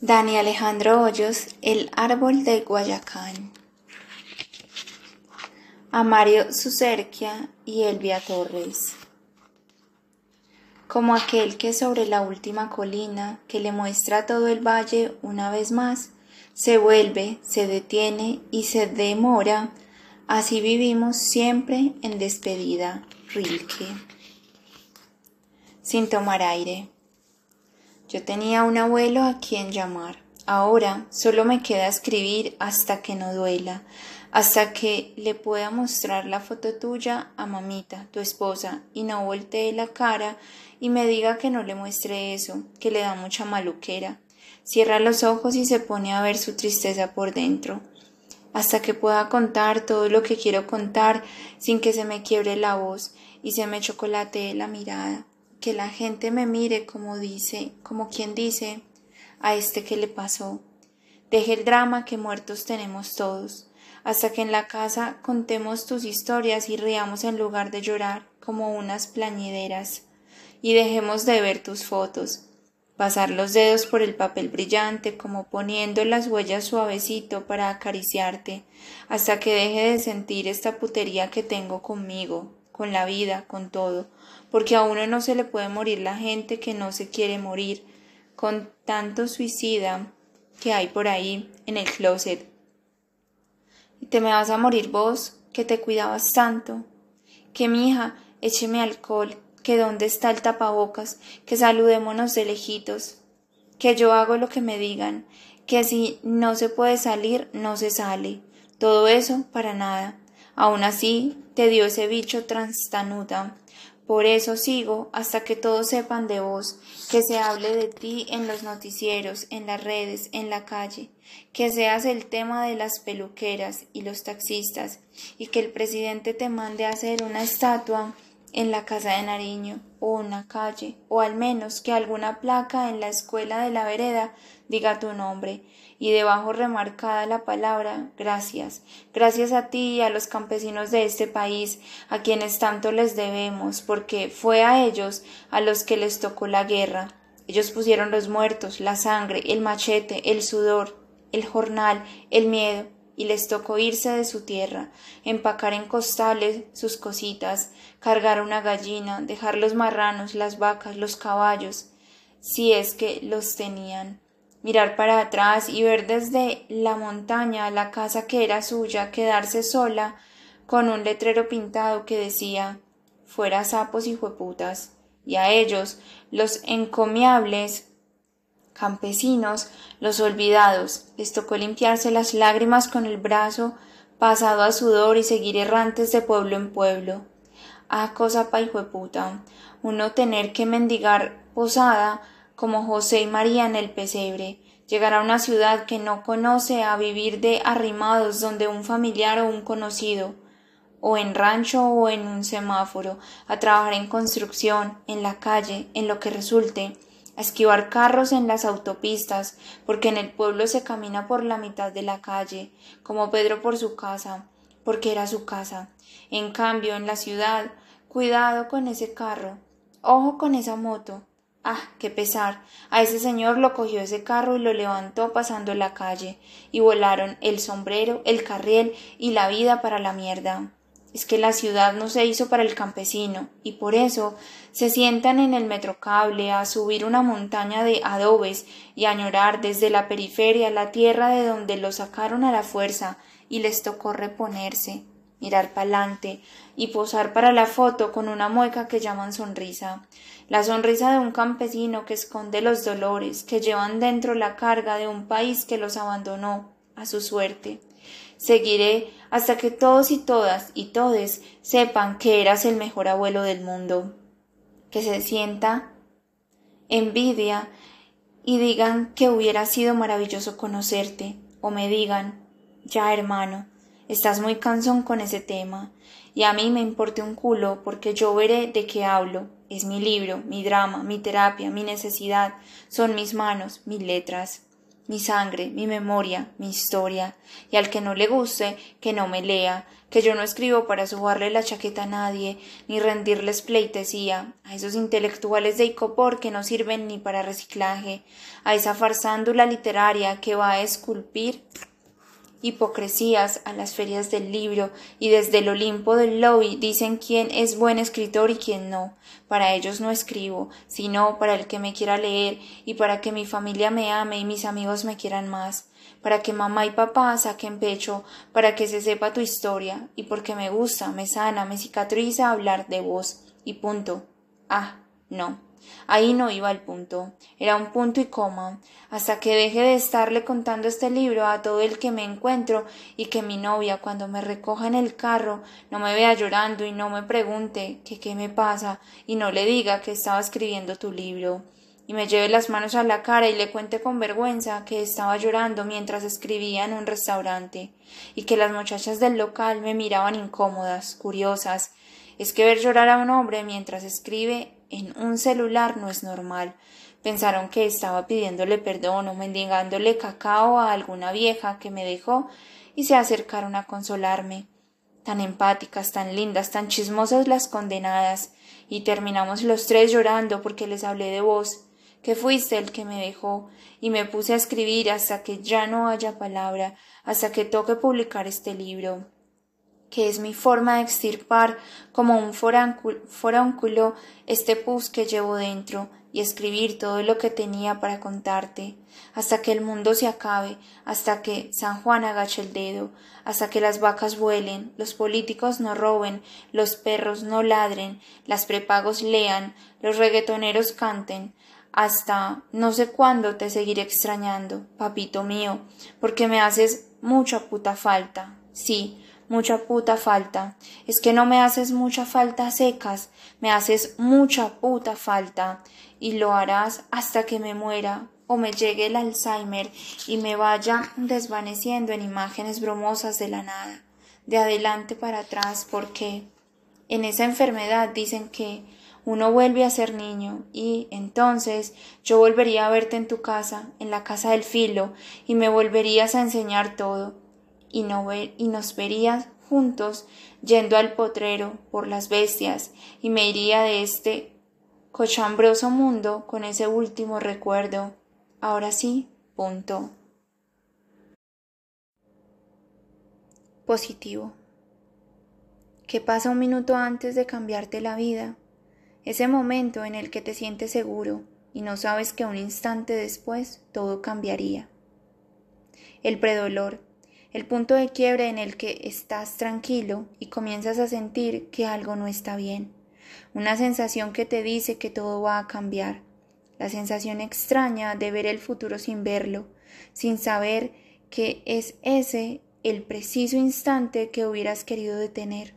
Dani Alejandro Hoyos, El árbol de Guayacán. A Mario Sucerquia y Elvia Torres. Como aquel que sobre la última colina que le muestra todo el valle una vez más, se vuelve, se detiene y se demora, así vivimos siempre en despedida. Rilke. Sin tomar aire. Yo tenía un abuelo a quien llamar. Ahora solo me queda escribir hasta que no duela, hasta que le pueda mostrar la foto tuya a mamita, tu esposa, y no voltee la cara y me diga que no le muestre eso, que le da mucha maluquera. Cierra los ojos y se pone a ver su tristeza por dentro, hasta que pueda contar todo lo que quiero contar sin que se me quiebre la voz y se me chocolatee la mirada que la gente me mire como dice, como quien dice, a este que le pasó. Deje el drama que muertos tenemos todos, hasta que en la casa contemos tus historias y riamos en lugar de llorar como unas plañideras, y dejemos de ver tus fotos, pasar los dedos por el papel brillante como poniendo las huellas suavecito para acariciarte, hasta que deje de sentir esta putería que tengo conmigo, con la vida, con todo, porque a uno no se le puede morir la gente que no se quiere morir, con tanto suicida que hay por ahí en el closet. Y te me vas a morir vos, que te cuidabas tanto, que mi hija, écheme alcohol, que dónde está el tapabocas, que saludémonos de lejitos, que yo hago lo que me digan, que si no se puede salir, no se sale. Todo eso para nada. Aún así, te dio ese bicho transtanuda. Por eso sigo hasta que todos sepan de vos, que se hable de ti en los noticieros, en las redes, en la calle, que seas el tema de las peluqueras y los taxistas, y que el presidente te mande a hacer una estatua en la casa de Nariño o una calle, o al menos que alguna placa en la escuela de la vereda diga tu nombre, y debajo remarcada la palabra gracias. Gracias a ti y a los campesinos de este país, a quienes tanto les debemos, porque fue a ellos a los que les tocó la guerra. Ellos pusieron los muertos, la sangre, el machete, el sudor, el jornal, el miedo, y les tocó irse de su tierra, empacar en costales sus cositas, cargar una gallina, dejar los marranos, las vacas, los caballos, si es que los tenían mirar para atrás y ver desde la montaña la casa que era suya, quedarse sola con un letrero pintado que decía fuera sapos y jueputas, y a ellos, los encomiables campesinos, los olvidados, les tocó limpiarse las lágrimas con el brazo pasado a sudor y seguir errantes de pueblo en pueblo. Ah, cosa pa' puta, uno tener que mendigar posada como José y María en el pesebre, llegar a una ciudad que no conoce a vivir de arrimados donde un familiar o un conocido, o en rancho o en un semáforo, a trabajar en construcción, en la calle, en lo que resulte, a esquivar carros en las autopistas, porque en el pueblo se camina por la mitad de la calle, como Pedro por su casa, porque era su casa. En cambio, en la ciudad, cuidado con ese carro, ojo con esa moto, Ah, qué pesar. A ese señor lo cogió ese carro y lo levantó pasando la calle, y volaron el sombrero, el carriel y la vida para la mierda. Es que la ciudad no se hizo para el campesino, y por eso se sientan en el metrocable a subir una montaña de adobes y a añorar desde la periferia la tierra de donde lo sacaron a la fuerza y les tocó reponerse, mirar pa'lante y posar para la foto con una mueca que llaman sonrisa la sonrisa de un campesino que esconde los dolores, que llevan dentro la carga de un país que los abandonó a su suerte. Seguiré hasta que todos y todas y todes sepan que eras el mejor abuelo del mundo, que se sienta envidia y digan que hubiera sido maravilloso conocerte, o me digan, ya hermano, estás muy cansón con ese tema, y a mí me importe un culo porque yo veré de qué hablo, es mi libro, mi drama, mi terapia, mi necesidad, son mis manos, mis letras. mi sangre, mi memoria, mi historia, y al que no le guste, que no me lea, que yo no escribo para subarle la chaqueta a nadie, ni rendirles pleitesía, a esos intelectuales de Icopor que no sirven ni para reciclaje, a esa farsándula literaria que va a esculpir hipocresías a las ferias del libro y desde el Olimpo del lobby dicen quién es buen escritor y quién no. Para ellos no escribo, sino para el que me quiera leer y para que mi familia me ame y mis amigos me quieran más, para que mamá y papá saquen pecho, para que se sepa tu historia y porque me gusta, me sana, me cicatriza hablar de vos y punto. Ah, no. Ahí no iba el punto, era un punto y coma, hasta que deje de estarle contando este libro a todo el que me encuentro y que mi novia cuando me recoja en el carro no me vea llorando y no me pregunte qué me pasa y no le diga que estaba escribiendo tu libro. Y me lleve las manos a la cara y le cuente con vergüenza que estaba llorando mientras escribía en un restaurante y que las muchachas del local me miraban incómodas, curiosas. Es que ver llorar a un hombre mientras escribe en un celular no es normal. Pensaron que estaba pidiéndole perdón o mendigándole cacao a alguna vieja que me dejó y se acercaron a consolarme. Tan empáticas, tan lindas, tan chismosas las condenadas, y terminamos los tres llorando porque les hablé de vos, que fuiste el que me dejó, y me puse a escribir hasta que ya no haya palabra, hasta que toque publicar este libro que es mi forma de extirpar como un foránculo este pus que llevo dentro y escribir todo lo que tenía para contarte, hasta que el mundo se acabe, hasta que San Juan agache el dedo, hasta que las vacas vuelen, los políticos no roben, los perros no ladren, las prepagos lean, los reggaetoneros canten, hasta no sé cuándo te seguiré extrañando, papito mío, porque me haces mucha puta falta. Sí, mucha puta falta. Es que no me haces mucha falta secas, me haces mucha puta falta. Y lo harás hasta que me muera o me llegue el Alzheimer y me vaya desvaneciendo en imágenes bromosas de la nada, de adelante para atrás, porque en esa enfermedad dicen que uno vuelve a ser niño y entonces yo volvería a verte en tu casa, en la casa del filo, y me volverías a enseñar todo y, no y nos verías juntos yendo al potrero por las bestias y me iría de este cochambroso mundo con ese último recuerdo. Ahora sí, punto. Positivo. ¿Qué pasa un minuto antes de cambiarte la vida? Ese momento en el que te sientes seguro y no sabes que un instante después todo cambiaría. El predolor el punto de quiebre en el que estás tranquilo y comienzas a sentir que algo no está bien, una sensación que te dice que todo va a cambiar, la sensación extraña de ver el futuro sin verlo, sin saber que es ese el preciso instante que hubieras querido detener.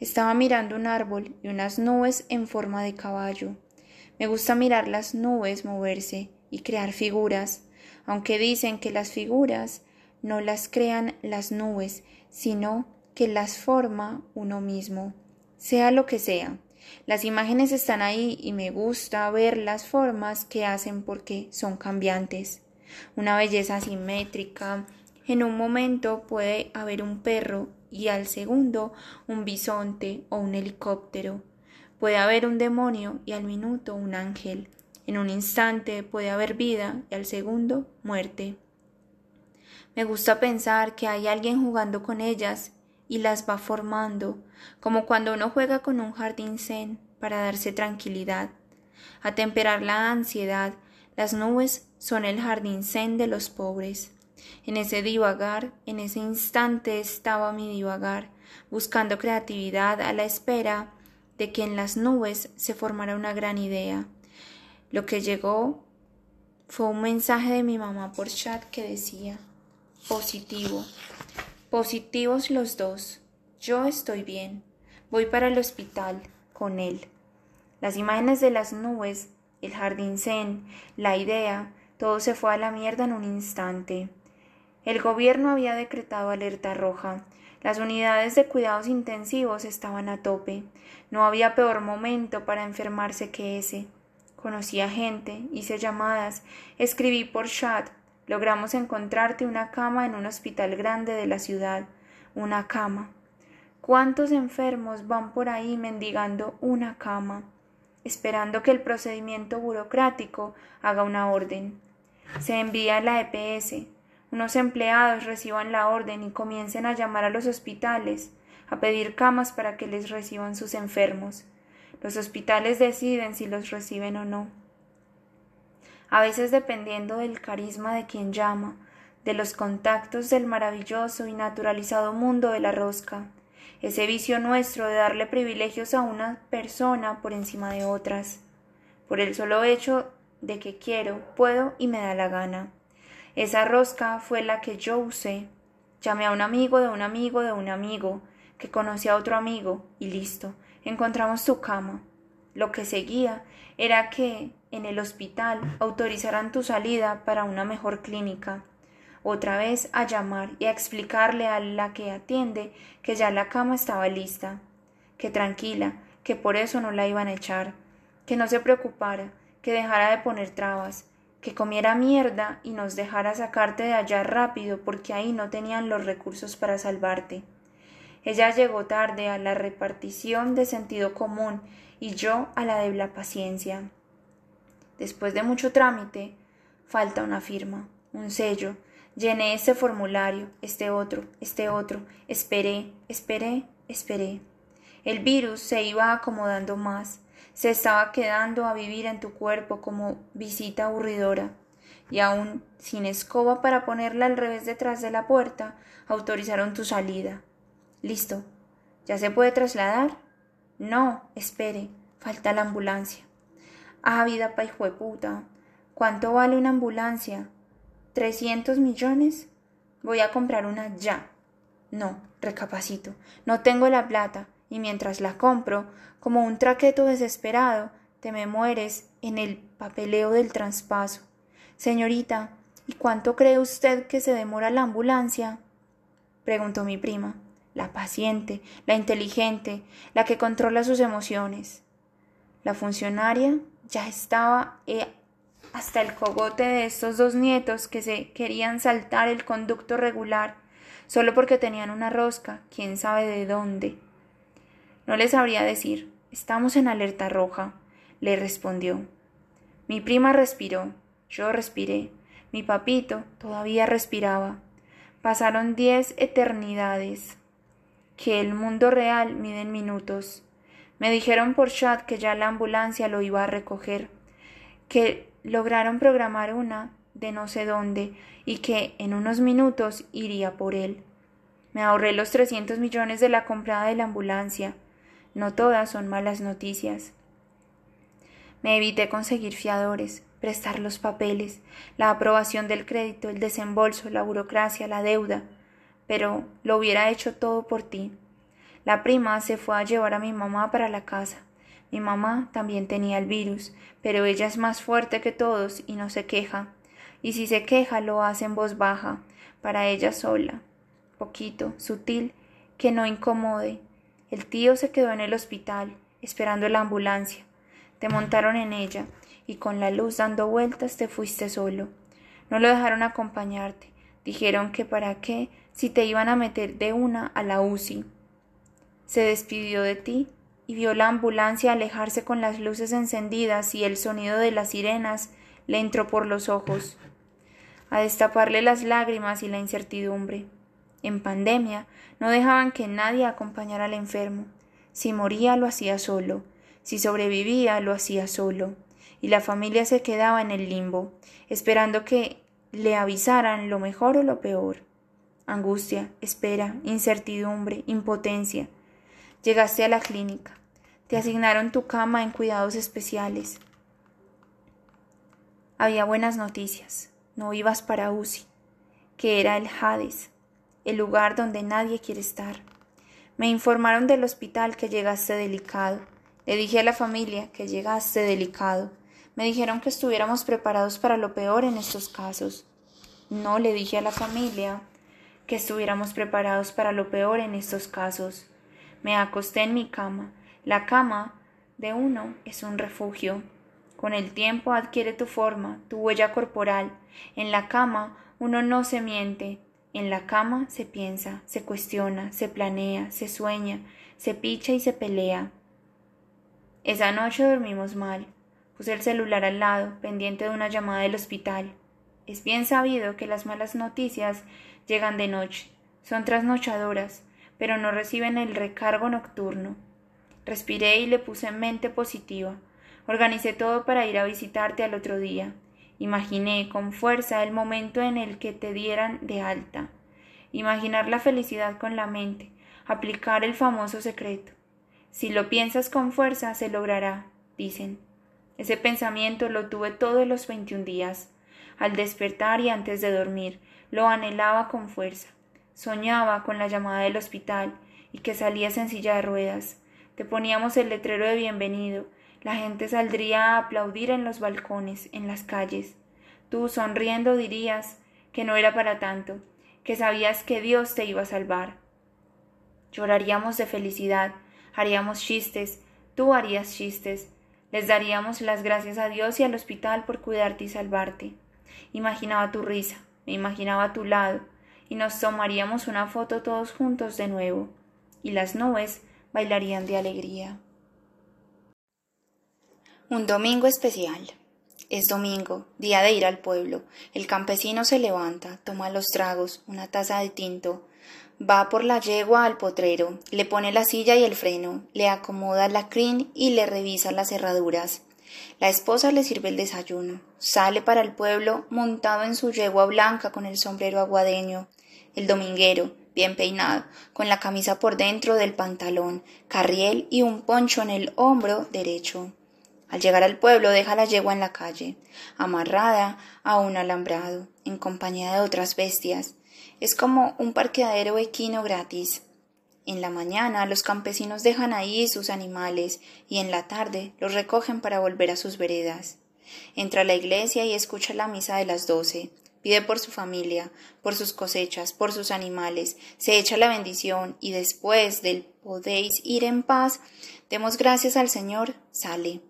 Estaba mirando un árbol y unas nubes en forma de caballo. Me gusta mirar las nubes moverse y crear figuras, aunque dicen que las figuras no las crean las nubes, sino que las forma uno mismo, sea lo que sea. Las imágenes están ahí y me gusta ver las formas que hacen porque son cambiantes. Una belleza simétrica. En un momento puede haber un perro y al segundo un bisonte o un helicóptero. Puede haber un demonio y al minuto un ángel. En un instante puede haber vida y al segundo muerte. Me gusta pensar que hay alguien jugando con ellas y las va formando, como cuando uno juega con un jardín zen para darse tranquilidad. A temperar la ansiedad, las nubes son el jardín zen de los pobres. En ese divagar, en ese instante estaba mi divagar, buscando creatividad a la espera de que en las nubes se formara una gran idea. Lo que llegó fue un mensaje de mi mamá por chat que decía Positivo. Positivos los dos. Yo estoy bien. Voy para el hospital con él. Las imágenes de las nubes, el jardín zen, la idea, todo se fue a la mierda en un instante. El gobierno había decretado alerta roja. Las unidades de cuidados intensivos estaban a tope. No había peor momento para enfermarse que ese. Conocí a gente, hice llamadas, escribí por chat, Logramos encontrarte una cama en un hospital grande de la ciudad. Una cama. ¿Cuántos enfermos van por ahí mendigando una cama, esperando que el procedimiento burocrático haga una orden? Se envía la EPS, unos empleados reciban la orden y comiencen a llamar a los hospitales, a pedir camas para que les reciban sus enfermos. Los hospitales deciden si los reciben o no. A veces dependiendo del carisma de quien llama, de los contactos del maravilloso y naturalizado mundo de la rosca, ese vicio nuestro de darle privilegios a una persona por encima de otras, por el solo hecho de que quiero, puedo y me da la gana. Esa rosca fue la que yo usé. Llamé a un amigo de un amigo de un amigo, que conocía a otro amigo, y listo, encontramos tu cama. Lo que seguía era que en el hospital autorizaran tu salida para una mejor clínica. Otra vez a llamar y a explicarle a la que atiende que ya la cama estaba lista, que tranquila, que por eso no la iban a echar, que no se preocupara, que dejara de poner trabas, que comiera mierda y nos dejara sacarte de allá rápido porque ahí no tenían los recursos para salvarte. Ella llegó tarde a la repartición de sentido común y yo a la de la paciencia. Después de mucho trámite, falta una firma, un sello. Llené este formulario, este otro, este otro. Esperé, esperé, esperé. El virus se iba acomodando más, se estaba quedando a vivir en tu cuerpo como visita aburridora, y aún sin escoba para ponerla al revés detrás de la puerta, autorizaron tu salida. Listo. ¿Ya se puede trasladar? No, espere, falta la ambulancia. Ah, vida pa' puta. ¿Cuánto vale una ambulancia? ¿Trescientos millones? Voy a comprar una ya. No, recapacito. No tengo la plata y mientras la compro, como un traqueto desesperado, te me mueres en el papeleo del traspaso. Señorita, ¿y cuánto cree usted que se demora la ambulancia? preguntó mi prima, la paciente, la inteligente, la que controla sus emociones. La funcionaria ya estaba eh, hasta el cogote de estos dos nietos que se querían saltar el conducto regular solo porque tenían una rosca, quién sabe de dónde. No le sabría decir. Estamos en alerta roja, le respondió. Mi prima respiró, yo respiré, mi papito todavía respiraba. Pasaron diez eternidades, que el mundo real mide en minutos. Me dijeron por chat que ya la ambulancia lo iba a recoger, que lograron programar una de no sé dónde y que en unos minutos iría por él. Me ahorré los trescientos millones de la comprada de la ambulancia. No todas son malas noticias. Me evité conseguir fiadores, prestar los papeles, la aprobación del crédito, el desembolso, la burocracia, la deuda, pero lo hubiera hecho todo por ti. La prima se fue a llevar a mi mamá para la casa. Mi mamá también tenía el virus, pero ella es más fuerte que todos y no se queja. Y si se queja lo hace en voz baja, para ella sola, poquito, sutil, que no incomode, el tío se quedó en el hospital, esperando la ambulancia. Te montaron en ella, y con la luz dando vueltas te fuiste solo. No lo dejaron acompañarte. Dijeron que para qué, si te iban a meter de una a la UCI. Se despidió de ti y vio la ambulancia alejarse con las luces encendidas y el sonido de las sirenas le entró por los ojos, a destaparle las lágrimas y la incertidumbre. En pandemia no dejaban que nadie acompañara al enfermo. Si moría lo hacía solo, si sobrevivía lo hacía solo, y la familia se quedaba en el limbo, esperando que le avisaran lo mejor o lo peor. Angustia, espera, incertidumbre, impotencia. Llegaste a la clínica. Te asignaron tu cama en cuidados especiales. Había buenas noticias. No ibas para UCI, que era el Hades, el lugar donde nadie quiere estar. Me informaron del hospital que llegaste delicado. Le dije a la familia que llegaste delicado. Me dijeron que estuviéramos preparados para lo peor en estos casos. No le dije a la familia que estuviéramos preparados para lo peor en estos casos. Me acosté en mi cama. La cama de uno es un refugio. Con el tiempo adquiere tu forma, tu huella corporal. En la cama uno no se miente. En la cama se piensa, se cuestiona, se planea, se sueña, se picha y se pelea. Esa noche dormimos mal. Puse el celular al lado, pendiente de una llamada del hospital. Es bien sabido que las malas noticias llegan de noche, son trasnochadoras, pero no reciben el recargo nocturno. Respiré y le puse mente positiva. Organicé todo para ir a visitarte al otro día. Imaginé con fuerza el momento en el que te dieran de alta. Imaginar la felicidad con la mente, aplicar el famoso secreto. Si lo piensas con fuerza, se logrará, dicen. Ese pensamiento lo tuve todos los veintiún días. Al despertar y antes de dormir, lo anhelaba con fuerza. Soñaba con la llamada del hospital y que salías en silla de ruedas. Te poníamos el letrero de bienvenido la gente saldría a aplaudir en los balcones, en las calles. Tú, sonriendo, dirías que no era para tanto, que sabías que Dios te iba a salvar. Lloraríamos de felicidad, haríamos chistes, tú harías chistes, les daríamos las gracias a Dios y al hospital por cuidarte y salvarte. Imaginaba tu risa, me imaginaba a tu lado, y nos tomaríamos una foto todos juntos de nuevo, y las nubes bailarían de alegría. Un domingo especial. Es domingo, día de ir al pueblo. El campesino se levanta, toma los tragos, una taza de tinto, va por la yegua al potrero, le pone la silla y el freno, le acomoda la crin y le revisa las cerraduras. La esposa le sirve el desayuno. Sale para el pueblo montado en su yegua blanca con el sombrero aguadeño. El dominguero, bien peinado, con la camisa por dentro del pantalón, carriel y un poncho en el hombro derecho. Al llegar al pueblo deja la yegua en la calle, amarrada a un alambrado, en compañía de otras bestias. Es como un parqueadero equino gratis. En la mañana los campesinos dejan ahí sus animales y en la tarde los recogen para volver a sus veredas. Entra a la iglesia y escucha la misa de las doce. Pide por su familia, por sus cosechas, por sus animales, se echa la bendición y después del podéis ir en paz, demos gracias al Señor, sale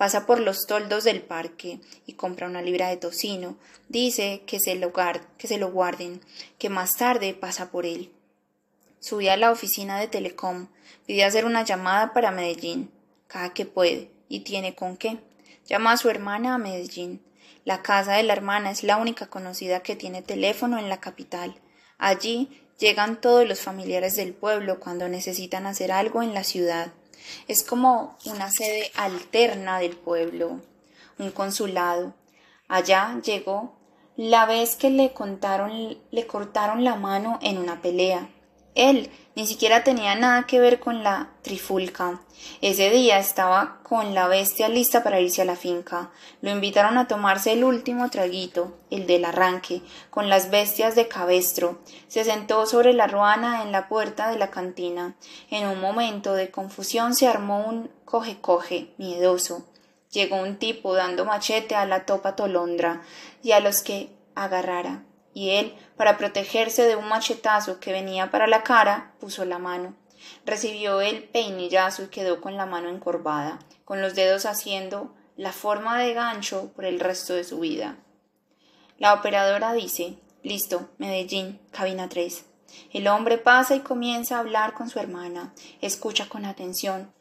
pasa por los toldos del parque y compra una libra de tocino. Dice que se lo, que se lo guarden, que más tarde pasa por él. Subí a la oficina de Telecom, pide hacer una llamada para Medellín, cada que puede, y tiene con qué. Llama a su hermana a Medellín. La casa de la hermana es la única conocida que tiene teléfono en la capital. Allí llegan todos los familiares del pueblo cuando necesitan hacer algo en la ciudad. Es como una sede alterna del pueblo, un consulado. Allá llegó la vez que le le cortaron la mano en una pelea. Él ni siquiera tenía nada que ver con la trifulca. Ese día estaba con la bestia lista para irse a la finca. Lo invitaron a tomarse el último traguito, el del arranque, con las bestias de cabestro. Se sentó sobre la ruana en la puerta de la cantina. En un momento de confusión se armó un coge-coge miedoso. Llegó un tipo dando machete a la topa tolondra y a los que agarrara y él, para protegerse de un machetazo que venía para la cara, puso la mano. Recibió el peinillazo y quedó con la mano encorvada, con los dedos haciendo la forma de gancho por el resto de su vida. La operadora dice Listo, Medellín, cabina 3. El hombre pasa y comienza a hablar con su hermana. Escucha con atención.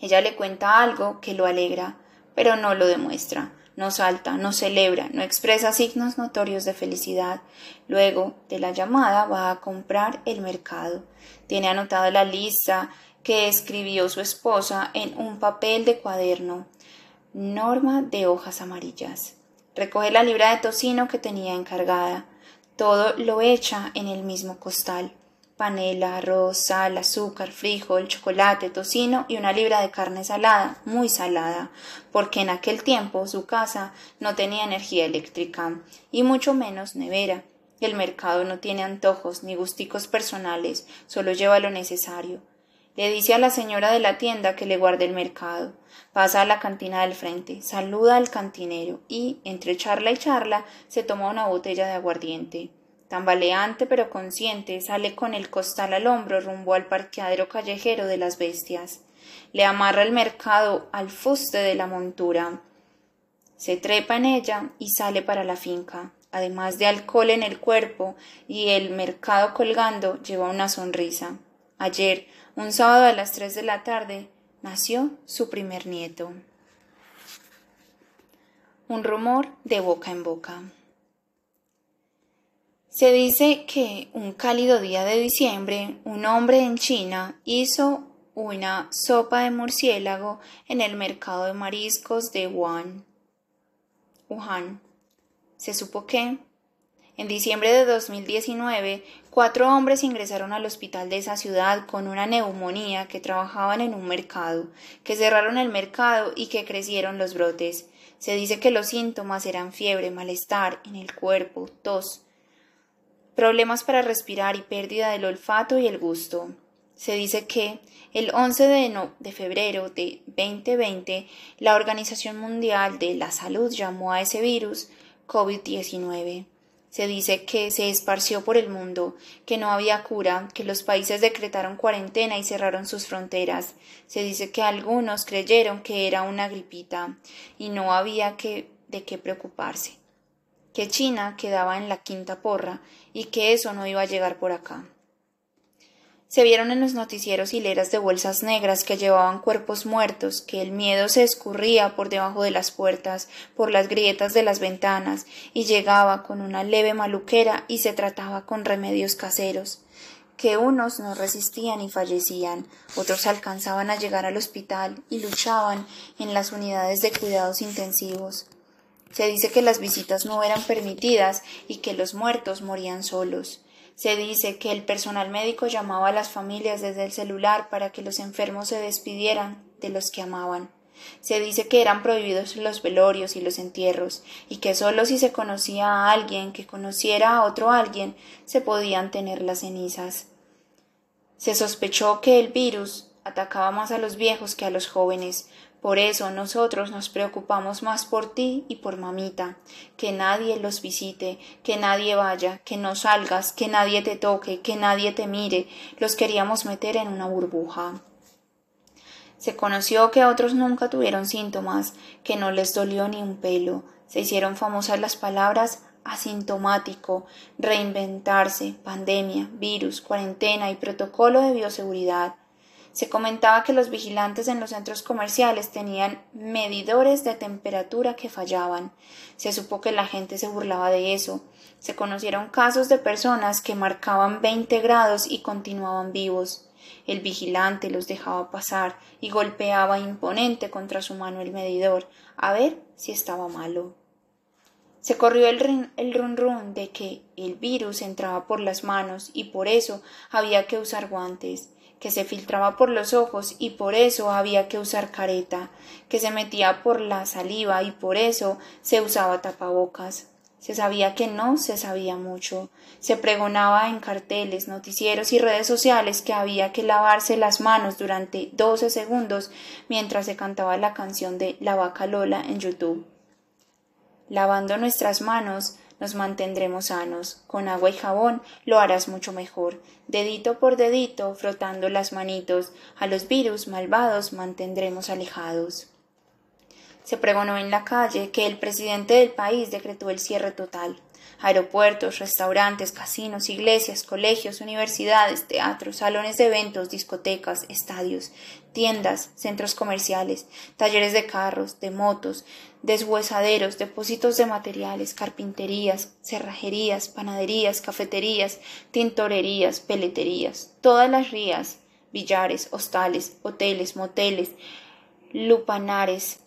Ella le cuenta algo que lo alegra, pero no lo demuestra no salta, no celebra, no expresa signos notorios de felicidad. Luego de la llamada va a comprar el mercado. Tiene anotada la lista que escribió su esposa en un papel de cuaderno. Norma de hojas amarillas. Recoge la libra de tocino que tenía encargada. Todo lo echa en el mismo costal panela, arroz, sal, azúcar, frijol, chocolate, tocino y una libra de carne salada, muy salada, porque en aquel tiempo su casa no tenía energía eléctrica y mucho menos nevera. El mercado no tiene antojos ni gusticos personales, solo lleva lo necesario. Le dice a la señora de la tienda que le guarde el mercado. Pasa a la cantina del frente, saluda al cantinero y, entre charla y charla, se toma una botella de aguardiente. Tambaleante pero consciente, sale con el costal al hombro rumbo al parqueadero callejero de las bestias. Le amarra el mercado al fuste de la montura. se trepa en ella y sale para la finca. Además de alcohol en el cuerpo y el mercado colgando, lleva una sonrisa. Ayer, un sábado a las tres de la tarde, nació su primer nieto. Un rumor de boca en boca. Se dice que un cálido día de diciembre, un hombre en China hizo una sopa de murciélago en el mercado de mariscos de Wuhan. Wuhan. Se supo que, en diciembre de 2019, cuatro hombres ingresaron al hospital de esa ciudad con una neumonía que trabajaban en un mercado, que cerraron el mercado y que crecieron los brotes. Se dice que los síntomas eran fiebre, malestar en el cuerpo, tos, problemas para respirar y pérdida del olfato y el gusto. Se dice que el 11 de, febrero de 2020 la Organización Mundial de la Salud llamó a ese virus COVID-19. Se dice que se esparció por el mundo, que no había cura, que los países decretaron cuarentena y cerraron sus fronteras. Se dice que algunos creyeron que era una gripita y no había que, de qué preocuparse, que China quedaba en la quinta porra y que eso no iba a llegar por acá. Se vieron en los noticieros hileras de bolsas negras que llevaban cuerpos muertos, que el miedo se escurría por debajo de las puertas, por las grietas de las ventanas, y llegaba con una leve maluquera y se trataba con remedios caseros que unos no resistían y fallecían, otros alcanzaban a llegar al hospital y luchaban en las unidades de cuidados intensivos. Se dice que las visitas no eran permitidas y que los muertos morían solos. Se dice que el personal médico llamaba a las familias desde el celular para que los enfermos se despidieran de los que amaban. Se dice que eran prohibidos los velorios y los entierros, y que sólo si se conocía a alguien que conociera a otro alguien se podían tener las cenizas. Se sospechó que el virus atacaba más a los viejos que a los jóvenes, por eso nosotros nos preocupamos más por ti y por mamita, que nadie los visite, que nadie vaya, que no salgas, que nadie te toque, que nadie te mire, los queríamos meter en una burbuja. Se conoció que otros nunca tuvieron síntomas, que no les dolió ni un pelo. Se hicieron famosas las palabras asintomático, reinventarse, pandemia, virus, cuarentena y protocolo de bioseguridad. Se comentaba que los vigilantes en los centros comerciales tenían medidores de temperatura que fallaban. Se supo que la gente se burlaba de eso. Se conocieron casos de personas que marcaban 20 grados y continuaban vivos. El vigilante los dejaba pasar y golpeaba imponente contra su mano el medidor a ver si estaba malo. Se corrió el, el run run de que el virus entraba por las manos y por eso había que usar guantes que se filtraba por los ojos y por eso había que usar careta, que se metía por la saliva y por eso se usaba tapabocas. Se sabía que no se sabía mucho. Se pregonaba en carteles, noticieros y redes sociales que había que lavarse las manos durante doce segundos mientras se cantaba la canción de La vaca Lola en YouTube. Lavando nuestras manos nos mantendremos sanos. Con agua y jabón lo harás mucho mejor. Dedito por dedito, frotando las manitos, a los virus malvados mantendremos alejados. Se pregonó en la calle que el presidente del país decretó el cierre total aeropuertos, restaurantes, casinos, iglesias, colegios, universidades, teatros, salones de eventos, discotecas, estadios, tiendas, centros comerciales, talleres de carros, de motos, deshuesaderos, depósitos de materiales, carpinterías, cerrajerías, panaderías, cafeterías, tintorerías, peleterías, todas las rías, billares, hostales, hoteles, moteles, lupanares,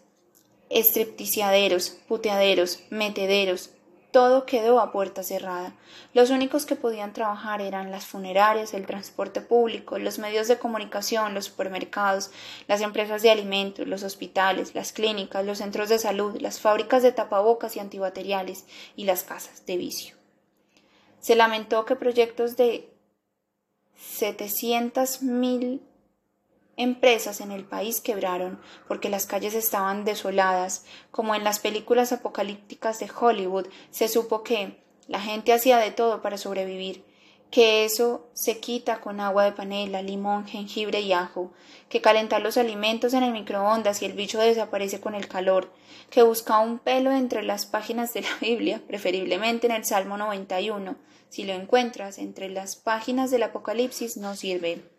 estrepticiaderos, puteaderos, metederos, todo quedó a puerta cerrada. Los únicos que podían trabajar eran las funerarias, el transporte público, los medios de comunicación, los supermercados, las empresas de alimentos, los hospitales, las clínicas, los centros de salud, las fábricas de tapabocas y antibacteriales y las casas de vicio. Se lamentó que proyectos de 700 mil empresas en el país quebraron porque las calles estaban desoladas, como en las películas apocalípticas de Hollywood se supo que la gente hacía de todo para sobrevivir, que eso se quita con agua de panela, limón, jengibre y ajo, que calentar los alimentos en el microondas y el bicho desaparece con el calor, que busca un pelo entre las páginas de la Biblia, preferiblemente en el Salmo 91. Si lo encuentras entre las páginas del Apocalipsis no sirve.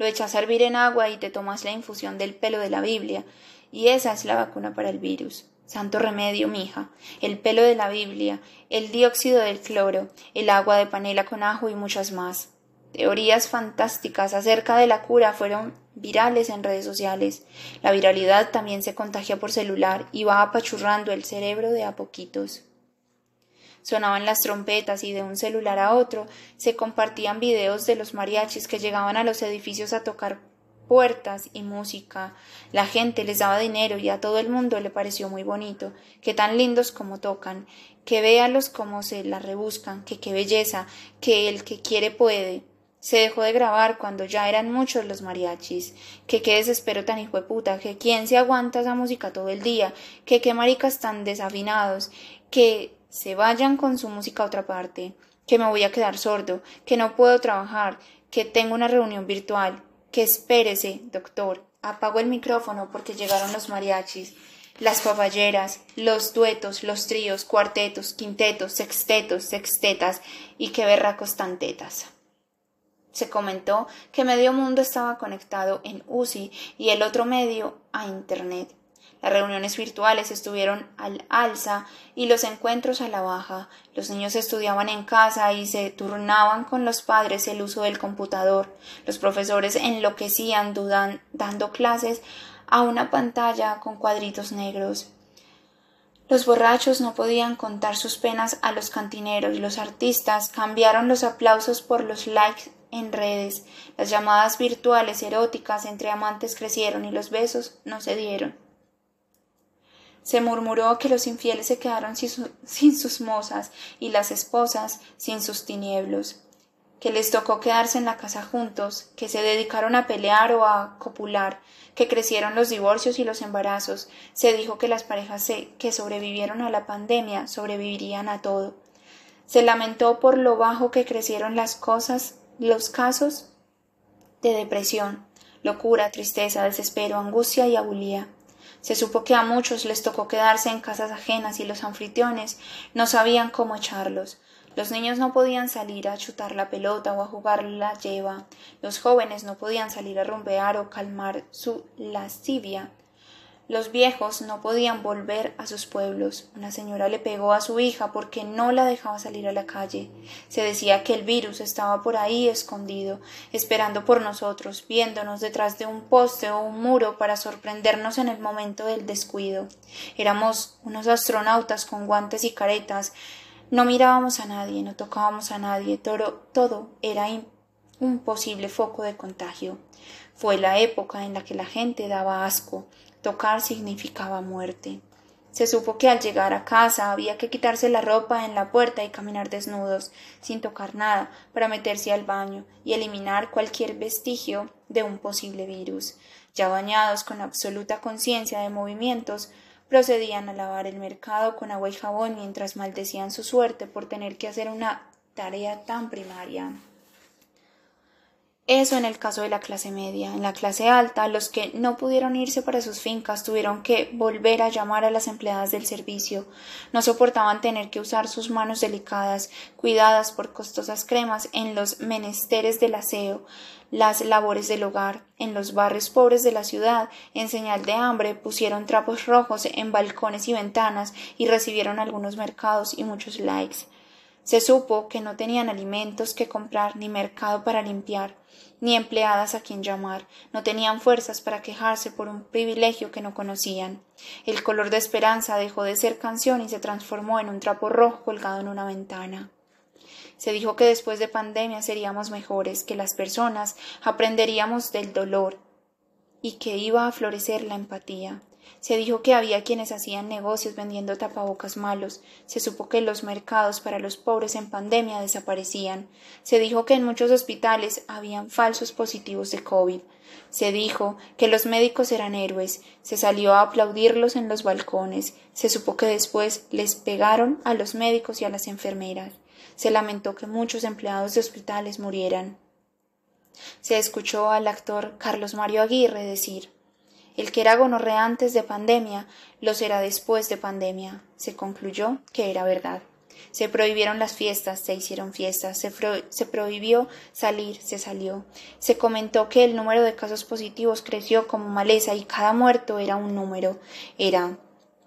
Lo echas a hervir en agua y te tomas la infusión del pelo de la Biblia, y esa es la vacuna para el virus. Santo remedio, mija, el pelo de la Biblia, el dióxido del cloro, el agua de panela con ajo y muchas más. Teorías fantásticas acerca de la cura fueron virales en redes sociales. La viralidad también se contagia por celular y va apachurrando el cerebro de a poquitos. Sonaban las trompetas y de un celular a otro se compartían videos de los mariachis que llegaban a los edificios a tocar puertas y música. La gente les daba dinero y a todo el mundo le pareció muy bonito, que tan lindos como tocan, que véalos como se la rebuscan, que qué belleza, que el que quiere puede. Se dejó de grabar cuando ya eran muchos los mariachis, que qué desespero tan hijo de puta, que quién se aguanta esa música todo el día, que qué maricas tan desafinados, que se vayan con su música a otra parte, que me voy a quedar sordo, que no puedo trabajar, que tengo una reunión virtual, que espérese, doctor. Apago el micrófono porque llegaron los mariachis, las papayeras, los duetos, los tríos, cuartetos, quintetos, sextetos, sextetas y qué berracos tan tetas. Se comentó que medio mundo estaba conectado en UCI y el otro medio a Internet. Las reuniones virtuales estuvieron al alza y los encuentros a la baja. Los niños estudiaban en casa y se turnaban con los padres el uso del computador. Los profesores enloquecían dudan, dando clases a una pantalla con cuadritos negros. Los borrachos no podían contar sus penas a los cantineros. Los artistas cambiaron los aplausos por los likes en redes. Las llamadas virtuales eróticas entre amantes crecieron y los besos no se dieron. Se murmuró que los infieles se quedaron sin, sus mozas y las esposas sin sus tinieblos, que les tocó quedarse en la casa juntos, que se dedicaron a pelear o a copular, que crecieron los divorcios y los embarazos. Se dijo que las parejas que sobrevivieron a la pandemia sobrevivirían a todo. Se lamentó por lo bajo que crecieron las cosas, los casos de depresión, locura, tristeza, desespero, angustia y abulía. Se supo que a muchos les tocó quedarse en casas ajenas y los anfitriones no sabían cómo echarlos. Los niños no podían salir a chutar la pelota o a jugar la lleva. Los jóvenes no podían salir a rumbear o calmar su lascivia. Los viejos no podían volver a sus pueblos. Una señora le pegó a su hija porque no la dejaba salir a la calle. Se decía que el virus estaba por ahí escondido, esperando por nosotros, viéndonos detrás de un poste o un muro para sorprendernos en el momento del descuido. Éramos unos astronautas con guantes y caretas. No mirábamos a nadie, no tocábamos a nadie, todo, todo era un posible foco de contagio. Fue la época en la que la gente daba asco, Tocar significaba muerte. Se supo que al llegar a casa había que quitarse la ropa en la puerta y caminar desnudos, sin tocar nada, para meterse al baño y eliminar cualquier vestigio de un posible virus. Ya bañados con absoluta conciencia de movimientos, procedían a lavar el mercado con agua y jabón mientras maldecían su suerte por tener que hacer una tarea tan primaria. Eso en el caso de la clase media. En la clase alta, los que no pudieron irse para sus fincas tuvieron que volver a llamar a las empleadas del servicio. No soportaban tener que usar sus manos delicadas, cuidadas por costosas cremas en los menesteres del aseo, las labores del hogar. En los barrios pobres de la ciudad, en señal de hambre, pusieron trapos rojos en balcones y ventanas y recibieron algunos mercados y muchos likes. Se supo que no tenían alimentos que comprar ni mercado para limpiar ni empleadas a quien llamar, no tenían fuerzas para quejarse por un privilegio que no conocían. El color de esperanza dejó de ser canción y se transformó en un trapo rojo colgado en una ventana. Se dijo que después de pandemia seríamos mejores, que las personas aprenderíamos del dolor y que iba a florecer la empatía. Se dijo que había quienes hacían negocios vendiendo tapabocas malos. Se supo que los mercados para los pobres en pandemia desaparecían. Se dijo que en muchos hospitales habían falsos positivos de COVID. Se dijo que los médicos eran héroes. Se salió a aplaudirlos en los balcones. Se supo que después les pegaron a los médicos y a las enfermeras. Se lamentó que muchos empleados de hospitales murieran. Se escuchó al actor Carlos Mario Aguirre decir el que era gonorrea antes de pandemia, lo será después de pandemia. Se concluyó que era verdad. Se prohibieron las fiestas, se hicieron fiestas, se, se, prohibió salir, se salió. Se comentó que el número de casos positivos creció como maleza y cada muerto era un número. Era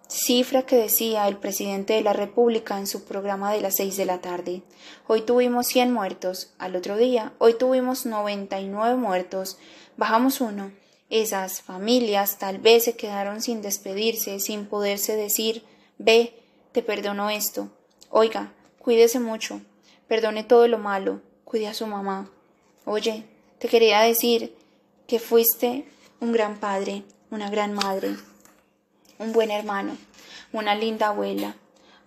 cifra que decía el presidente de la República en su programa de las seis de la tarde. Hoy tuvimos cien muertos, al otro día, hoy tuvimos noventa y nueve muertos, bajamos uno. Esas familias tal vez se quedaron sin despedirse, sin poderse decir, ve, te perdono esto. Oiga, cuídese mucho, perdone todo lo malo, cuide a su mamá. Oye, te quería decir que fuiste un gran padre, una gran madre un buen hermano, una linda abuela,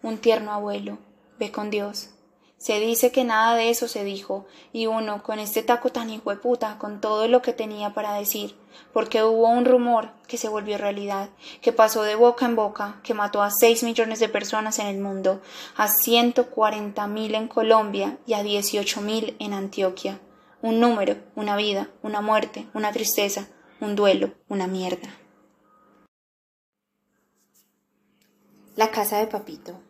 un tierno abuelo. Ve con Dios. Se dice que nada de eso se dijo, y uno, con este taco tan hijo de puta, con todo lo que tenía para decir, porque hubo un rumor que se volvió realidad, que pasó de boca en boca, que mató a seis millones de personas en el mundo, a ciento cuarenta mil en Colombia y a dieciocho mil en Antioquia. Un número, una vida, una muerte, una tristeza, un duelo, una mierda. La casa de Papito.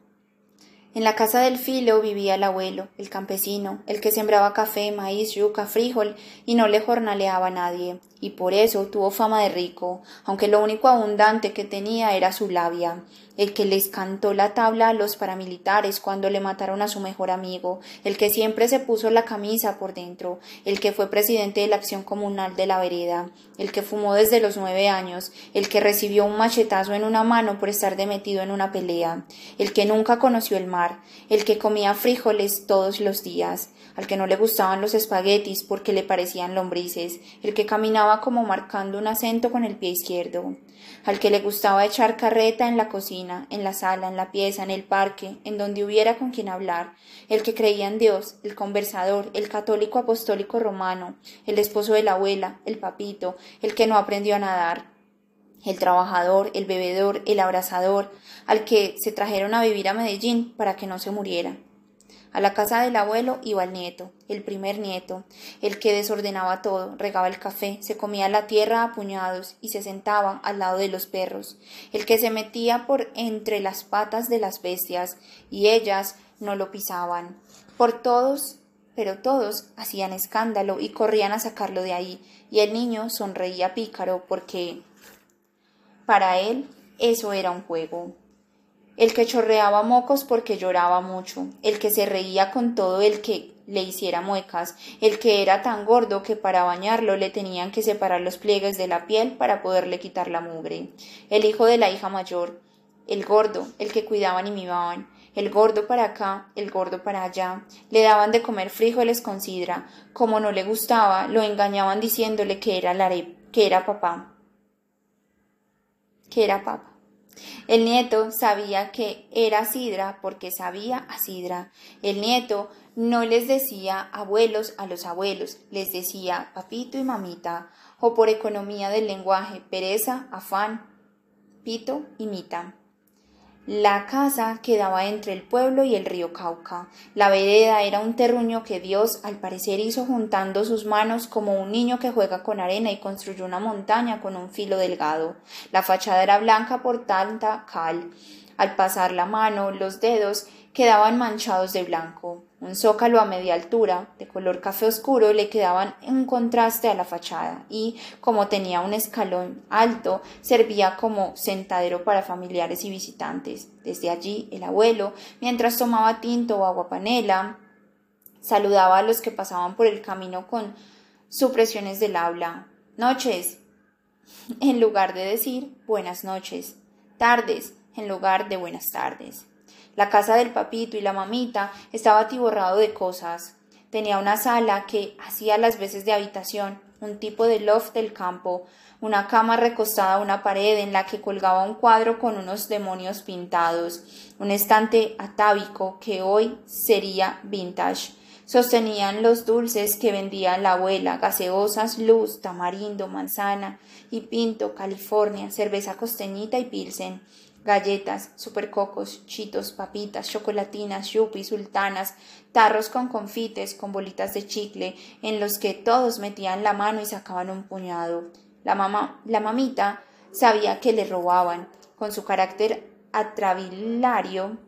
En la casa del filo vivía el abuelo, el campesino, el que sembraba café, maíz, yuca, frijol y no le jornaleaba a nadie, y por eso tuvo fama de rico, aunque lo único abundante que tenía era su labia, el que les cantó la tabla a los paramilitares cuando le mataron a su mejor amigo, el que siempre se puso la camisa por dentro, el que fue presidente de la acción comunal de la vereda, el que fumó desde los nueve años, el que recibió un machetazo en una mano por estar demetido en una pelea, el que nunca conoció el mar, el que comía frijoles todos los días, al que no le gustaban los espaguetis porque le parecían lombrices, el que caminaba como marcando un acento con el pie izquierdo, al que le gustaba echar carreta en la cocina, en la sala, en la pieza, en el parque, en donde hubiera con quien hablar, el que creía en Dios, el conversador, el católico apostólico romano, el esposo de la abuela, el papito, el que no aprendió a nadar, el trabajador, el bebedor, el abrazador, al que se trajeron a vivir a Medellín para que no se muriera. A la casa del abuelo iba el nieto, el primer nieto, el que desordenaba todo, regaba el café, se comía la tierra a puñados y se sentaba al lado de los perros, el que se metía por entre las patas de las bestias y ellas no lo pisaban. Por todos, pero todos hacían escándalo y corrían a sacarlo de ahí, y el niño sonreía pícaro porque para él eso era un juego el que chorreaba mocos porque lloraba mucho, el que se reía con todo el que le hiciera muecas, el que era tan gordo que para bañarlo le tenían que separar los pliegues de la piel para poderle quitar la mugre, el hijo de la hija mayor, el gordo, el que cuidaban y mimaban, el gordo para acá, el gordo para allá, le daban de comer frijoles con sidra, como no le gustaba, lo engañaban diciéndole que era la que era papá, que era papá. El nieto sabía que era sidra porque sabía a sidra. El nieto no les decía abuelos a los abuelos, les decía papito y mamita, o por economía del lenguaje, pereza, afán, pito y mita. La casa quedaba entre el pueblo y el río Cauca. La vereda era un terruño que Dios al parecer hizo juntando sus manos como un niño que juega con arena y construyó una montaña con un filo delgado. La fachada era blanca por tanta cal. Al pasar la mano, los dedos quedaban manchados de blanco. Un zócalo a media altura, de color café oscuro, le quedaban en contraste a la fachada y, como tenía un escalón alto, servía como sentadero para familiares y visitantes. Desde allí, el abuelo, mientras tomaba tinto o agua panela, saludaba a los que pasaban por el camino con supresiones del habla. Noches, en lugar de decir buenas noches. Tardes, en lugar de buenas tardes. La casa del papito y la mamita estaba atiborrado de cosas. Tenía una sala que hacía las veces de habitación, un tipo de loft del campo, una cama recostada a una pared en la que colgaba un cuadro con unos demonios pintados, un estante atávico que hoy sería vintage. Sostenían los dulces que vendía la abuela, gaseosas, luz, tamarindo, manzana y pinto, California, cerveza costeñita y pilsen galletas, supercocos, chitos, papitas, chocolatinas, yupis, sultanas, tarros con confites, con bolitas de chicle, en los que todos metían la mano y sacaban un puñado. La mamá, la mamita sabía que le robaban. Con su carácter atravilario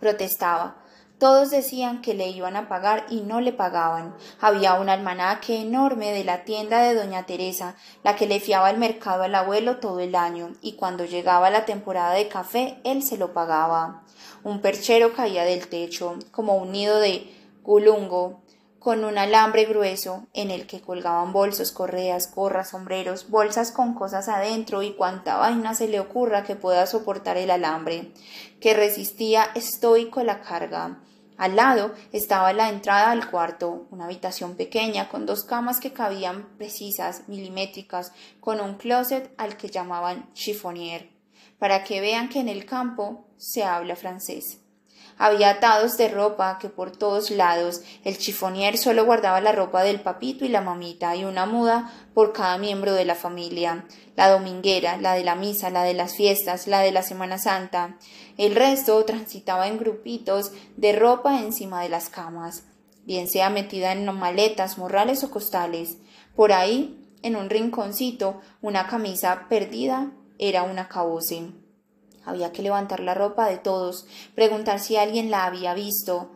protestaba. Todos decían que le iban a pagar y no le pagaban. Había un almanaque enorme de la tienda de doña Teresa, la que le fiaba el mercado al abuelo todo el año, y cuando llegaba la temporada de café él se lo pagaba. Un perchero caía del techo, como un nido de gulungo, con un alambre grueso en el que colgaban bolsos, correas, gorras, sombreros, bolsas con cosas adentro y cuanta vaina se le ocurra que pueda soportar el alambre, que resistía estoico la carga. Al lado estaba la entrada al cuarto, una habitación pequeña con dos camas que cabían precisas, milimétricas, con un closet al que llamaban chiffonier, para que vean que en el campo se habla francés. Había atados de ropa que por todos lados el chifonier solo guardaba la ropa del papito y la mamita y una muda por cada miembro de la familia, la dominguera, la de la misa, la de las fiestas, la de la Semana Santa. El resto transitaba en grupitos de ropa encima de las camas, bien sea metida en maletas, morrales o costales. Por ahí, en un rinconcito, una camisa perdida era una cabose. Había que levantar la ropa de todos, preguntar si alguien la había visto,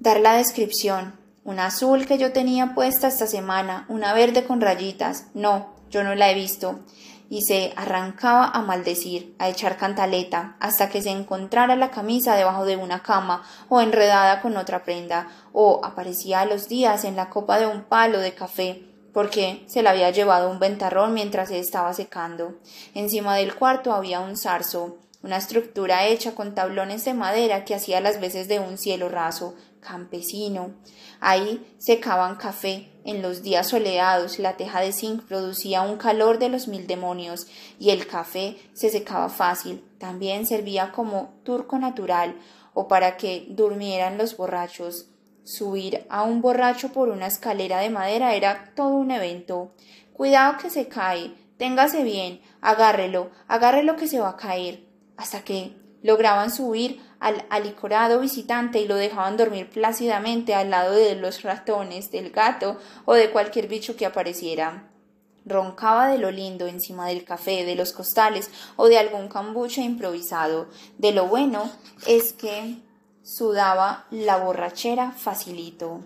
dar la descripción. Una azul que yo tenía puesta esta semana, una verde con rayitas. No, yo no la he visto. Y se arrancaba a maldecir, a echar cantaleta, hasta que se encontrara la camisa debajo de una cama, o enredada con otra prenda, o aparecía a los días en la copa de un palo de café, porque se la había llevado un ventarrón mientras se estaba secando. Encima del cuarto había un zarzo, una estructura hecha con tablones de madera que hacía las veces de un cielo raso, campesino. Ahí secaban café. En los días soleados la teja de zinc producía un calor de los mil demonios y el café se secaba fácil. También servía como turco natural o para que durmieran los borrachos. Subir a un borracho por una escalera de madera era todo un evento. Cuidado que se cae, téngase bien, agárrelo, agárrelo que se va a caer. Hasta que lograban subir al alicorado visitante y lo dejaban dormir plácidamente al lado de los ratones, del gato o de cualquier bicho que apareciera. Roncaba de lo lindo encima del café, de los costales o de algún cambuche improvisado. De lo bueno es que sudaba la borrachera facilito.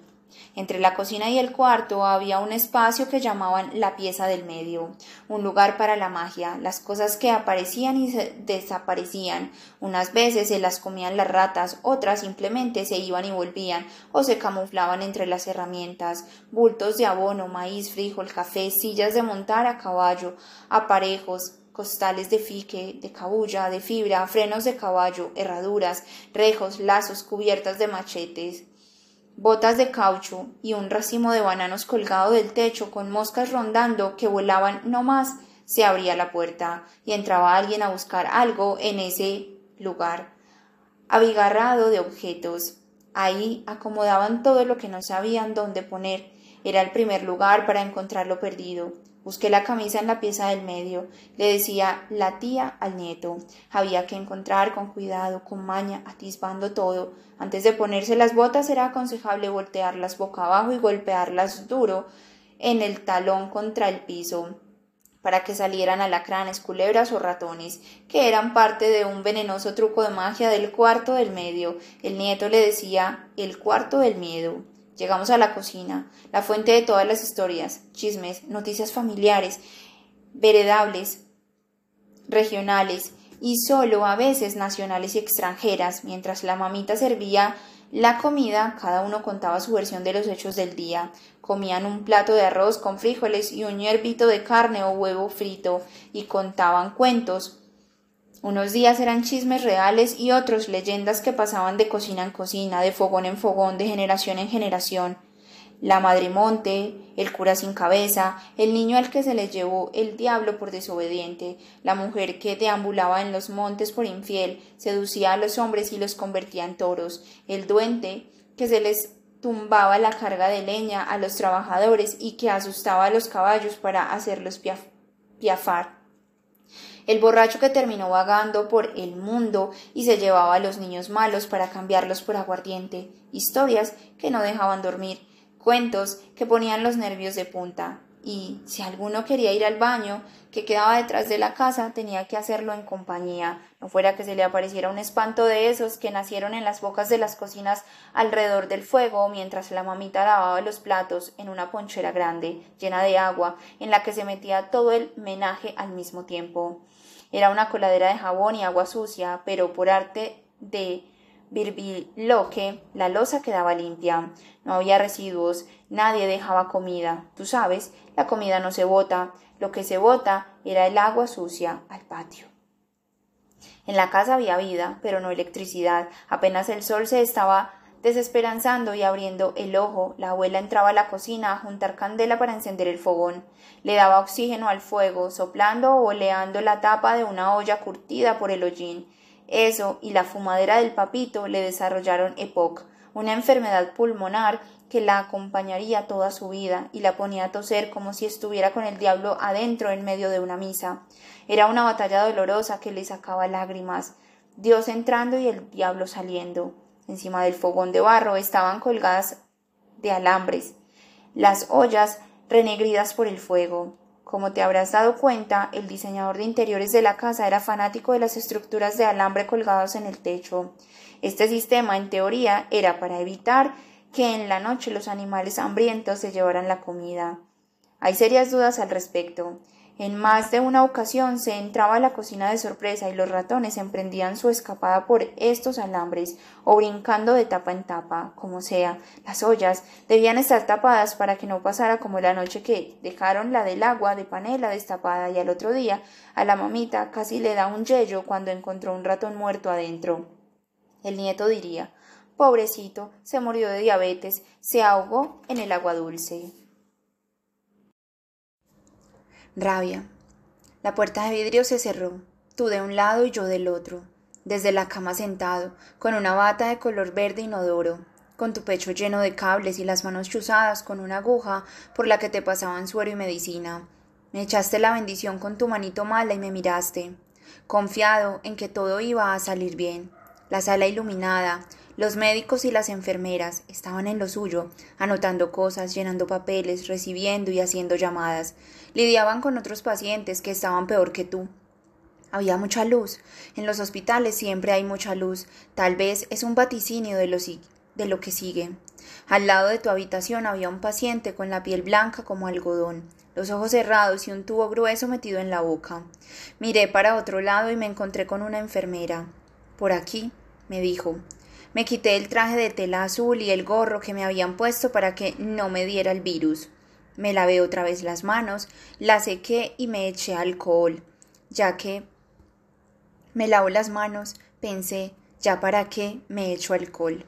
Entre la cocina y el cuarto había un espacio que llamaban la pieza del medio, un lugar para la magia, las cosas que aparecían y desaparecían. Unas veces se las comían las ratas, otras simplemente se iban y volvían o se camuflaban entre las herramientas, bultos de abono, maíz, frijol, café, sillas de montar a caballo, aparejos, costales de fique, de cabulla, de fibra, frenos de caballo, herraduras, rejos, lazos, cubiertas de machetes, botas de caucho y un racimo de bananos colgado del techo con moscas rondando que volaban no más, se abría la puerta y entraba alguien a buscar algo en ese lugar, abigarrado de objetos. Ahí acomodaban todo lo que no sabían dónde poner. Era el primer lugar para encontrar lo perdido. Busqué la camisa en la pieza del medio, le decía la tía al nieto. Había que encontrar con cuidado, con maña, atisbando todo. Antes de ponerse las botas era aconsejable voltearlas boca abajo y golpearlas duro en el talón contra el piso para que salieran alacranes, culebras o ratones, que eran parte de un venenoso truco de magia del cuarto del medio. El nieto le decía el cuarto del miedo. Llegamos a la cocina, la fuente de todas las historias, chismes, noticias familiares, veredables, regionales y solo a veces nacionales y extranjeras. Mientras la mamita servía la comida, cada uno contaba su versión de los hechos del día. Comían un plato de arroz con frijoles y un hierbito de carne o huevo frito y contaban cuentos, unos días eran chismes reales y otros leyendas que pasaban de cocina en cocina, de fogón en fogón, de generación en generación. La madre monte, el cura sin cabeza, el niño al que se le llevó el diablo por desobediente, la mujer que deambulaba en los montes por infiel, seducía a los hombres y los convertía en toros, el duende que se les tumbaba la carga de leña a los trabajadores y que asustaba a los caballos para hacerlos piafar El borracho que terminó vagando por el mundo y se llevaba a los niños malos para cambiarlos por aguardiente, historias que no dejaban dormir, cuentos que ponían los nervios de punta, y si alguno quería ir al baño, que quedaba detrás de la casa, tenía que hacerlo en compañía, no fuera que se le apareciera un espanto de esos que nacieron en las bocas de las cocinas alrededor del fuego mientras la mamita lavaba los platos en una ponchera grande, llena de agua, en la que se metía todo el menaje al mismo tiempo. Era una coladera de jabón y agua sucia, pero por arte de Virbiloque la losa quedaba limpia. No había residuos, nadie dejaba comida. Tú sabes, la comida no se bota, lo que se bota era el agua sucia al patio. En la casa había vida, pero no electricidad. Apenas el sol se estaba desesperanzando y abriendo el ojo, la abuela entraba a la cocina a juntar candela para encender el fogón. Le daba oxígeno al fuego, soplando o oleando la tapa de una olla curtida por el hollín. Eso y la fumadera del papito le desarrollaron EPOC, una enfermedad pulmonar que la acompañaría toda su vida y la ponía a toser como si estuviera con el diablo adentro en medio de una misa. Era una batalla dolorosa que le sacaba lágrimas, Dios entrando y el diablo saliendo. Encima del fogón de barro estaban colgadas de alambres las ollas renegridas por el fuego. Como te habrás dado cuenta, el diseñador de interiores de la casa era fanático de las estructuras de alambre colgados en el techo. Este sistema, en teoría, era para evitar que en la noche los animales hambrientos se llevaran la comida. Hay serias dudas al respecto. En más de una ocasión se entraba a la cocina de sorpresa y los ratones emprendían su escapada por estos alambres o brincando de tapa en tapa, como sea. Las ollas debían estar tapadas para que no pasara como la noche que dejaron la del agua de panela destapada y al otro día a la mamita casi le da un yello cuando encontró un ratón muerto adentro. El nieto diría Pobrecito, se murió de diabetes, se ahogó en el agua dulce. Rabia. La puerta de vidrio se cerró, tú de un lado y yo del otro, desde la cama sentado, con una bata de color verde inodoro, con tu pecho lleno de cables y las manos chuzadas con una aguja por la que te pasaban suero y medicina. Me echaste la bendición con tu manito mala y me miraste, confiado en que todo iba a salir bien. La sala iluminada, los médicos y las enfermeras estaban en lo suyo, anotando cosas, llenando papeles, recibiendo y haciendo llamadas. Lidiaban con otros pacientes que estaban peor que tú. Había mucha luz. En los hospitales siempre hay mucha luz. Tal vez es un vaticinio de lo, de lo que sigue. Al lado de tu habitación había un paciente con la piel blanca como algodón, los ojos cerrados y un tubo grueso metido en la boca. Miré para otro lado y me encontré con una enfermera. Por aquí, me dijo. Me quité el traje de tela azul y el gorro que me habían puesto para que no me diera el virus. Me lavé otra vez las manos, las sequé y me eché alcohol. Ya que me lavo las manos, pensé, ya para qué me echo alcohol.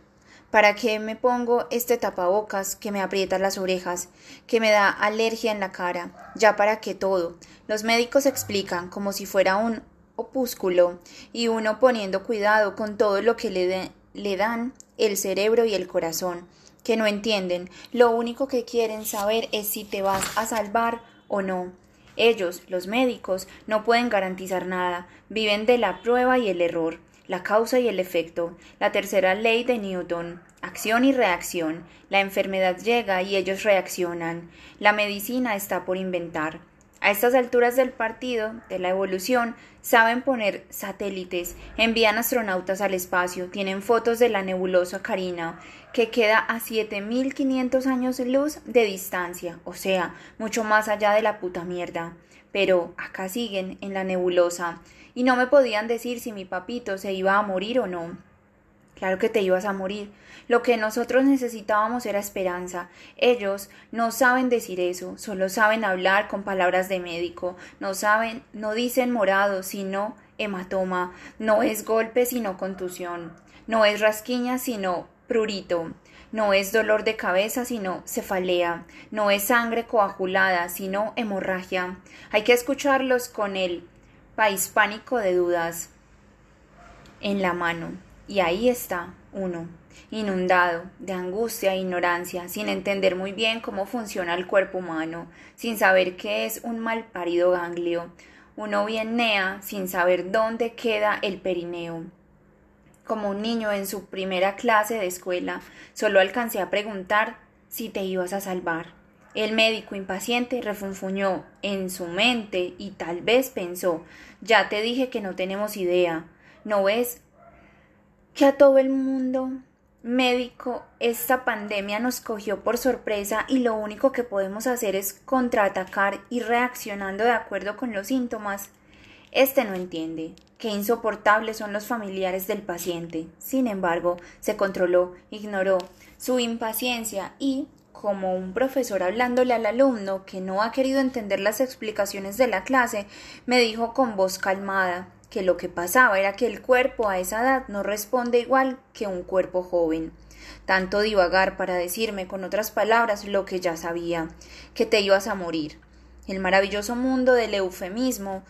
¿Para qué me pongo este tapabocas que me aprieta las orejas, que me da alergia en la cara? Ya para qué todo. Los médicos explican como si fuera un opúsculo y uno poniendo cuidado con todo lo que le, de, le dan el cerebro y el corazón, que no entienden, lo único que quieren saber es si te vas a salvar o no. Ellos, los médicos, no pueden garantizar nada, viven de la prueba y el error, la causa y el efecto, la tercera ley de Newton, acción y reacción. La enfermedad llega y ellos reaccionan. La medicina está por inventar. A estas alturas del partido, de la evolución, saben poner satélites, envían astronautas al espacio, tienen fotos de la nebulosa Carina, que queda a 7500 años luz de distancia, o sea, mucho más allá de la puta mierda. Pero acá siguen, en la nebulosa, y no me podían decir si mi papito se iba a morir o no. Claro que te ibas a morir. Lo que nosotros necesitábamos era esperanza. Ellos no saben decir eso, solo saben hablar con palabras de médico. No saben, no dicen morado, sino hematoma. No es golpe, sino contusión. No es rasquiña, sino prurito. No es dolor de cabeza, sino cefalea. No es sangre coagulada, sino hemorragia. Hay que escucharlos con el país pánico de dudas en la mano. Y ahí está uno, inundado de angustia e ignorancia, sin entender muy bien cómo funciona el cuerpo humano, sin saber qué es un mal parido ganglio, uno bien nea sin saber dónde queda el perineo. Como un niño en su primera clase de escuela, solo alcancé a preguntar si te ibas a salvar. El médico impaciente refunfuñó en su mente y tal vez pensó ya te dije que no tenemos idea. ¿No ves que a todo el mundo médico esta pandemia nos cogió por sorpresa y lo único que podemos hacer es contraatacar y reaccionando de acuerdo con los síntomas. Este no entiende qué insoportables son los familiares del paciente. Sin embargo, se controló, ignoró su impaciencia y, como un profesor hablándole al alumno que no ha querido entender las explicaciones de la clase, me dijo con voz calmada que lo que pasaba era que el cuerpo a esa edad no responde igual que un cuerpo joven. Tanto divagar para decirme con otras palabras lo que ya sabía, que te ibas a morir. El maravilloso mundo del eufemismo,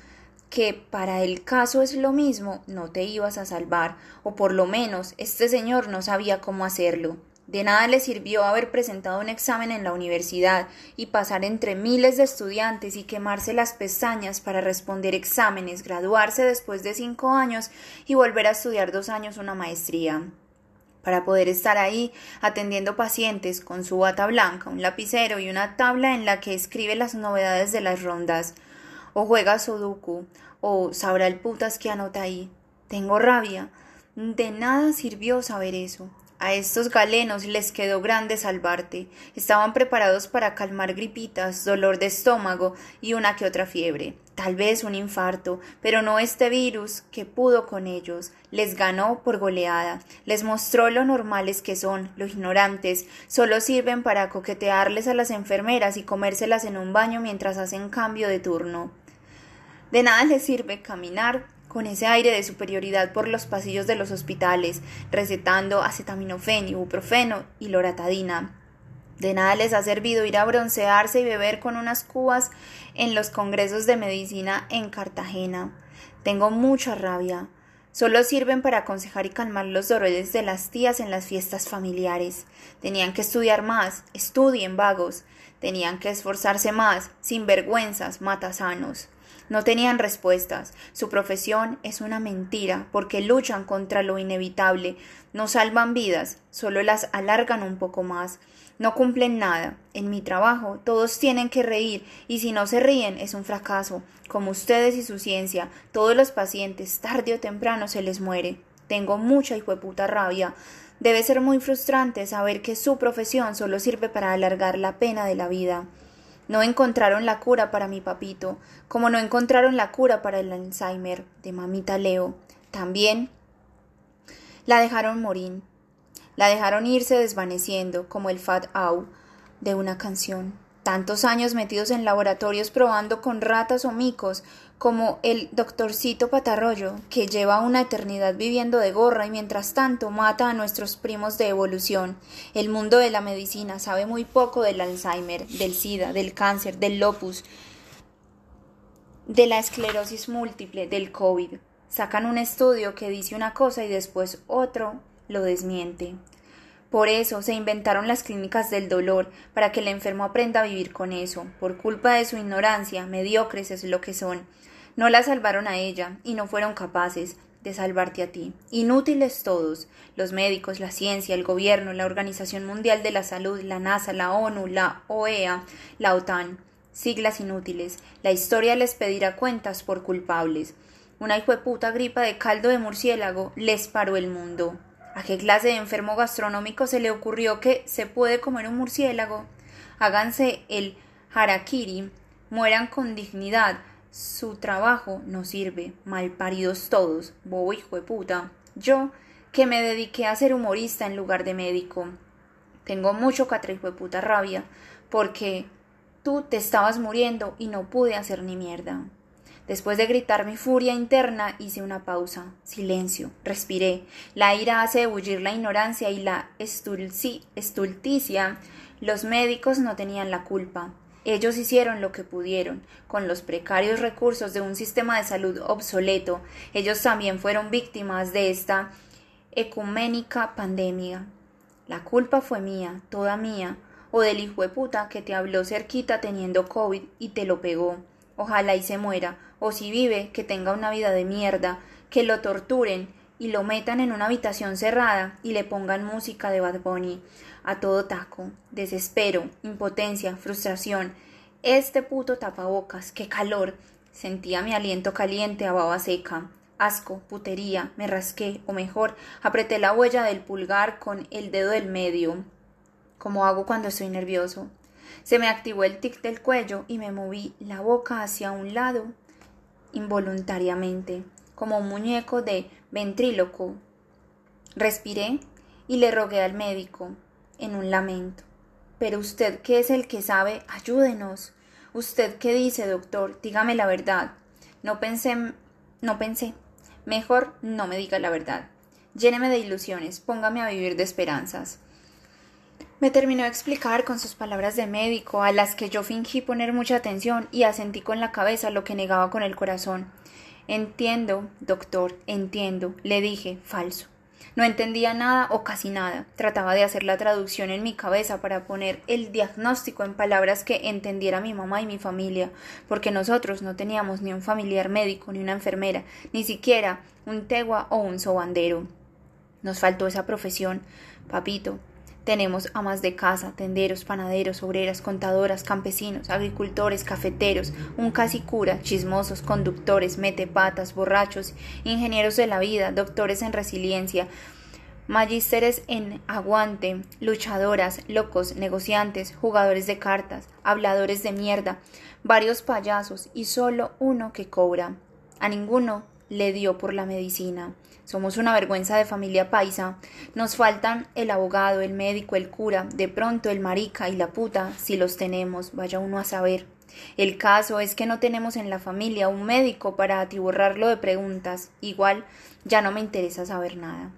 que para el caso es lo mismo, no te ibas a salvar, o por lo menos este señor no sabía cómo hacerlo. De nada le sirvió haber presentado un examen en la universidad y pasar entre miles de estudiantes y quemarse las pestañas para responder exámenes, graduarse después de cinco años y volver a estudiar dos años una maestría. Para poder estar ahí atendiendo pacientes con su bata blanca, un lapicero y una tabla en la que escribe las novedades de las rondas, o juega Sudoku, o sabrá el putas que anota ahí. Tengo rabia. De nada sirvió saber eso. A estos galenos les quedó grande salvarte. Estaban preparados para calmar gripitas, dolor de estómago y una que otra fiebre. Tal vez un infarto, pero no este virus que pudo con ellos. Les ganó por goleada. Les mostró lo normales que son, lo ignorantes. Solo sirven para coquetearles a las enfermeras y comérselas en un baño mientras hacen cambio de turno. De nada les sirve caminar con ese aire de superioridad por los pasillos de los hospitales, recetando acetaminofén, ibuprofeno y loratadina. De nada les ha servido ir a broncearse y beber con unas cubas en los congresos de medicina en Cartagena. Tengo mucha rabia. Solo sirven para aconsejar y calmar los dolores de las tías en las fiestas familiares. Tenían que estudiar más, estudien vagos. Tenían que esforzarse más, sin vergüenzas, matasanos. No tenían respuestas. Su profesión es una mentira, porque luchan contra lo inevitable. No salvan vidas, solo las alargan un poco más. No cumplen nada. En mi trabajo todos tienen que reír, y si no se ríen es un fracaso. Como ustedes y su ciencia, todos los pacientes, tarde o temprano, se les muere. Tengo mucha puta rabia. Debe ser muy frustrante saber que su profesión solo sirve para alargar la pena de la vida. No encontraron la cura para mi papito, como no encontraron la cura para el Alzheimer de mamita Leo. También la dejaron morir. La dejaron irse desvaneciendo, como el Fat Au de una canción tantos años metidos en laboratorios probando con ratas o micos, como el doctorcito Patarroyo, que lleva una eternidad viviendo de gorra y mientras tanto mata a nuestros primos de evolución. El mundo de la medicina sabe muy poco del Alzheimer, del SIDA, del cáncer, del lopus, de la esclerosis múltiple, del COVID. Sacan un estudio que dice una cosa y después otro lo desmiente. Por eso se inventaron las clínicas del dolor, para que el enfermo aprenda a vivir con eso. Por culpa de su ignorancia, mediocres es lo que son. No la salvaron a ella, y no fueron capaces de salvarte a ti. Inútiles todos, los médicos, la ciencia, el gobierno, la Organización Mundial de la Salud, la NASA, la ONU, la OEA, la OTAN. Siglas inútiles. La historia les pedirá cuentas por culpables. Una hijueputa gripa de caldo de murciélago les paró el mundo. ¿A qué clase de enfermo gastronómico se le ocurrió que se puede comer un murciélago? Háganse el harakiri, mueran con dignidad. Su trabajo no sirve. Malparidos todos, bobo hijo de puta. Yo, que me dediqué a ser humorista en lugar de médico. Tengo mucho hijo de puta rabia, porque tú te estabas muriendo y no pude hacer ni mierda. Después de gritar mi furia interna, hice una pausa. Silencio. Respiré. La ira hace ebullir la ignorancia y la estulticia. Los médicos no tenían la culpa. Ellos hicieron lo que pudieron, con los precarios recursos de un sistema de salud obsoleto. Ellos también fueron víctimas de esta ecuménica pandemia. La culpa fue mía, toda mía, o del hijo de puta que te habló cerquita teniendo COVID y te lo pegó ojalá y se muera, o si vive, que tenga una vida de mierda, que lo torturen y lo metan en una habitación cerrada y le pongan música de Bad Bunny a todo taco, desespero, impotencia, frustración. Este puto tapabocas, qué calor. Sentía mi aliento caliente a baba seca. Asco, putería, me rasqué, o mejor, apreté la huella del pulgar con el dedo del medio, como hago cuando estoy nervioso. Se me activó el tic del cuello y me moví la boca hacia un lado involuntariamente, como un muñeco de ventríloco. Respiré y le rogué al médico, en un lamento. Pero usted, que es el que sabe, ayúdenos. Usted qué dice, doctor, dígame la verdad. No pensé, no pensé. Mejor no me diga la verdad. Lléneme de ilusiones, póngame a vivir de esperanzas. Me terminó de explicar con sus palabras de médico, a las que yo fingí poner mucha atención y asentí con la cabeza lo que negaba con el corazón. Entiendo, doctor, entiendo, le dije, falso. No entendía nada o casi nada. Trataba de hacer la traducción en mi cabeza para poner el diagnóstico en palabras que entendiera mi mamá y mi familia, porque nosotros no teníamos ni un familiar médico ni una enfermera, ni siquiera un tegua o un sobandero. Nos faltó esa profesión. Papito, tenemos amas de casa, tenderos, panaderos, obreras, contadoras, campesinos, agricultores, cafeteros, un casi cura, chismosos, conductores, metepatas, borrachos, ingenieros de la vida, doctores en resiliencia, magísteres en aguante, luchadoras, locos, negociantes, jugadores de cartas, habladores de mierda, varios payasos y solo uno que cobra. A ninguno le dio por la medicina. Somos una vergüenza de familia paisa. Nos faltan el abogado, el médico, el cura, de pronto el marica y la puta, si los tenemos, vaya uno a saber. El caso es que no tenemos en la familia un médico para atiborrarlo de preguntas. Igual ya no me interesa saber nada.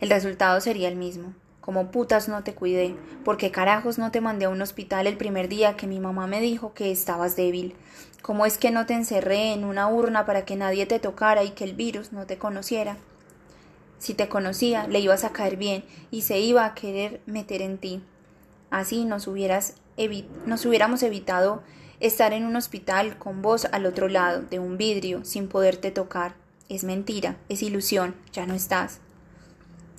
El resultado sería el mismo. Como putas no te cuidé, porque carajos no te mandé a un hospital el primer día que mi mamá me dijo que estabas débil. ¿Cómo es que no te encerré en una urna para que nadie te tocara y que el virus no te conociera? Si te conocía, le ibas a caer bien y se iba a querer meter en ti. Así nos, hubieras nos hubiéramos evitado estar en un hospital con vos al otro lado de un vidrio sin poderte tocar. Es mentira, es ilusión, ya no estás.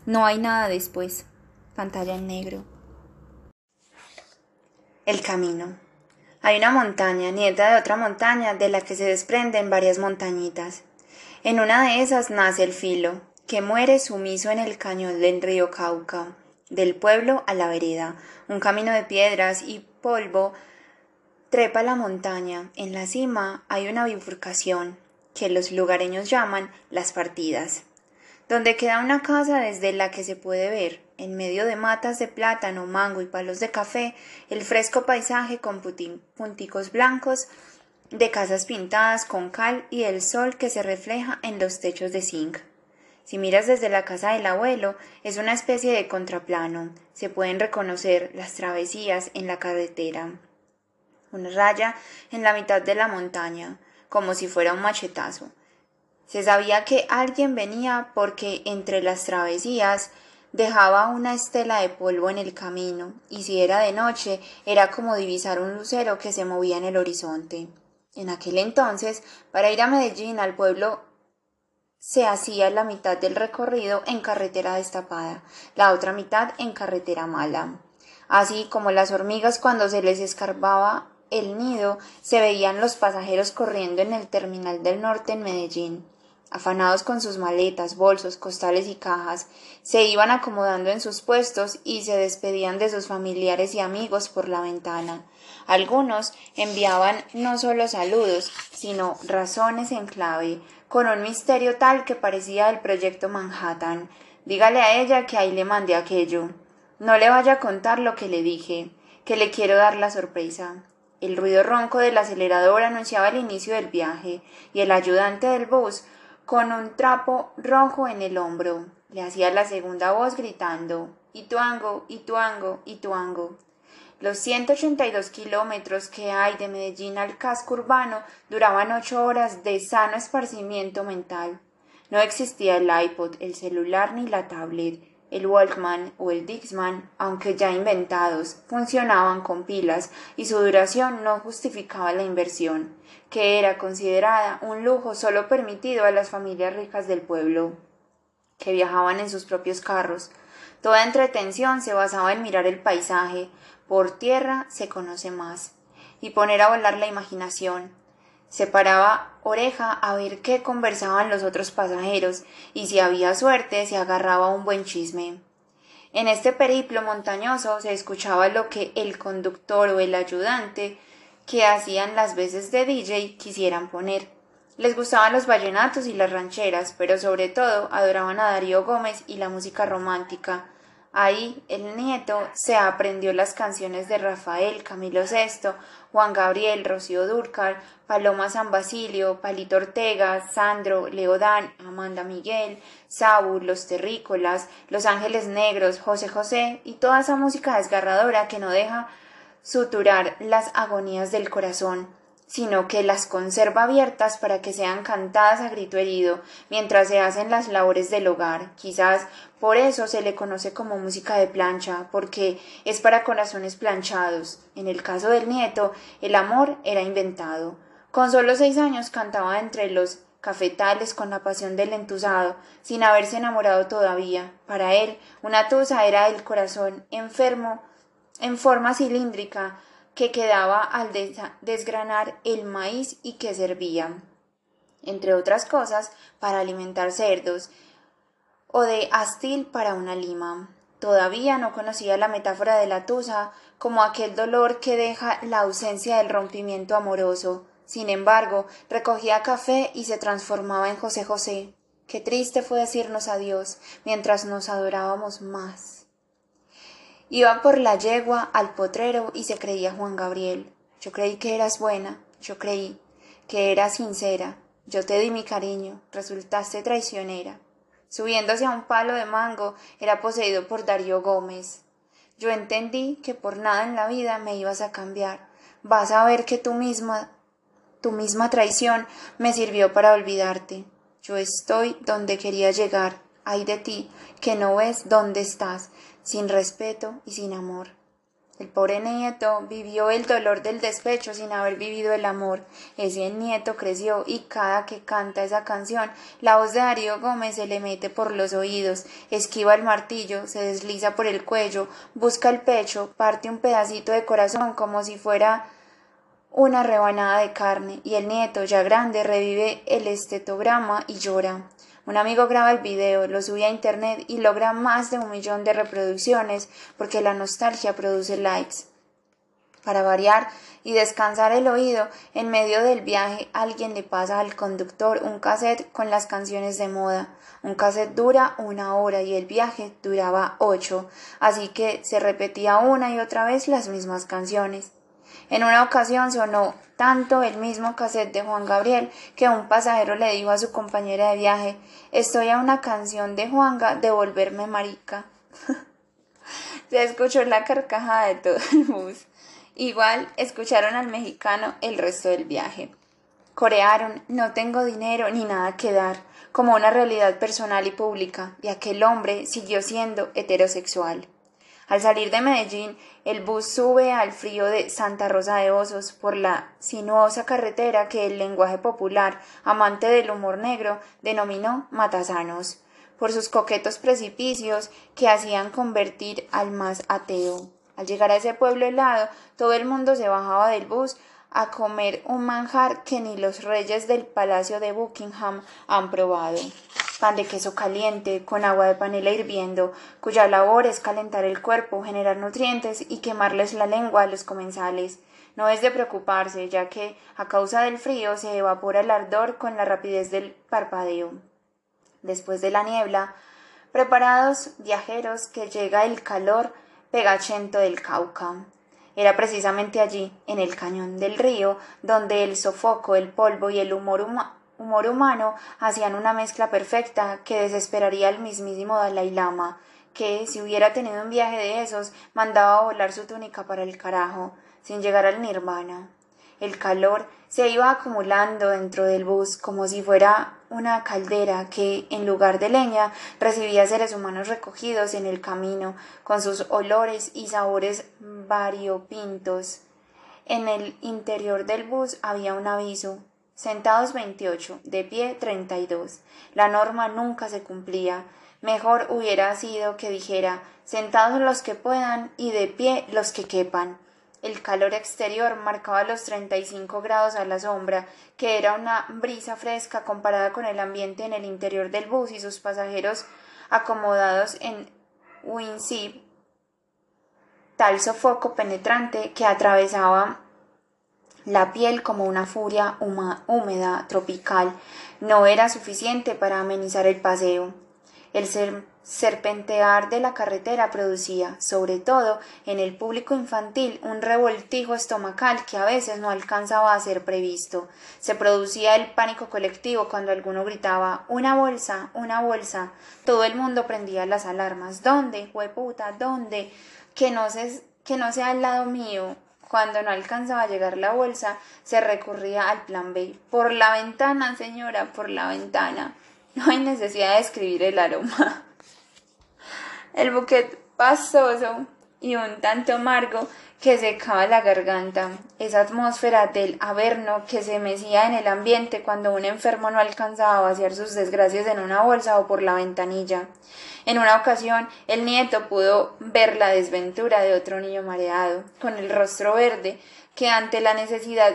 No hay nada después pantalla en negro. El camino. Hay una montaña, nieta de otra montaña, de la que se desprenden varias montañitas. En una de esas nace el filo, que muere sumiso en el cañón del río Cauca, del pueblo a la vereda, un camino de piedras y polvo trepa la montaña. En la cima hay una bifurcación, que los lugareños llaman las partidas, donde queda una casa desde la que se puede ver, en medio de matas de plátano, mango y palos de café, el fresco paisaje con punticos blancos de casas pintadas con cal y el sol que se refleja en los techos de zinc. Si miras desde la casa del abuelo, es una especie de contraplano. Se pueden reconocer las travesías en la carretera. Una raya en la mitad de la montaña, como si fuera un machetazo. Se sabía que alguien venía porque entre las travesías dejaba una estela de polvo en el camino, y si era de noche era como divisar un lucero que se movía en el horizonte. En aquel entonces, para ir a Medellín al pueblo se hacía la mitad del recorrido en carretera destapada, la otra mitad en carretera mala. Así como las hormigas cuando se les escarbaba el nido, se veían los pasajeros corriendo en el terminal del norte en Medellín afanados con sus maletas, bolsos, costales y cajas, se iban acomodando en sus puestos y se despedían de sus familiares y amigos por la ventana. Algunos enviaban no solo saludos, sino razones en clave, con un misterio tal que parecía el proyecto Manhattan. Dígale a ella que ahí le mandé aquello. No le vaya a contar lo que le dije, que le quiero dar la sorpresa. El ruido ronco del acelerador anunciaba el inicio del viaje, y el ayudante del bus con un trapo rojo en el hombro. Le hacía la segunda voz gritando Ituango, Ituango, Ituango. Los 182 kilómetros que hay de Medellín al casco urbano duraban ocho horas de sano esparcimiento mental. No existía el iPod, el celular ni la tablet. el Walkman o el Dixman, aunque ya inventados, funcionaban con pilas y su duración no justificaba la inversión, que era considerada un lujo solo permitido a las familias ricas del pueblo, que viajaban en sus propios carros. Toda entretención se basaba en mirar el paisaje, por tierra se conoce más, y poner a volar la imaginación, se paraba oreja a ver qué conversaban los otros pasajeros y si había suerte se agarraba un buen chisme. En este periplo montañoso se escuchaba lo que el conductor o el ayudante que hacían las veces de DJ quisieran poner. Les gustaban los vallenatos y las rancheras, pero sobre todo adoraban a Darío Gómez y la música romántica, Ahí el nieto se aprendió las canciones de Rafael, Camilo VI, Juan Gabriel, Rocío Dúrcal, Paloma San Basilio, Palito Ortega, Sandro, Leodán, Amanda Miguel, Saúl, Los Terrícolas, Los Ángeles Negros, José José y toda esa música desgarradora que no deja suturar las agonías del corazón sino que las conserva abiertas para que sean cantadas a grito herido mientras se hacen las labores del hogar. Quizás por eso se le conoce como música de plancha, porque es para corazones planchados. En el caso del nieto, el amor era inventado. Con solo seis años cantaba entre los cafetales con la pasión del entusado, sin haberse enamorado todavía. Para él, una tusa era el corazón enfermo, en forma cilíndrica, que quedaba al desgranar el maíz y que servía, entre otras cosas, para alimentar cerdos, o de astil para una lima. Todavía no conocía la metáfora de la tusa como aquel dolor que deja la ausencia del rompimiento amoroso. Sin embargo, recogía café y se transformaba en José José. Qué triste fue decirnos adiós mientras nos adorábamos más. Iba por la yegua al potrero y se creía Juan Gabriel. Yo creí que eras buena, yo creí que eras sincera, yo te di mi cariño, resultaste traicionera. Subiéndose a un palo de mango, era poseído por Darío Gómez. Yo entendí que por nada en la vida me ibas a cambiar. Vas a ver que tú misma, tu misma traición me sirvió para olvidarte. Yo estoy donde quería llegar. Ay de ti, que no ves dónde estás sin respeto y sin amor. El pobre nieto vivió el dolor del despecho sin haber vivido el amor. Ese nieto creció y cada que canta esa canción, la voz de Darío Gómez se le mete por los oídos, esquiva el martillo, se desliza por el cuello, busca el pecho, parte un pedacito de corazón como si fuera una rebanada de carne, y el nieto, ya grande, revive el estetograma y llora. Un amigo graba el video, lo sube a internet y logra más de un millón de reproducciones porque la nostalgia produce likes. Para variar y descansar el oído, en medio del viaje alguien le pasa al conductor un cassette con las canciones de moda. Un cassette dura una hora y el viaje duraba ocho, así que se repetía una y otra vez las mismas canciones. En una ocasión sonó tanto el mismo cassette de Juan Gabriel que un pasajero le dijo a su compañera de viaje Estoy a una canción de Juanga de volverme marica. Se escuchó la carcajada de todo el bus. Igual escucharon al mexicano el resto del viaje. Corearon No tengo dinero ni nada que dar, como una realidad personal y pública, y aquel hombre siguió siendo heterosexual. Al salir de Medellín, el bus sube al frío de Santa Rosa de Osos por la sinuosa carretera que el lenguaje popular, amante del humor negro, denominó Matasanos, por sus coquetos precipicios que hacían convertir al más ateo. Al llegar a ese pueblo helado, todo el mundo se bajaba del bus a comer un manjar que ni los reyes del palacio de Buckingham han probado pan de queso caliente con agua de panela hirviendo, cuya labor es calentar el cuerpo, generar nutrientes y quemarles la lengua a los comensales. No es de preocuparse, ya que a causa del frío se evapora el ardor con la rapidez del parpadeo. Después de la niebla, preparados viajeros que llega el calor pegachento del Cauca. Era precisamente allí, en el cañón del río, donde el sofoco, el polvo y el humor humano humor humano hacían una mezcla perfecta que desesperaría al mismísimo Dalai Lama, que, si hubiera tenido un viaje de esos, mandaba volar su túnica para el carajo, sin llegar al nirvana. El calor se iba acumulando dentro del bus como si fuera una caldera que, en lugar de leña, recibía seres humanos recogidos en el camino, con sus olores y sabores variopintos. En el interior del bus había un aviso. Sentados 28, de pie 32. La norma nunca se cumplía. Mejor hubiera sido que dijera sentados los que puedan y de pie los que quepan. El calor exterior marcaba los 35 grados a la sombra, que era una brisa fresca comparada con el ambiente en el interior del bus y sus pasajeros acomodados en Winsip, tal sofoco penetrante que atravesaba la piel como una furia húmeda tropical no era suficiente para amenizar el paseo. El serpentear de la carretera producía, sobre todo en el público infantil, un revoltijo estomacal que a veces no alcanzaba a ser previsto. Se producía el pánico colectivo cuando alguno gritaba una bolsa, una bolsa. Todo el mundo prendía las alarmas. ¿Dónde? Hueputa, ¿dónde? Que no, se, que no sea al lado mío. Cuando no alcanzaba a llegar la bolsa, se recurría al plan B. Por la ventana, señora, por la ventana. No hay necesidad de escribir el aroma. El buquet pastoso y un tanto amargo que secaba la garganta, esa atmósfera del averno que se mecía en el ambiente cuando un enfermo no alcanzaba a vaciar sus desgracias en una bolsa o por la ventanilla. En una ocasión, el nieto pudo ver la desventura de otro niño mareado, con el rostro verde, que ante la necesidad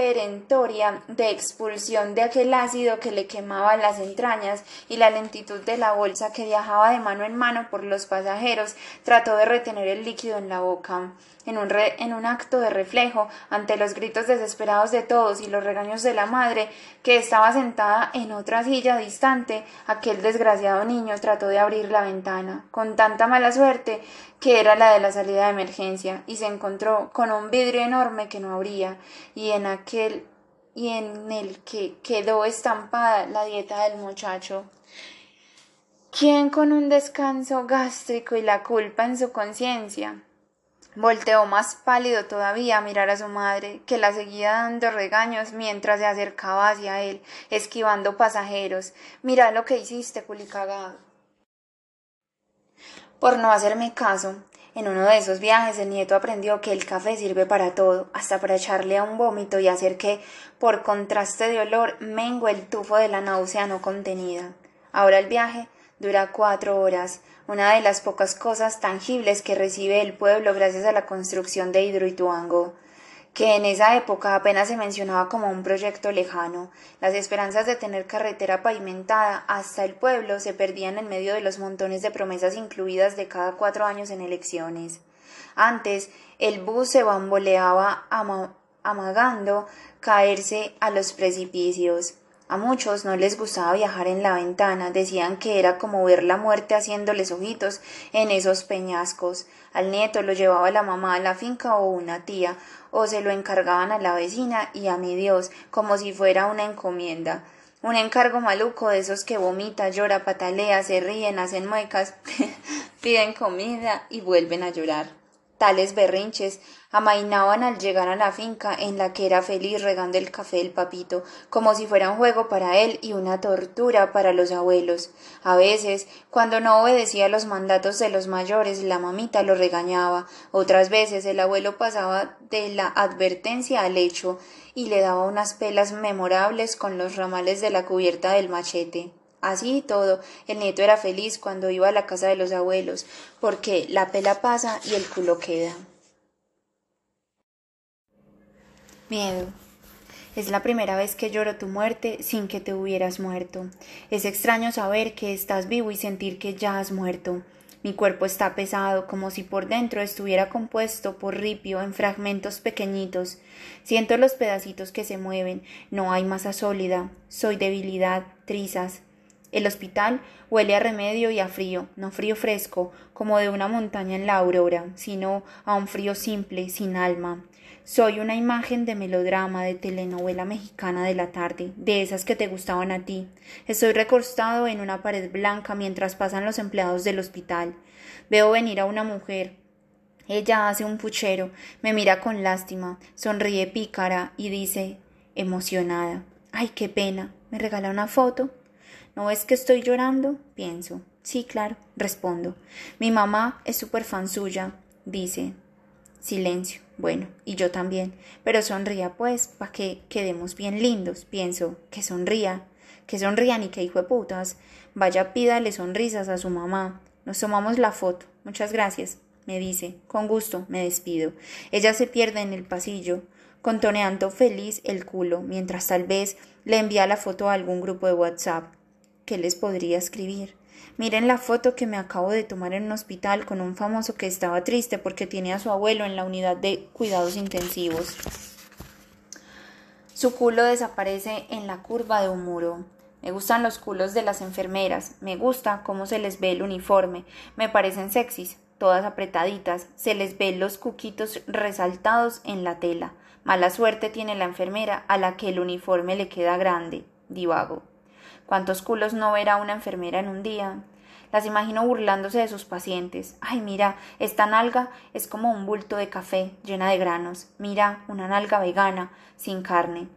perentoria de expulsión de aquel ácido que le quemaba las entrañas y la lentitud de la bolsa que viajaba de mano en mano por los pasajeros trató de retener el líquido en la boca. En un, en un acto de reflejo ante los gritos desesperados de todos y los regaños de la madre, que estaba sentada en otra silla distante, aquel desgraciado niño trató de abrir la ventana, con tanta mala suerte que era la de la salida de emergencia, y se encontró con un vidrio enorme que no abría, y en aquel y en el que quedó estampada la dieta del muchacho. ¿Quién con un descanso gástrico y la culpa en su conciencia? Volteó más pálido todavía a mirar a su madre, que la seguía dando regaños mientras se acercaba hacia él, esquivando pasajeros. Mira lo que hiciste, culicagado. Por no hacerme caso, en uno de esos viajes el nieto aprendió que el café sirve para todo, hasta para echarle a un vómito y hacer que, por contraste de olor, mengue el tufo de la náusea no contenida. Ahora el viaje dura cuatro horas, una de las pocas cosas tangibles que recibe el pueblo gracias a la construcción de Hidroituango, que en esa época apenas se mencionaba como un proyecto lejano. Las esperanzas de tener carretera pavimentada hasta el pueblo se perdían en medio de los montones de promesas incluidas de cada cuatro años en elecciones. Antes, el bus se bamboleaba amagando caerse a los precipicios. A muchos no les gustaba viajar en la ventana, decían que era como ver la muerte haciéndoles ojitos en esos peñascos. Al nieto lo llevaba la mamá a la finca o una tía, o se lo encargaban a la vecina y a mi Dios, como si fuera una encomienda. Un encargo maluco de esos que vomita, llora, patalea, se ríen, hacen muecas, piden comida y vuelven a llorar. Tales berrinches amainaban al llegar a la finca en la que era feliz regando el café del papito, como si fuera un juego para él y una tortura para los abuelos. A veces, cuando no obedecía los mandatos de los mayores, la mamita lo regañaba. Otras veces el abuelo pasaba de la advertencia al hecho y le daba unas pelas memorables con los ramales de la cubierta del machete. Así y todo, el nieto era feliz cuando iba a la casa de los abuelos, porque la pela pasa y el culo queda. Miedo. Es la primera vez que lloro tu muerte sin que te hubieras muerto. Es extraño saber que estás vivo y sentir que ya has muerto. Mi cuerpo está pesado, como si por dentro estuviera compuesto por ripio en fragmentos pequeñitos. Siento los pedacitos que se mueven. No hay masa sólida. Soy debilidad, trizas. El hospital huele a remedio y a frío, no frío fresco, como de una montaña en la aurora, sino a un frío simple, sin alma. Soy una imagen de melodrama, de telenovela mexicana de la tarde, de esas que te gustaban a ti. Estoy recostado en una pared blanca mientras pasan los empleados del hospital. Veo venir a una mujer, Ella hace un puchero, me mira con lástima, sonríe pícara y dice, emocionada, ay, qué pena, ¿me regala una foto? ¿No ves que estoy llorando? Pienso. Sí, claro, respondo. Mi mamá es súper fan suya, dice. Silencio. Bueno, y yo también. Pero sonría, pues, para que quedemos bien lindos. Pienso, que sonría. Que sonrían y que hijo de putas. Vaya, pídale sonrisas a su mamá. Nos tomamos la foto. Muchas gracias, me dice. Con gusto, me despido. Ella se pierde en el pasillo, contoneando feliz el culo, mientras tal vez le envía la foto a algún grupo de WhatsApp. ¿Qué les podría escribir? Miren la foto que me acabo de tomar en un hospital con un famoso que estaba triste porque tiene a su abuelo en la unidad de cuidados intensivos. Su culo desaparece en la curva de un muro. Me gustan los culos de las enfermeras, me gusta cómo se les ve el uniforme, me parecen sexys, todas apretaditas, se les ven los cuquitos resaltados en la tela. Mala suerte tiene la enfermera a la que el uniforme le queda grande, divago. ¿Cuántos culos no verá una enfermera en un día? Las imagino burlándose de sus pacientes. Ay, mira, esta nalga es como un bulto de café llena de granos. Mira, una nalga vegana, sin carne.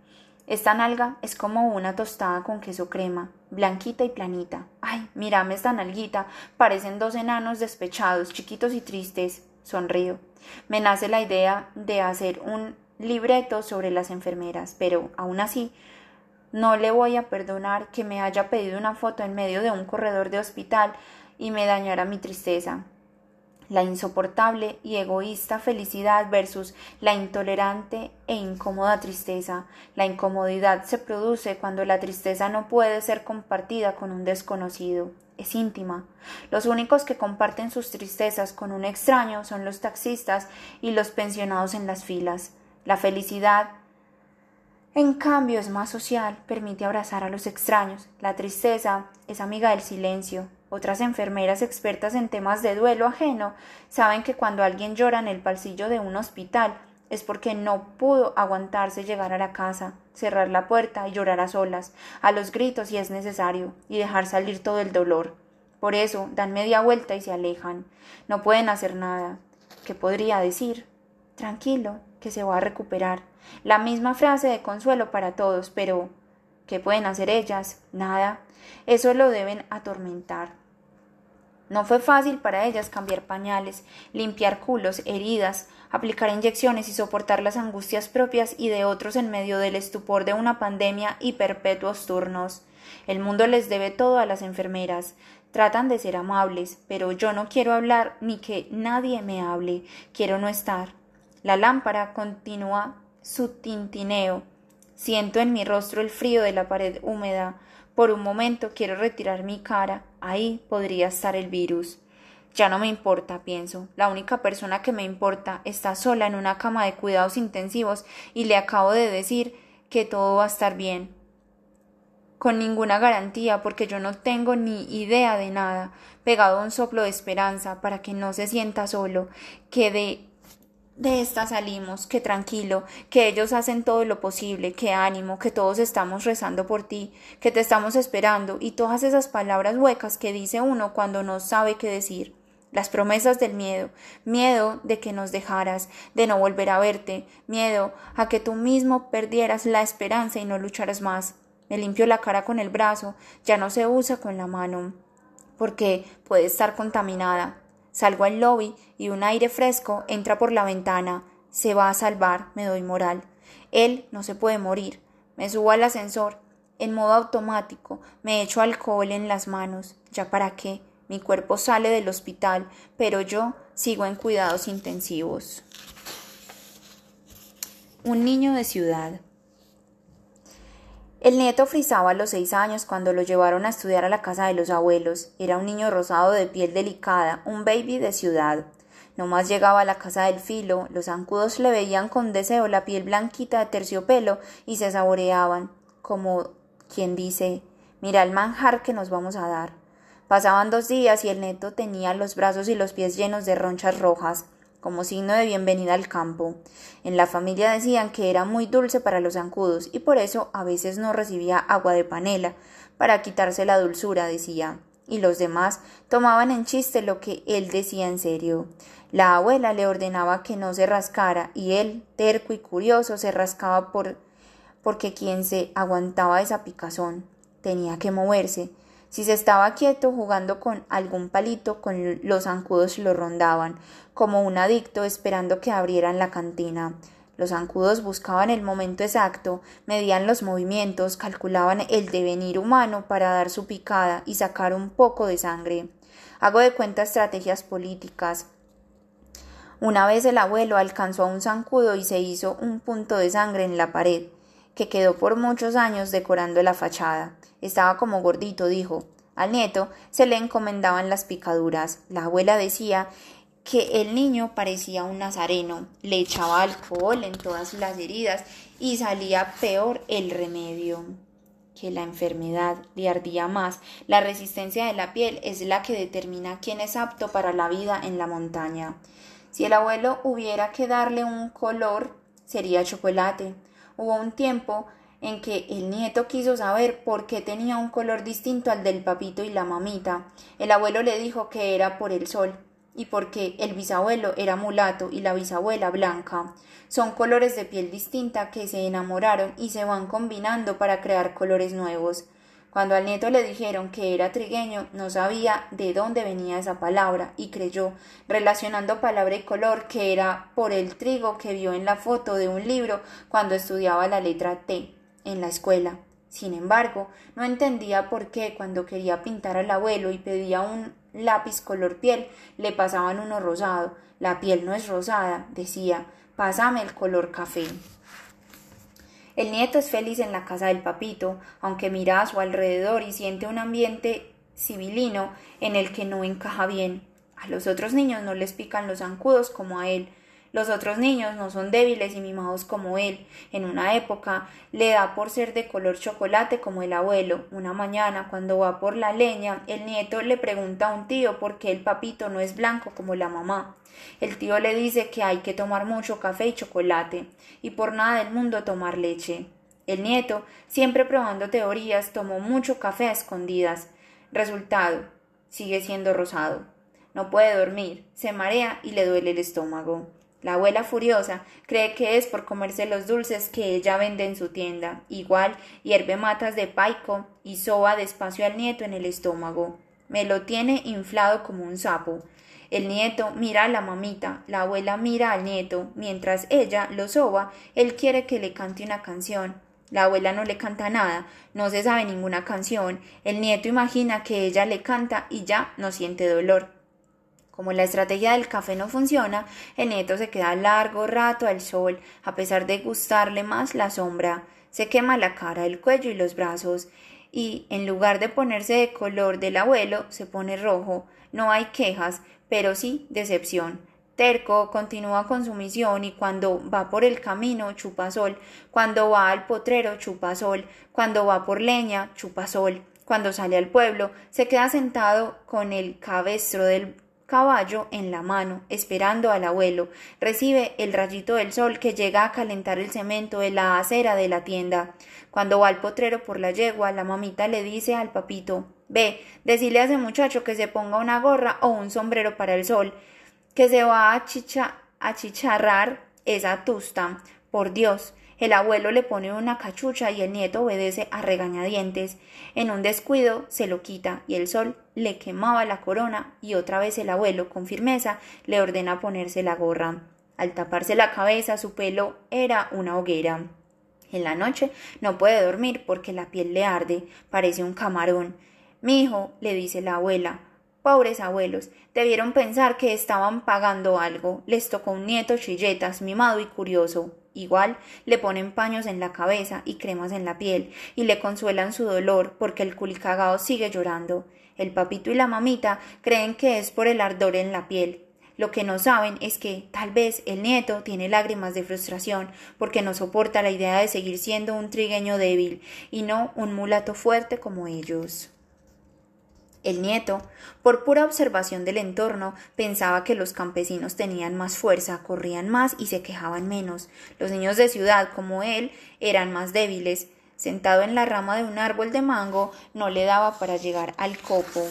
Esta nalga es como una tostada con queso crema, blanquita y planita. Ay, mírame esta nalguita, parecen dos enanos despechados, chiquitos y tristes. Sonrío. Me nace la idea de hacer un libreto sobre las enfermeras, pero aún así no le voy a perdonar que me haya pedido una foto en medio de un corredor de hospital y me dañara mi tristeza. La insoportable y egoísta felicidad versus la intolerante e incómoda tristeza. La incomodidad se produce cuando la tristeza no puede ser compartida con un desconocido. Es íntima. Los únicos que comparten sus tristezas con un extraño son los taxistas y los pensionados en las filas. La felicidad en cambio, es más social, permite abrazar a los extraños. La tristeza es amiga del silencio. Otras enfermeras expertas en temas de duelo ajeno saben que cuando alguien llora en el pasillo de un hospital es porque no pudo aguantarse llegar a la casa, cerrar la puerta y llorar a solas, a los gritos si es necesario, y dejar salir todo el dolor. Por eso dan media vuelta y se alejan. No pueden hacer nada. ¿Qué podría decir? Tranquilo, que se va a recuperar. La misma frase de consuelo para todos, pero ¿qué pueden hacer ellas? Nada. Eso lo deben atormentar. No fue fácil para ellas cambiar pañales, limpiar culos, heridas, aplicar inyecciones y soportar las angustias propias y de otros en medio del estupor de una pandemia y perpetuos turnos. El mundo les debe todo a las enfermeras. Tratan de ser amables, pero yo no quiero hablar ni que nadie me hable. Quiero no estar. La lámpara continúa su tintineo. Siento en mi rostro el frío de la pared húmeda. Por un momento quiero retirar mi cara. Ahí podría estar el virus. Ya no me importa, pienso. La única persona que me importa está sola en una cama de cuidados intensivos y le acabo de decir que todo va a estar bien. Con ninguna garantía, porque yo no tengo ni idea de nada, pegado a un soplo de esperanza para que no se sienta solo, que de de esta salimos, que tranquilo, que ellos hacen todo lo posible, que ánimo, que todos estamos rezando por ti, que te estamos esperando, y todas esas palabras huecas que dice uno cuando no sabe qué decir. Las promesas del miedo, miedo de que nos dejaras, de no volver a verte, miedo a que tú mismo perdieras la esperanza y no lucharas más. Me limpio la cara con el brazo, ya no se usa con la mano, porque puede estar contaminada, Salgo al lobby y un aire fresco entra por la ventana. Se va a salvar, me doy moral. Él no se puede morir. Me subo al ascensor. En modo automático, me echo alcohol en las manos. ¿Ya para qué? Mi cuerpo sale del hospital, pero yo sigo en cuidados intensivos. Un niño de ciudad. El nieto frisaba los seis años cuando lo llevaron a estudiar a la casa de los abuelos. Era un niño rosado de piel delicada, un baby de ciudad. No más llegaba a la casa del filo, los zancudos le veían con deseo la piel blanquita de terciopelo y se saboreaban, como quien dice Mira el manjar que nos vamos a dar. Pasaban dos días y el neto tenía los brazos y los pies llenos de ronchas rojas como signo de bienvenida al campo. En la familia decían que era muy dulce para los zancudos y por eso a veces no recibía agua de panela, para quitarse la dulzura, decía. Y los demás tomaban en chiste lo que él decía en serio. La abuela le ordenaba que no se rascara y él, terco y curioso, se rascaba por porque quien se aguantaba esa picazón tenía que moverse. Si se estaba quieto jugando con algún palito, con los zancudos lo rondaban, como un adicto esperando que abrieran la cantina. Los zancudos buscaban el momento exacto, medían los movimientos, calculaban el devenir humano para dar su picada y sacar un poco de sangre. Hago de cuenta estrategias políticas. Una vez el abuelo alcanzó a un zancudo y se hizo un punto de sangre en la pared, que quedó por muchos años decorando la fachada. Estaba como gordito, dijo. Al nieto se le encomendaban las picaduras. La abuela decía que el niño parecía un nazareno, le echaba alcohol en todas las heridas y salía peor el remedio que la enfermedad le ardía más. La resistencia de la piel es la que determina quién es apto para la vida en la montaña. Si el abuelo hubiera que darle un color, sería chocolate. Hubo un tiempo en que el nieto quiso saber por qué tenía un color distinto al del papito y la mamita. El abuelo le dijo que era por el sol y porque el bisabuelo era mulato y la bisabuela blanca. Son colores de piel distinta que se enamoraron y se van combinando para crear colores nuevos. Cuando al nieto le dijeron que era trigueño, no sabía de dónde venía esa palabra y creyó, relacionando palabra y color, que era por el trigo que vio en la foto de un libro cuando estudiaba la letra T en la escuela. Sin embargo, no entendía por qué cuando quería pintar al abuelo y pedía un lápiz color piel, le pasaban uno rosado. La piel no es rosada, decía, pásame el color café. El nieto es feliz en la casa del papito, aunque mira a su alrededor y siente un ambiente civilino en el que no encaja bien. A los otros niños no les pican los zancudos como a él, los otros niños no son débiles y mimados como él. En una época le da por ser de color chocolate como el abuelo. Una mañana, cuando va por la leña, el nieto le pregunta a un tío por qué el papito no es blanco como la mamá. El tío le dice que hay que tomar mucho café y chocolate, y por nada del mundo tomar leche. El nieto, siempre probando teorías, tomó mucho café a escondidas. Resultado, sigue siendo rosado. No puede dormir, se marea y le duele el estómago. La abuela furiosa cree que es por comerse los dulces que ella vende en su tienda. Igual hierve matas de paico y soba despacio al nieto en el estómago. Me lo tiene inflado como un sapo. El nieto mira a la mamita, la abuela mira al nieto. Mientras ella lo soba, él quiere que le cante una canción. La abuela no le canta nada, no se sabe ninguna canción. El nieto imagina que ella le canta y ya no siente dolor. Como la estrategia del café no funciona, el nieto se queda largo rato al sol, a pesar de gustarle más la sombra. Se quema la cara, el cuello y los brazos, y en lugar de ponerse de color del abuelo, se pone rojo. No hay quejas, pero sí decepción. Terco continúa con su misión y cuando va por el camino chupa sol, cuando va al potrero chupa sol, cuando va por leña chupa sol, cuando sale al pueblo se queda sentado con el cabestro del caballo en la mano, esperando al abuelo. Recibe el rayito del sol que llega a calentar el cemento de la acera de la tienda. Cuando va al potrero por la yegua, la mamita le dice al papito Ve, decile a ese muchacho que se ponga una gorra o un sombrero para el sol, que se va a, chicha, a chicharrar esa tusta. Por Dios, el abuelo le pone una cachucha y el nieto obedece a regañadientes. En un descuido se lo quita y el sol le quemaba la corona y otra vez el abuelo, con firmeza, le ordena ponerse la gorra. Al taparse la cabeza su pelo era una hoguera. En la noche no puede dormir porque la piel le arde, parece un camarón. Mi hijo, le dice la abuela, pobres abuelos, debieron pensar que estaban pagando algo. Les tocó un nieto chilletas, mimado y curioso. Igual le ponen paños en la cabeza y cremas en la piel y le consuelan su dolor porque el culicagao sigue llorando. El papito y la mamita creen que es por el ardor en la piel. Lo que no saben es que tal vez el nieto tiene lágrimas de frustración porque no soporta la idea de seguir siendo un trigueño débil y no un mulato fuerte como ellos. El nieto, por pura observación del entorno, pensaba que los campesinos tenían más fuerza, corrían más y se quejaban menos. Los niños de ciudad, como él, eran más débiles. Sentado en la rama de un árbol de mango, no le daba para llegar al copo.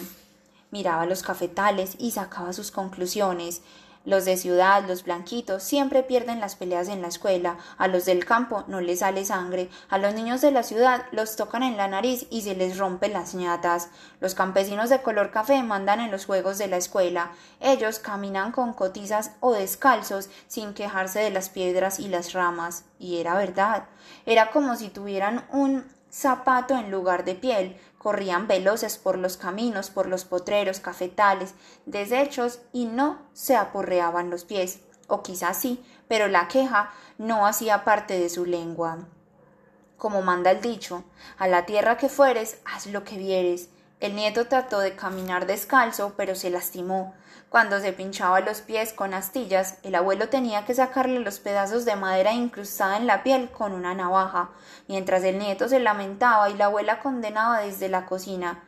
Miraba los cafetales y sacaba sus conclusiones. Los de ciudad, los blanquitos, siempre pierden las peleas en la escuela, a los del campo no les sale sangre, a los niños de la ciudad los tocan en la nariz y se les rompen las ñatas. Los campesinos de color café mandan en los juegos de la escuela. Ellos caminan con cotizas o descalzos sin quejarse de las piedras y las ramas. Y era verdad. Era como si tuvieran un zapato en lugar de piel, corrían veloces por los caminos, por los potreros, cafetales, deshechos y no se aporreaban los pies, o quizás sí, pero la queja no hacía parte de su lengua. Como manda el dicho, a la tierra que fueres, haz lo que vieres. El nieto trató de caminar descalzo, pero se lastimó. Cuando se pinchaba los pies con astillas, el abuelo tenía que sacarle los pedazos de madera incrustada en la piel con una navaja, mientras el nieto se lamentaba y la abuela condenaba desde la cocina.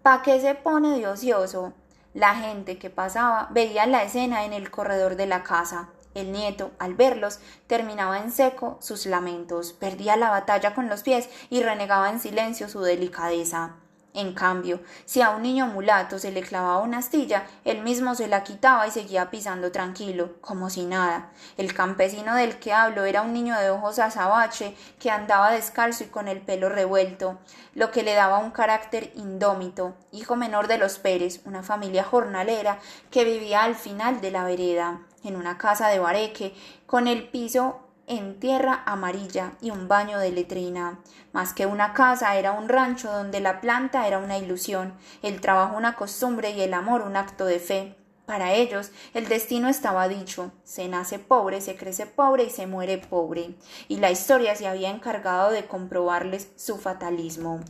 ¿Pa qué se pone de ocioso? La gente que pasaba veía la escena en el corredor de la casa. El nieto, al verlos, terminaba en seco sus lamentos, perdía la batalla con los pies y renegaba en silencio su delicadeza. En cambio, si a un niño mulato se le clavaba una astilla, él mismo se la quitaba y seguía pisando tranquilo, como si nada. El campesino del que hablo era un niño de ojos azabache que andaba descalzo y con el pelo revuelto, lo que le daba un carácter indómito, hijo menor de los Pérez, una familia jornalera que vivía al final de la vereda, en una casa de bareque, con el piso en tierra amarilla y un baño de letrina. Más que una casa era un rancho donde la planta era una ilusión, el trabajo una costumbre y el amor un acto de fe. Para ellos el destino estaba dicho, se nace pobre, se crece pobre y se muere pobre, y la historia se había encargado de comprobarles su fatalismo.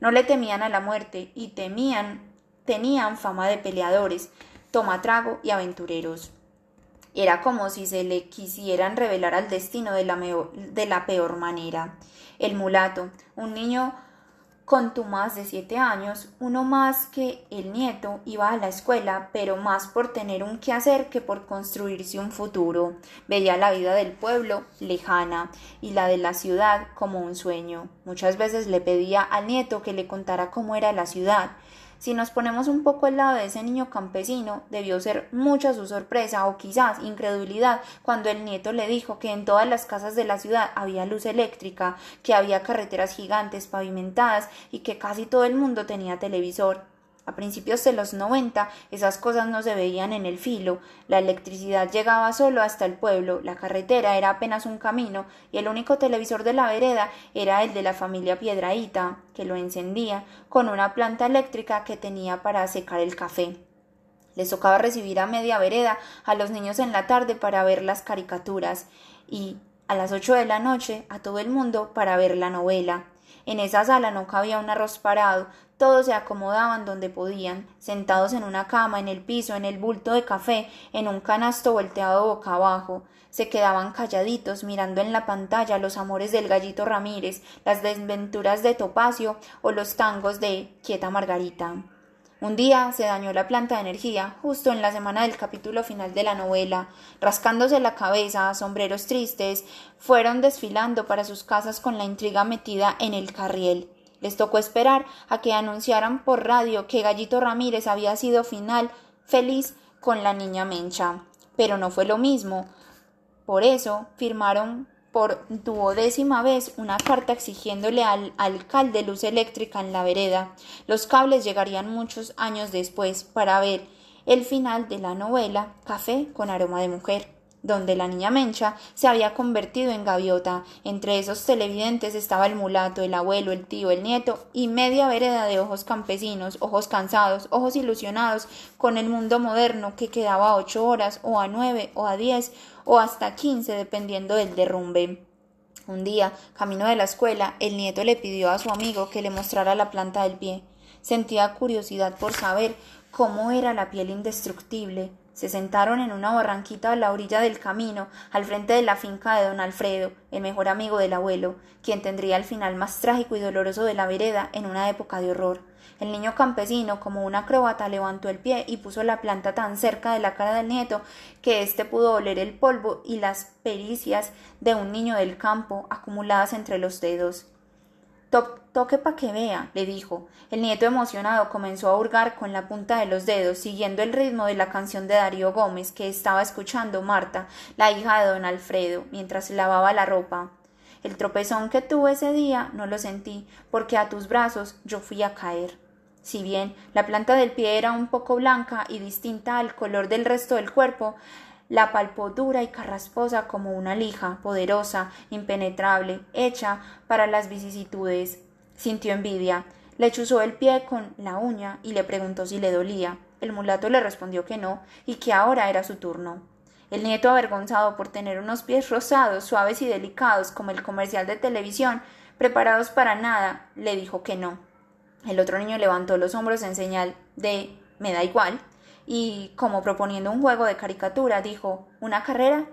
No le temían a la muerte y temían, tenían fama de peleadores, tomatrago y aventureros. Era como si se le quisieran revelar al destino de la, de la peor manera. El mulato, un niño con más de siete años, uno más que el nieto, iba a la escuela, pero más por tener un quehacer que por construirse un futuro. Veía la vida del pueblo lejana y la de la ciudad como un sueño. Muchas veces le pedía al nieto que le contara cómo era la ciudad, si nos ponemos un poco al lado de ese niño campesino, debió ser mucha su sorpresa o quizás incredulidad cuando el nieto le dijo que en todas las casas de la ciudad había luz eléctrica, que había carreteras gigantes pavimentadas y que casi todo el mundo tenía televisor. A principios de los noventa esas cosas no se veían en el filo, la electricidad llegaba solo hasta el pueblo, la carretera era apenas un camino y el único televisor de la vereda era el de la familia Piedraíta, que lo encendía con una planta eléctrica que tenía para secar el café. Les tocaba recibir a media vereda a los niños en la tarde para ver las caricaturas y a las ocho de la noche a todo el mundo para ver la novela. En esa sala no cabía un arroz parado, todos se acomodaban donde podían, sentados en una cama, en el piso, en el bulto de café, en un canasto volteado boca abajo. Se quedaban calladitos mirando en la pantalla los amores del gallito Ramírez, las desventuras de Topacio o los tangos de Quieta Margarita. Un día se dañó la planta de energía, justo en la semana del capítulo final de la novela. Rascándose la cabeza, sombreros tristes, fueron desfilando para sus casas con la intriga metida en el carriel. Les tocó esperar a que anunciaran por radio que Gallito Ramírez había sido final feliz con la niña Mencha. Pero no fue lo mismo. Por eso firmaron por duodécima vez una carta exigiéndole al alcalde luz eléctrica en la vereda. Los cables llegarían muchos años después para ver el final de la novela Café con aroma de mujer donde la niña Mencha se había convertido en gaviota. Entre esos televidentes estaba el mulato, el abuelo, el tío, el nieto y media vereda de ojos campesinos, ojos cansados, ojos ilusionados con el mundo moderno que quedaba a ocho horas o a nueve o a diez o hasta quince dependiendo del derrumbe. Un día, camino de la escuela, el nieto le pidió a su amigo que le mostrara la planta del pie. Sentía curiosidad por saber cómo era la piel indestructible, se sentaron en una barranquita a la orilla del camino, al frente de la finca de don Alfredo, el mejor amigo del abuelo, quien tendría el final más trágico y doloroso de la vereda en una época de horror. El niño campesino, como un acróbata, levantó el pie y puso la planta tan cerca de la cara del nieto que éste pudo oler el polvo y las pericias de un niño del campo acumuladas entre los dedos. Toque pa' que vea, le dijo. El nieto emocionado comenzó a hurgar con la punta de los dedos, siguiendo el ritmo de la canción de Darío Gómez que estaba escuchando Marta, la hija de don Alfredo, mientras lavaba la ropa. El tropezón que tuve ese día no lo sentí, porque a tus brazos yo fui a caer. Si bien la planta del pie era un poco blanca y distinta al color del resto del cuerpo, la palpó dura y carrasposa como una lija, poderosa, impenetrable, hecha para las vicisitudes. Sintió envidia. Le chuzó el pie con la uña y le preguntó si le dolía. El mulato le respondió que no y que ahora era su turno. El nieto, avergonzado por tener unos pies rosados, suaves y delicados como el comercial de televisión, preparados para nada, le dijo que no. El otro niño levantó los hombros en señal de me da igual y, como proponiendo un juego de caricatura, dijo una carrera,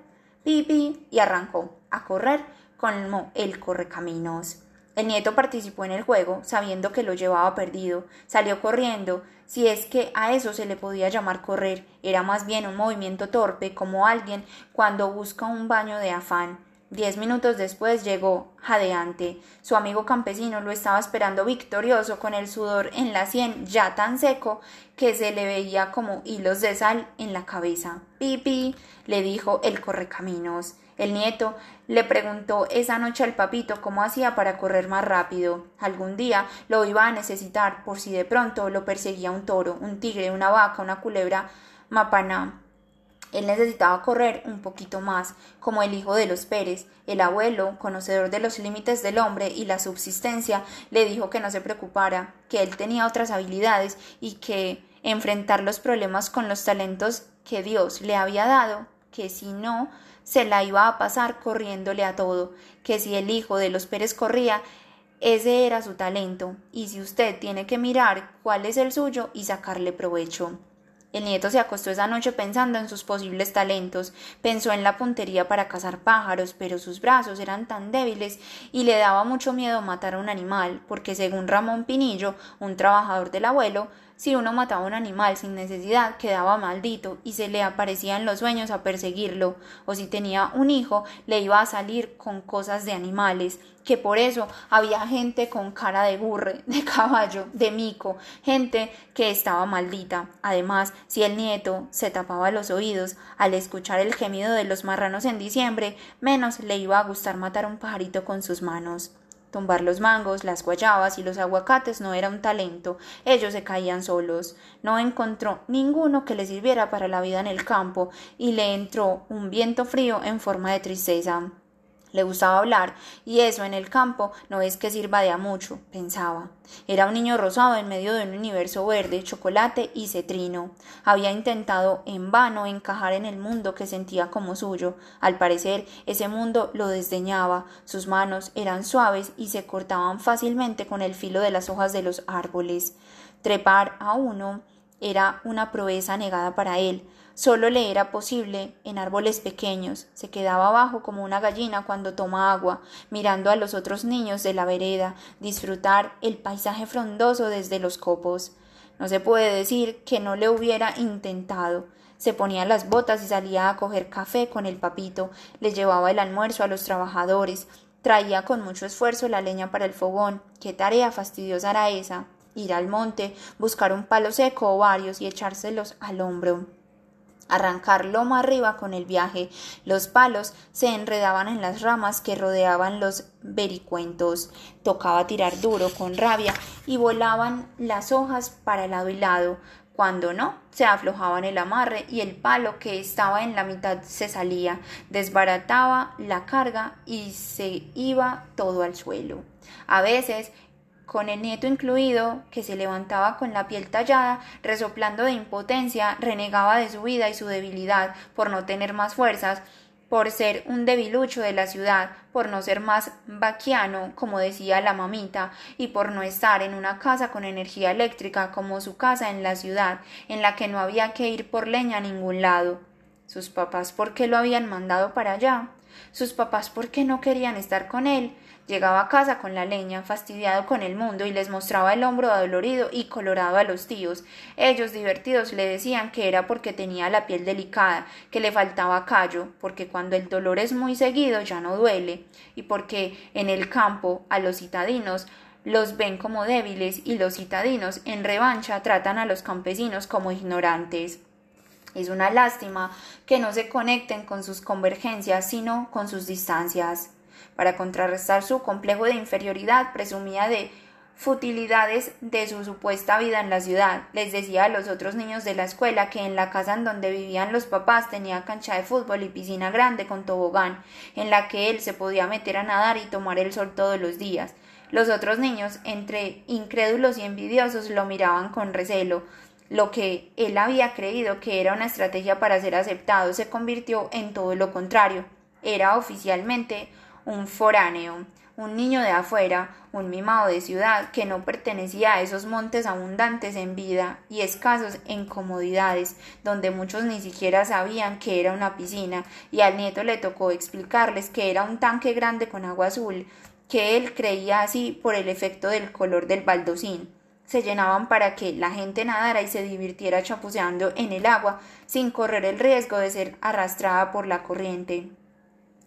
pipi, y arrancó a correr como el correcaminos. El nieto participó en el juego, sabiendo que lo llevaba perdido. Salió corriendo, si es que a eso se le podía llamar correr. Era más bien un movimiento torpe, como alguien cuando busca un baño de afán. Diez minutos después llegó, jadeante. Su amigo campesino lo estaba esperando victorioso, con el sudor en la sien ya tan seco que se le veía como hilos de sal en la cabeza. Pipi, le dijo el correcaminos. El nieto le preguntó esa noche al papito cómo hacía para correr más rápido. Algún día lo iba a necesitar por si de pronto lo perseguía un toro, un tigre, una vaca, una culebra mapaná. Él necesitaba correr un poquito más, como el hijo de los Pérez. El abuelo, conocedor de los límites del hombre y la subsistencia, le dijo que no se preocupara, que él tenía otras habilidades y que enfrentar los problemas con los talentos que Dios le había dado, que si no, se la iba a pasar corriéndole a todo, que si el hijo de los Pérez corría, ese era su talento, y si usted tiene que mirar cuál es el suyo y sacarle provecho. El nieto se acostó esa noche pensando en sus posibles talentos, pensó en la puntería para cazar pájaros, pero sus brazos eran tan débiles y le daba mucho miedo matar a un animal, porque según Ramón Pinillo, un trabajador del abuelo, si uno mataba a un animal sin necesidad, quedaba maldito y se le aparecía en los sueños a perseguirlo, o si tenía un hijo, le iba a salir con cosas de animales, que por eso había gente con cara de burre, de caballo, de mico, gente que estaba maldita. Además, si el nieto se tapaba los oídos al escuchar el gemido de los marranos en diciembre, menos le iba a gustar matar un pajarito con sus manos. Tumbar los mangos, las guayabas y los aguacates no era un talento, ellos se caían solos. No encontró ninguno que le sirviera para la vida en el campo y le entró un viento frío en forma de tristeza. Le gustaba hablar, y eso en el campo no es que sirva de a mucho, pensaba. Era un niño rosado en medio de un universo verde, chocolate y cetrino. Había intentado en vano encajar en el mundo que sentía como suyo. Al parecer, ese mundo lo desdeñaba. Sus manos eran suaves y se cortaban fácilmente con el filo de las hojas de los árboles. Trepar a uno era una proeza negada para él. Solo le era posible en árboles pequeños. Se quedaba abajo como una gallina cuando toma agua, mirando a los otros niños de la vereda, disfrutar el paisaje frondoso desde los copos. No se puede decir que no le hubiera intentado. Se ponía las botas y salía a coger café con el papito, le llevaba el almuerzo a los trabajadores, traía con mucho esfuerzo la leña para el fogón. Qué tarea fastidiosa era esa. Ir al monte, buscar un palo seco o varios y echárselos al hombro arrancar loma arriba con el viaje. Los palos se enredaban en las ramas que rodeaban los vericuentos. Tocaba tirar duro con rabia y volaban las hojas para lado y lado. Cuando no, se aflojaban el amarre y el palo que estaba en la mitad se salía, desbarataba la carga y se iba todo al suelo. A veces con el nieto incluido, que se levantaba con la piel tallada, resoplando de impotencia, renegaba de su vida y su debilidad por no tener más fuerzas, por ser un debilucho de la ciudad, por no ser más vaquiano, como decía la mamita, y por no estar en una casa con energía eléctrica como su casa en la ciudad, en la que no había que ir por leña a ningún lado. Sus papás, ¿por qué lo habían mandado para allá? Sus papás, ¿por qué no querían estar con él? Llegaba a casa con la leña, fastidiado con el mundo, y les mostraba el hombro adolorido y colorado a los tíos. Ellos, divertidos, le decían que era porque tenía la piel delicada, que le faltaba callo, porque cuando el dolor es muy seguido ya no duele, y porque en el campo a los citadinos los ven como débiles y los citadinos en revancha tratan a los campesinos como ignorantes. Es una lástima que no se conecten con sus convergencias, sino con sus distancias. Para contrarrestar su complejo de inferioridad, presumía de futilidades de su supuesta vida en la ciudad. Les decía a los otros niños de la escuela que en la casa en donde vivían los papás tenía cancha de fútbol y piscina grande con tobogán, en la que él se podía meter a nadar y tomar el sol todos los días. Los otros niños, entre incrédulos y envidiosos, lo miraban con recelo. Lo que él había creído que era una estrategia para ser aceptado se convirtió en todo lo contrario. Era oficialmente un foráneo un niño de afuera, un mimado de ciudad que no pertenecía a esos montes abundantes en vida y escasos en comodidades, donde muchos ni siquiera sabían que era una piscina, y al nieto le tocó explicarles que era un tanque grande con agua azul, que él creía así por el efecto del color del baldosín. Se llenaban para que la gente nadara y se divirtiera chapuceando en el agua sin correr el riesgo de ser arrastrada por la corriente.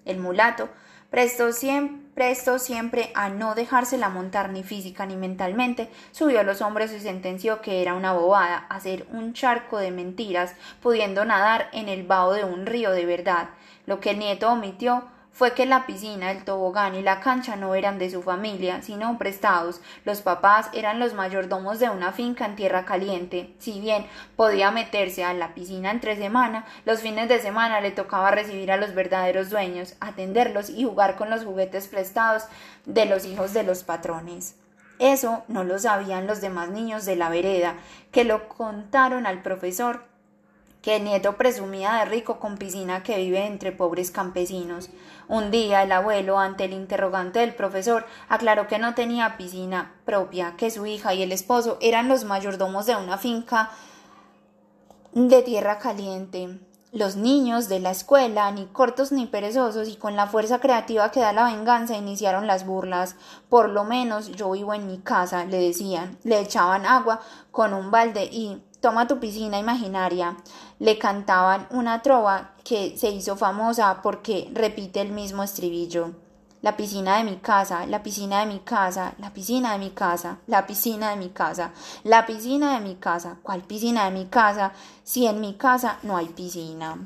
El mulato prestó siempre, siempre a no dejársela montar ni física ni mentalmente, subió a los hombres y sentenció que era una bobada hacer un charco de mentiras, pudiendo nadar en el vaho de un río de verdad. Lo que el nieto omitió fue que la piscina, el tobogán y la cancha no eran de su familia, sino prestados. Los papás eran los mayordomos de una finca en tierra caliente. Si bien podía meterse a la piscina entre semana, los fines de semana le tocaba recibir a los verdaderos dueños, atenderlos y jugar con los juguetes prestados de los hijos de los patrones. Eso no lo sabían los demás niños de la vereda, que lo contaron al profesor que el nieto presumía de rico con piscina que vive entre pobres campesinos. Un día el abuelo, ante el interrogante del profesor, aclaró que no tenía piscina propia, que su hija y el esposo eran los mayordomos de una finca de tierra caliente. Los niños de la escuela, ni cortos ni perezosos, y con la fuerza creativa que da la venganza, iniciaron las burlas. Por lo menos yo vivo en mi casa, le decían. Le echaban agua con un balde y Toma tu piscina imaginaria. Le cantaban una trova que se hizo famosa porque repite el mismo estribillo. La piscina de mi casa, la piscina de mi casa, la piscina de mi casa, la piscina de mi casa, la piscina de mi casa. ¿Cuál piscina de mi casa? Si en mi casa no hay piscina.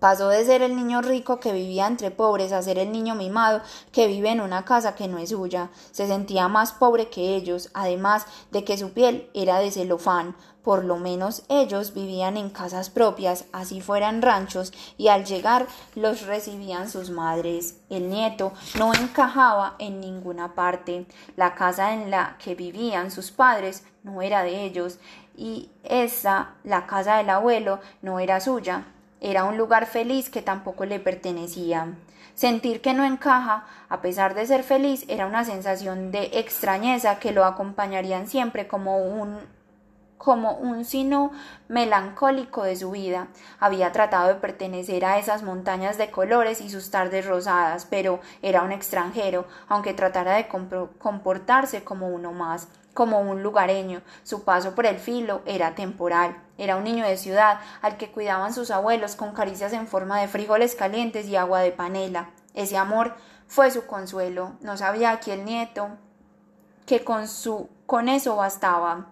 Pasó de ser el niño rico que vivía entre pobres a ser el niño mimado que vive en una casa que no es suya. Se sentía más pobre que ellos, además de que su piel era de celofán. Por lo menos ellos vivían en casas propias, así fueran ranchos, y al llegar los recibían sus madres. El nieto no encajaba en ninguna parte. La casa en la que vivían sus padres no era de ellos, y esa, la casa del abuelo, no era suya. Era un lugar feliz que tampoco le pertenecía. Sentir que no encaja, a pesar de ser feliz, era una sensación de extrañeza que lo acompañarían siempre como un como un sino melancólico de su vida. Había tratado de pertenecer a esas montañas de colores y sus tardes rosadas, pero era un extranjero, aunque tratara de comportarse como uno más como un lugareño. Su paso por el filo era temporal. Era un niño de ciudad al que cuidaban sus abuelos con caricias en forma de frijoles calientes y agua de panela. Ese amor fue su consuelo. No sabía aquí el nieto que con su con eso bastaba.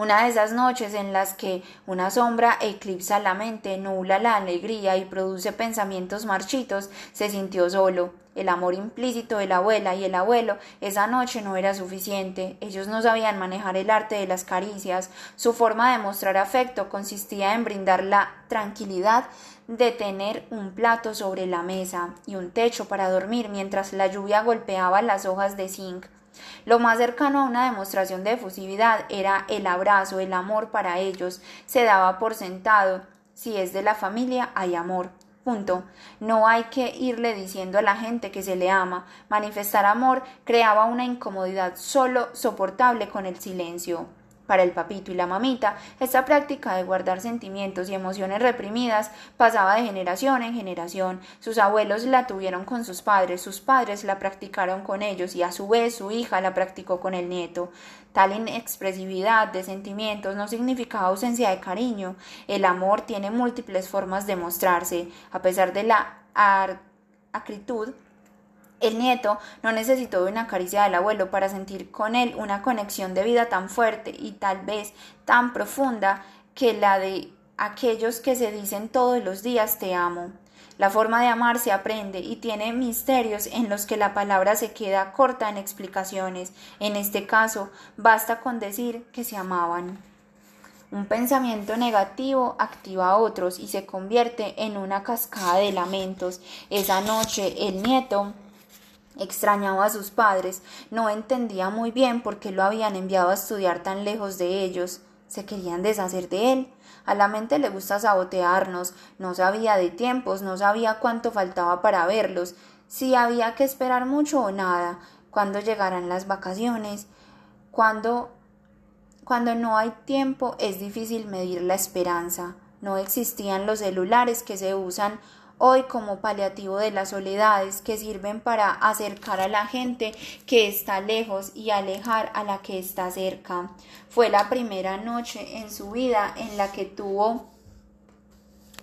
Una de esas noches en las que una sombra eclipsa la mente, nubla la alegría y produce pensamientos marchitos, se sintió solo. El amor implícito de la abuela y el abuelo esa noche no era suficiente. Ellos no sabían manejar el arte de las caricias. Su forma de mostrar afecto consistía en brindar la tranquilidad de tener un plato sobre la mesa y un techo para dormir mientras la lluvia golpeaba las hojas de zinc. Lo más cercano a una demostración de efusividad era el abrazo, el amor para ellos. Se daba por sentado. Si es de la familia, hay amor. Punto. No hay que irle diciendo a la gente que se le ama. Manifestar amor creaba una incomodidad solo soportable con el silencio. Para el papito y la mamita, esta práctica de guardar sentimientos y emociones reprimidas pasaba de generación en generación. Sus abuelos la tuvieron con sus padres, sus padres la practicaron con ellos y a su vez su hija la practicó con el nieto. Tal inexpresividad de sentimientos no significa ausencia de cariño. El amor tiene múltiples formas de mostrarse. A pesar de la acritud El nieto no necesitó de una caricia del abuelo para sentir con él una conexión de vida tan fuerte y tal vez tan profunda que la de aquellos que se dicen todos los días te amo. La forma de amar se aprende y tiene misterios en los que la palabra se queda corta en explicaciones. En este caso, basta con decir que se amaban. Un pensamiento negativo activa a otros y se convierte en una cascada de lamentos. Esa noche el nieto extrañaba a sus padres, no entendía muy bien por qué lo habían enviado a estudiar tan lejos de ellos. Se querían deshacer de él. A la mente le gusta sabotearnos, no sabía de tiempos, no sabía cuánto faltaba para verlos, si había que esperar mucho o nada, cuándo llegarán las vacaciones, cuando cuando no hay tiempo es difícil medir la esperanza. No existían los celulares que se usan hoy como paliativo de las soledades que sirven para acercar a la gente que está lejos y alejar a la que está cerca. Fue la primera noche en su vida en la que tuvo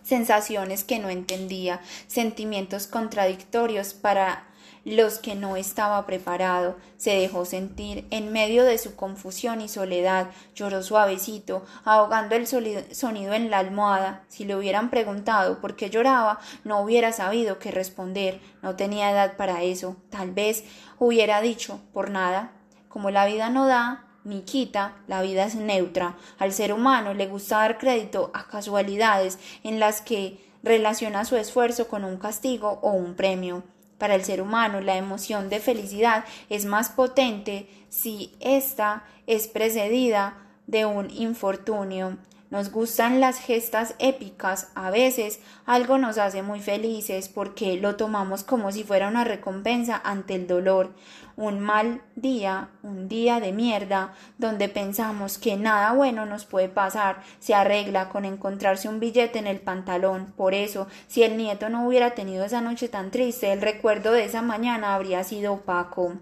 sensaciones que no entendía, sentimientos contradictorios para los que no estaba preparado, se dejó sentir en medio de su confusión y soledad, lloró suavecito, ahogando el sonido en la almohada. Si le hubieran preguntado por qué lloraba, no hubiera sabido qué responder, no tenía edad para eso. Tal vez hubiera dicho por nada. Como la vida no da, ni quita, la vida es neutra. Al ser humano le gusta dar crédito a casualidades en las que relaciona su esfuerzo con un castigo o un premio. Para el ser humano, la emoción de felicidad es más potente si ésta es precedida de un infortunio. Nos gustan las gestas épicas, a veces algo nos hace muy felices porque lo tomamos como si fuera una recompensa ante el dolor. Un mal día, un día de mierda, donde pensamos que nada bueno nos puede pasar, se arregla con encontrarse un billete en el pantalón. Por eso, si el nieto no hubiera tenido esa noche tan triste, el recuerdo de esa mañana habría sido opaco.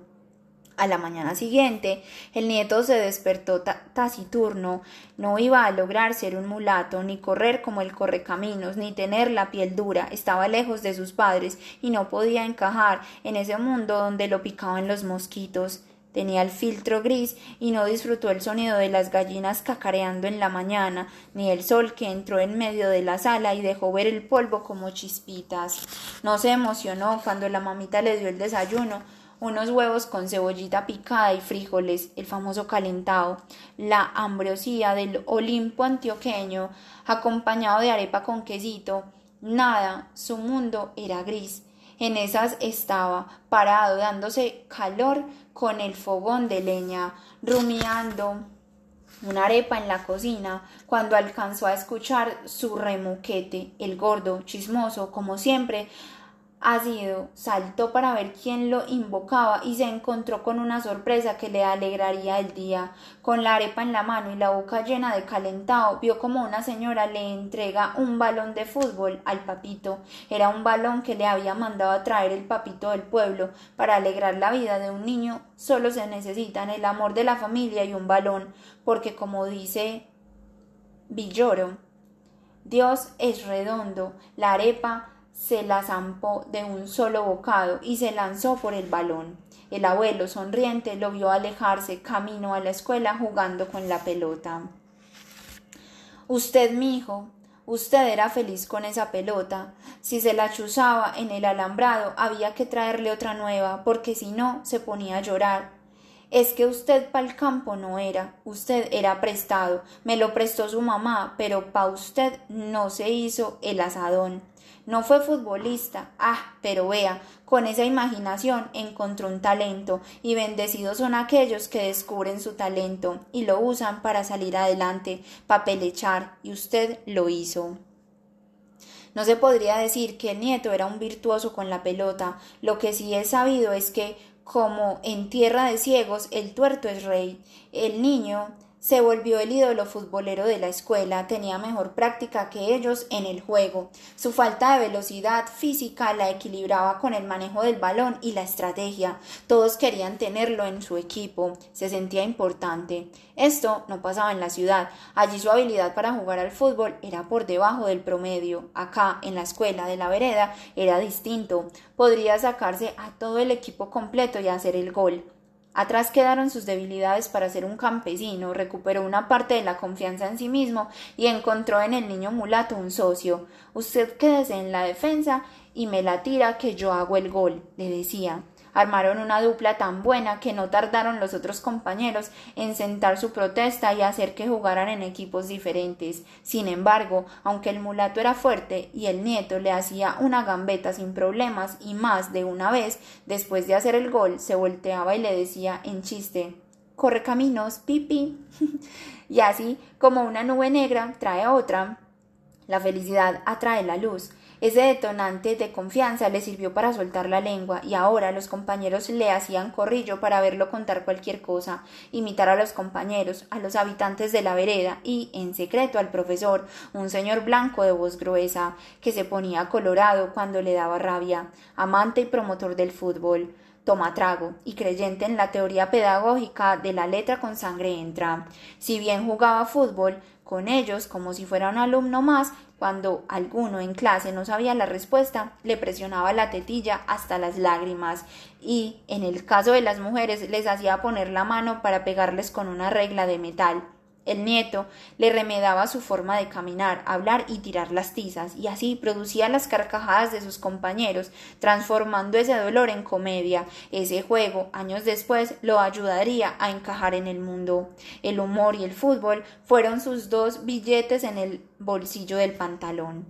A la mañana siguiente, el nieto se despertó taciturno. No iba a lograr ser un mulato, ni correr como el correcaminos, ni tener la piel dura. Estaba lejos de sus padres y no podía encajar en ese mundo donde lo picaban los mosquitos. Tenía el filtro gris y no disfrutó el sonido de las gallinas cacareando en la mañana, ni el sol que entró en medio de la sala y dejó ver el polvo como chispitas. No se emocionó cuando la mamita le dio el desayuno, unos huevos con cebollita picada y frijoles, el famoso calentado, la ambrosía del Olimpo antioqueño, acompañado de arepa con quesito. Nada, su mundo era gris. En esas estaba, parado, dándose calor con el fogón de leña, rumiando una arepa en la cocina, cuando alcanzó a escuchar su remoquete, el gordo, chismoso, como siempre, Asido saltó para ver quién lo invocaba y se encontró con una sorpresa que le alegraría el día. Con la arepa en la mano y la boca llena de calentado, vio como una señora le entrega un balón de fútbol al papito. Era un balón que le había mandado a traer el papito del pueblo. Para alegrar la vida de un niño solo se necesitan el amor de la familia y un balón, porque como dice Villoro, Dios es redondo, la arepa se la zampó de un solo bocado y se lanzó por el balón. El abuelo, sonriente, lo vio alejarse camino a la escuela jugando con la pelota. Usted, mi hijo, usted era feliz con esa pelota. Si se la chuzaba en el alambrado, había que traerle otra nueva, porque si no, se ponía a llorar. Es que usted el campo no era, usted era prestado, me lo prestó su mamá, pero pa usted no se hizo el asadón. No fue futbolista, ah, pero vea, con esa imaginación encontró un talento, y bendecidos son aquellos que descubren su talento y lo usan para salir adelante, papelechar, y usted lo hizo. No se podría decir que el nieto era un virtuoso con la pelota, lo que sí es sabido es que, como en tierra de ciegos, el tuerto es rey, el niño se volvió el ídolo futbolero de la escuela, tenía mejor práctica que ellos en el juego. Su falta de velocidad física la equilibraba con el manejo del balón y la estrategia. Todos querían tenerlo en su equipo, se sentía importante. Esto no pasaba en la ciudad. Allí su habilidad para jugar al fútbol era por debajo del promedio. Acá, en la escuela de la vereda, era distinto. Podría sacarse a todo el equipo completo y hacer el gol. Atrás quedaron sus debilidades para ser un campesino, recuperó una parte de la confianza en sí mismo y encontró en el niño mulato un socio. Usted quédese en la defensa y me la tira que yo hago el gol, le decía. Armaron una dupla tan buena que no tardaron los otros compañeros en sentar su protesta y hacer que jugaran en equipos diferentes. Sin embargo, aunque el mulato era fuerte y el nieto le hacía una gambeta sin problemas y más de una vez, después de hacer el gol, se volteaba y le decía en chiste Corre caminos, pipi. y así como una nube negra trae otra, la felicidad atrae la luz. Ese detonante de confianza le sirvió para soltar la lengua y ahora los compañeros le hacían corrillo para verlo contar cualquier cosa, imitar a los compañeros, a los habitantes de la vereda y, en secreto, al profesor, un señor blanco de voz gruesa, que se ponía colorado cuando le daba rabia, amante y promotor del fútbol toma trago y creyente en la teoría pedagógica de la letra con sangre entra. Si bien jugaba fútbol, con ellos, como si fuera un alumno más, cuando alguno en clase no sabía la respuesta, le presionaba la tetilla hasta las lágrimas y, en el caso de las mujeres, les hacía poner la mano para pegarles con una regla de metal. El nieto le remedaba su forma de caminar, hablar y tirar las tizas, y así producía las carcajadas de sus compañeros, transformando ese dolor en comedia. Ese juego, años después, lo ayudaría a encajar en el mundo. El humor y el fútbol fueron sus dos billetes en el bolsillo del pantalón.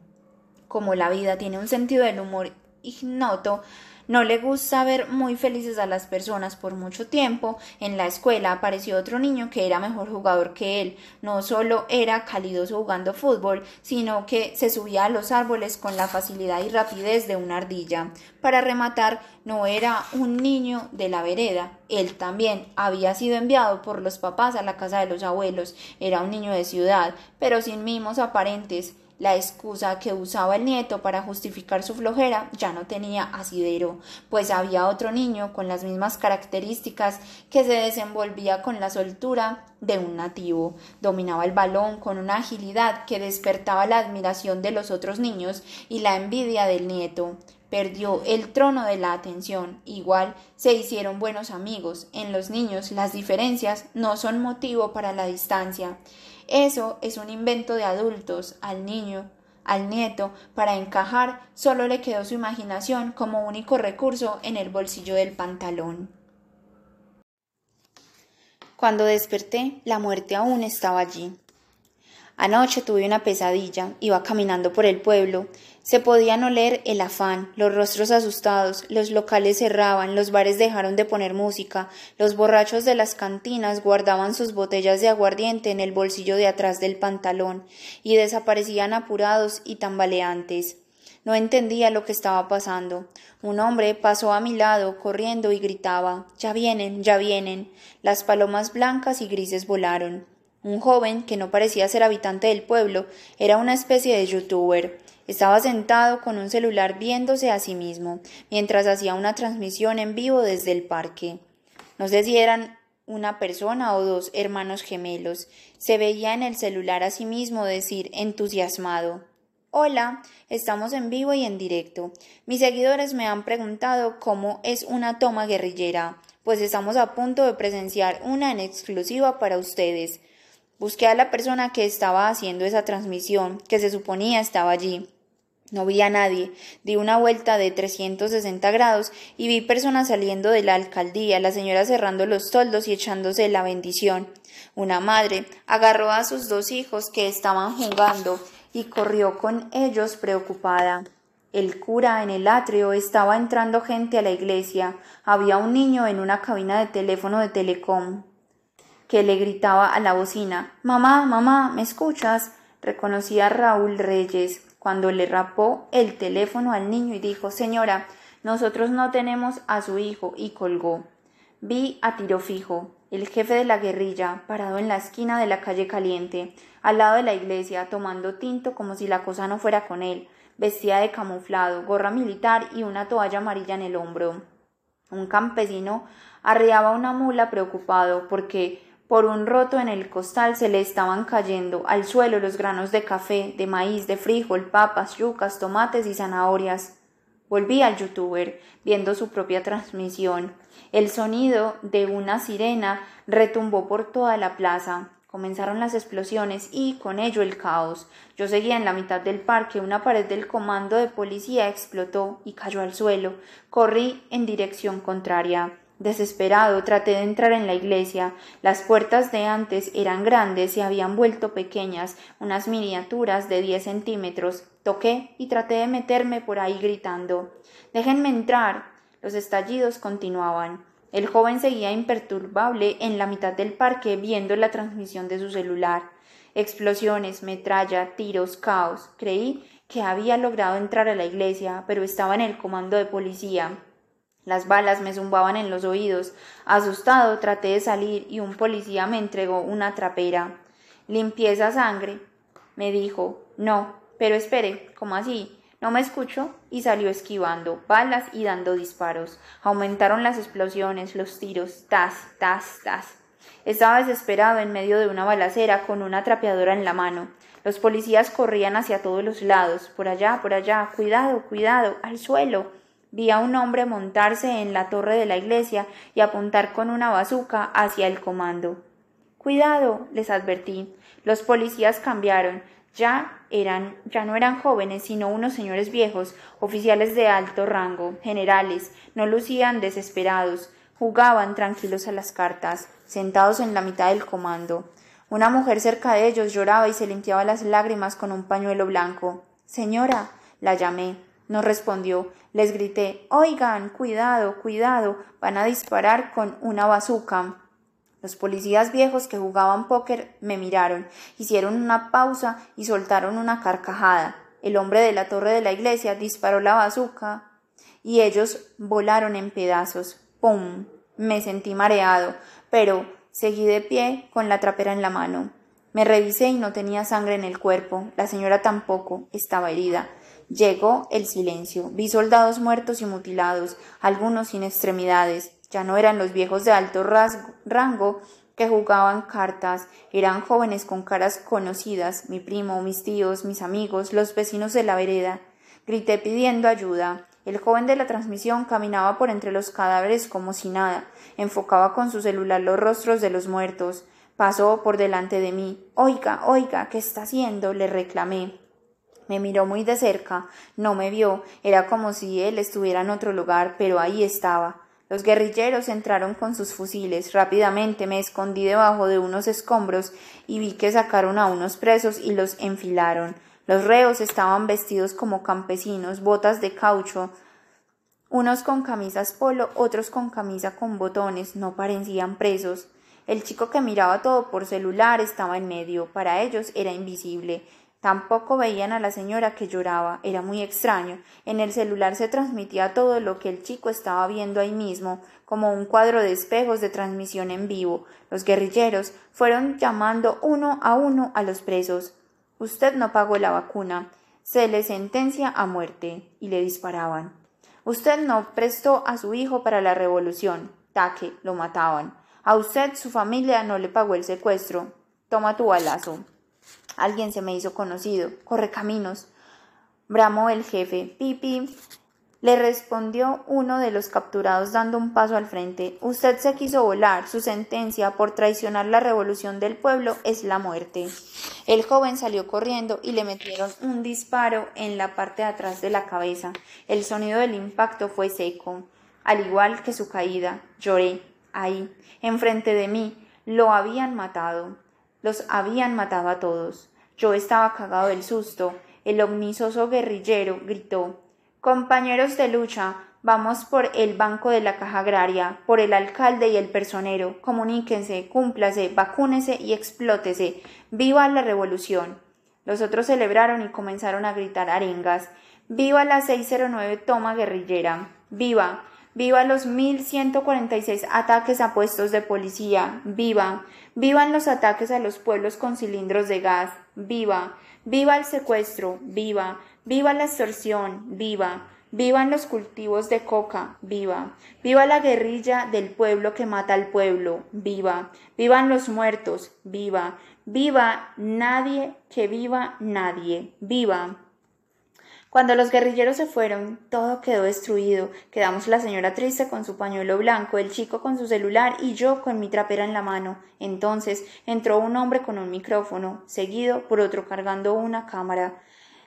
Como la vida tiene un sentido del humor ignoto, no le gusta ver muy felices a las personas por mucho tiempo. En la escuela apareció otro niño que era mejor jugador que él. No solo era calidoso jugando fútbol, sino que se subía a los árboles con la facilidad y rapidez de una ardilla. Para rematar, no era un niño de la vereda. Él también había sido enviado por los papás a la casa de los abuelos. Era un niño de ciudad, pero sin mimos aparentes. La excusa que usaba el nieto para justificar su flojera ya no tenía asidero, pues había otro niño con las mismas características que se desenvolvía con la soltura de un nativo. Dominaba el balón con una agilidad que despertaba la admiración de los otros niños y la envidia del nieto perdió el trono de la atención. Igual se hicieron buenos amigos. En los niños las diferencias no son motivo para la distancia. Eso es un invento de adultos. Al niño, al nieto, para encajar, solo le quedó su imaginación como único recurso en el bolsillo del pantalón. Cuando desperté, la muerte aún estaba allí. Anoche tuve una pesadilla, iba caminando por el pueblo, se podían oler el afán, los rostros asustados, los locales cerraban, los bares dejaron de poner música, los borrachos de las cantinas guardaban sus botellas de aguardiente en el bolsillo de atrás del pantalón y desaparecían apurados y tambaleantes. No entendía lo que estaba pasando. Un hombre pasó a mi lado, corriendo, y gritaba Ya vienen, ya vienen. Las palomas blancas y grises volaron. Un joven, que no parecía ser habitante del pueblo, era una especie de youtuber. Estaba sentado con un celular viéndose a sí mismo, mientras hacía una transmisión en vivo desde el parque. No sé si eran una persona o dos hermanos gemelos. Se veía en el celular a sí mismo decir entusiasmado Hola, estamos en vivo y en directo. Mis seguidores me han preguntado cómo es una toma guerrillera, pues estamos a punto de presenciar una en exclusiva para ustedes. Busqué a la persona que estaba haciendo esa transmisión, que se suponía estaba allí. No vi a nadie. Di una vuelta de 360 grados y vi personas saliendo de la alcaldía, la señora cerrando los toldos y echándose la bendición. Una madre agarró a sus dos hijos que estaban jugando y corrió con ellos preocupada. El cura en el atrio estaba entrando gente a la iglesia. Había un niño en una cabina de teléfono de telecom que le gritaba a la bocina Mamá, mamá, ¿me escuchas? Reconocía a Raúl Reyes cuando le rapó el teléfono al niño y dijo Señora, nosotros no tenemos a su hijo y colgó. Vi a tiro fijo. el jefe de la guerrilla, parado en la esquina de la calle caliente, al lado de la iglesia, tomando tinto como si la cosa no fuera con él, vestía de camuflado, gorra militar y una toalla amarilla en el hombro. Un campesino arreaba una mula preocupado porque por un roto en el costal se le estaban cayendo al suelo los granos de café, de maíz, de frijol, papas, yucas, tomates y zanahorias. Volví al youtuber, viendo su propia transmisión. El sonido de una sirena retumbó por toda la plaza. Comenzaron las explosiones y, con ello, el caos. Yo seguía en la mitad del parque, una pared del comando de policía explotó y cayó al suelo. Corrí en dirección contraria. Desesperado, traté de entrar en la iglesia. Las puertas de antes eran grandes y habían vuelto pequeñas, unas miniaturas de diez centímetros. Toqué y traté de meterme por ahí gritando Déjenme entrar. Los estallidos continuaban. El joven seguía imperturbable en la mitad del parque viendo la transmisión de su celular. Explosiones, metralla, tiros, caos. Creí que había logrado entrar a la iglesia, pero estaba en el comando de policía. Las balas me zumbaban en los oídos. Asustado traté de salir y un policía me entregó una trapera. Limpieza sangre. Me dijo, no, pero espere, ¿cómo así? No me escuchó y salió esquivando balas y dando disparos. Aumentaron las explosiones, los tiros, tas, tas, tas. Estaba desesperado en medio de una balacera con una trapeadora en la mano. Los policías corrían hacia todos los lados, por allá, por allá, cuidado, cuidado, al suelo. Vi a un hombre montarse en la torre de la iglesia y apuntar con una bazuca hacia el comando. Cuidado, les advertí. Los policías cambiaron, ya eran, ya no eran jóvenes, sino unos señores viejos, oficiales de alto rango, generales, no lucían desesperados, jugaban tranquilos a las cartas, sentados en la mitad del comando. Una mujer cerca de ellos lloraba y se limpiaba las lágrimas con un pañuelo blanco. Señora, la llamé. No respondió. Les grité Oigan, cuidado, cuidado. Van a disparar con una bazuca. Los policías viejos que jugaban póker me miraron, hicieron una pausa y soltaron una carcajada. El hombre de la torre de la iglesia disparó la bazuca y ellos volaron en pedazos. ¡Pum! Me sentí mareado, pero seguí de pie con la trapera en la mano. Me revisé y no tenía sangre en el cuerpo. La señora tampoco estaba herida. Llegó el silencio. Vi soldados muertos y mutilados, algunos sin extremidades. Ya no eran los viejos de alto rango que jugaban cartas, eran jóvenes con caras conocidas, mi primo, mis tíos, mis amigos, los vecinos de la vereda. Grité pidiendo ayuda. El joven de la transmisión caminaba por entre los cadáveres como si nada, enfocaba con su celular los rostros de los muertos. Pasó por delante de mí. Oiga, oiga, ¿qué está haciendo? le reclamé. Me miró muy de cerca, no me vio, era como si él estuviera en otro lugar, pero ahí estaba. Los guerrilleros entraron con sus fusiles. Rápidamente me escondí debajo de unos escombros y vi que sacaron a unos presos y los enfilaron. Los reos estaban vestidos como campesinos, botas de caucho, unos con camisas polo, otros con camisa con botones, no parecían presos. El chico que miraba todo por celular estaba en medio, para ellos era invisible. Tampoco veían a la señora que lloraba. Era muy extraño. En el celular se transmitía todo lo que el chico estaba viendo ahí mismo, como un cuadro de espejos de transmisión en vivo. Los guerrilleros fueron llamando uno a uno a los presos. Usted no pagó la vacuna. Se le sentencia a muerte. Y le disparaban. Usted no prestó a su hijo para la revolución. Taque, lo mataban. A usted su familia no le pagó el secuestro. Toma tu balazo. Alguien se me hizo conocido. Corre caminos. Bramó el jefe. Pipi. Le respondió uno de los capturados dando un paso al frente. Usted se quiso volar. Su sentencia por traicionar la revolución del pueblo es la muerte. El joven salió corriendo y le metieron un disparo en la parte de atrás de la cabeza. El sonido del impacto fue seco, al igual que su caída. Lloré. Ahí, enfrente de mí. Lo habían matado. Los habían matado a todos. Yo estaba cagado del susto. El omnisoso guerrillero gritó Compañeros de lucha, vamos por el banco de la caja agraria, por el alcalde y el personero. Comuníquense, cúmplase, vacúnese y explótese. ¡Viva la revolución! Los otros celebraron y comenzaron a gritar arengas. ¡Viva la 609 toma guerrillera! ¡Viva! Viva los 1146 ataques a puestos de policía. Viva. Vivan los ataques a los pueblos con cilindros de gas. Viva. Viva el secuestro. Viva. Viva la extorsión. Viva. Vivan los cultivos de coca, viva. Viva la guerrilla del pueblo que mata al pueblo, viva. Vivan los muertos, viva. Viva nadie, que viva nadie, viva. Cuando los guerrilleros se fueron, todo quedó destruido. Quedamos la señora triste con su pañuelo blanco, el chico con su celular y yo con mi trapera en la mano. Entonces entró un hombre con un micrófono, seguido por otro cargando una cámara.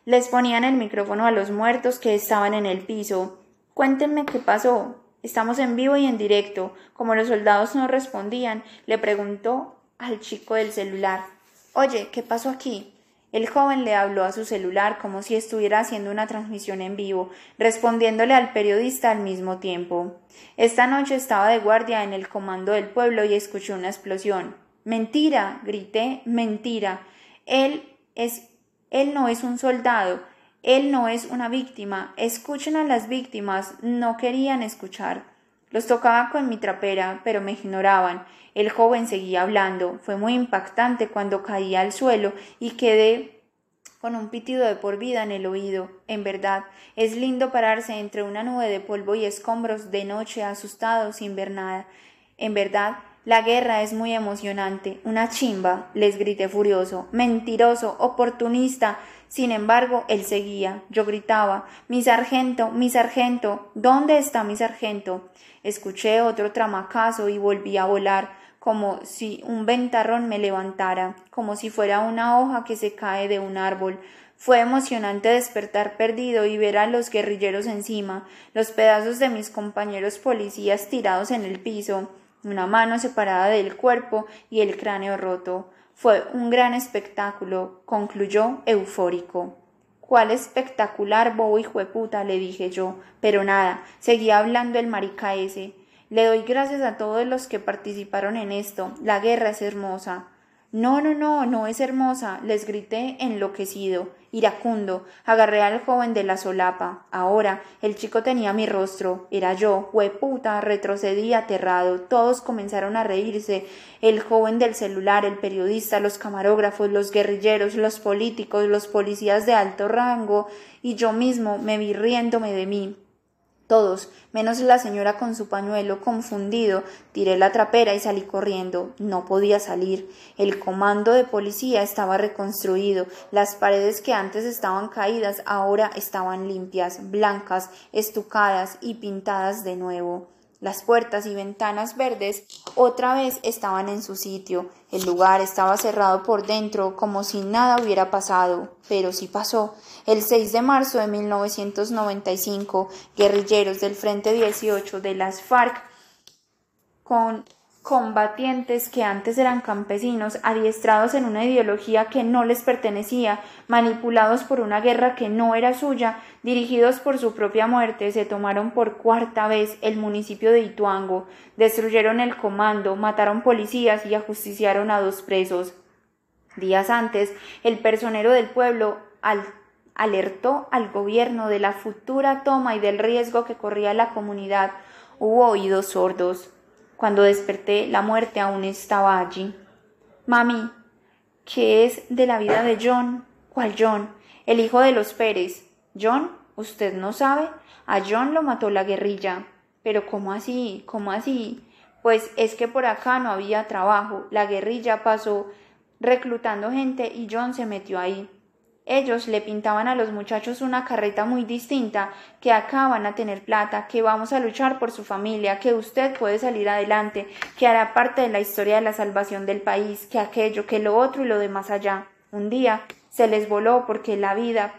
Les ponían el micrófono a los muertos que estaban en el piso. Cuéntenme qué pasó. Estamos en vivo y en directo. Como los soldados no respondían, le preguntó al chico del celular. Oye, ¿qué pasó aquí? El joven le habló a su celular como si estuviera haciendo una transmisión en vivo, respondiéndole al periodista al mismo tiempo. Esta noche estaba de guardia en el comando del pueblo y escuché una explosión. Mentira, grité, mentira. Él es él no es un soldado, él no es una víctima. Escuchen a las víctimas, no querían escuchar. Los tocaba con mi trapera, pero me ignoraban. El joven seguía hablando. Fue muy impactante cuando caí al suelo y quedé con un pitido de por vida en el oído. En verdad, es lindo pararse entre una nube de polvo y escombros de noche asustado sin ver nada. En verdad, la guerra es muy emocionante. Una chimba, les grité furioso. Mentiroso, oportunista. Sin embargo, él seguía. Yo gritaba Mi sargento, mi sargento. ¿Dónde está mi sargento? Escuché otro tramacazo y volví a volar, como si un ventarrón me levantara, como si fuera una hoja que se cae de un árbol. Fue emocionante despertar perdido y ver a los guerrilleros encima, los pedazos de mis compañeros policías tirados en el piso una mano separada del cuerpo y el cráneo roto. Fue un gran espectáculo, concluyó eufórico. ¿Cuál espectacular, bobo hijo puta? le dije yo. Pero nada, seguía hablando el marica ese. Le doy gracias a todos los que participaron en esto. La guerra es hermosa. No, no, no, no es hermosa, les grité enloquecido, iracundo. Agarré al joven de la solapa. Ahora el chico tenía mi rostro. Era yo, hueputa, retrocedí aterrado. Todos comenzaron a reírse. El joven del celular, el periodista, los camarógrafos, los guerrilleros, los políticos, los policías de alto rango, y yo mismo me vi riéndome de mí. Todos, menos la señora con su pañuelo confundido, tiré la trapera y salí corriendo. No podía salir. El comando de policía estaba reconstruido. Las paredes que antes estaban caídas ahora estaban limpias, blancas, estucadas y pintadas de nuevo. Las puertas y ventanas verdes otra vez estaban en su sitio. El lugar estaba cerrado por dentro como si nada hubiera pasado, pero sí pasó. El 6 de marzo de 1995, guerrilleros del Frente 18 de las FARC con combatientes que antes eran campesinos, adiestrados en una ideología que no les pertenecía, manipulados por una guerra que no era suya, dirigidos por su propia muerte, se tomaron por cuarta vez el municipio de Ituango, destruyeron el comando, mataron policías y ajusticiaron a dos presos. Días antes, el personero del pueblo alertó al gobierno de la futura toma y del riesgo que corría la comunidad. Hubo oídos sordos. Cuando desperté, la muerte aún estaba allí. Mami, ¿qué es de la vida de John? ¿Cuál John? El hijo de los Pérez. John, usted no sabe. A John lo mató la guerrilla. Pero ¿cómo así? ¿Cómo así? Pues es que por acá no había trabajo. La guerrilla pasó reclutando gente y John se metió ahí. Ellos le pintaban a los muchachos una carreta muy distinta, que acá van a tener plata, que vamos a luchar por su familia, que usted puede salir adelante, que hará parte de la historia de la salvación del país, que aquello, que lo otro y lo demás allá. Un día se les voló porque la vida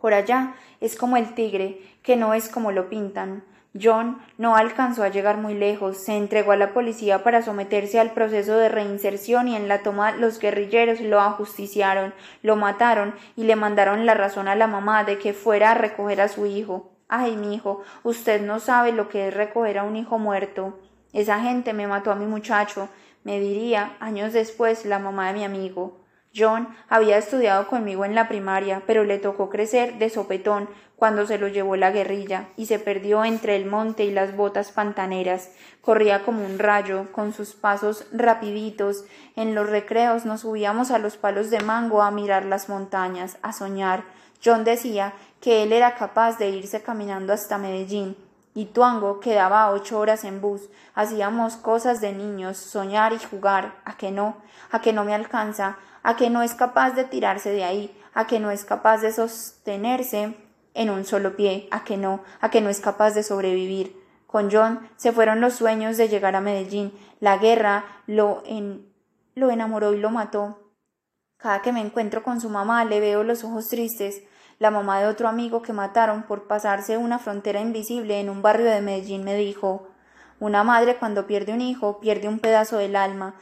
por allá es como el tigre, que no es como lo pintan. John no alcanzó a llegar muy lejos, se entregó a la policía para someterse al proceso de reinserción y en la toma los guerrilleros lo ajusticiaron, lo mataron y le mandaron la razón a la mamá de que fuera a recoger a su hijo. Ay, mi hijo, usted no sabe lo que es recoger a un hijo muerto. Esa gente me mató a mi muchacho, me diría años después la mamá de mi amigo. John había estudiado conmigo en la primaria, pero le tocó crecer de sopetón cuando se lo llevó la guerrilla y se perdió entre el monte y las botas pantaneras. Corría como un rayo, con sus pasos rapiditos. En los recreos nos subíamos a los palos de mango a mirar las montañas, a soñar. John decía que él era capaz de irse caminando hasta Medellín, y Tuango quedaba ocho horas en bus. Hacíamos cosas de niños, soñar y jugar. ¿A que no? ¿A que no me alcanza? A que no es capaz de tirarse de ahí, a que no es capaz de sostenerse en un solo pie, a que no, a que no es capaz de sobrevivir. Con John se fueron los sueños de llegar a Medellín. La guerra lo, en, lo enamoró y lo mató. Cada que me encuentro con su mamá le veo los ojos tristes. La mamá de otro amigo que mataron por pasarse una frontera invisible en un barrio de Medellín me dijo Una madre cuando pierde un hijo pierde un pedazo del alma,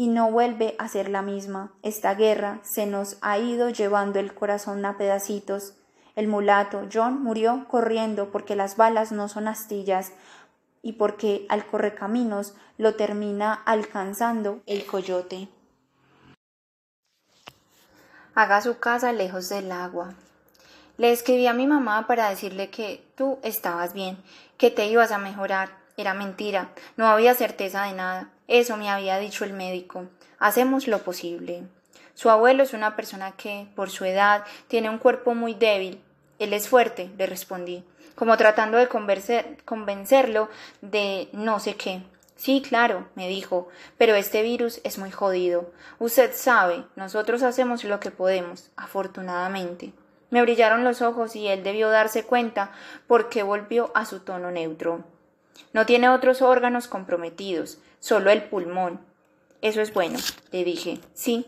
y no vuelve a ser la misma. Esta guerra se nos ha ido llevando el corazón a pedacitos. El mulato John murió corriendo porque las balas no son astillas y porque al correcaminos lo termina alcanzando el coyote. Haga su casa lejos del agua. Le escribí a mi mamá para decirle que tú estabas bien, que te ibas a mejorar. Era mentira, no había certeza de nada. Eso me había dicho el médico. Hacemos lo posible. Su abuelo es una persona que, por su edad, tiene un cuerpo muy débil. Él es fuerte, le respondí, como tratando de convencerlo de no sé qué. Sí, claro, me dijo, pero este virus es muy jodido. Usted sabe, nosotros hacemos lo que podemos, afortunadamente. Me brillaron los ojos y él debió darse cuenta porque volvió a su tono neutro. No tiene otros órganos comprometidos, solo el pulmón. Eso es bueno, le dije. Sí,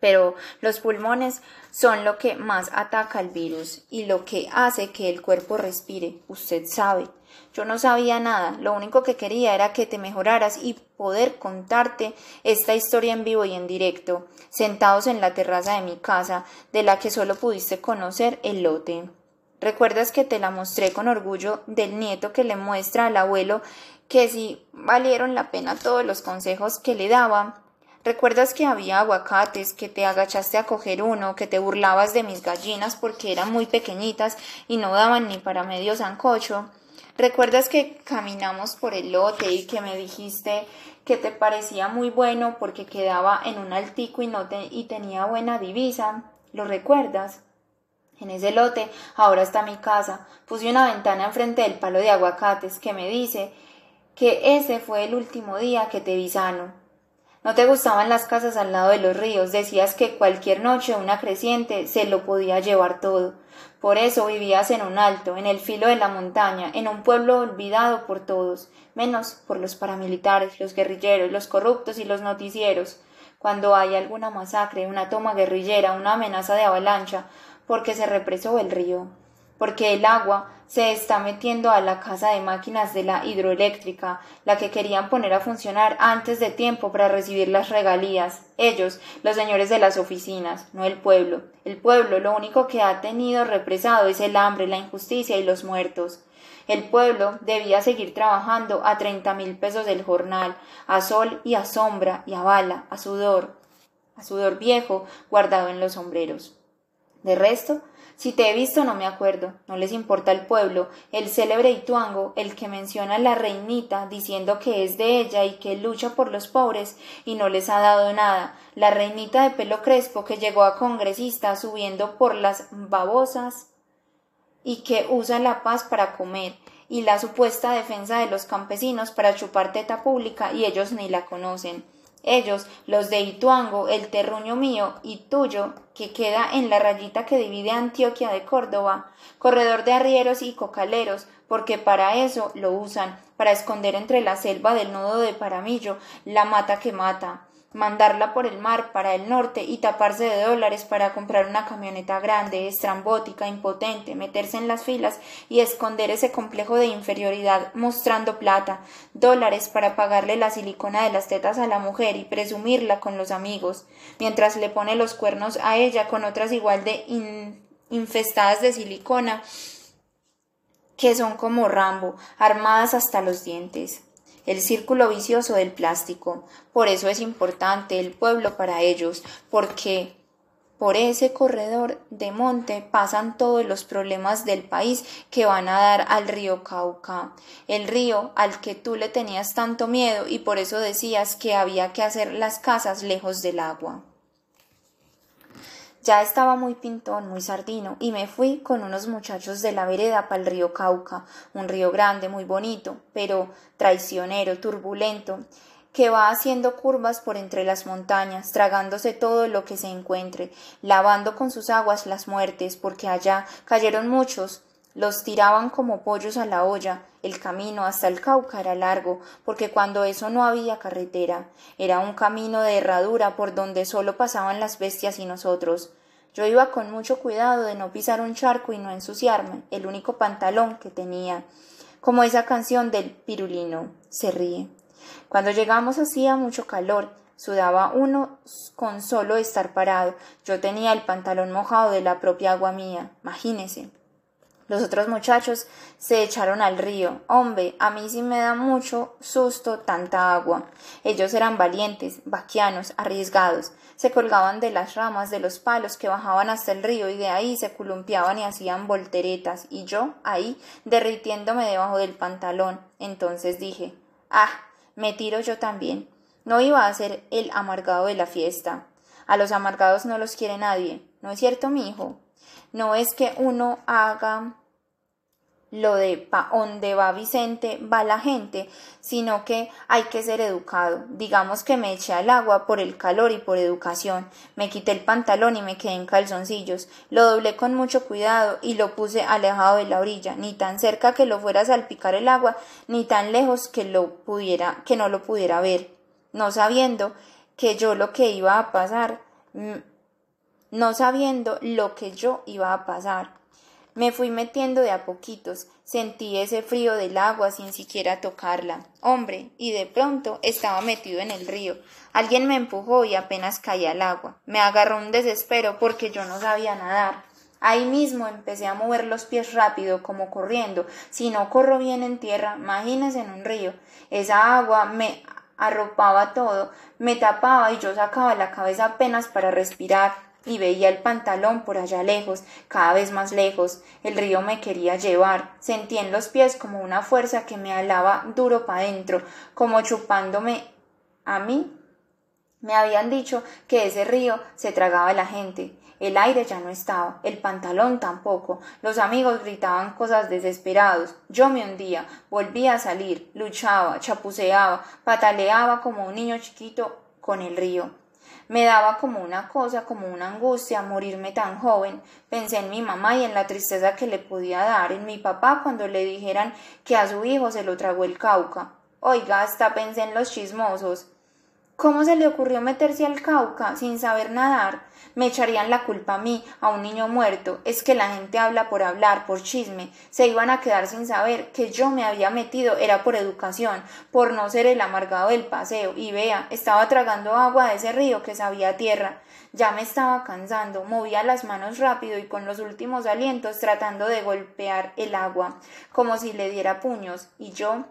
pero los pulmones son lo que más ataca el virus y lo que hace que el cuerpo respire. Usted sabe. Yo no sabía nada, lo único que quería era que te mejoraras y poder contarte esta historia en vivo y en directo, sentados en la terraza de mi casa, de la que solo pudiste conocer el lote. ¿Recuerdas que te la mostré con orgullo del nieto que le muestra al abuelo que si valieron la pena todos los consejos que le daba? ¿Recuerdas que había aguacates, que te agachaste a coger uno, que te burlabas de mis gallinas porque eran muy pequeñitas y no daban ni para medio zancocho? ¿Recuerdas que caminamos por el lote y que me dijiste que te parecía muy bueno porque quedaba en un altico y, no y tenía buena divisa? ¿Lo recuerdas? En ese lote ahora está mi casa. Puse una ventana enfrente del palo de aguacates que me dice que ese fue el último día que te vi sano. No te gustaban las casas al lado de los ríos, decías que cualquier noche una creciente se lo podía llevar todo. Por eso vivías en un alto, en el filo de la montaña, en un pueblo olvidado por todos, menos por los paramilitares, los guerrilleros, los corruptos y los noticieros. Cuando hay alguna masacre, una toma guerrillera, una amenaza de avalancha, porque se represó el río, porque el agua se está metiendo a la casa de máquinas de la hidroeléctrica, la que querían poner a funcionar antes de tiempo para recibir las regalías. Ellos, los señores de las oficinas, no el pueblo. El pueblo lo único que ha tenido represado es el hambre, la injusticia y los muertos. El pueblo debía seguir trabajando a treinta mil pesos del jornal, a sol y a sombra y a bala, a sudor, a sudor viejo guardado en los sombreros. De resto, si te he visto no me acuerdo, no les importa el pueblo, el célebre Ituango, el que menciona a la reinita diciendo que es de ella y que lucha por los pobres y no les ha dado nada, la reinita de pelo crespo que llegó a congresista subiendo por las babosas y que usa la paz para comer, y la supuesta defensa de los campesinos para chupar teta pública y ellos ni la conocen. Ellos, los de Ituango, el terruño mío y tuyo, que queda en la rayita que divide Antioquia de Córdoba, corredor de arrieros y cocaleros, porque para eso lo usan, para esconder entre la selva del nudo de Paramillo la mata que mata mandarla por el mar para el norte y taparse de dólares para comprar una camioneta grande, estrambótica, impotente, meterse en las filas y esconder ese complejo de inferioridad mostrando plata, dólares para pagarle la silicona de las tetas a la mujer y presumirla con los amigos, mientras le pone los cuernos a ella con otras igual de infestadas de silicona que son como Rambo, armadas hasta los dientes. El círculo vicioso del plástico. Por eso es importante el pueblo para ellos, porque por ese corredor de monte pasan todos los problemas del país que van a dar al río Cauca, el río al que tú le tenías tanto miedo y por eso decías que había que hacer las casas lejos del agua. Ya estaba muy pintón, muy sardino, y me fui con unos muchachos de la vereda para el río Cauca, un río grande, muy bonito, pero traicionero, turbulento, que va haciendo curvas por entre las montañas, tragándose todo lo que se encuentre, lavando con sus aguas las muertes, porque allá cayeron muchos, los tiraban como pollos a la olla, el camino hasta el Cauca era largo, porque cuando eso no había carretera, era un camino de herradura por donde solo pasaban las bestias y nosotros. Yo iba con mucho cuidado de no pisar un charco y no ensuciarme, el único pantalón que tenía, como esa canción del pirulino, se ríe. Cuando llegamos hacía mucho calor, sudaba uno con solo estar parado. Yo tenía el pantalón mojado de la propia agua mía. Imagínese. Los otros muchachos se echaron al río. Hombre, a mí sí me da mucho susto tanta agua. Ellos eran valientes, vaquianos, arriesgados. Se colgaban de las ramas de los palos que bajaban hasta el río y de ahí se columpiaban y hacían volteretas. Y yo, ahí, derritiéndome debajo del pantalón. Entonces dije, ah, me tiro yo también. No iba a ser el amargado de la fiesta. A los amargados no los quiere nadie. ¿No es cierto, mi hijo? No es que uno haga lo de pa donde va Vicente va la gente, sino que hay que ser educado. Digamos que me eché al agua por el calor y por educación. Me quité el pantalón y me quedé en calzoncillos. Lo doblé con mucho cuidado y lo puse alejado de la orilla, ni tan cerca que lo fuera a salpicar el agua, ni tan lejos que lo pudiera, que no lo pudiera ver, no sabiendo que yo lo que iba a pasar, mm, no sabiendo lo que yo iba a pasar. Me fui metiendo de a poquitos, sentí ese frío del agua sin siquiera tocarla. Hombre, y de pronto estaba metido en el río. Alguien me empujó y apenas caía al agua. Me agarró un desespero porque yo no sabía nadar. Ahí mismo empecé a mover los pies rápido, como corriendo. Si no corro bien en tierra, imagínese en un río. Esa agua me arropaba todo, me tapaba y yo sacaba la cabeza apenas para respirar y veía el pantalón por allá lejos, cada vez más lejos. El río me quería llevar. Sentí en los pies como una fuerza que me alaba duro para dentro, como chupándome a mí. Me habían dicho que ese río se tragaba a la gente. El aire ya no estaba, el pantalón tampoco. Los amigos gritaban cosas desesperados. Yo me hundía, volvía a salir, luchaba, chapuceaba, pataleaba como un niño chiquito con el río. Me daba como una cosa, como una angustia morirme tan joven. Pensé en mi mamá y en la tristeza que le podía dar, en mi papá cuando le dijeran que a su hijo se lo tragó el Cauca. Oiga, hasta pensé en los chismosos. ¿Cómo se le ocurrió meterse al Cauca sin saber nadar? Me echarían la culpa a mí, a un niño muerto. Es que la gente habla por hablar, por chisme. Se iban a quedar sin saber que yo me había metido era por educación, por no ser el amargado del paseo. Y vea, estaba tragando agua de ese río que sabía tierra. Ya me estaba cansando, movía las manos rápido y con los últimos alientos tratando de golpear el agua, como si le diera puños. Y yo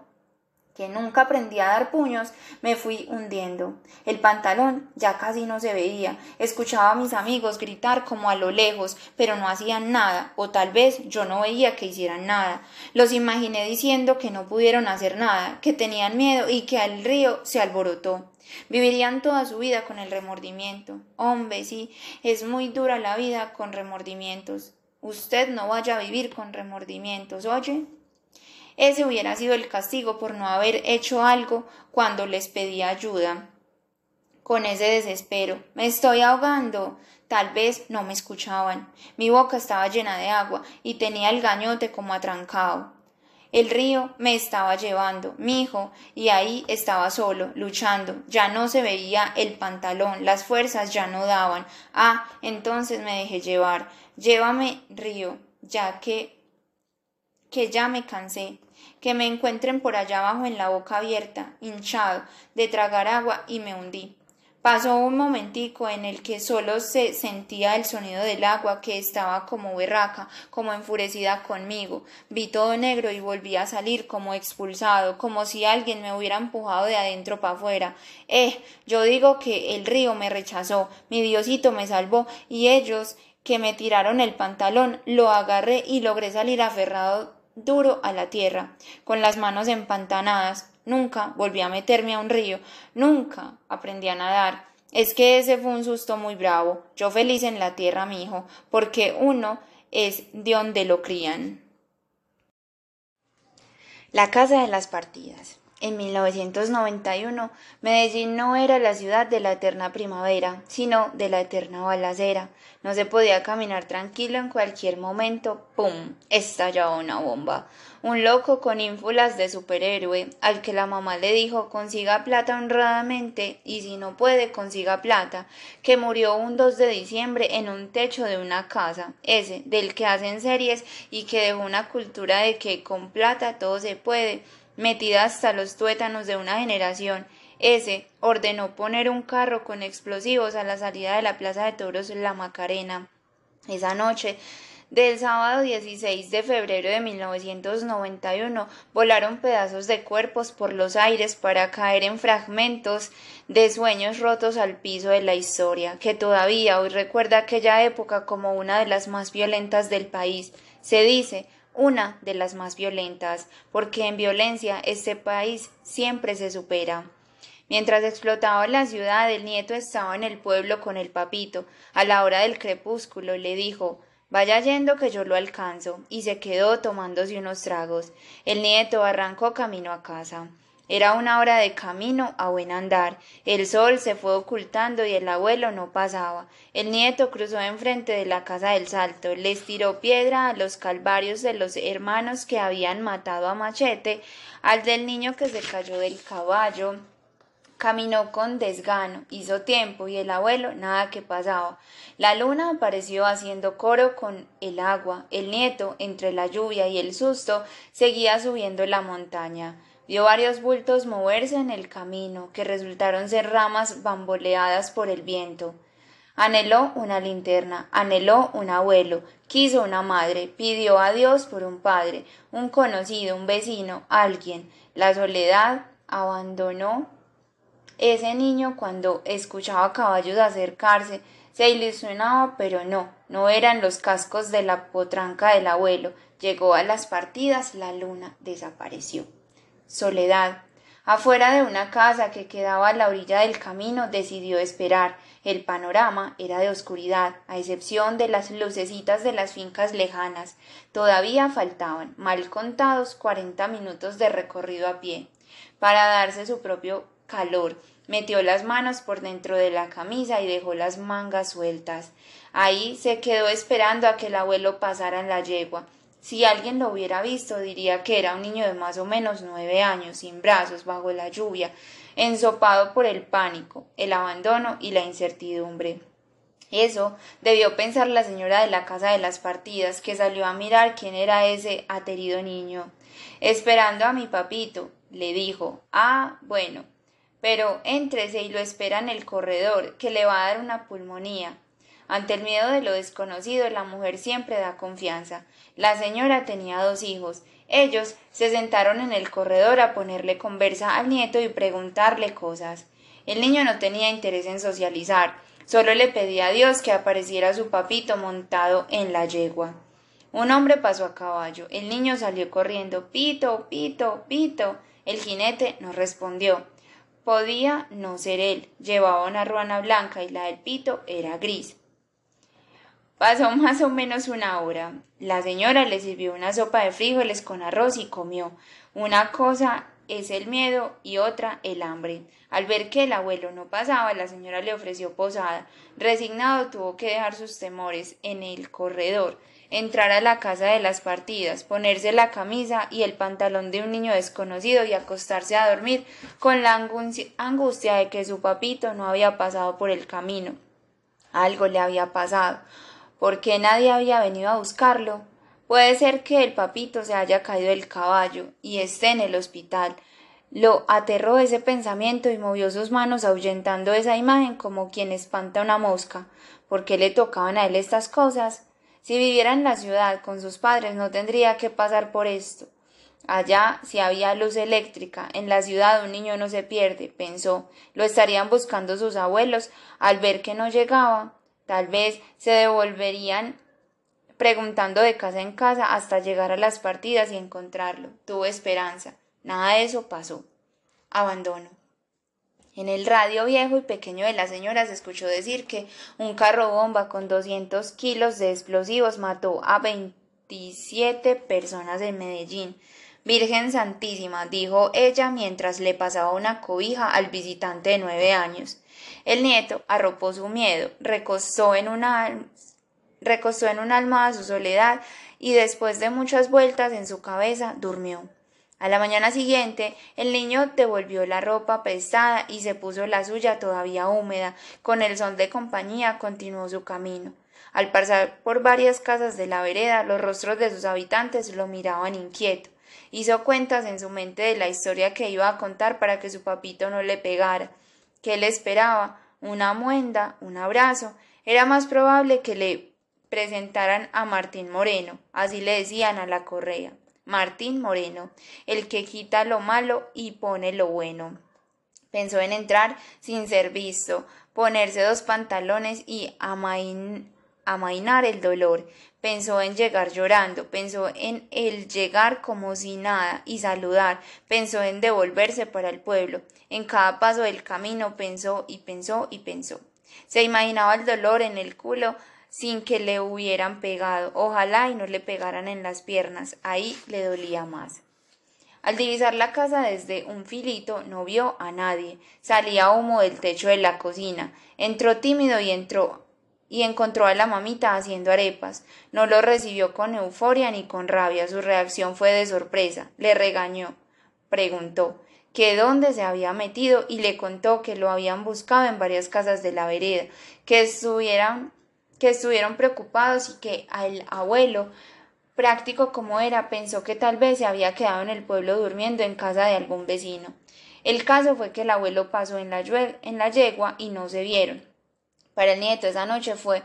que nunca aprendí a dar puños, me fui hundiendo. El pantalón ya casi no se veía. Escuchaba a mis amigos gritar como a lo lejos, pero no hacían nada, o tal vez yo no veía que hicieran nada. Los imaginé diciendo que no pudieron hacer nada, que tenían miedo y que el río se alborotó. Vivirían toda su vida con el remordimiento. Hombre, sí, es muy dura la vida con remordimientos. Usted no vaya a vivir con remordimientos, ¿oye? Ese hubiera sido el castigo por no haber hecho algo cuando les pedí ayuda. Con ese desespero, me estoy ahogando. Tal vez no me escuchaban. Mi boca estaba llena de agua y tenía el gañote como atrancado. El río me estaba llevando, mi hijo, y ahí estaba solo, luchando. Ya no se veía el pantalón, las fuerzas ya no daban. Ah, entonces me dejé llevar. Llévame, río, ya que que ya me cansé que me encuentren por allá abajo en la boca abierta, hinchado, de tragar agua y me hundí. Pasó un momentico en el que solo se sentía el sonido del agua que estaba como berraca, como enfurecida conmigo. Vi todo negro y volví a salir como expulsado, como si alguien me hubiera empujado de adentro para afuera. Eh, yo digo que el río me rechazó, mi Diosito me salvó y ellos que me tiraron el pantalón lo agarré y logré salir aferrado duro a la tierra, con las manos empantanadas. Nunca volví a meterme a un río, nunca aprendí a nadar. Es que ese fue un susto muy bravo. Yo feliz en la tierra, mi hijo, porque uno es de donde lo crían. La casa de las partidas. En 1991, Medellín no era la ciudad de la eterna primavera, sino de la eterna balacera. No se podía caminar tranquilo en cualquier momento. ¡Pum! estallaba una bomba. Un loco con ínfulas de superhéroe, al que la mamá le dijo consiga plata honradamente y si no puede consiga plata, que murió un 2 de diciembre en un techo de una casa, ese, del que hacen series y que dejó una cultura de que con plata todo se puede metida hasta los tuétanos de una generación, ese ordenó poner un carro con explosivos a la salida de la Plaza de Toros La Macarena. Esa noche del sábado 16 de febrero de 1991 volaron pedazos de cuerpos por los aires para caer en fragmentos de sueños rotos al piso de la historia, que todavía hoy recuerda aquella época como una de las más violentas del país. Se dice una de las más violentas, porque en violencia este país siempre se supera. Mientras explotaba la ciudad, el nieto estaba en el pueblo con el papito. A la hora del crepúsculo le dijo Vaya yendo que yo lo alcanzo, y se quedó tomándose unos tragos. El nieto arrancó camino a casa. Era una hora de camino a buen andar. El sol se fue ocultando y el abuelo no pasaba. El nieto cruzó enfrente de la casa del Salto, les tiró piedra a los calvarios de los hermanos que habían matado a Machete, al del niño que se cayó del caballo. Caminó con desgano, hizo tiempo y el abuelo nada que pasaba. La luna apareció haciendo coro con el agua. El nieto, entre la lluvia y el susto, seguía subiendo la montaña. Vio varios bultos moverse en el camino, que resultaron ser ramas bamboleadas por el viento. Anheló una linterna, anheló un abuelo, quiso una madre, pidió a Dios por un padre, un conocido, un vecino, alguien. La soledad abandonó ese niño cuando escuchaba caballos acercarse, se ilusionaba, pero no, no eran los cascos de la potranca del abuelo. Llegó a las partidas, la luna desapareció soledad. Afuera de una casa que quedaba a la orilla del camino decidió esperar. El panorama era de oscuridad, a excepción de las lucecitas de las fincas lejanas. Todavía faltaban, mal contados, cuarenta minutos de recorrido a pie. Para darse su propio calor, metió las manos por dentro de la camisa y dejó las mangas sueltas. Ahí se quedó esperando a que el abuelo pasara en la yegua. Si alguien lo hubiera visto, diría que era un niño de más o menos nueve años, sin brazos, bajo la lluvia, ensopado por el pánico, el abandono y la incertidumbre. Eso debió pensar la señora de la casa de las partidas, que salió a mirar quién era ese aterido niño. Esperando a mi papito, le dijo Ah, bueno, pero éntrese y lo espera en el corredor, que le va a dar una pulmonía. Ante el miedo de lo desconocido, la mujer siempre da confianza. La señora tenía dos hijos. Ellos se sentaron en el corredor a ponerle conversa al nieto y preguntarle cosas. El niño no tenía interés en socializar, solo le pedía a Dios que apareciera su papito montado en la yegua. Un hombre pasó a caballo. El niño salió corriendo. Pito, pito, pito. El jinete no respondió. Podía no ser él. Llevaba una ruana blanca y la del pito era gris. Pasó más o menos una hora. La señora le sirvió una sopa de frijoles con arroz y comió. Una cosa es el miedo y otra el hambre. Al ver que el abuelo no pasaba, la señora le ofreció posada. Resignado tuvo que dejar sus temores en el corredor, entrar a la casa de las partidas, ponerse la camisa y el pantalón de un niño desconocido y acostarse a dormir con la angustia de que su papito no había pasado por el camino. Algo le había pasado ¿Por qué nadie había venido a buscarlo? Puede ser que el papito se haya caído del caballo y esté en el hospital. Lo aterró ese pensamiento y movió sus manos ahuyentando esa imagen como quien espanta una mosca. ¿Por qué le tocaban a él estas cosas? Si viviera en la ciudad con sus padres no tendría que pasar por esto. Allá si había luz eléctrica, en la ciudad un niño no se pierde, pensó. Lo estarían buscando sus abuelos al ver que no llegaba. Tal vez se devolverían preguntando de casa en casa hasta llegar a las partidas y encontrarlo. Tuvo esperanza. Nada de eso pasó. Abandono. En el radio viejo y pequeño de la señora se escuchó decir que un carro bomba con 200 kilos de explosivos mató a 27 personas en Medellín. Virgen Santísima, dijo ella mientras le pasaba una cobija al visitante de nueve años. El nieto arropó su miedo, recostó en una recostó en un su soledad y después de muchas vueltas en su cabeza durmió. A la mañana siguiente el niño devolvió la ropa pesada y se puso la suya todavía húmeda. Con el sol de compañía continuó su camino. Al pasar por varias casas de la vereda, los rostros de sus habitantes lo miraban inquieto. Hizo cuentas en su mente de la historia que iba a contar para que su papito no le pegara. ¿Qué le esperaba? Una muenda, un abrazo. Era más probable que le presentaran a Martín Moreno, así le decían a la correa. Martín Moreno, el que quita lo malo y pone lo bueno. Pensó en entrar sin ser visto, ponerse dos pantalones y amain amainar el dolor. Pensó en llegar llorando, pensó en el llegar como si nada y saludar, pensó en devolverse para el pueblo. En cada paso del camino pensó y pensó y pensó. Se imaginaba el dolor en el culo sin que le hubieran pegado. Ojalá y no le pegaran en las piernas. Ahí le dolía más. Al divisar la casa desde un filito no vio a nadie. Salía humo del techo de la cocina. Entró tímido y entró y encontró a la mamita haciendo arepas. No lo recibió con euforia ni con rabia, su reacción fue de sorpresa. Le regañó, preguntó que dónde se había metido y le contó que lo habían buscado en varias casas de la vereda, que estuvieran que estuvieron preocupados y que el abuelo práctico como era, pensó que tal vez se había quedado en el pueblo durmiendo en casa de algún vecino. El caso fue que el abuelo pasó en la, en la yegua y no se vieron. Para el nieto esa noche fue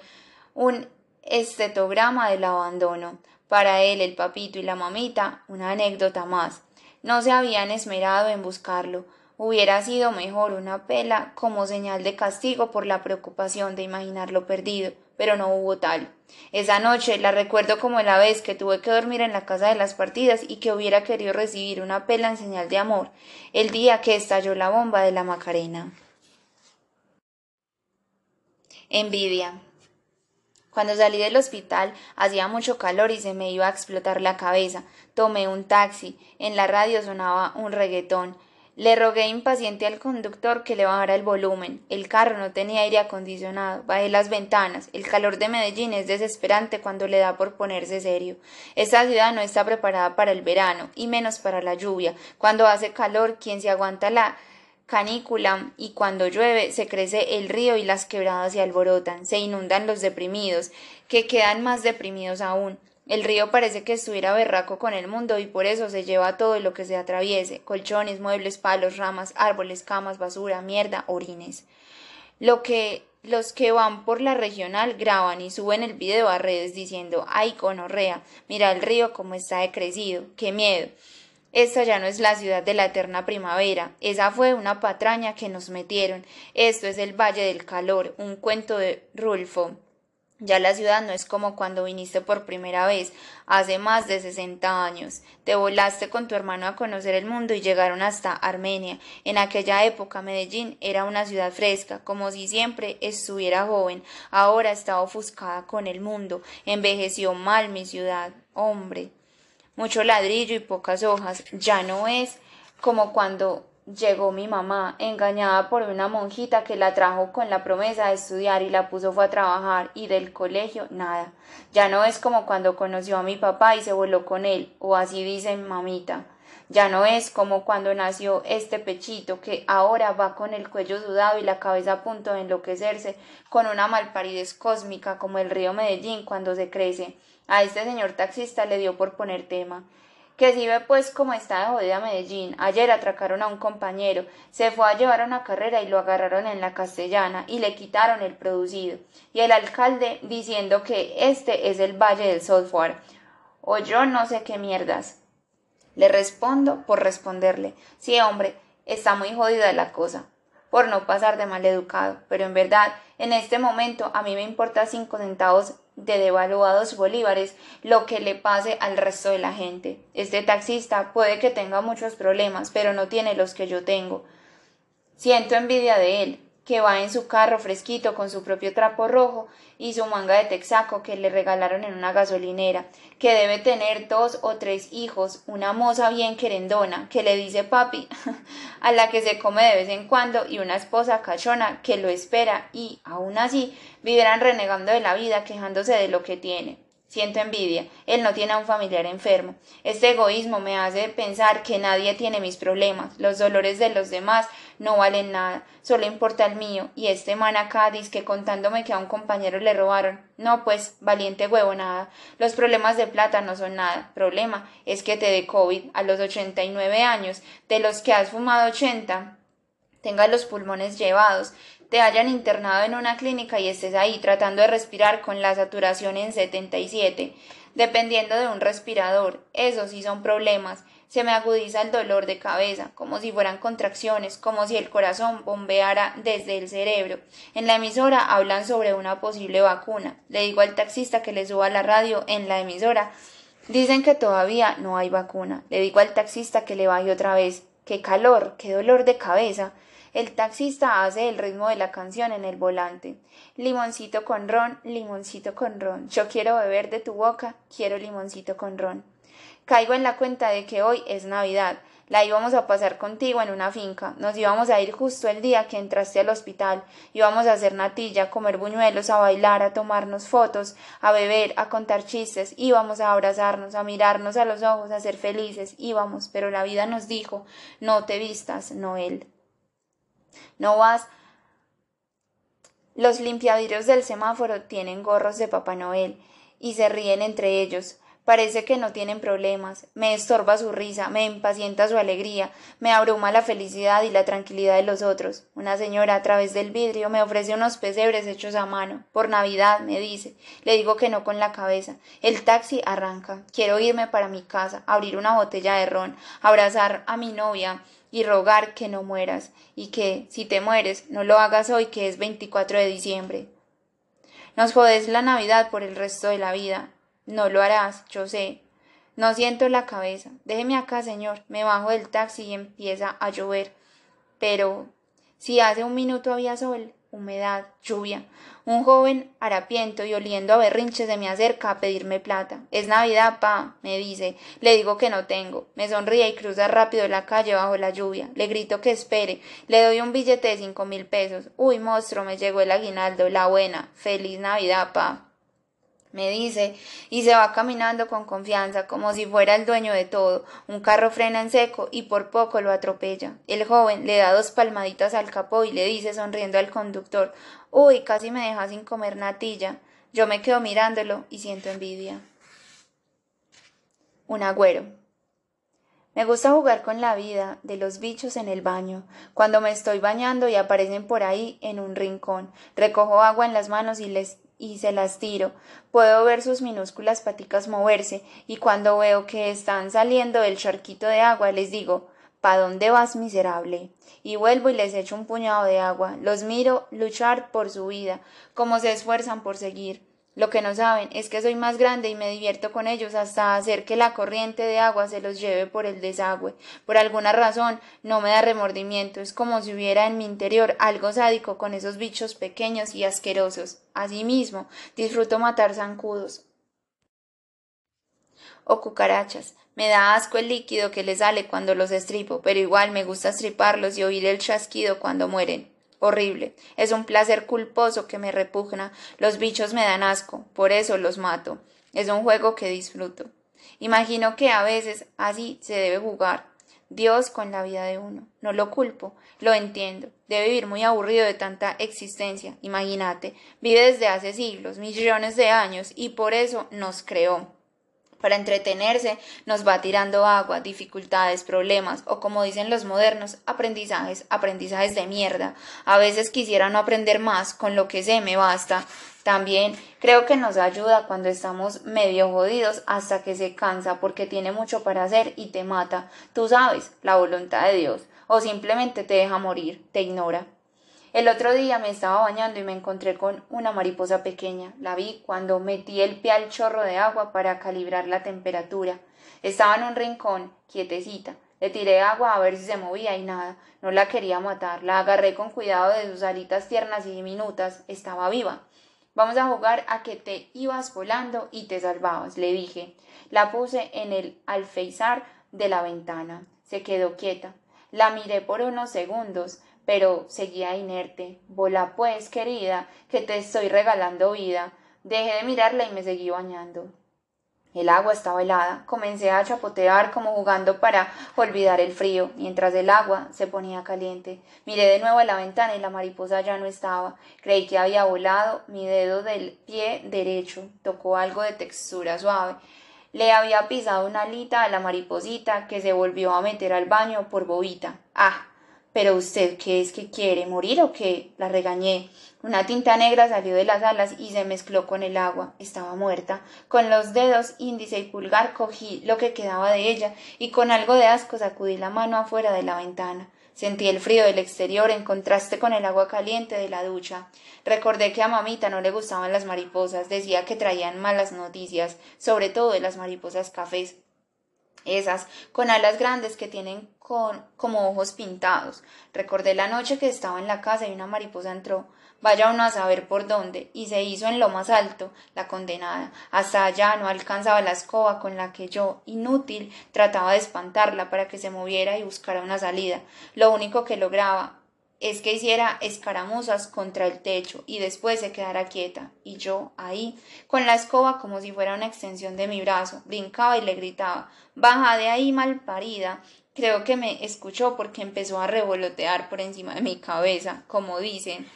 un estetograma del abandono. Para él, el papito y la mamita, una anécdota más. No se habían esmerado en buscarlo. Hubiera sido mejor una pela como señal de castigo por la preocupación de imaginarlo perdido, pero no hubo tal. Esa noche la recuerdo como la vez que tuve que dormir en la casa de las partidas y que hubiera querido recibir una pela en señal de amor, el día que estalló la bomba de la Macarena. Envidia. Cuando salí del hospital hacía mucho calor y se me iba a explotar la cabeza. Tomé un taxi. En la radio sonaba un reggaetón. Le rogué impaciente al conductor que le bajara el volumen. El carro no tenía aire acondicionado. Bajé las ventanas. El calor de Medellín es desesperante cuando le da por ponerse serio. Esta ciudad no está preparada para el verano, y menos para la lluvia. Cuando hace calor, quien se aguanta la canícula y cuando llueve se crece el río y las quebradas se alborotan, se inundan los deprimidos, que quedan más deprimidos aún. El río parece que estuviera berraco con el mundo y por eso se lleva todo lo que se atraviese, colchones, muebles, palos, ramas, árboles, camas, basura, mierda, orines. Lo que los que van por la regional graban y suben el video a redes diciendo ay conorrea, mira el río como está decrecido, qué miedo. Esta ya no es la ciudad de la eterna primavera, esa fue una patraña que nos metieron. Esto es el Valle del Calor, un cuento de Rulfo. Ya la ciudad no es como cuando viniste por primera vez, hace más de sesenta años. Te volaste con tu hermano a conocer el mundo y llegaron hasta Armenia. En aquella época Medellín era una ciudad fresca, como si siempre estuviera joven. Ahora está ofuscada con el mundo. Envejeció mal mi ciudad. Hombre mucho ladrillo y pocas hojas. Ya no es como cuando llegó mi mamá, engañada por una monjita que la trajo con la promesa de estudiar y la puso fue a trabajar y del colegio nada. Ya no es como cuando conoció a mi papá y se voló con él, o así dice mamita. Ya no es como cuando nació este pechito que ahora va con el cuello sudado y la cabeza a punto de enloquecerse, con una malparidez cósmica como el río Medellín cuando se crece. A este señor taxista le dio por poner tema. Que si ve pues cómo está de jodida Medellín. Ayer atracaron a un compañero, se fue a llevar una carrera y lo agarraron en la castellana y le quitaron el producido. Y el alcalde diciendo que este es el Valle del Software. O yo no sé qué mierdas. Le respondo por responderle. Sí, hombre, está muy jodida la cosa por no pasar de mal educado, pero en verdad, en este momento a mí me importa cinco centavos de devaluados bolívares lo que le pase al resto de la gente. Este taxista puede que tenga muchos problemas, pero no tiene los que yo tengo. Siento envidia de él, que va en su carro fresquito con su propio trapo rojo y su manga de texaco que le regalaron en una gasolinera, que debe tener dos o tres hijos, una moza bien querendona que le dice papi, a la que se come de vez en cuando y una esposa cachona que lo espera y, aún así, vivirán renegando de la vida quejándose de lo que tiene. Siento envidia. Él no tiene a un familiar enfermo. Este egoísmo me hace pensar que nadie tiene mis problemas. Los dolores de los demás no valen nada. Solo importa el mío. Y este man acá que contándome que a un compañero le robaron. No, pues, valiente huevo, nada. Los problemas de plata no son nada. Problema es que te dé COVID a los 89 años, de los que has fumado 80 tengas los pulmones llevados, te hayan internado en una clínica y estés ahí tratando de respirar con la saturación en 77, dependiendo de un respirador. Eso sí son problemas. Se me agudiza el dolor de cabeza, como si fueran contracciones, como si el corazón bombeara desde el cerebro. En la emisora hablan sobre una posible vacuna. Le digo al taxista que le suba la radio en la emisora. Dicen que todavía no hay vacuna. Le digo al taxista que le baje otra vez. Qué calor, qué dolor de cabeza. El taxista hace el ritmo de la canción en el volante. Limoncito con ron, limoncito con ron. Yo quiero beber de tu boca, quiero limoncito con ron. Caigo en la cuenta de que hoy es Navidad. La íbamos a pasar contigo en una finca. Nos íbamos a ir justo el día que entraste al hospital. Íbamos a hacer natilla, a comer buñuelos, a bailar, a tomarnos fotos, a beber, a contar chistes. Íbamos a abrazarnos, a mirarnos a los ojos, a ser felices. Íbamos, pero la vida nos dijo no te vistas, Noel. No vas. Los limpiavidrios del semáforo tienen gorros de Papá Noel y se ríen entre ellos. Parece que no tienen problemas. Me estorba su risa, me impacienta su alegría, me abruma la felicidad y la tranquilidad de los otros. Una señora a través del vidrio me ofrece unos pesebres hechos a mano. Por Navidad, me dice. Le digo que no con la cabeza. El taxi arranca. Quiero irme para mi casa, abrir una botella de ron, abrazar a mi novia, y rogar que no mueras, y que, si te mueres, no lo hagas hoy que es 24 de diciembre. Nos jodes la Navidad por el resto de la vida. No lo harás, yo sé. No siento la cabeza. Déjeme acá, señor. Me bajo del taxi y empieza a llover. Pero si hace un minuto había sol, humedad, lluvia. Un joven harapiento y oliendo a berrinches se me acerca a pedirme plata. Es Navidad, pa, me dice. Le digo que no tengo. Me sonríe y cruza rápido la calle bajo la lluvia. Le grito que espere. Le doy un billete de cinco mil pesos. Uy, monstruo, me llegó el aguinaldo. La buena. Feliz Navidad, pa me dice, y se va caminando con confianza, como si fuera el dueño de todo. Un carro frena en seco y por poco lo atropella. El joven le da dos palmaditas al capó y le dice sonriendo al conductor Uy, casi me deja sin comer natilla. Yo me quedo mirándolo y siento envidia. Un agüero. Me gusta jugar con la vida de los bichos en el baño. Cuando me estoy bañando y aparecen por ahí en un rincón, recojo agua en las manos y les y se las tiro. Puedo ver sus minúsculas paticas moverse, y cuando veo que están saliendo del charquito de agua, les digo ¿Pa dónde vas, miserable? Y vuelvo y les echo un puñado de agua. Los miro luchar por su vida, como se esfuerzan por seguir. Lo que no saben es que soy más grande y me divierto con ellos hasta hacer que la corriente de agua se los lleve por el desagüe. Por alguna razón no me da remordimiento, es como si hubiera en mi interior algo sádico con esos bichos pequeños y asquerosos. Asimismo, disfruto matar zancudos o cucarachas. Me da asco el líquido que les sale cuando los estripo, pero igual me gusta estriparlos y oír el chasquido cuando mueren horrible. Es un placer culposo que me repugna. Los bichos me dan asco, por eso los mato. Es un juego que disfruto. Imagino que a veces así se debe jugar. Dios con la vida de uno. No lo culpo, lo entiendo. Debe vivir muy aburrido de tanta existencia. Imagínate, vive desde hace siglos, millones de años, y por eso nos creó. Para entretenerse nos va tirando agua, dificultades, problemas o como dicen los modernos, aprendizajes, aprendizajes de mierda. A veces quisiera no aprender más, con lo que sé me basta. También creo que nos ayuda cuando estamos medio jodidos hasta que se cansa porque tiene mucho para hacer y te mata. Tú sabes, la voluntad de Dios. O simplemente te deja morir, te ignora. El otro día me estaba bañando y me encontré con una mariposa pequeña. La vi cuando metí el pie al chorro de agua para calibrar la temperatura. Estaba en un rincón, quietecita. Le tiré agua a ver si se movía y nada. No la quería matar. La agarré con cuidado de sus alitas tiernas y diminutas. Estaba viva. Vamos a jugar a que te ibas volando y te salvabas, le dije. La puse en el alféizar de la ventana. Se quedó quieta. La miré por unos segundos pero seguía inerte. Volá pues, querida, que te estoy regalando vida. Dejé de mirarla y me seguí bañando. El agua estaba helada. Comencé a chapotear como jugando para olvidar el frío, mientras el agua se ponía caliente. Miré de nuevo a la ventana y la mariposa ya no estaba. Creí que había volado. Mi dedo del pie derecho tocó algo de textura suave. Le había pisado una alita a la mariposita que se volvió a meter al baño por bobita. ¡Ah! Pero usted, ¿qué es que quiere? ¿Morir o qué? La regañé. Una tinta negra salió de las alas y se mezcló con el agua. Estaba muerta. Con los dedos índice y pulgar cogí lo que quedaba de ella y con algo de asco sacudí la mano afuera de la ventana. Sentí el frío del exterior en contraste con el agua caliente de la ducha. Recordé que a mamita no le gustaban las mariposas, decía que traían malas noticias, sobre todo de las mariposas cafés esas con alas grandes que tienen con, como ojos pintados. Recordé la noche que estaba en la casa y una mariposa entró, vaya uno a saber por dónde, y se hizo en lo más alto, la condenada. Hasta allá no alcanzaba la escoba con la que yo, inútil, trataba de espantarla para que se moviera y buscara una salida. Lo único que lograba es que hiciera escaramuzas contra el techo y después se quedara quieta. Y yo, ahí, con la escoba como si fuera una extensión de mi brazo, brincaba y le gritaba Baja de ahí, mal parida. Creo que me escuchó porque empezó a revolotear por encima de mi cabeza, como dicen.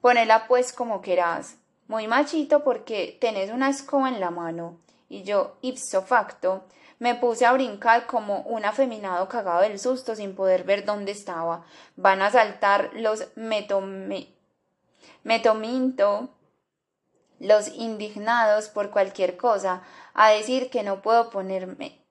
Ponela pues como querás. Muy machito porque tenés una escoba en la mano. Y yo, ipso facto, me puse a brincar como un afeminado cagado del susto sin poder ver dónde estaba. Van a saltar los metominto, los indignados por cualquier cosa, a decir que no puedo ponerme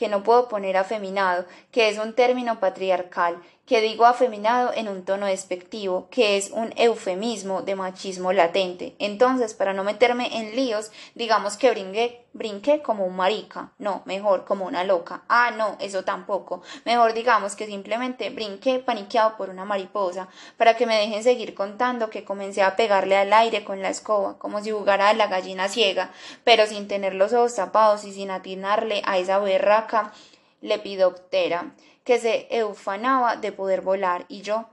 que no puedo poner afeminado, que es un término patriarcal, que digo afeminado en un tono despectivo, que es un eufemismo de machismo latente. Entonces, para no meterme en líos, digamos que brinqué, brinqué como un marica, no, mejor como una loca. Ah, no, eso tampoco. Mejor digamos que simplemente brinqué paniqueado por una mariposa, para que me dejen seguir contando que comencé a pegarle al aire con la escoba, como si jugara a la gallina ciega, pero sin tener los ojos tapados y sin atinarle a esa berraca lepidoptera que se eufanaba de poder volar, y yo,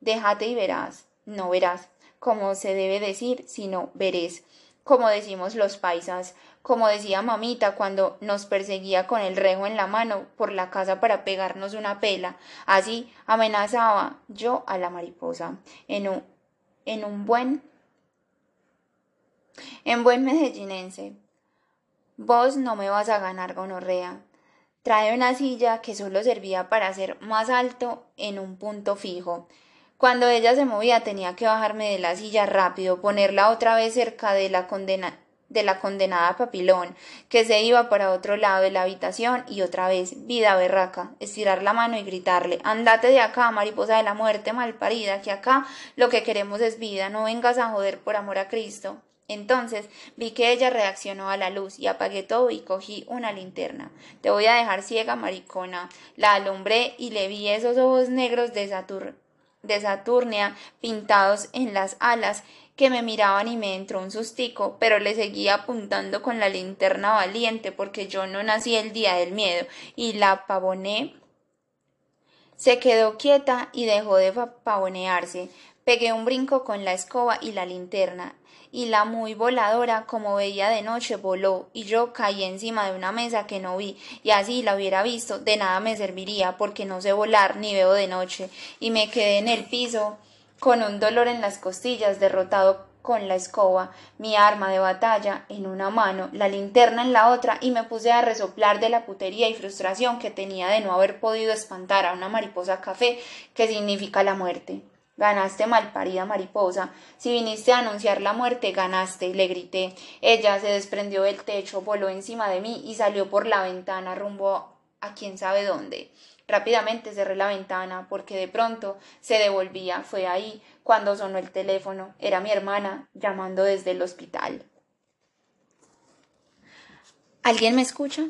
déjate y verás, no verás, como se debe decir, sino veréis, como decimos los paisas, como decía mamita cuando nos perseguía con el rejo en la mano por la casa para pegarnos una pela, así amenazaba yo a la mariposa, en un, en un buen, en buen medellinense. Vos no me vas a ganar gonorrea, Trae una silla que solo servía para ser más alto en un punto fijo. Cuando ella se movía tenía que bajarme de la silla rápido, ponerla otra vez cerca de la condena de la condenada papilón, que se iba para otro lado de la habitación y otra vez, vida berraca, estirar la mano y gritarle, andate de acá, mariposa de la muerte malparida, que acá lo que queremos es vida, no vengas a joder por amor a Cristo. Entonces vi que ella reaccionó a la luz y apagué todo y cogí una linterna. Te voy a dejar ciega, maricona. La alumbré y le vi esos ojos negros de, de Saturnia pintados en las alas que me miraban y me entró un sustico, pero le seguía apuntando con la linterna valiente porque yo no nací el día del miedo y la pavoné. Se quedó quieta y dejó de pavonearse. Pegué un brinco con la escoba y la linterna y la muy voladora, como veía de noche, voló, y yo caí encima de una mesa que no vi, y así la hubiera visto, de nada me serviría, porque no sé volar ni veo de noche, y me quedé en el piso con un dolor en las costillas, derrotado con la escoba, mi arma de batalla en una mano, la linterna en la otra, y me puse a resoplar de la putería y frustración que tenía de no haber podido espantar a una mariposa café, que significa la muerte. Ganaste, malparida mariposa. Si viniste a anunciar la muerte, ganaste, le grité. Ella se desprendió del techo, voló encima de mí y salió por la ventana rumbo a quién sabe dónde. Rápidamente cerré la ventana porque de pronto se devolvía. Fue ahí cuando sonó el teléfono. Era mi hermana llamando desde el hospital. ¿Alguien me escucha?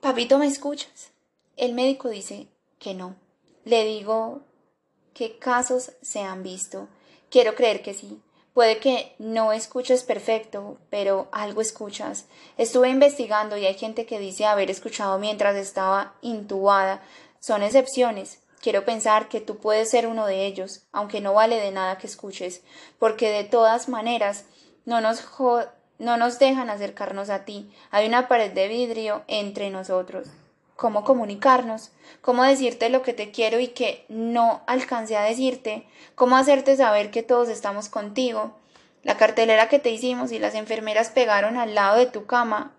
Papito, ¿me escuchas? El médico dice que no. Le digo qué casos se han visto. Quiero creer que sí. Puede que no escuches perfecto, pero algo escuchas. Estuve investigando y hay gente que dice haber escuchado mientras estaba intubada. Son excepciones. Quiero pensar que tú puedes ser uno de ellos, aunque no vale de nada que escuches, porque de todas maneras no nos, no nos dejan acercarnos a ti. Hay una pared de vidrio entre nosotros cómo comunicarnos, cómo decirte lo que te quiero y que no alcancé a decirte, cómo hacerte saber que todos estamos contigo. La cartelera que te hicimos y las enfermeras pegaron al lado de tu cama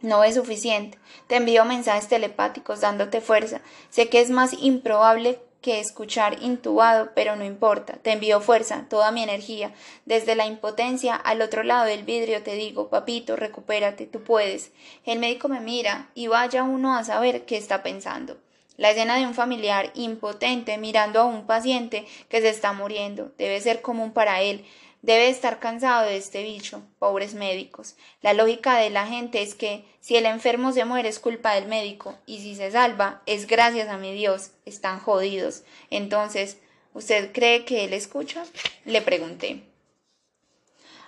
no es suficiente. Te envío mensajes telepáticos dándote fuerza. Sé que es más improbable que escuchar intubado, pero no importa, te envío fuerza, toda mi energía. Desde la impotencia al otro lado del vidrio te digo, papito, recupérate, tú puedes. El médico me mira y vaya uno a saber qué está pensando. La escena de un familiar impotente mirando a un paciente que se está muriendo debe ser común para él. Debe estar cansado de este bicho, pobres médicos. La lógica de la gente es que si el enfermo se muere es culpa del médico y si se salva es gracias a mi Dios. Están jodidos. Entonces, ¿usted cree que él escucha? Le pregunté.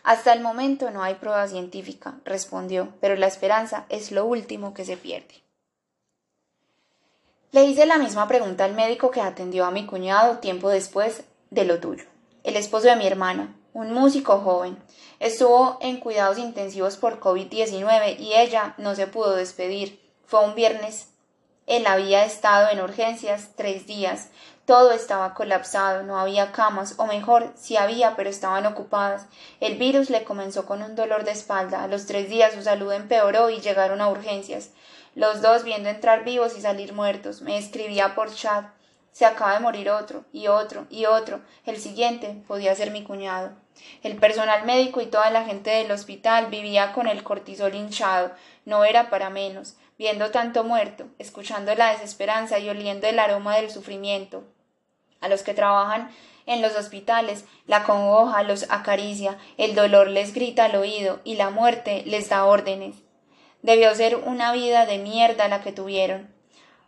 Hasta el momento no hay prueba científica, respondió, pero la esperanza es lo último que se pierde. Le hice la misma pregunta al médico que atendió a mi cuñado tiempo después de lo tuyo, el esposo de mi hermana, un músico joven. Estuvo en cuidados intensivos por COVID-19 y ella no se pudo despedir. Fue un viernes. Él había estado en urgencias tres días. Todo estaba colapsado, no había camas, o mejor, sí había, pero estaban ocupadas. El virus le comenzó con un dolor de espalda. A los tres días su salud empeoró y llegaron a urgencias. Los dos viendo entrar vivos y salir muertos. Me escribía por chat. Se acaba de morir otro, y otro, y otro. El siguiente podía ser mi cuñado. El personal médico y toda la gente del hospital vivía con el cortisol hinchado, no era para menos, viendo tanto muerto, escuchando la desesperanza y oliendo el aroma del sufrimiento. A los que trabajan en los hospitales, la congoja los acaricia, el dolor les grita al oído y la muerte les da órdenes. Debió ser una vida de mierda la que tuvieron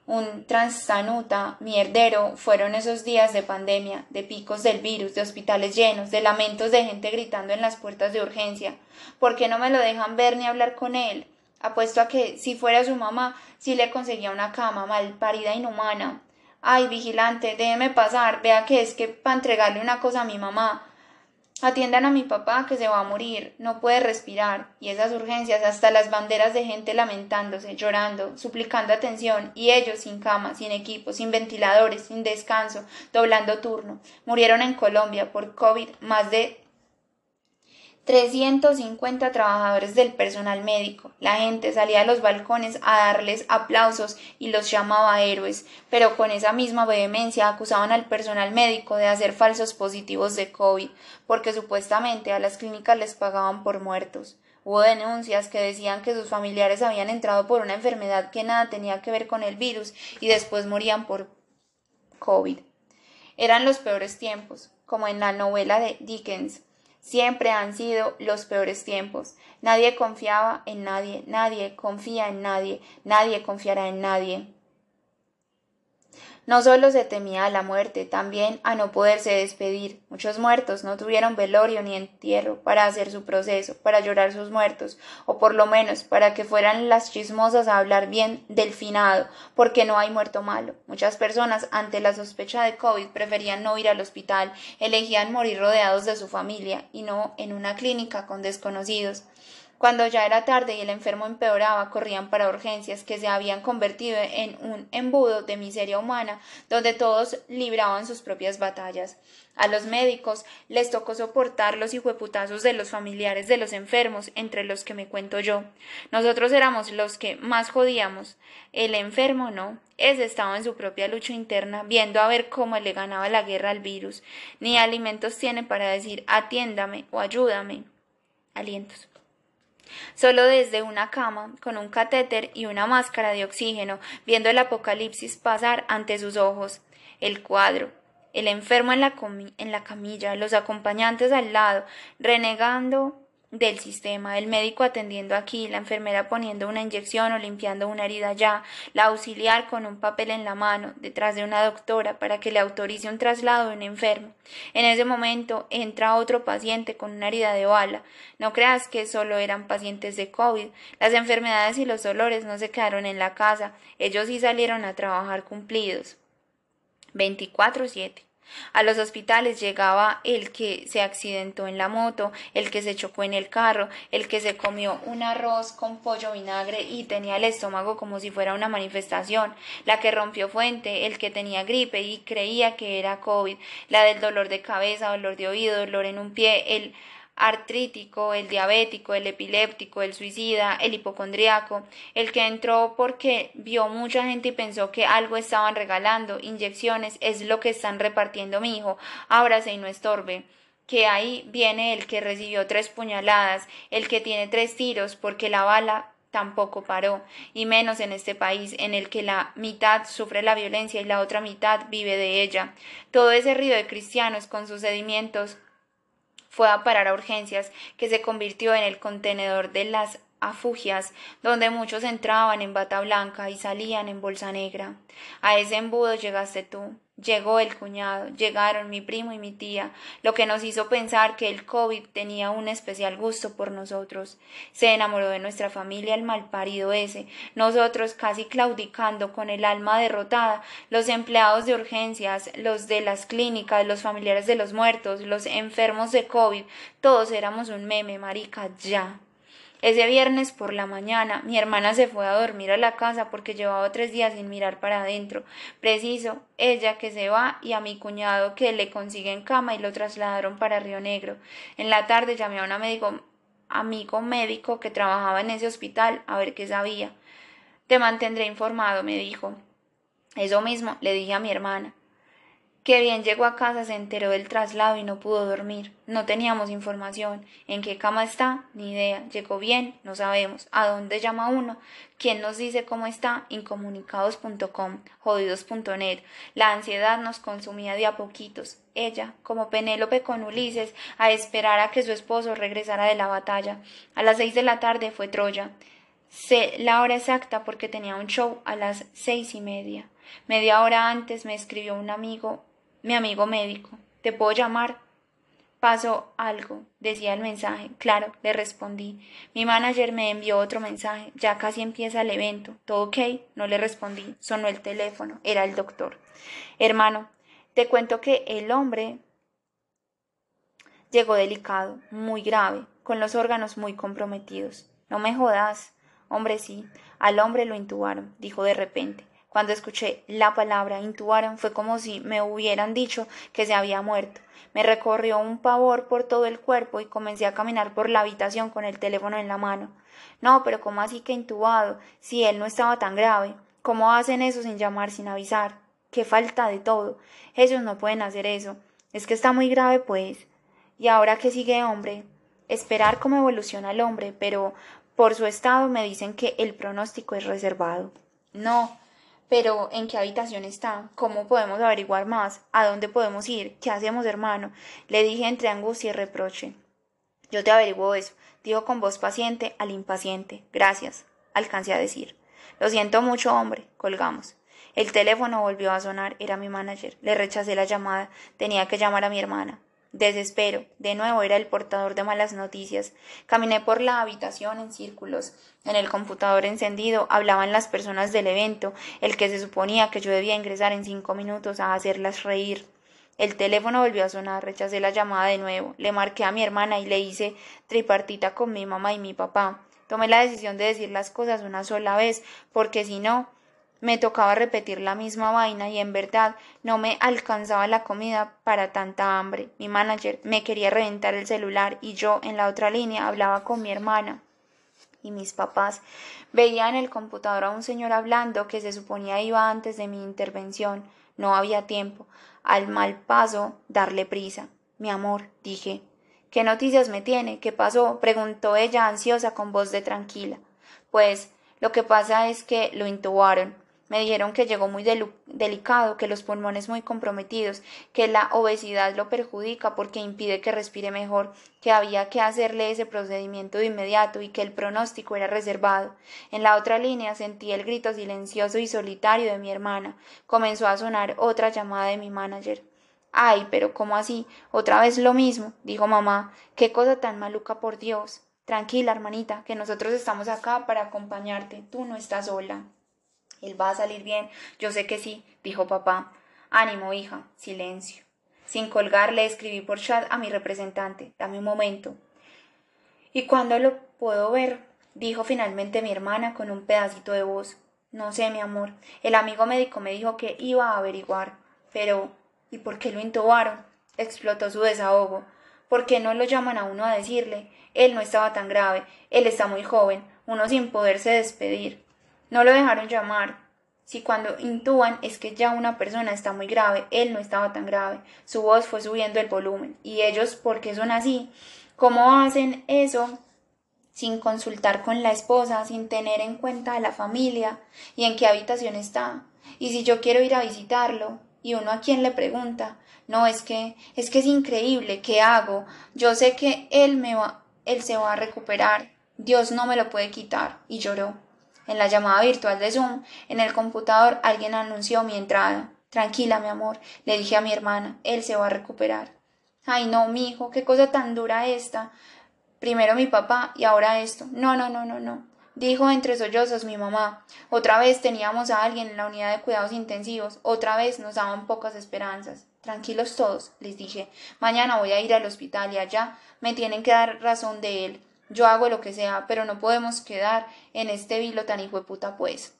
un transanuta mierdero fueron esos días de pandemia, de picos del virus, de hospitales llenos, de lamentos de gente gritando en las puertas de urgencia. ¿Por qué no me lo dejan ver ni hablar con él? Apuesto a que, si fuera su mamá, sí le conseguía una cama, mal parida inhumana. Ay, vigilante, déjeme pasar, vea que es que para entregarle una cosa a mi mamá. Atiendan a mi papá que se va a morir, no puede respirar, y esas urgencias, hasta las banderas de gente lamentándose, llorando, suplicando atención, y ellos sin cama, sin equipo, sin ventiladores, sin descanso, doblando turno. Murieron en Colombia por COVID más de 350 trabajadores del personal médico. La gente salía a los balcones a darles aplausos y los llamaba héroes, pero con esa misma vehemencia acusaban al personal médico de hacer falsos positivos de COVID, porque supuestamente a las clínicas les pagaban por muertos. Hubo denuncias que decían que sus familiares habían entrado por una enfermedad que nada tenía que ver con el virus y después morían por COVID. Eran los peores tiempos, como en la novela de Dickens, Siempre han sido los peores tiempos. Nadie confiaba en nadie, nadie confía en nadie, nadie confiará en nadie. No solo se temía a la muerte, también a no poderse despedir. Muchos muertos no tuvieron velorio ni entierro para hacer su proceso, para llorar sus muertos, o por lo menos para que fueran las chismosas a hablar bien del finado, porque no hay muerto malo. Muchas personas, ante la sospecha de COVID, preferían no ir al hospital, elegían morir rodeados de su familia y no en una clínica con desconocidos. Cuando ya era tarde y el enfermo empeoraba, corrían para urgencias que se habían convertido en un embudo de miseria humana donde todos libraban sus propias batallas. A los médicos les tocó soportar los hijueputazos de los familiares de los enfermos, entre los que me cuento yo. Nosotros éramos los que más jodíamos. El enfermo no. Ese estaba en su propia lucha interna, viendo a ver cómo le ganaba la guerra al virus. Ni alimentos tiene para decir atiéndame o ayúdame. Alientos. Solo desde una cama, con un catéter y una máscara de oxígeno, viendo el apocalipsis pasar ante sus ojos. El cuadro, el enfermo en la, en la camilla, los acompañantes al lado, renegando del sistema, el médico atendiendo aquí, la enfermera poniendo una inyección o limpiando una herida allá, la auxiliar con un papel en la mano, detrás de una doctora para que le autorice un traslado de un enfermo. En ese momento entra otro paciente con una herida de bala. No creas que solo eran pacientes de COVID. Las enfermedades y los dolores no se quedaron en la casa, ellos sí salieron a trabajar cumplidos. 24-7. A los hospitales llegaba el que se accidentó en la moto, el que se chocó en el carro, el que se comió un arroz con pollo vinagre y tenía el estómago como si fuera una manifestación, la que rompió fuente, el que tenía gripe y creía que era COVID, la del dolor de cabeza, dolor de oído, dolor en un pie, el artrítico, el diabético, el epiléptico, el suicida, el hipocondriaco, el que entró porque vio mucha gente y pensó que algo estaban regalando, inyecciones, es lo que están repartiendo mi hijo, ábrase y no estorbe que ahí viene el que recibió tres puñaladas, el que tiene tres tiros porque la bala tampoco paró, y menos en este país en el que la mitad sufre la violencia y la otra mitad vive de ella. Todo ese río de cristianos con sus fue a parar a urgencias, que se convirtió en el contenedor de las afugias, donde muchos entraban en bata blanca y salían en bolsa negra. A ese embudo llegaste tú, llegó el cuñado, llegaron mi primo y mi tía, lo que nos hizo pensar que el COVID tenía un especial gusto por nosotros. Se enamoró de nuestra familia el malparido ese, nosotros casi claudicando con el alma derrotada, los empleados de urgencias, los de las clínicas, los familiares de los muertos, los enfermos de COVID, todos éramos un meme, marica, ya. Ese viernes por la mañana mi hermana se fue a dormir a la casa porque llevaba tres días sin mirar para adentro. Preciso, ella que se va y a mi cuñado que le consiguen cama y lo trasladaron para Río Negro. En la tarde llamé a un amigo, amigo médico que trabajaba en ese hospital a ver qué sabía. Te mantendré informado, me dijo. Eso mismo le dije a mi hermana. Que bien llegó a casa, se enteró del traslado y no pudo dormir. No teníamos información. ¿En qué cama está? Ni idea. Llegó bien, no sabemos. ¿A dónde llama uno? ¿Quién nos dice cómo está? Incomunicados.com, jodidos.net. La ansiedad nos consumía de a poquitos. Ella, como Penélope con Ulises, a esperar a que su esposo regresara de la batalla. A las seis de la tarde fue Troya. Sé la hora exacta porque tenía un show a las seis y media. Media hora antes me escribió un amigo mi amigo médico, ¿te puedo llamar? Pasó algo, decía el mensaje. Claro, le respondí. Mi manager me envió otro mensaje. Ya casi empieza el evento. ¿Todo ok? No le respondí. Sonó el teléfono. Era el doctor. Hermano, te cuento que el hombre llegó delicado, muy grave, con los órganos muy comprometidos. No me jodas. Hombre, sí. Al hombre lo intubaron, dijo de repente. Cuando escuché la palabra intubaron fue como si me hubieran dicho que se había muerto. Me recorrió un pavor por todo el cuerpo y comencé a caminar por la habitación con el teléfono en la mano. No, pero ¿cómo así que intubado? Si él no estaba tan grave. ¿Cómo hacen eso sin llamar, sin avisar? Qué falta de todo. Ellos no pueden hacer eso. Es que está muy grave, pues. ¿Y ahora qué sigue, hombre? Esperar cómo evoluciona el hombre, pero por su estado me dicen que el pronóstico es reservado. No, pero ¿en qué habitación está? ¿Cómo podemos averiguar más? ¿A dónde podemos ir? ¿Qué hacemos, hermano? Le dije entre angustia y reproche. Yo te averiguo eso, dijo con voz paciente al impaciente. Gracias, alcancé a decir. Lo siento mucho, hombre. Colgamos. El teléfono volvió a sonar. Era mi manager. Le rechacé la llamada. Tenía que llamar a mi hermana. Desespero. De nuevo era el portador de malas noticias. Caminé por la habitación en círculos. En el computador encendido hablaban las personas del evento, el que se suponía que yo debía ingresar en cinco minutos a hacerlas reír. El teléfono volvió a sonar, rechacé la llamada de nuevo, le marqué a mi hermana y le hice tripartita con mi mamá y mi papá. Tomé la decisión de decir las cosas una sola vez, porque si no, me tocaba repetir la misma vaina y en verdad no me alcanzaba la comida para tanta hambre. Mi manager me quería reventar el celular y yo en la otra línea hablaba con mi hermana y mis papás. Veía en el computador a un señor hablando que se suponía iba antes de mi intervención. No había tiempo. Al mal paso, darle prisa. Mi amor, dije. ¿Qué noticias me tiene? ¿Qué pasó? preguntó ella ansiosa con voz de tranquila. Pues lo que pasa es que lo intubaron. Me dijeron que llegó muy delicado, que los pulmones muy comprometidos, que la obesidad lo perjudica porque impide que respire mejor, que había que hacerle ese procedimiento de inmediato y que el pronóstico era reservado. En la otra línea sentí el grito silencioso y solitario de mi hermana. Comenzó a sonar otra llamada de mi manager. Ay, pero ¿cómo así? Otra vez lo mismo, dijo mamá. Qué cosa tan maluca, por Dios. Tranquila, hermanita, que nosotros estamos acá para acompañarte. Tú no estás sola. Él va a salir bien. Yo sé que sí, dijo papá. Ánimo, hija. Silencio. Sin colgar le escribí por chat a mi representante. Dame un momento. ¿Y cuándo lo puedo ver? dijo finalmente mi hermana con un pedacito de voz. No sé, mi amor. El amigo médico me dijo que iba a averiguar. Pero, ¿y por qué lo intubaron? explotó su desahogo. ¿Por qué no lo llaman a uno a decirle? Él no estaba tan grave, él está muy joven, uno sin poderse despedir. No lo dejaron llamar. Si cuando intuban es que ya una persona está muy grave, él no estaba tan grave. Su voz fue subiendo el volumen. ¿Y ellos por qué son así? ¿Cómo hacen eso? sin consultar con la esposa, sin tener en cuenta a la familia y en qué habitación está. Y si yo quiero ir a visitarlo, y uno a quien le pregunta, no es que es que es increíble, ¿qué hago? Yo sé que él me va él se va a recuperar. Dios no me lo puede quitar y lloró. En la llamada virtual de Zoom, en el computador, alguien anunció mi entrada. Tranquila, mi amor, le dije a mi hermana, él se va a recuperar. Ay, no, mi hijo, qué cosa tan dura esta. Primero mi papá y ahora esto. No, no, no, no, no. Dijo entre sollozos mi mamá. Otra vez teníamos a alguien en la unidad de cuidados intensivos. Otra vez nos daban pocas esperanzas. Tranquilos todos, les dije. Mañana voy a ir al hospital y allá me tienen que dar razón de él. Yo hago lo que sea, pero no podemos quedar en este vilo tan hijo de puta, pues.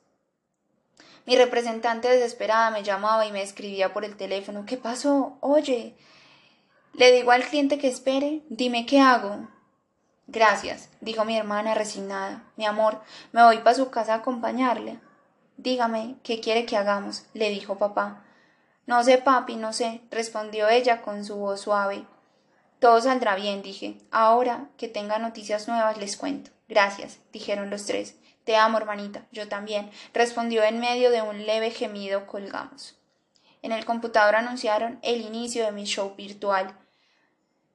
Mi representante desesperada me llamaba y me escribía por el teléfono. ¿Qué pasó? Oye. Le digo al cliente que espere. Dime qué hago. Gracias, dijo mi hermana resignada. Mi amor, me voy para su casa a acompañarle. Dígame, ¿qué quiere que hagamos? le dijo papá. No sé, papi, no sé, respondió ella con su voz suave. Todo saldrá bien, dije. Ahora que tenga noticias nuevas les cuento. Gracias, dijeron los tres. Te amo, hermanita. Yo también, respondió en medio de un leve gemido colgamos. En el computador anunciaron el inicio de mi show virtual.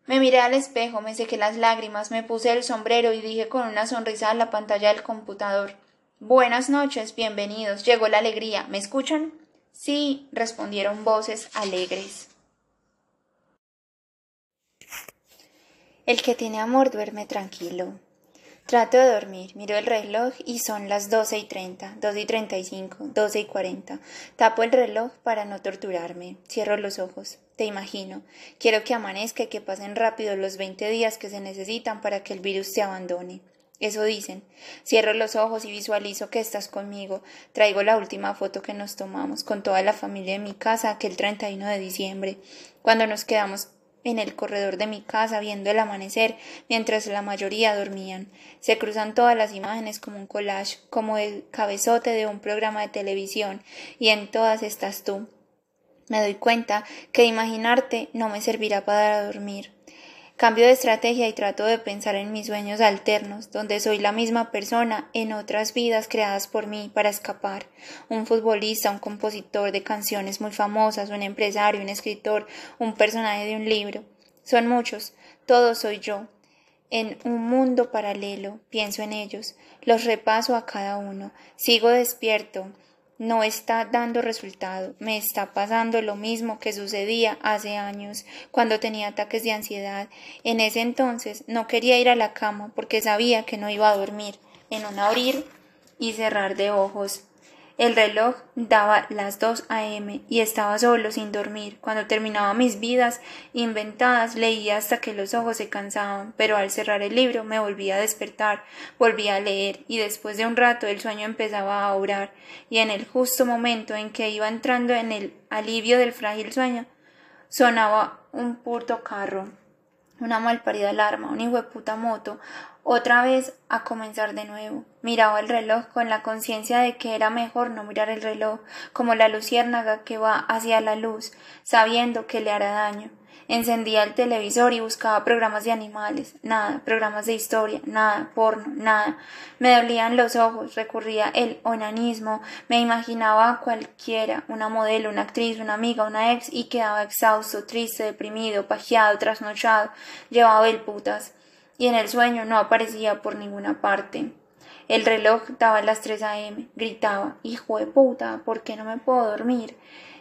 Me miré al espejo, me sequé las lágrimas, me puse el sombrero y dije con una sonrisa a la pantalla del computador Buenas noches, bienvenidos. Llegó la alegría. ¿Me escuchan? Sí, respondieron voces alegres. El que tiene amor duerme tranquilo. Trato de dormir, miro el reloj y son las doce y treinta, doce y treinta y cinco, doce y cuarenta. Tapo el reloj para no torturarme. Cierro los ojos. Te imagino. Quiero que amanezca y que pasen rápido los veinte días que se necesitan para que el virus se abandone. Eso dicen. Cierro los ojos y visualizo que estás conmigo. Traigo la última foto que nos tomamos con toda la familia en mi casa aquel 31 de diciembre, cuando nos quedamos en el corredor de mi casa viendo el amanecer mientras la mayoría dormían. Se cruzan todas las imágenes como un collage, como el cabezote de un programa de televisión, y en todas estás tú. Me doy cuenta que imaginarte no me servirá para dormir. Cambio de estrategia y trato de pensar en mis sueños alternos, donde soy la misma persona en otras vidas creadas por mí para escapar. Un futbolista, un compositor de canciones muy famosas, un empresario, un escritor, un personaje de un libro. Son muchos, todos soy yo. En un mundo paralelo, pienso en ellos, los repaso a cada uno, sigo despierto, no está dando resultado. Me está pasando lo mismo que sucedía hace años, cuando tenía ataques de ansiedad. En ese entonces no quería ir a la cama porque sabía que no iba a dormir, en un abrir y cerrar de ojos. El reloj daba las 2 a.m. y estaba solo sin dormir. Cuando terminaba mis vidas inventadas leía hasta que los ojos se cansaban, pero al cerrar el libro me volvía a despertar, volvía a leer y después de un rato el sueño empezaba a obrar y en el justo momento en que iba entrando en el alivio del frágil sueño sonaba un puto carro, una malparida alarma, un puta moto, otra vez a comenzar de nuevo. Miraba el reloj con la conciencia de que era mejor no mirar el reloj, como la luciérnaga que va hacia la luz, sabiendo que le hará daño. Encendía el televisor y buscaba programas de animales, nada, programas de historia, nada, porno, nada. Me dolían los ojos, recurría el onanismo, me imaginaba a cualquiera, una modelo, una actriz, una amiga, una ex, y quedaba exhausto, triste, deprimido, pajeado, trasnochado, llevaba el putas y en el sueño no aparecía por ninguna parte. El reloj daba las 3 a.m. Gritaba, hijo de puta, ¿por qué no me puedo dormir?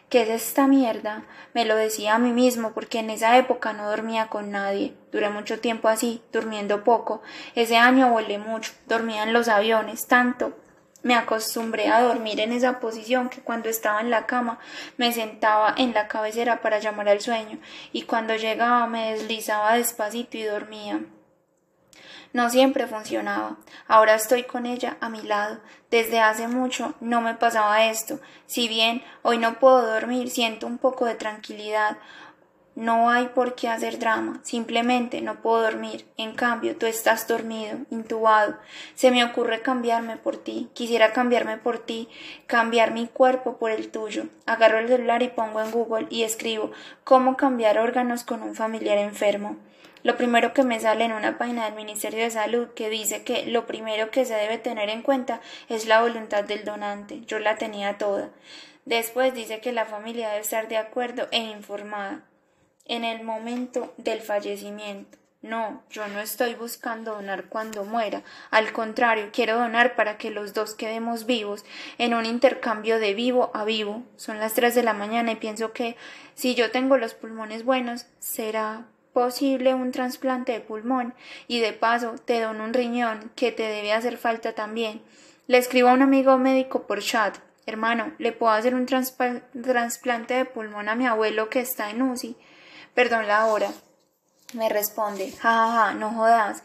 ¿Qué es esta mierda? Me lo decía a mí mismo porque en esa época no dormía con nadie. Duré mucho tiempo así, durmiendo poco. Ese año volé mucho, dormía en los aviones, tanto. Me acostumbré a dormir en esa posición que cuando estaba en la cama me sentaba en la cabecera para llamar al sueño y cuando llegaba me deslizaba despacito y dormía. No siempre funcionaba. Ahora estoy con ella a mi lado. Desde hace mucho no me pasaba esto. Si bien hoy no puedo dormir, siento un poco de tranquilidad. No hay por qué hacer drama, simplemente no puedo dormir. En cambio, tú estás dormido, intubado. Se me ocurre cambiarme por ti. Quisiera cambiarme por ti, cambiar mi cuerpo por el tuyo. Agarro el celular y pongo en Google y escribo cómo cambiar órganos con un familiar enfermo. Lo primero que me sale en una página del Ministerio de Salud que dice que lo primero que se debe tener en cuenta es la voluntad del donante. Yo la tenía toda. Después dice que la familia debe estar de acuerdo e informada en el momento del fallecimiento. No, yo no estoy buscando donar cuando muera. Al contrario, quiero donar para que los dos quedemos vivos en un intercambio de vivo a vivo. Son las tres de la mañana y pienso que si yo tengo los pulmones buenos, será posible un trasplante de pulmón y de paso te dono un riñón que te debe hacer falta también. Le escribo a un amigo médico por chat. Hermano, ¿le puedo hacer un trasplante de pulmón a mi abuelo que está en UCI? Perdón la hora. Me responde, jajaja, ja, no jodas.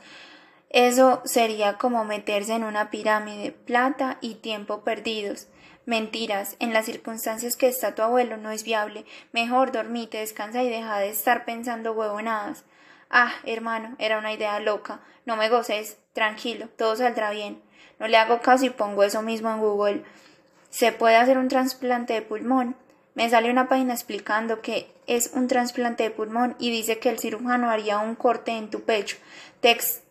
Eso sería como meterse en una pirámide, plata y tiempo perdidos. Mentiras, en las circunstancias que está tu abuelo no es viable. Mejor dormite, descansa y deja de estar pensando huevonadas. Ah, hermano, era una idea loca. No me goces. Tranquilo, todo saldrá bien. No le hago caso y pongo eso mismo en Google. ¿Se puede hacer un trasplante de pulmón? Me sale una página explicando que es un trasplante de pulmón y dice que el cirujano haría un corte en tu pecho. Text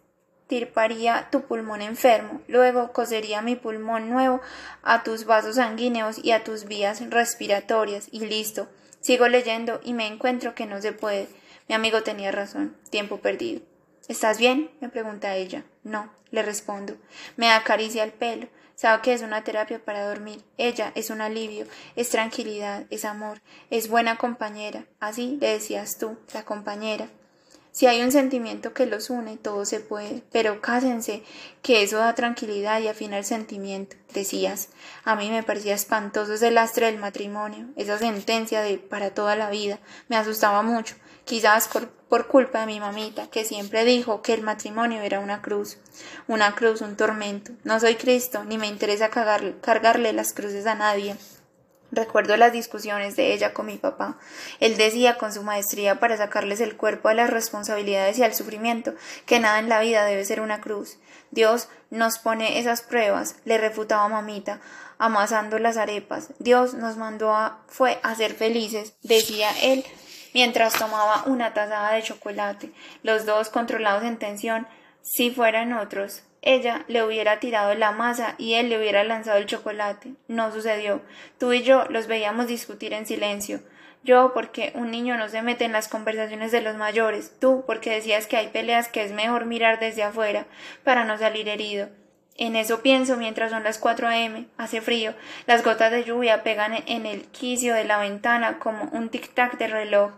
tirparía tu pulmón enfermo, luego cosería mi pulmón nuevo a tus vasos sanguíneos y a tus vías respiratorias, y listo. Sigo leyendo y me encuentro que no se puede. Mi amigo tenía razón. Tiempo perdido. ¿Estás bien? me pregunta ella. No, le respondo. Me acaricia el pelo. Sabe que es una terapia para dormir. Ella es un alivio, es tranquilidad, es amor, es buena compañera. Así le decías tú, la compañera. Si hay un sentimiento que los une, todo se puede, pero cásense, que eso da tranquilidad y afina el sentimiento, decías. A mí me parecía espantoso ese lastre del matrimonio, esa sentencia de para toda la vida, me asustaba mucho, quizás por, culpa de mi mamita, que siempre dijo que el matrimonio era una cruz, una cruz, un tormento. No soy Cristo, ni me interesa cargarle las cruces a nadie. Recuerdo las discusiones de ella con mi papá. Él decía con su maestría para sacarles el cuerpo a las responsabilidades y al sufrimiento que nada en la vida debe ser una cruz. Dios nos pone esas pruebas, le refutaba mamita, amasando las arepas. Dios nos mandó a fue a ser felices, decía él, mientras tomaba una tazada de chocolate, los dos controlados en tensión, si fueran otros, ella le hubiera tirado la masa y él le hubiera lanzado el chocolate. No sucedió. Tú y yo los veíamos discutir en silencio. Yo porque un niño no se mete en las conversaciones de los mayores. Tú porque decías que hay peleas que es mejor mirar desde afuera para no salir herido. En eso pienso mientras son las 4 a.m. Hace frío. Las gotas de lluvia pegan en el quicio de la ventana como un tic-tac de reloj.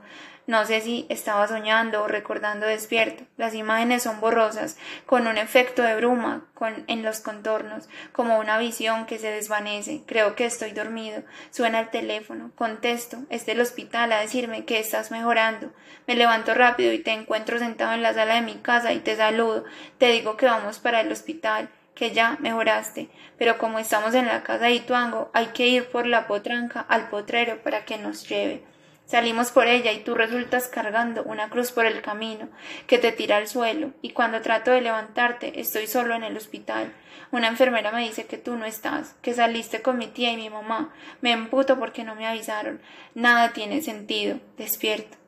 No sé si estaba soñando o recordando despierto. Las imágenes son borrosas, con un efecto de bruma en los contornos, como una visión que se desvanece. Creo que estoy dormido. Suena el teléfono. Contesto. Es del hospital a decirme que estás mejorando. Me levanto rápido y te encuentro sentado en la sala de mi casa y te saludo. Te digo que vamos para el hospital que ya mejoraste, pero como estamos en la casa de Ituango, hay que ir por la potranca al potrero para que nos lleve. Salimos por ella y tú resultas cargando una cruz por el camino que te tira al suelo y cuando trato de levantarte estoy solo en el hospital. Una enfermera me dice que tú no estás, que saliste con mi tía y mi mamá. Me emputo porque no me avisaron. Nada tiene sentido. Despierto.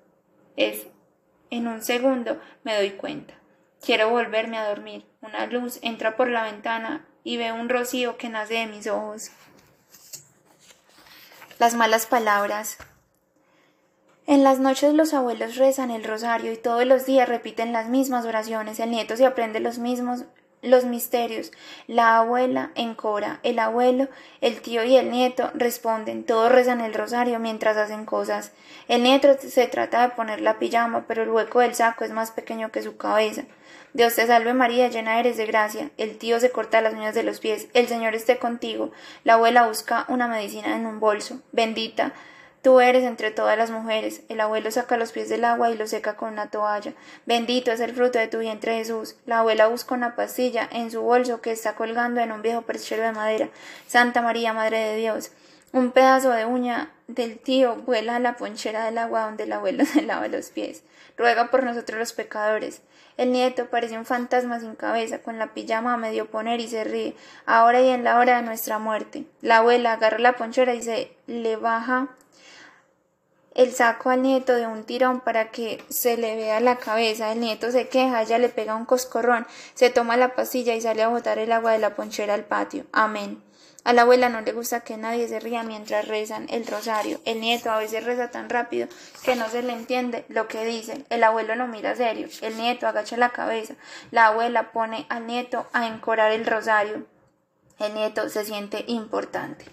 Es. En un segundo me doy cuenta. Quiero volverme a dormir. Una luz entra por la ventana y veo un rocío que nace de mis ojos. Las malas palabras. En las noches los abuelos rezan el rosario y todos los días repiten las mismas oraciones. El nieto se aprende los mismos los misterios. La abuela encora, el abuelo, el tío y el nieto responden. Todos rezan el rosario mientras hacen cosas. El nieto se trata de poner la pijama, pero el hueco del saco es más pequeño que su cabeza. Dios te salve María, llena eres de gracia. El tío se corta las uñas de los pies. El Señor esté contigo. La abuela busca una medicina en un bolso. Bendita. Tú eres entre todas las mujeres. El abuelo saca los pies del agua y los seca con una toalla. Bendito es el fruto de tu vientre Jesús. La abuela busca una pastilla en su bolso que está colgando en un viejo perchero de madera. Santa María, Madre de Dios. Un pedazo de uña del tío vuela a la ponchera del agua donde el abuelo se lava los pies. Ruega por nosotros los pecadores. El nieto parece un fantasma sin cabeza, con la pijama a medio poner y se ríe, ahora y en la hora de nuestra muerte. La abuela agarra la ponchera y se le baja el saco al nieto de un tirón para que se le vea la cabeza. El nieto se queja, ella le pega un coscorrón, se toma la pastilla y sale a botar el agua de la ponchera al patio. Amén. A la abuela no le gusta que nadie se ría mientras rezan el rosario. El nieto a veces reza tan rápido que no se le entiende lo que dice. El abuelo lo mira serio. El nieto agacha la cabeza. La abuela pone al nieto a encorar el rosario. El nieto se siente importante.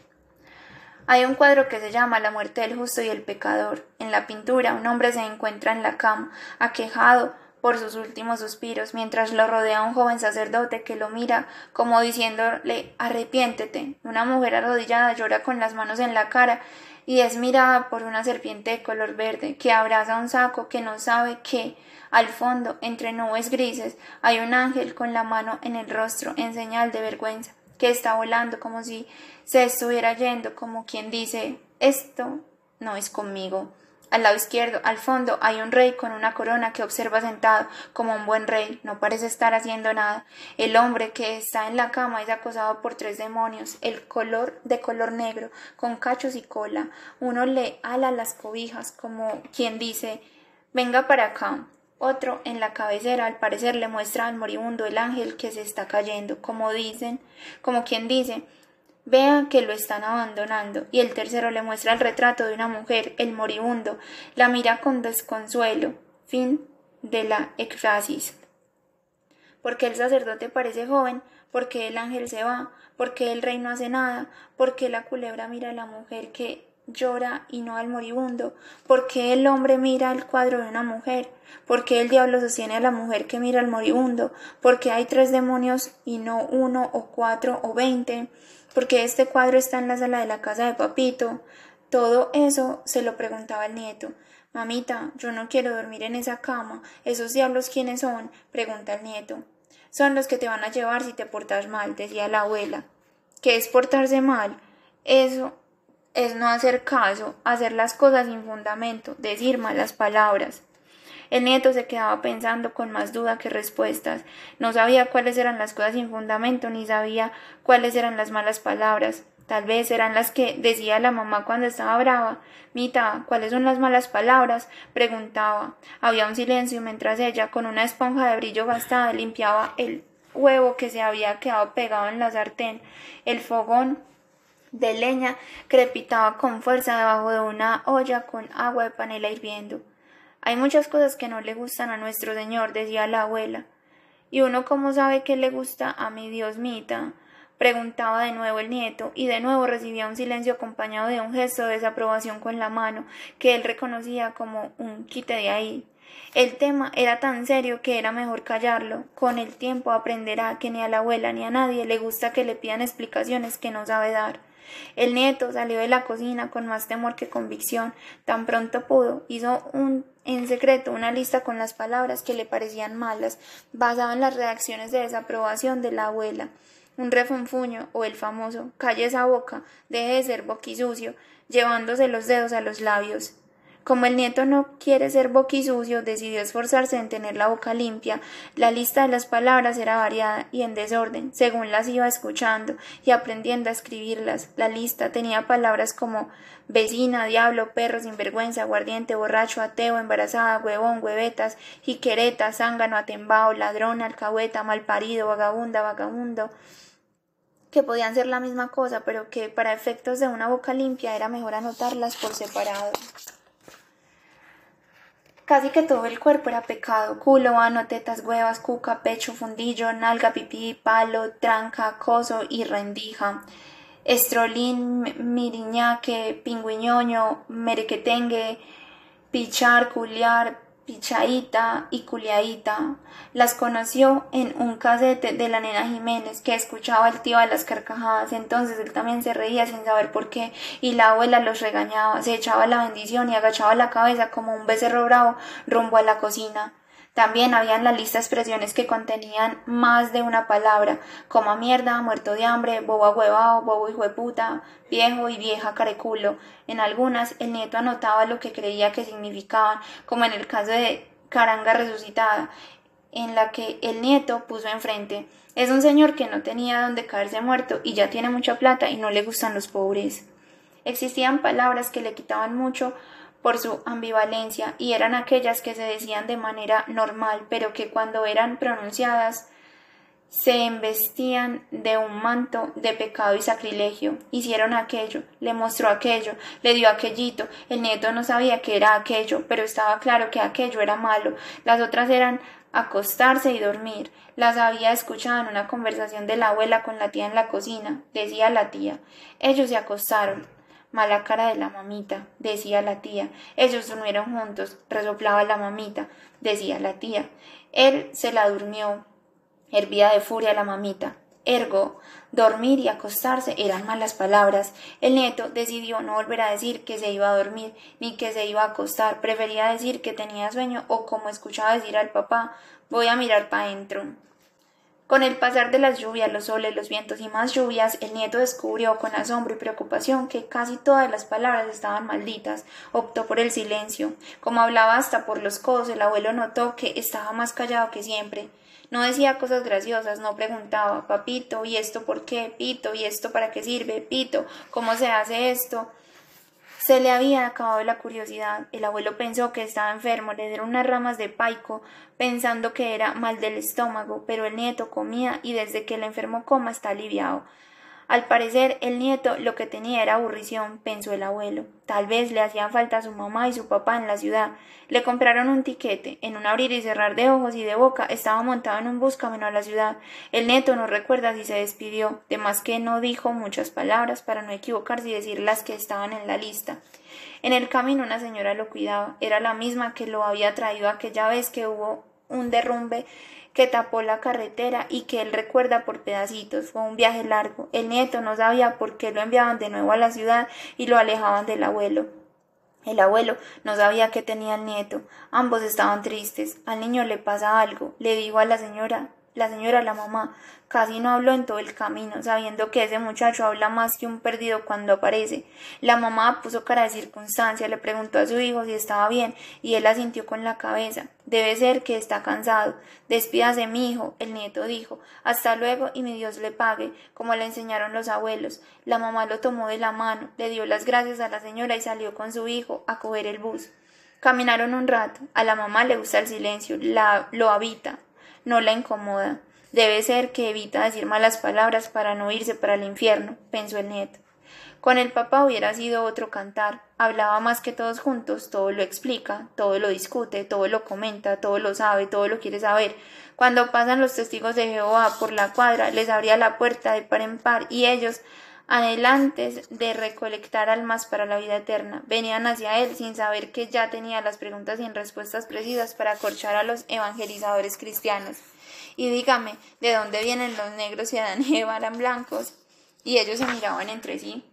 Hay un cuadro que se llama La muerte del justo y el pecador. En la pintura un hombre se encuentra en la cama, aquejado por sus últimos suspiros, mientras lo rodea un joven sacerdote que lo mira como diciéndole arrepiéntete. Una mujer arrodillada llora con las manos en la cara y es mirada por una serpiente de color verde que abraza un saco que no sabe que al fondo, entre nubes grises, hay un ángel con la mano en el rostro en señal de vergüenza, que está volando como si se estuviera yendo, como quien dice esto no es conmigo. Al lado izquierdo, al fondo, hay un rey con una corona que observa sentado como un buen rey. No parece estar haciendo nada. El hombre que está en la cama es acosado por tres demonios, el color de color negro, con cachos y cola. Uno le ala las cobijas como quien dice venga para acá. Otro en la cabecera al parecer le muestra al moribundo el ángel que se está cayendo, como dicen, como quien dice Vea que lo están abandonando. Y el tercero le muestra el retrato de una mujer, el moribundo, la mira con desconsuelo. Fin de la éxtasis. Porque el sacerdote parece joven, porque el ángel se va, porque el rey no hace nada, porque la culebra mira a la mujer que llora y no al moribundo, porque el hombre mira el cuadro de una mujer, porque el diablo sostiene a la mujer que mira al moribundo, porque hay tres demonios y no uno o cuatro o veinte, porque este cuadro está en la sala de la casa de papito. Todo eso se lo preguntaba el nieto. Mamita, yo no quiero dormir en esa cama. ¿Esos diablos quiénes son? pregunta el nieto. Son los que te van a llevar si te portas mal, decía la abuela. ¿Qué es portarse mal? Eso es no hacer caso, hacer las cosas sin fundamento, decir malas palabras. El nieto se quedaba pensando con más duda que respuestas. No sabía cuáles eran las cosas sin fundamento, ni sabía cuáles eran las malas palabras. Tal vez eran las que decía la mamá cuando estaba brava. Mita, ¿cuáles son las malas palabras? preguntaba. Había un silencio mientras ella, con una esponja de brillo gastada, limpiaba el huevo que se había quedado pegado en la sartén. El fogón de leña crepitaba con fuerza debajo de una olla con agua de panela hirviendo. Hay muchas cosas que no le gustan a nuestro Señor, decía la abuela. ¿Y uno cómo sabe que le gusta a mi Dios Mita? preguntaba de nuevo el nieto, y de nuevo recibía un silencio acompañado de un gesto de desaprobación con la mano, que él reconocía como un quite de ahí. El tema era tan serio que era mejor callarlo. Con el tiempo aprenderá que ni a la abuela ni a nadie le gusta que le pidan explicaciones que no sabe dar. El nieto salió de la cocina con más temor que convicción. Tan pronto pudo, hizo un, en secreto una lista con las palabras que le parecían malas, basado en las reacciones de desaprobación de la abuela. Un refunfuño o el famoso calle esa boca, deje de ser boquisucio, llevándose los dedos a los labios. Como el nieto no quiere ser boquisucio, decidió esforzarse en tener la boca limpia. La lista de las palabras era variada y en desorden, según las iba escuchando y aprendiendo a escribirlas. La lista tenía palabras como vecina, diablo, perro, sinvergüenza, aguardiente, borracho, ateo, embarazada, huevón, huevetas, jiquereta, zángano, atembao, ladrón, alcahueta, malparido, vagabunda, vagabundo que podían ser la misma cosa, pero que para efectos de una boca limpia era mejor anotarlas por separado. Casi que todo el cuerpo era pecado, culo, ano, tetas, huevas, cuca, pecho, fundillo, nalga, pipí, palo, tranca, coso y rendija. Estrolín, miriñaque, pingüiñoño, merequetengue, pichar, culiar, Pichaíta y Culiaíta. Las conoció en un casete de la nena Jiménez, que escuchaba el tío a las carcajadas. Entonces él también se reía sin saber por qué, y la abuela los regañaba, se echaba la bendición y agachaba la cabeza como un becerro bravo rumbo a la cocina. También había en la lista expresiones que contenían más de una palabra, como mierda, muerto de hambre, bobo huevao, bobo hijo de puta, viejo y vieja careculo. En algunas el nieto anotaba lo que creía que significaban, como en el caso de caranga resucitada, en la que el nieto puso enfrente es un señor que no tenía donde caerse muerto y ya tiene mucha plata y no le gustan los pobres. Existían palabras que le quitaban mucho por su ambivalencia y eran aquellas que se decían de manera normal, pero que cuando eran pronunciadas se embestían de un manto de pecado y sacrilegio. Hicieron aquello, le mostró aquello, le dio aquellito. El nieto no sabía que era aquello, pero estaba claro que aquello era malo. Las otras eran acostarse y dormir. Las había escuchado en una conversación de la abuela con la tía en la cocina. Decía la tía. Ellos se acostaron. Mala cara de la mamita, decía la tía. Ellos durmieron juntos, resoplaba la mamita, decía la tía. Él se la durmió. Hervía de furia la mamita. Ergo, dormir y acostarse eran malas palabras. El nieto decidió no volver a decir que se iba a dormir ni que se iba a acostar. Prefería decir que tenía sueño o como escuchaba decir al papá, voy a mirar para adentro. Con el pasar de las lluvias, los soles, los vientos y más lluvias, el nieto descubrió con asombro y preocupación que casi todas las palabras estaban malditas. Optó por el silencio. Como hablaba hasta por los codos, el abuelo notó que estaba más callado que siempre. No decía cosas graciosas, no preguntaba, papito, ¿y esto por qué? Pito, ¿y esto para qué sirve? Pito, ¿cómo se hace esto? Se le había acabado la curiosidad. El abuelo pensó que estaba enfermo, le dieron unas ramas de paico, pensando que era mal del estómago, pero el nieto comía y desde que el enfermo coma está aliviado. Al parecer, el nieto lo que tenía era aburrición, pensó el abuelo. Tal vez le hacían falta su mamá y su papá en la ciudad. Le compraron un tiquete. En un abrir y cerrar de ojos y de boca estaba montado en un bus camino a la ciudad. El nieto no recuerda si se despidió, de más que no dijo muchas palabras para no equivocarse y decir las que estaban en la lista. En el camino una señora lo cuidaba. Era la misma que lo había traído aquella vez que hubo un derrumbe que tapó la carretera y que él recuerda por pedacitos. Fue un viaje largo. El nieto no sabía por qué lo enviaban de nuevo a la ciudad y lo alejaban del abuelo. El abuelo no sabía qué tenía el nieto. Ambos estaban tristes. Al niño le pasa algo. Le dijo a la señora, la señora, la mamá, casi no habló en todo el camino, sabiendo que ese muchacho habla más que un perdido cuando aparece. La mamá puso cara de circunstancia, le preguntó a su hijo si estaba bien, y él asintió con la cabeza. Debe ser que está cansado. Despídase, mi hijo, el nieto dijo. Hasta luego y mi Dios le pague, como le enseñaron los abuelos. La mamá lo tomó de la mano, le dio las gracias a la señora y salió con su hijo a coger el bus. Caminaron un rato. A la mamá le gusta el silencio, la, lo habita, no la incomoda. Debe ser que evita decir malas palabras para no irse para el infierno, pensó el nieto. Con el papá hubiera sido otro cantar. Hablaba más que todos juntos, todo lo explica, todo lo discute, todo lo comenta, todo lo sabe, todo lo quiere saber. Cuando pasan los testigos de Jehová por la cuadra, les abría la puerta de par en par y ellos, adelantes de recolectar almas para la vida eterna, venían hacia él sin saber que ya tenía las preguntas sin respuestas precisas para acorchar a los evangelizadores cristianos. Y dígame, ¿de dónde vienen los negros y Adán y Eva blancos? Y ellos se miraban entre sí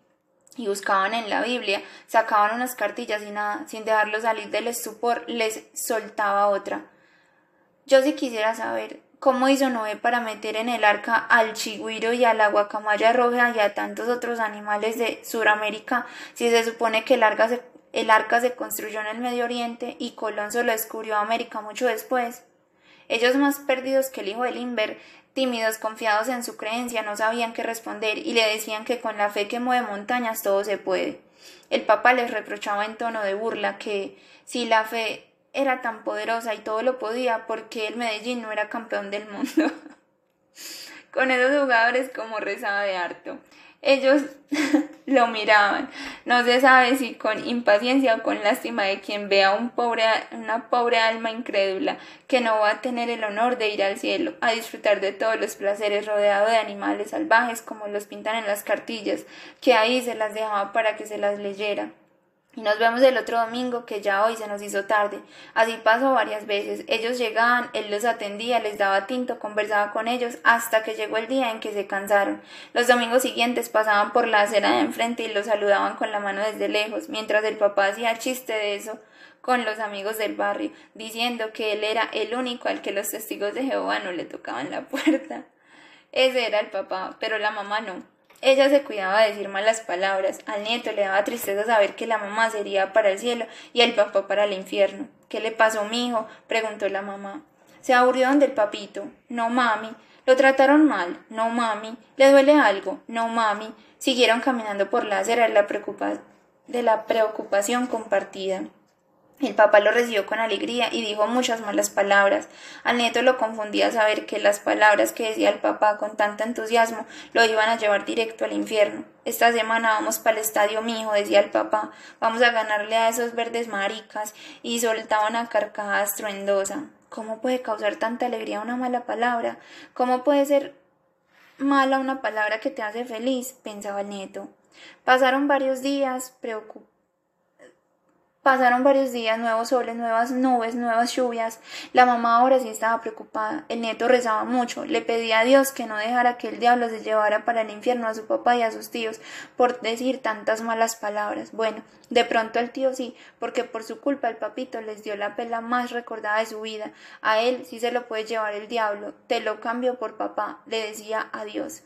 y buscaban en la Biblia, sacaban unas cartillas y nada, sin dejarlos salir del estupor, les soltaba otra. Yo sí quisiera saber cómo hizo Noé para meter en el arca al chigüiro y a la guacamaya roja y a tantos otros animales de Sudamérica, si se supone que el arca se, construyó en el Medio Oriente y Colón solo descubrió América mucho después. Ellos más perdidos que el hijo de Limber, tímidos, confiados en su creencia, no sabían qué responder y le decían que con la fe que mueve montañas todo se puede. El papa les reprochaba en tono de burla que si la fe era tan poderosa y todo lo podía, porque el Medellín no era campeón del mundo. con esos jugadores como rezaba de harto. Ellos lo miraban. No se sabe si con impaciencia o con lástima de quien vea un pobre, una pobre alma incrédula que no va a tener el honor de ir al cielo, a disfrutar de todos los placeres rodeado de animales salvajes como los pintan en las cartillas, que ahí se las dejaba para que se las leyera. Y nos vemos el otro domingo, que ya hoy se nos hizo tarde. Así pasó varias veces. Ellos llegaban, él los atendía, les daba tinto, conversaba con ellos, hasta que llegó el día en que se cansaron. Los domingos siguientes pasaban por la acera de enfrente y los saludaban con la mano desde lejos, mientras el papá hacía chiste de eso con los amigos del barrio, diciendo que él era el único al que los testigos de Jehová no le tocaban la puerta. Ese era el papá, pero la mamá no. Ella se cuidaba de decir malas palabras. Al nieto le daba tristeza saber que la mamá sería para el cielo y el papá para el infierno. ¿Qué le pasó, mi hijo? preguntó la mamá. Se aburrieron del papito. No, mami. Lo trataron mal. No, mami. ¿Le duele algo? No, mami. Siguieron caminando por la acera de la preocupación compartida. El papá lo recibió con alegría y dijo muchas malas palabras. Al nieto lo confundía saber que las palabras que decía el papá con tanto entusiasmo lo iban a llevar directo al infierno. Esta semana vamos para el estadio, mi hijo, decía el papá. Vamos a ganarle a esos verdes maricas. Y soltaba una carcajada estruendosa. ¿Cómo puede causar tanta alegría una mala palabra? ¿Cómo puede ser mala una palabra que te hace feliz? pensaba el nieto. Pasaron varios días preocupados Pasaron varios días, nuevos soles, nuevas nubes, nuevas lluvias. La mamá ahora sí estaba preocupada. El nieto rezaba mucho. Le pedía a Dios que no dejara que el diablo se llevara para el infierno a su papá y a sus tíos por decir tantas malas palabras. Bueno, de pronto el tío sí, porque por su culpa el papito les dio la pela más recordada de su vida. A él sí se lo puede llevar el diablo. Te lo cambio por papá, le decía a Dios.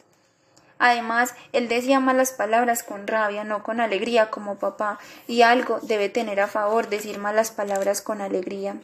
Además, él decía malas palabras con rabia, no con alegría como papá, y algo debe tener a favor decir malas palabras con alegría.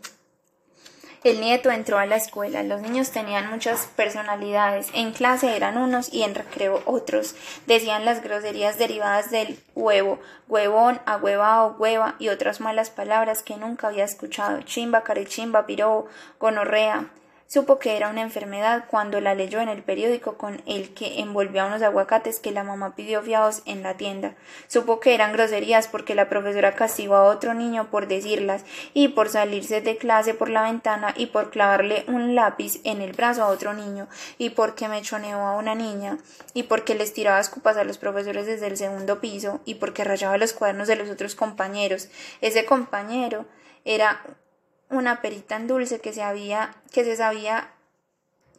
El nieto entró a la escuela. Los niños tenían muchas personalidades. En clase eran unos y en recreo otros. Decían las groserías derivadas del huevo, huevón, agüevao, hueva y otras malas palabras que nunca había escuchado. Chimba, carechimba, piro, gonorrea. Supo que era una enfermedad cuando la leyó en el periódico con el que envolvió a unos aguacates que la mamá pidió fiados en la tienda. Supo que eran groserías porque la profesora castigó a otro niño por decirlas y por salirse de clase por la ventana y por clavarle un lápiz en el brazo a otro niño y porque mechoneó a una niña y porque les tiraba escupas a los profesores desde el segundo piso y porque rayaba los cuadernos de los otros compañeros. Ese compañero era una perita en dulce que se había, que se sabía,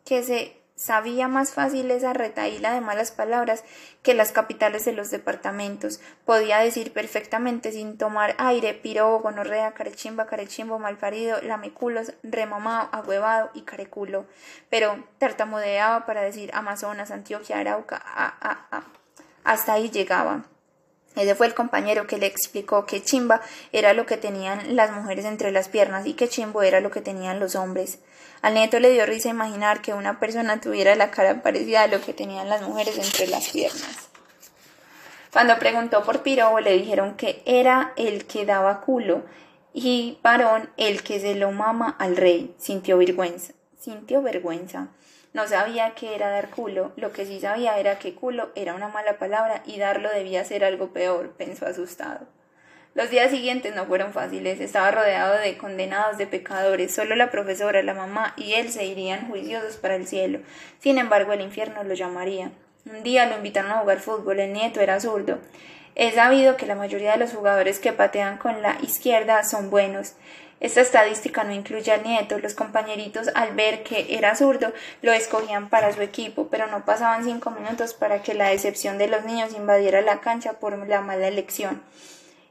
que se sabía más fácil esa retaíla de malas palabras que las capitales de los departamentos. Podía decir perfectamente sin tomar aire piro, gonorrea, carechimba, carechimbo, malparido, lameculos, remamao, agüevado y careculo. Pero tartamudeaba para decir Amazonas, Antioquia, Arauca, hasta ahí llegaba. Ese fue el compañero que le explicó que chimba era lo que tenían las mujeres entre las piernas y que chimbo era lo que tenían los hombres. Al nieto le dio risa imaginar que una persona tuviera la cara parecida a lo que tenían las mujeres entre las piernas. Cuando preguntó por Pirobo le dijeron que era el que daba culo y varón el que se lo mama al rey. Sintió vergüenza. Sintió vergüenza. No sabía que era dar culo, lo que sí sabía era que culo era una mala palabra y darlo debía ser algo peor, pensó asustado. Los días siguientes no fueron fáciles, estaba rodeado de condenados, de pecadores, solo la profesora, la mamá y él se irían juiciosos para el cielo. Sin embargo, el infierno lo llamaría. Un día lo invitaron a jugar fútbol, el nieto era zurdo. Es sabido que la mayoría de los jugadores que patean con la izquierda son buenos. Esta estadística no incluye al nieto. Los compañeritos, al ver que era zurdo, lo escogían para su equipo, pero no pasaban cinco minutos para que la decepción de los niños invadiera la cancha por la mala elección.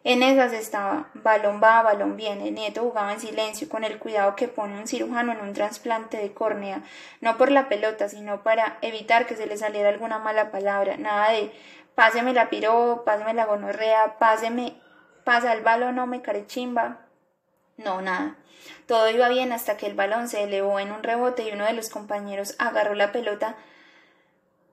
En esas estaba, balón va, balón viene. El nieto jugaba en silencio, con el cuidado que pone un cirujano en un trasplante de córnea, no por la pelota, sino para evitar que se le saliera alguna mala palabra. Nada de páseme la piro, páseme la gonorrea, páseme, pasa el balón, no me carechimba. No, nada. Todo iba bien hasta que el balón se elevó en un rebote y uno de los compañeros agarró la pelota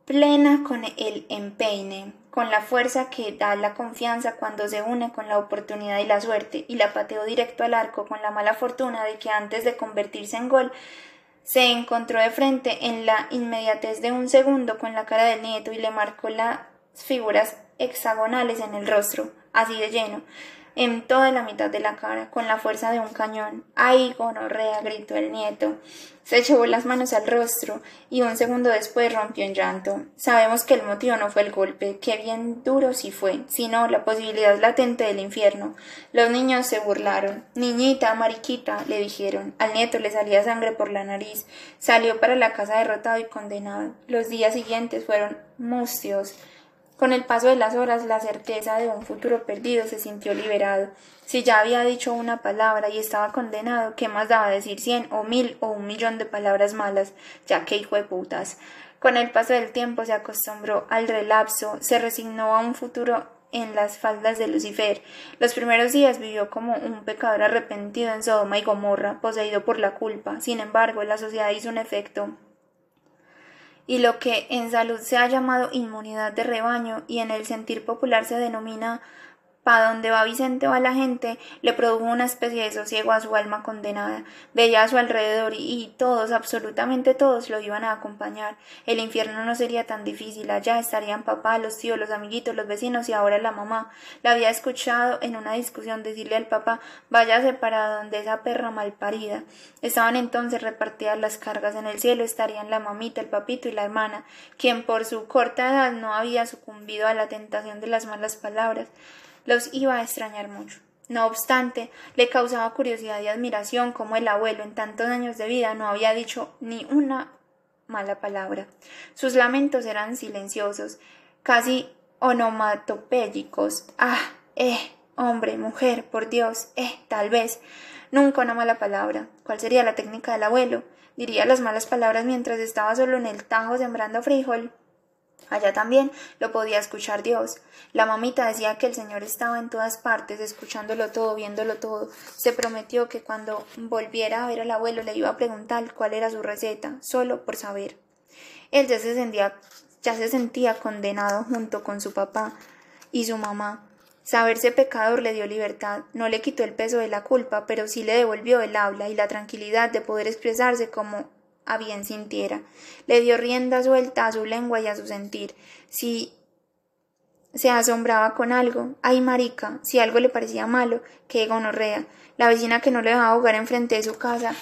plena con el empeine, con la fuerza que da la confianza cuando se une con la oportunidad y la suerte, y la pateó directo al arco con la mala fortuna de que antes de convertirse en gol se encontró de frente en la inmediatez de un segundo con la cara del nieto y le marcó las figuras hexagonales en el rostro, así de lleno en toda la mitad de la cara, con la fuerza de un cañón. ¡Ay, gonorrea! gritó el nieto. Se llevó las manos al rostro y un segundo después rompió en llanto. Sabemos que el motivo no fue el golpe, que bien duro sí fue, sino la posibilidad latente del infierno. Los niños se burlaron. Niñita, mariquita, le dijeron. Al nieto le salía sangre por la nariz. Salió para la casa derrotado y condenado. Los días siguientes fueron mustios. Con el paso de las horas, la certeza de un futuro perdido se sintió liberado. Si ya había dicho una palabra y estaba condenado, ¿qué más daba decir cien o mil o un millón de palabras malas? Ya que hijo de putas. Con el paso del tiempo se acostumbró al relapso, se resignó a un futuro en las faldas de Lucifer. Los primeros días vivió como un pecador arrepentido en Sodoma y Gomorra, poseído por la culpa. Sin embargo, la sociedad hizo un efecto y lo que en salud se ha llamado inmunidad de rebaño y en el sentir popular se denomina Pa' donde va Vicente va la gente, le produjo una especie de sosiego a su alma condenada. Veía a su alrededor y, todos, absolutamente todos, lo iban a acompañar. El infierno no sería tan difícil. Allá estarían papá, los tíos, los amiguitos, los vecinos y ahora la mamá. La había escuchado en una discusión decirle al papá, váyase para donde esa perra malparida. Estaban entonces repartidas las cargas. En el cielo estarían la mamita, el papito y la hermana, quien por su corta edad no había sucumbido a la tentación de las malas palabras los iba a extrañar mucho. No obstante, le causaba curiosidad y admiración cómo el abuelo en tantos años de vida no había dicho ni una mala palabra. Sus lamentos eran silenciosos, casi onomatopéyicos. Ah, eh, hombre, mujer, por Dios, eh, tal vez. Nunca una mala palabra. ¿Cuál sería la técnica del abuelo? Diría las malas palabras mientras estaba solo en el tajo sembrando frijol. Allá también lo podía escuchar Dios. La mamita decía que el Señor estaba en todas partes, escuchándolo todo, viéndolo todo. Se prometió que cuando volviera a ver al abuelo le iba a preguntar cuál era su receta, solo por saber. Él ya se sentía, ya se sentía condenado junto con su papá y su mamá. Saberse pecador le dio libertad, no le quitó el peso de la culpa, pero sí le devolvió el habla y la tranquilidad de poder expresarse como a bien sintiera. Le dio rienda suelta a su lengua y a su sentir. Si se asombraba con algo, ay marica, si algo le parecía malo, que gonorrea, la vecina que no le dejaba jugar enfrente de su casa,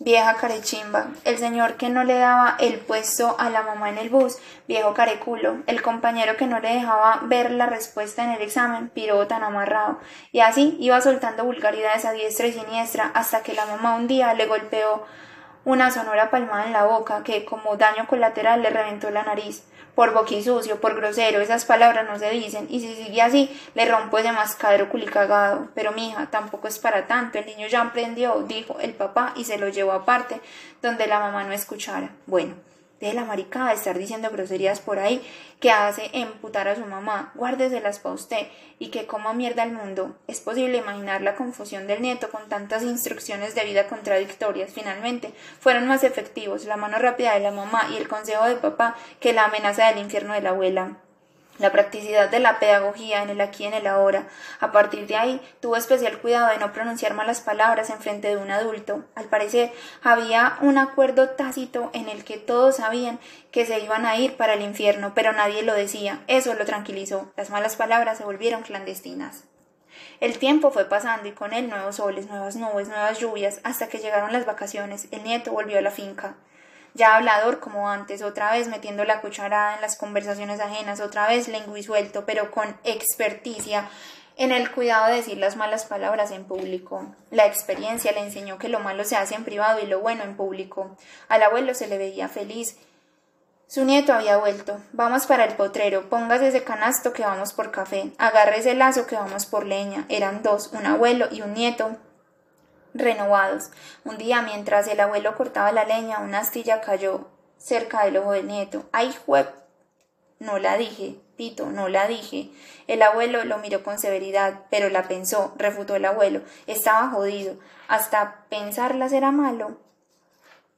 vieja carechimba, el señor que no le daba el puesto a la mamá en el bus, viejo careculo, el compañero que no le dejaba ver la respuesta en el examen, piro tan amarrado, y así iba soltando vulgaridades a diestra y siniestra hasta que la mamá un día le golpeó una sonora palmada en la boca que, como daño colateral, le reventó la nariz. Por boquisucio, por grosero, esas palabras no se dicen, y si sigue así, le rompo ese mascadero culicagado. Pero mija, tampoco es para tanto, el niño ya aprendió, dijo el papá, y se lo llevó aparte, donde la mamá no escuchara. Bueno, de la maricada de estar diciendo groserías por ahí que hace emputar a su mamá, guárdeselas para usted y que coma mierda al mundo. Es posible imaginar la confusión del nieto con tantas instrucciones de vida contradictorias. Finalmente, fueron más efectivos la mano rápida de la mamá y el consejo de papá que la amenaza del infierno de la abuela. La practicidad de la pedagogía en el aquí y en el ahora. A partir de ahí, tuvo especial cuidado de no pronunciar malas palabras en frente de un adulto. Al parecer, había un acuerdo tácito en el que todos sabían que se iban a ir para el infierno, pero nadie lo decía. Eso lo tranquilizó. Las malas palabras se volvieron clandestinas. El tiempo fue pasando y con él nuevos soles, nuevas nubes, nuevas lluvias, hasta que llegaron las vacaciones. El nieto volvió a la finca ya hablador como antes, otra vez metiendo la cucharada en las conversaciones ajenas, otra vez lengua suelto, pero con experticia en el cuidado de decir las malas palabras en público. La experiencia le enseñó que lo malo se hace en privado y lo bueno en público. Al abuelo se le veía feliz. Su nieto había vuelto. Vamos para el potrero. Póngase ese canasto que vamos por café. Agarre ese lazo que vamos por leña. Eran dos, un abuelo y un nieto renovados. Un día, mientras el abuelo cortaba la leña, una astilla cayó cerca del ojo del nieto. ¡Ay, juep! No la dije, Pito, no la dije. El abuelo lo miró con severidad, pero la pensó, refutó el abuelo. Estaba jodido. Hasta pensarla será malo.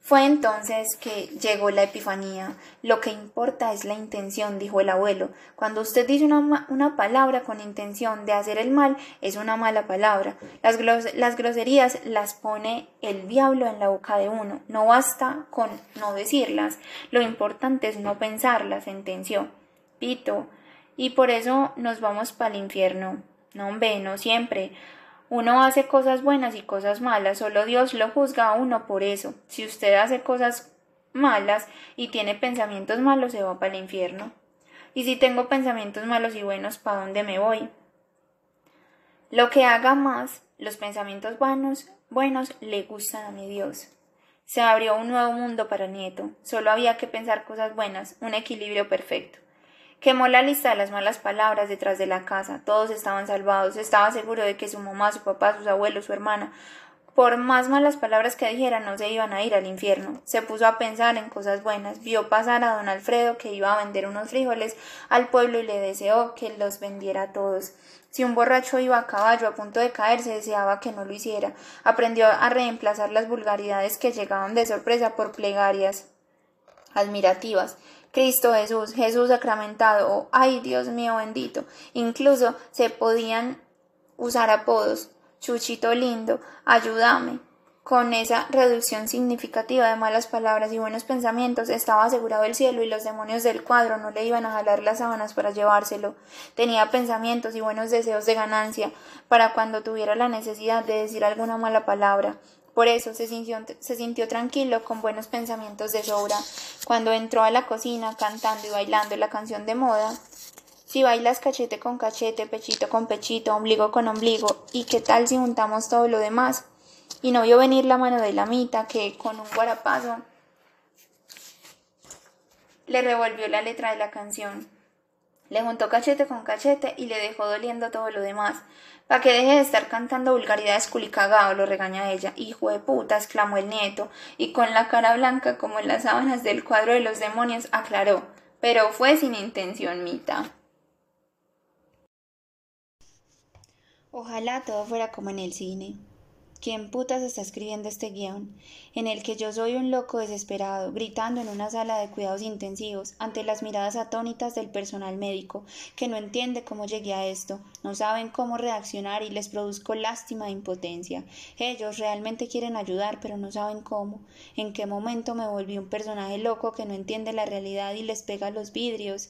Fue entonces que llegó la epifanía. Lo que importa es la intención, dijo el abuelo. Cuando usted dice una, una palabra con intención de hacer el mal, es una mala palabra. Las, las groserías las pone el diablo en la boca de uno. No basta con no decirlas. Lo importante es no pensarlas, sentenció. Pito. Y por eso nos vamos para el infierno. No, hombre, no siempre. Uno hace cosas buenas y cosas malas, solo Dios lo juzga a uno por eso. Si usted hace cosas malas y tiene pensamientos malos, se va para el infierno. Y si tengo pensamientos malos y buenos, ¿para dónde me voy? Lo que haga más, los pensamientos buenos, buenos le gustan a mi Dios. Se abrió un nuevo mundo para Nieto. Solo había que pensar cosas buenas, un equilibrio perfecto. Quemó la lista de las malas palabras detrás de la casa. Todos estaban salvados. Estaba seguro de que su mamá, su papá, sus abuelos, su hermana, por más malas palabras que dijeran, no se iban a ir al infierno. Se puso a pensar en cosas buenas. Vio pasar a don Alfredo que iba a vender unos frijoles al pueblo y le deseó que los vendiera a todos. Si un borracho iba a caballo a punto de caerse, deseaba que no lo hiciera. Aprendió a reemplazar las vulgaridades que llegaban de sorpresa por plegarias admirativas. Cristo Jesús, Jesús sacramentado, o ay Dios mío bendito. Incluso se podían usar apodos. Chuchito lindo, ayúdame. Con esa reducción significativa de malas palabras y buenos pensamientos estaba asegurado el cielo y los demonios del cuadro no le iban a jalar las sábanas para llevárselo. Tenía pensamientos y buenos deseos de ganancia para cuando tuviera la necesidad de decir alguna mala palabra. Por eso se sintió, tranquilo con buenos pensamientos de sobra. Cuando entró a la cocina cantando y bailando la canción de moda, si bailas cachete con cachete, pechito con pechito, ombligo con ombligo, ¿y qué tal si juntamos todo lo demás? Y no vio venir la mano de la mitad que con un guarapazo le revolvió la letra de la canción. Le juntó cachete con cachete y le dejó doliendo todo lo demás. Pa' que deje de estar cantando vulgaridades culicagado, lo regaña ella. Hijo de puta, exclamó el nieto, y con la cara blanca como en las sábanas del cuadro de los demonios, aclaró. Pero fue sin intención, Mita. Ojalá todo fuera como en el cine. ¿Quién putas está escribiendo este guion? En el que yo soy un loco desesperado, gritando en una sala de cuidados intensivos, ante las miradas atónitas del personal médico, que no entiende cómo llegué a esto, no saben cómo reaccionar y les produzco lástima e impotencia. Ellos realmente quieren ayudar, pero no saben cómo. ¿En qué momento me volví un personaje loco que no entiende la realidad y les pega los vidrios?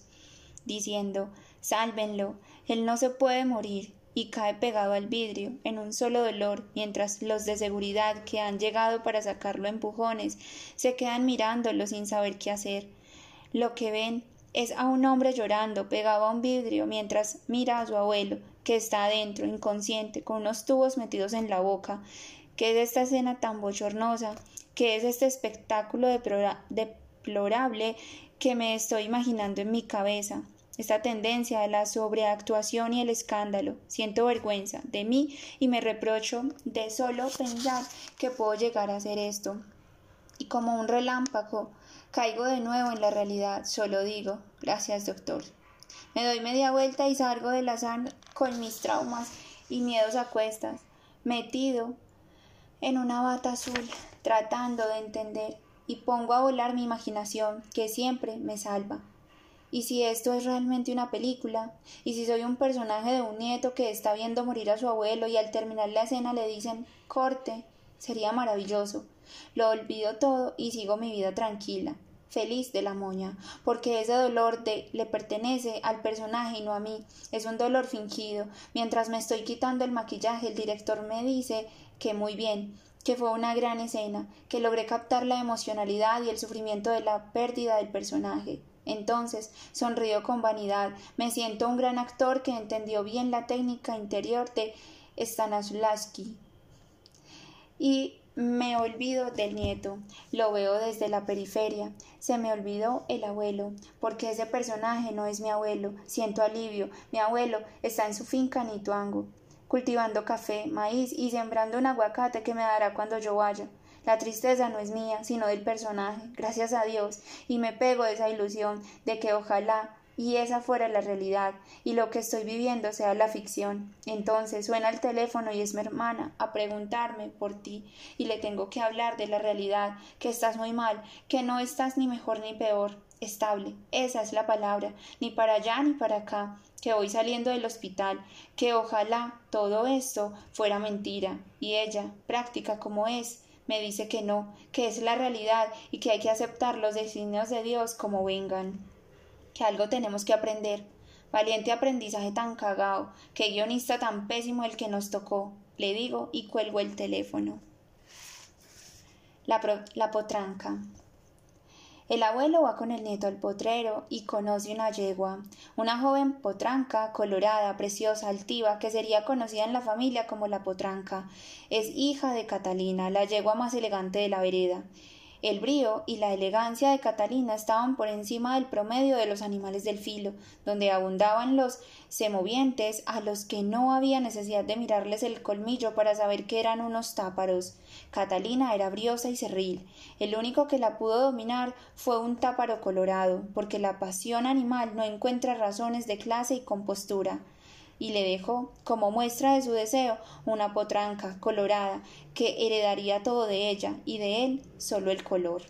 Diciendo, sálvenlo, él no se puede morir, y cae pegado al vidrio en un solo dolor, mientras los de seguridad que han llegado para sacarlo a empujones se quedan mirándolo sin saber qué hacer. Lo que ven es a un hombre llorando pegado a un vidrio mientras mira a su abuelo, que está adentro, inconsciente, con unos tubos metidos en la boca. ¿Qué es esta escena tan bochornosa? ¿Qué es este espectáculo deplorable que me estoy imaginando en mi cabeza? Esta tendencia a la sobreactuación y el escándalo. Siento vergüenza de mí y me reprocho de solo pensar que puedo llegar a hacer esto. Y como un relámpago, caigo de nuevo en la realidad, solo digo, gracias doctor. Me doy media vuelta y salgo de la sala con mis traumas y miedos a cuestas, metido en una bata azul, tratando de entender, y pongo a volar mi imaginación, que siempre me salva ¿Y si esto es realmente una película? ¿Y si soy un personaje de un nieto que está viendo morir a su abuelo y al terminar la escena le dicen corte? Sería maravilloso. Lo olvido todo y sigo mi vida tranquila, feliz de la moña, porque ese dolor de le pertenece al personaje y no a mí. Es un dolor fingido. Mientras me estoy quitando el maquillaje, el director me dice que muy bien, que fue una gran escena, que logré captar la emocionalidad y el sufrimiento de la pérdida del personaje. Entonces sonrío con vanidad, me siento un gran actor que entendió bien la técnica interior de Stanislavski. Y me olvido del nieto, lo veo desde la periferia. Se me olvidó el abuelo, porque ese personaje no es mi abuelo. Siento alivio. Mi abuelo está en su finca en Ituango cultivando café, maíz y sembrando un aguacate que me dará cuando yo vaya. La tristeza no es mía, sino del personaje, gracias a Dios, y me pego esa ilusión de que ojalá y esa fuera la realidad, y lo que estoy viviendo sea la ficción. Entonces suena el teléfono y es mi hermana a preguntarme por ti, y le tengo que hablar de la realidad, que estás muy mal, que no estás ni mejor ni peor, estable, esa es la palabra, ni para allá ni para acá, que voy saliendo del hospital, que ojalá todo esto fuera mentira, y ella, práctica como es, me dice que no, que es la realidad y que hay que aceptar los designios de Dios como vengan. Que algo tenemos que aprender. Valiente aprendizaje tan cagao, que guionista tan pésimo el que nos tocó, le digo y cuelgo el teléfono. La, la potranca. El abuelo va con el nieto al potrero y conoce una yegua, una joven potranca, colorada, preciosa, altiva, que sería conocida en la familia como la potranca. Es hija de Catalina, la yegua más elegante de la vereda. El brío y la elegancia de Catalina estaban por encima del promedio de los animales del filo, donde abundaban los semovientes a los que no había necesidad de mirarles el colmillo para saber que eran unos táparos. Catalina era briosa y cerril. El único que la pudo dominar fue un táparo colorado, porque la pasión animal no encuentra razones de clase y compostura y le dejó, como muestra de su deseo, una potranca colorada que heredaría todo de ella y de él solo el color.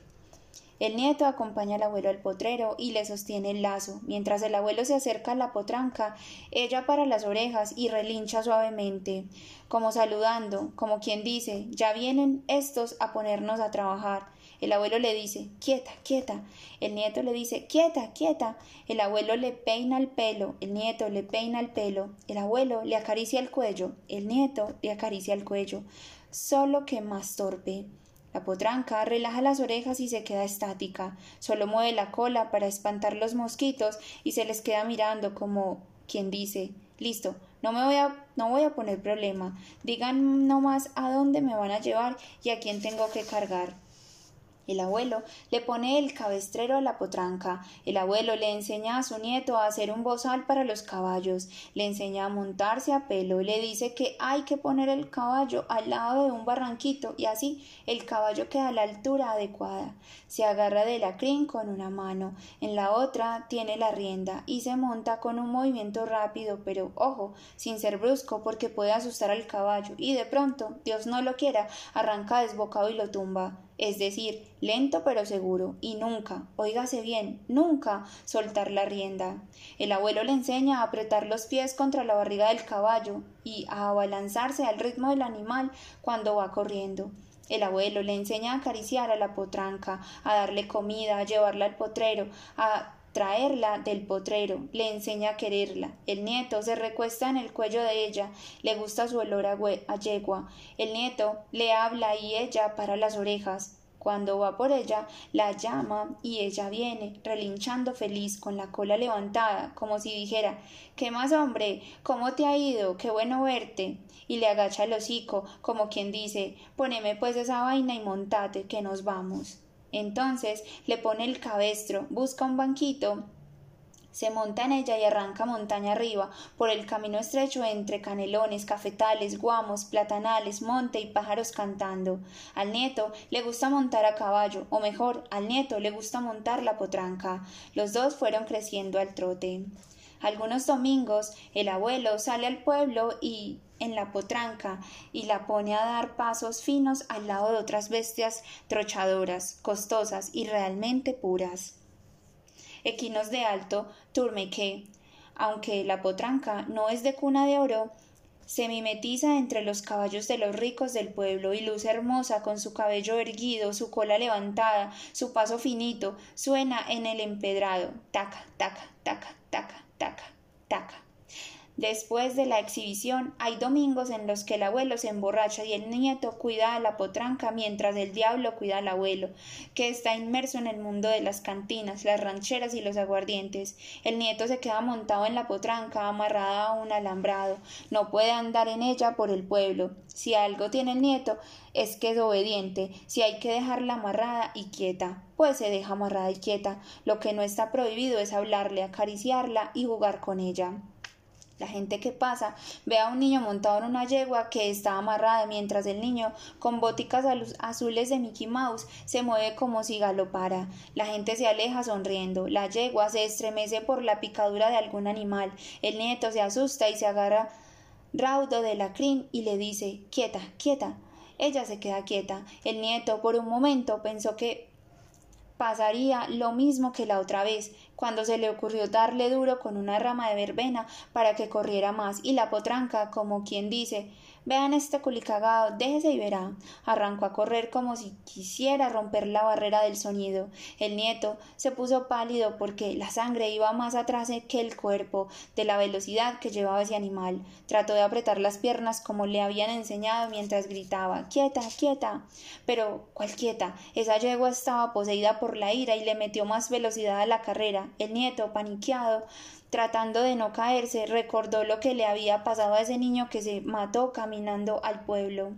El nieto acompaña al abuelo al potrero y le sostiene el lazo. Mientras el abuelo se acerca a la potranca, ella para las orejas y relincha suavemente, como saludando, como quien dice ya vienen estos a ponernos a trabajar. El abuelo le dice quieta, quieta. El nieto le dice quieta, quieta. El abuelo le peina el pelo, el nieto le peina el pelo. El abuelo le acaricia el cuello, el nieto le acaricia el cuello. Solo que más torpe. La potranca relaja las orejas y se queda estática, solo mueve la cola para espantar los mosquitos y se les queda mirando como quien dice Listo, no me voy a, no voy a poner problema. Digan nomás a dónde me van a llevar y a quién tengo que cargar. El abuelo le pone el cabestrero a la potranca. El abuelo le enseña a su nieto a hacer un bozal para los caballos. Le enseña a montarse a pelo. Le dice que hay que poner el caballo al lado de un barranquito y así el caballo queda a la altura adecuada. Se agarra de la crin con una mano. En la otra tiene la rienda y se monta con un movimiento rápido, pero ojo, sin ser brusco porque puede asustar al caballo y de pronto, Dios no lo quiera, arranca desbocado y lo tumba es decir, lento pero seguro, y nunca, oígase bien, nunca soltar la rienda. El abuelo le enseña a apretar los pies contra la barriga del caballo y a abalanzarse al ritmo del animal cuando va corriendo. El abuelo le enseña a acariciar a la potranca, a darle comida, a llevarla al potrero, a traerla del potrero, le enseña a quererla. El nieto se recuesta en el cuello de ella, le gusta su olor a, yegua. El nieto le habla y ella para las orejas. Cuando va por ella, la llama y ella viene, relinchando feliz, con la cola levantada, como si dijera ¿Qué más, hombre? ¿Cómo te ha ido? Qué bueno verte. Y le agacha el hocico, como quien dice Poneme pues esa vaina y montate, que nos vamos. Entonces le pone el cabestro, busca un banquito se monta en ella y arranca montaña arriba, por el camino estrecho entre canelones, cafetales, guamos, platanales, monte y pájaros cantando. Al nieto le gusta montar a caballo, o mejor, al nieto le gusta montar la potranca. Los dos fueron creciendo al trote. Algunos domingos el abuelo sale al pueblo y en la potranca y la pone a dar pasos finos al lado de otras bestias trochadoras, costosas y realmente puras. equinos de alto turmeque. Aunque la potranca no es de cuna de oro, se mimetiza entre los caballos de los ricos del pueblo y luce hermosa con su cabello erguido, su cola levantada, su paso finito, suena en el empedrado. Taca, taca, taca, taca, taca, taca. Después de la exhibición, hay domingos en los que el abuelo se emborracha y el nieto cuida a la potranca mientras el diablo cuida al abuelo, que está inmerso en el mundo de las cantinas, las rancheras y los aguardientes. El nieto se queda montado en la potranca, amarrada a un alambrado. No puede andar en ella por el pueblo. Si algo tiene el nieto, es que es obediente. Si hay que dejarla amarrada y quieta, pues se deja amarrada y quieta. Lo que no está prohibido es hablarle, acariciarla y jugar con ella. La gente que pasa ve a un niño montado en una yegua que está amarrada mientras el niño, con boticas azules de Mickey Mouse, se mueve como si galopara. La gente se aleja sonriendo. La yegua se estremece por la picadura de algún animal. El nieto se asusta y se agarra raudo de la crin y le dice Quieta, quieta. Ella se queda quieta. El nieto por un momento pensó que pasaría lo mismo que la otra vez, cuando se le ocurrió darle duro con una rama de verbena para que corriera más, y la potranca, como quien dice Vean este culicagado, déjese y verá. Arrancó a correr como si quisiera romper la barrera del sonido. El nieto se puso pálido porque la sangre iba más atrás que el cuerpo, de la velocidad que llevaba ese animal. Trató de apretar las piernas como le habían enseñado mientras gritaba Quieta, quieta. Pero, ¿cuál quieta? Esa yegua estaba poseída por la ira y le metió más velocidad a la carrera. El nieto, paniqueado, Tratando de no caerse, recordó lo que le había pasado a ese niño que se mató caminando al pueblo.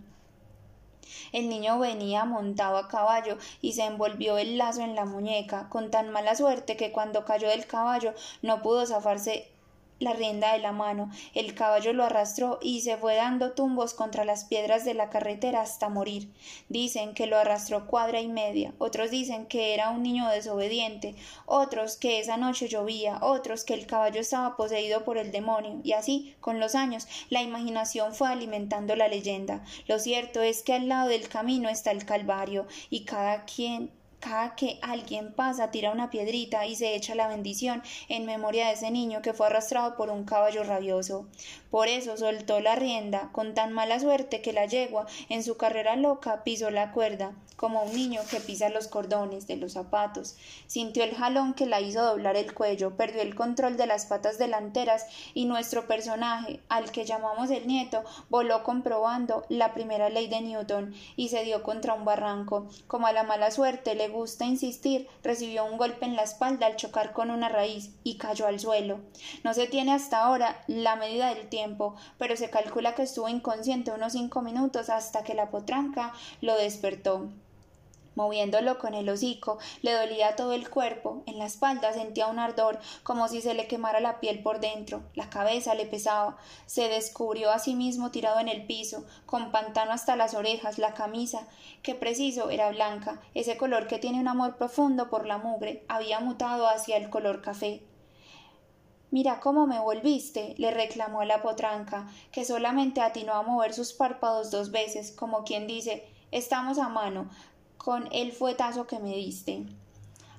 El niño venía montado a caballo y se envolvió el lazo en la muñeca, con tan mala suerte que cuando cayó del caballo no pudo zafarse la rienda de la mano. El caballo lo arrastró y se fue dando tumbos contra las piedras de la carretera hasta morir. Dicen que lo arrastró cuadra y media, otros dicen que era un niño desobediente, otros que esa noche llovía, otros que el caballo estaba poseído por el demonio, y así, con los años, la imaginación fue alimentando la leyenda. Lo cierto es que al lado del camino está el Calvario, y cada quien cada que alguien pasa tira una piedrita y se echa la bendición en memoria de ese niño que fue arrastrado por un caballo rabioso. Por eso soltó la rienda con tan mala suerte que la yegua en su carrera loca pisó la cuerda, como un niño que pisa los cordones de los zapatos. Sintió el jalón que la hizo doblar el cuello, perdió el control de las patas delanteras y nuestro personaje, al que llamamos el nieto, voló comprobando la primera ley de Newton y se dio contra un barranco. Como a la mala suerte le gusta insistir, recibió un golpe en la espalda al chocar con una raíz y cayó al suelo. No se tiene hasta ahora la medida del tiempo, pero se calcula que estuvo inconsciente unos cinco minutos hasta que la potranca lo despertó moviéndolo con el hocico, le dolía todo el cuerpo, en la espalda sentía un ardor como si se le quemara la piel por dentro, la cabeza le pesaba, se descubrió a sí mismo tirado en el piso, con pantano hasta las orejas, la camisa, que preciso era blanca, ese color que tiene un amor profundo por la mugre, había mutado hacia el color café. Mira cómo me volviste, le reclamó la potranca, que solamente atinó a mover sus párpados dos veces, como quien dice Estamos a mano, con el fuetazo que me diste.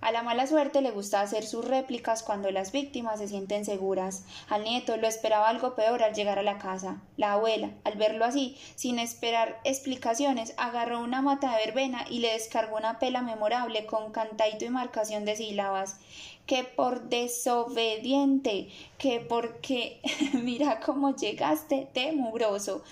A la mala suerte le gusta hacer sus réplicas cuando las víctimas se sienten seguras. Al nieto lo esperaba algo peor al llegar a la casa. La abuela, al verlo así, sin esperar explicaciones, agarró una mata de verbena y le descargó una pela memorable con cantaito y marcación de sílabas. Que por desobediente, que porque mira cómo llegaste de mugroso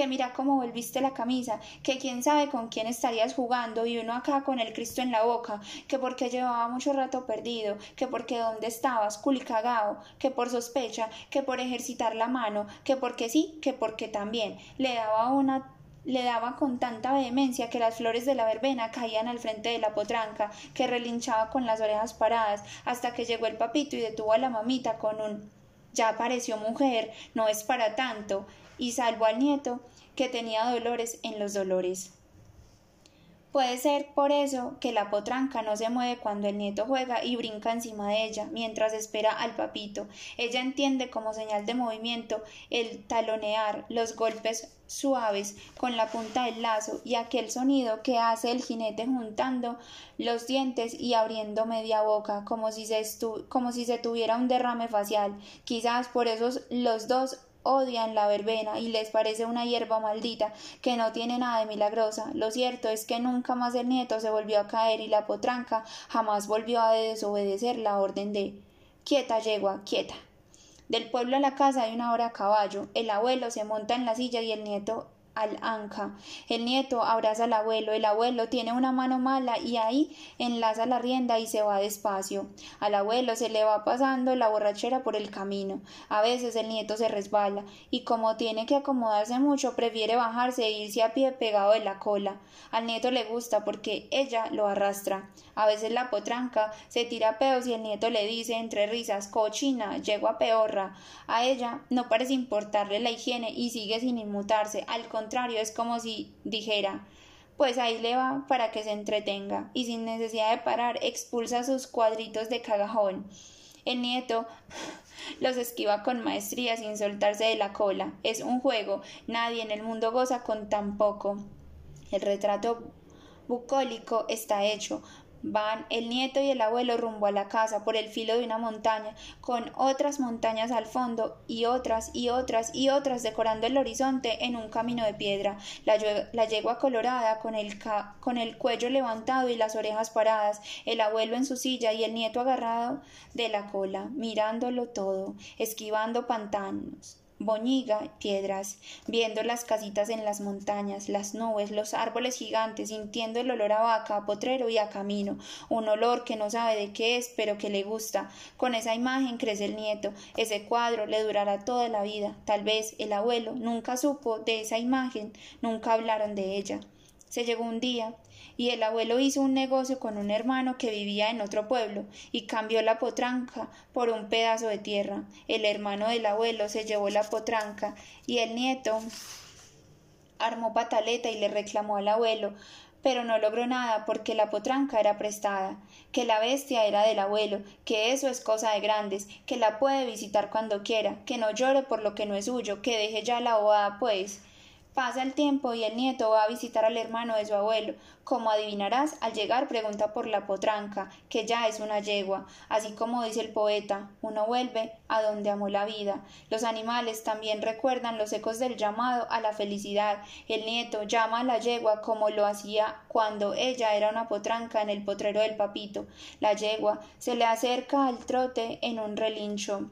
que mira cómo volviste la camisa, que quién sabe con quién estarías jugando y uno acá con el Cristo en la boca, que porque llevaba mucho rato perdido, que porque dónde estabas, culicagao, que por sospecha, que por ejercitar la mano, que porque sí, que porque también, le daba una le daba con tanta vehemencia que las flores de la verbena caían al frente de la potranca, que relinchaba con las orejas paradas, hasta que llegó el papito y detuvo a la mamita con un ya apareció mujer, no es para tanto, y salvó al nieto, que tenía dolores en los dolores. Puede ser por eso que la potranca no se mueve cuando el nieto juega y brinca encima de ella mientras espera al papito. Ella entiende como señal de movimiento el talonear, los golpes suaves con la punta del lazo y aquel sonido que hace el jinete juntando los dientes y abriendo media boca como si se, como si se tuviera un derrame facial. Quizás por eso los dos odian la verbena y les parece una hierba maldita que no tiene nada de milagrosa. Lo cierto es que nunca más el nieto se volvió a caer y la potranca jamás volvió a desobedecer la orden de quieta yegua, quieta. Del pueblo a la casa hay una hora a caballo. El abuelo se monta en la silla y el nieto al anca. El nieto abraza al abuelo, el abuelo tiene una mano mala y ahí enlaza la rienda y se va despacio. Al abuelo se le va pasando la borrachera por el camino. A veces el nieto se resbala y como tiene que acomodarse mucho prefiere bajarse e irse a pie pegado de la cola. Al nieto le gusta porque ella lo arrastra. A veces la potranca se tira peos y el nieto le dice entre risas cochina, llego a peorra. A ella no parece importarle la higiene y sigue sin inmutarse. Al es como si dijera pues ahí le va para que se entretenga y sin necesidad de parar expulsa sus cuadritos de cagajón. El nieto los esquiva con maestría sin soltarse de la cola. Es un juego, nadie en el mundo goza con tan poco. El retrato bucólico está hecho, Van el nieto y el abuelo rumbo a la casa por el filo de una montaña, con otras montañas al fondo y otras y otras y otras decorando el horizonte en un camino de piedra. La, yegua colorada con el, con el cuello levantado y las orejas paradas, el abuelo en su silla y el nieto agarrado de la cola, mirándolo todo, esquivando pantanos boñiga, piedras, viendo las casitas en las montañas, las nubes, los árboles gigantes, sintiendo el olor a vaca, a potrero y a camino, un olor que no sabe de qué es, pero que le gusta. Con esa imagen crece el nieto, ese cuadro le durará toda la vida. Tal vez el abuelo nunca supo de esa imagen, nunca hablaron de ella. Se llegó un día y el abuelo hizo un negocio con un hermano que vivía en otro pueblo y cambió la potranca por un pedazo de tierra. El hermano del abuelo se llevó la potranca y el nieto armó pataleta y le reclamó al abuelo pero no logró nada porque la potranca era prestada, que la bestia era del abuelo, que eso es cosa de grandes, que la puede visitar cuando quiera, que no llore por lo que no es suyo, que deje ya la bobada pues. Pasa el tiempo y el nieto va a visitar al hermano de su abuelo. Como adivinarás, al llegar pregunta por la potranca, que ya es una yegua. Así como dice el poeta, uno vuelve a donde amó la vida. Los animales también recuerdan los ecos del llamado a la felicidad. El nieto llama a la yegua como lo hacía cuando ella era una potranca en el potrero del papito. La yegua se le acerca al trote en un relincho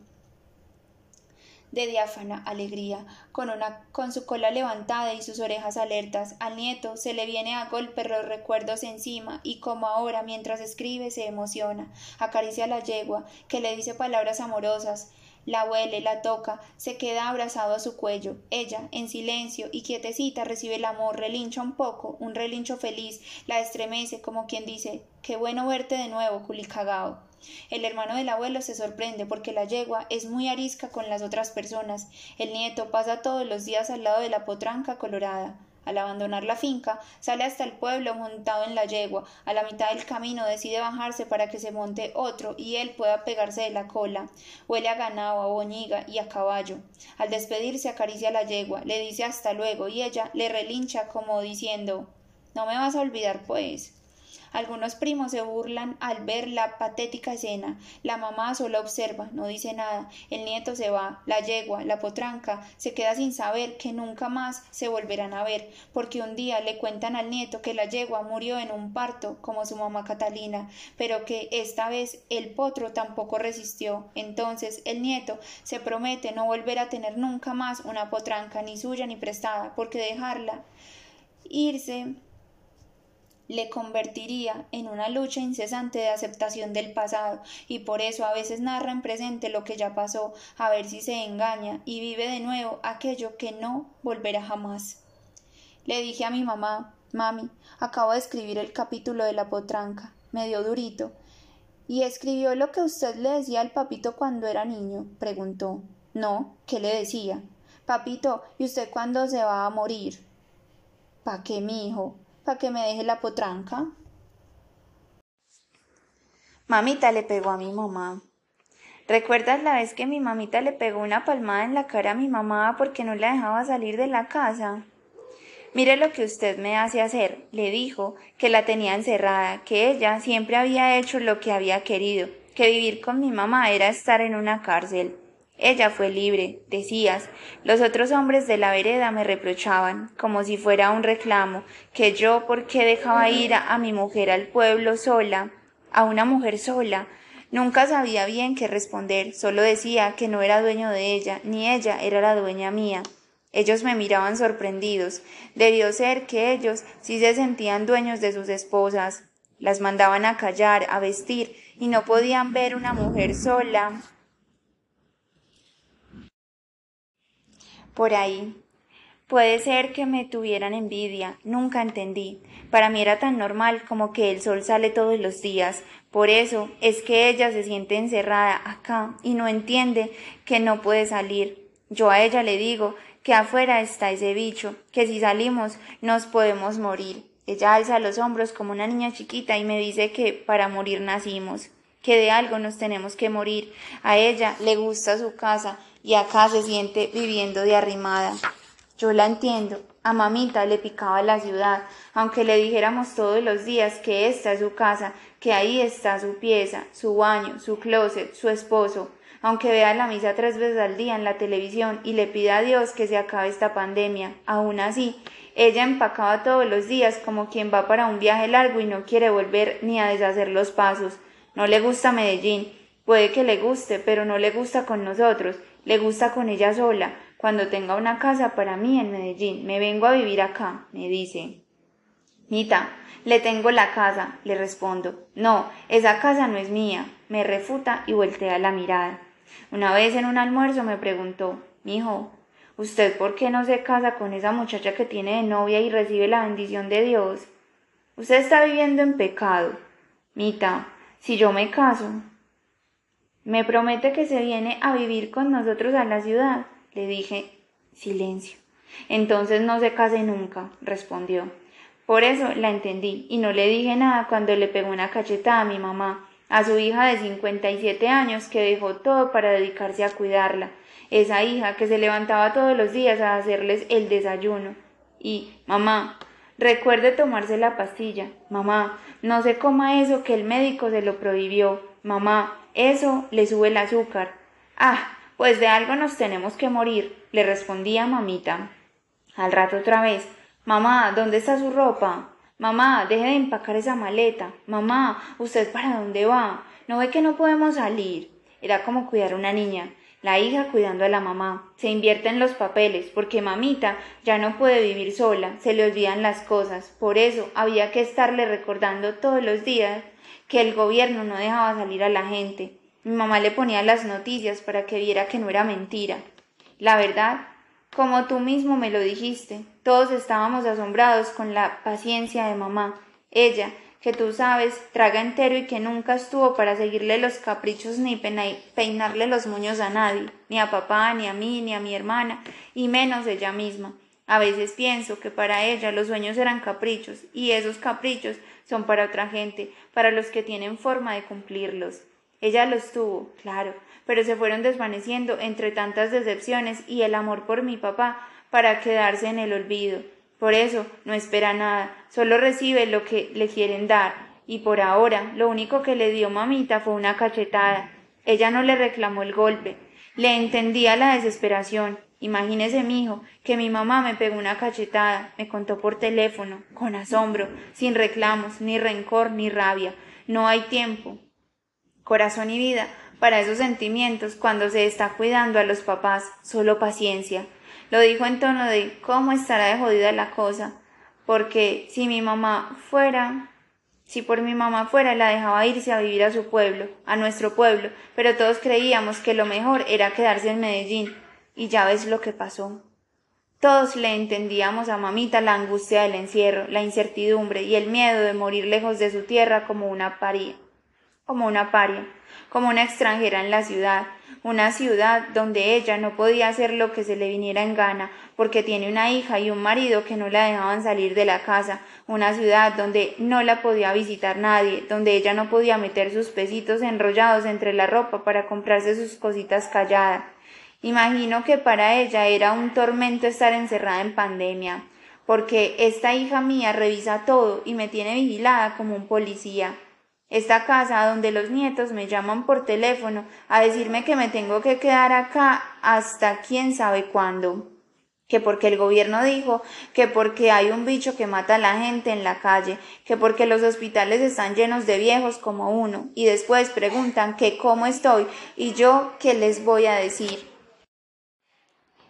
de diáfana alegría, con, una, con su cola levantada y sus orejas alertas. Al nieto se le viene a golpe los recuerdos encima y como ahora mientras escribe se emociona. Acaricia la yegua, que le dice palabras amorosas la huele, la toca, se queda abrazado a su cuello. Ella, en silencio y quietecita, recibe el amor, relincha un poco, un relincho feliz, la estremece como quien dice Qué bueno verte de nuevo, culicagao. El hermano del abuelo se sorprende porque la yegua es muy arisca con las otras personas. El nieto pasa todos los días al lado de la potranca colorada. Al abandonar la finca, sale hasta el pueblo montado en la yegua. A la mitad del camino decide bajarse para que se monte otro y él pueda pegarse de la cola. Huele a ganado, a boñiga y a caballo. Al despedirse acaricia a la yegua, le dice hasta luego y ella le relincha como diciendo No me vas a olvidar, pues. Algunos primos se burlan al ver la patética escena. La mamá solo observa, no dice nada. El nieto se va, la yegua, la potranca, se queda sin saber que nunca más se volverán a ver, porque un día le cuentan al nieto que la yegua murió en un parto, como su mamá Catalina, pero que esta vez el potro tampoco resistió. Entonces el nieto se promete no volver a tener nunca más una potranca, ni suya ni prestada, porque dejarla irse le convertiría en una lucha incesante de aceptación del pasado, y por eso a veces narra en presente lo que ya pasó, a ver si se engaña y vive de nuevo aquello que no volverá jamás. Le dije a mi mamá, mami, acabo de escribir el capítulo de la potranca, medio durito. ¿Y escribió lo que usted le decía al papito cuando era niño? preguntó. No, ¿qué le decía? Papito, ¿y usted cuándo se va a morir? ¿Pa qué, mi hijo? Para que me deje la potranca. Mamita le pegó a mi mamá. ¿Recuerdas la vez que mi mamita le pegó una palmada en la cara a mi mamá porque no la dejaba salir de la casa? Mire lo que usted me hace hacer, le dijo que la tenía encerrada, que ella siempre había hecho lo que había querido, que vivir con mi mamá era estar en una cárcel. Ella fue libre, decías. Los otros hombres de la vereda me reprochaban, como si fuera un reclamo, que yo por qué dejaba ir a, a mi mujer al pueblo sola, a una mujer sola, Nunca sabía bien qué responder, solo decía que no era dueño de ella, ni ella era la dueña mía. Ellos me miraban sorprendidos. Debió ser que ellos sí se sentían dueños de sus esposas. Las mandaban a callar, a vestir, y no podían ver una mujer sola. Por ahí. Puede ser que me tuvieran envidia, nunca entendí. Para mí era tan normal como que el sol sale todos los días. Por eso es que ella se siente encerrada acá y no entiende que no puede salir. Yo a ella le digo que afuera está ese bicho, que si salimos nos podemos morir. Ella alza los hombros como una niña chiquita y me dice que para morir nacimos, que de algo nos tenemos que morir. A ella le gusta su casa y acá se siente viviendo de arrimada. Yo la entiendo. A mamita le picaba la ciudad, aunque le dijéramos todos los días que esta es su casa, que ahí está su pieza, su baño, su closet, su esposo, aunque vea la misa tres veces al día en la televisión y le pida a Dios que se acabe esta pandemia. Aún así, ella empacaba todos los días como quien va para un viaje largo y no quiere volver ni a deshacer los pasos. No le gusta Medellín, puede que le guste, pero no le gusta con nosotros, le gusta con ella sola, cuando tenga una casa para mí en Medellín. Me vengo a vivir acá, me dice. Mita, le tengo la casa, le respondo. No, esa casa no es mía. Me refuta y voltea la mirada. Una vez en un almuerzo me preguntó, mijo, ¿usted por qué no se casa con esa muchacha que tiene de novia y recibe la bendición de Dios? Usted está viviendo en pecado. Mita, si yo me caso, me promete que se viene a vivir con nosotros a la ciudad. Le dije, silencio. Entonces no se case nunca, respondió. Por eso la entendí y no le dije nada cuando le pegó una cachetada a mi mamá, a su hija de 57 años que dejó todo para dedicarse a cuidarla, esa hija que se levantaba todos los días a hacerles el desayuno. Y, mamá, recuerde tomarse la pastilla. Mamá, no se coma eso que el médico se lo prohibió. Mamá, eso le sube el azúcar. Ah, pues de algo nos tenemos que morir, le respondía mamita. Al rato otra vez, Mamá, ¿dónde está su ropa? Mamá, deje de empacar esa maleta. Mamá, ¿usted para dónde va? ¿No ve que no podemos salir? Era como cuidar a una niña, la hija cuidando a la mamá. Se invierte en los papeles, porque mamita ya no puede vivir sola, se le olvidan las cosas. Por eso había que estarle recordando todos los días que el gobierno no dejaba salir a la gente, mi mamá le ponía las noticias para que viera que no era mentira. La verdad, como tú mismo me lo dijiste, todos estábamos asombrados con la paciencia de mamá. Ella, que tú sabes, traga entero y que nunca estuvo para seguirle los caprichos ni peinarle los moños a nadie, ni a papá, ni a mí, ni a mi hermana, y menos ella misma. A veces pienso que para ella los sueños eran caprichos, y esos caprichos son para otra gente, para los que tienen forma de cumplirlos. Ella los tuvo, claro, pero se fueron desvaneciendo entre tantas decepciones y el amor por mi papá para quedarse en el olvido. Por eso no espera nada, solo recibe lo que le quieren dar, y por ahora lo único que le dio mamita fue una cachetada. Ella no le reclamó el golpe, le entendía la desesperación. Imagínese, hijo, que mi mamá me pegó una cachetada, me contó por teléfono, con asombro, sin reclamos, ni rencor, ni rabia. No hay tiempo, corazón y vida para esos sentimientos cuando se está cuidando a los papás, solo paciencia. Lo dijo en tono de cómo estará de jodida la cosa, porque si mi mamá fuera, si por mi mamá fuera la dejaba irse a vivir a su pueblo, a nuestro pueblo, pero todos creíamos que lo mejor era quedarse en Medellín, y ya ves lo que pasó. Todos le entendíamos a mamita la angustia del encierro, la incertidumbre y el miedo de morir lejos de su tierra como una paría como una paria, como una extranjera en la ciudad, una ciudad donde ella no podía hacer lo que se le viniera en gana, porque tiene una hija y un marido que no la dejaban salir de la casa, una ciudad donde no la podía visitar nadie, donde ella no podía meter sus pesitos enrollados entre la ropa para comprarse sus cositas calladas. Imagino que para ella era un tormento estar encerrada en pandemia, porque esta hija mía revisa todo y me tiene vigilada como un policía. Esta casa donde los nietos me llaman por teléfono a decirme que me tengo que quedar acá hasta quién sabe cuándo. Que porque el gobierno dijo, que porque hay un bicho que mata a la gente en la calle, que porque los hospitales están llenos de viejos como uno, y después preguntan que cómo estoy, y yo qué les voy a decir.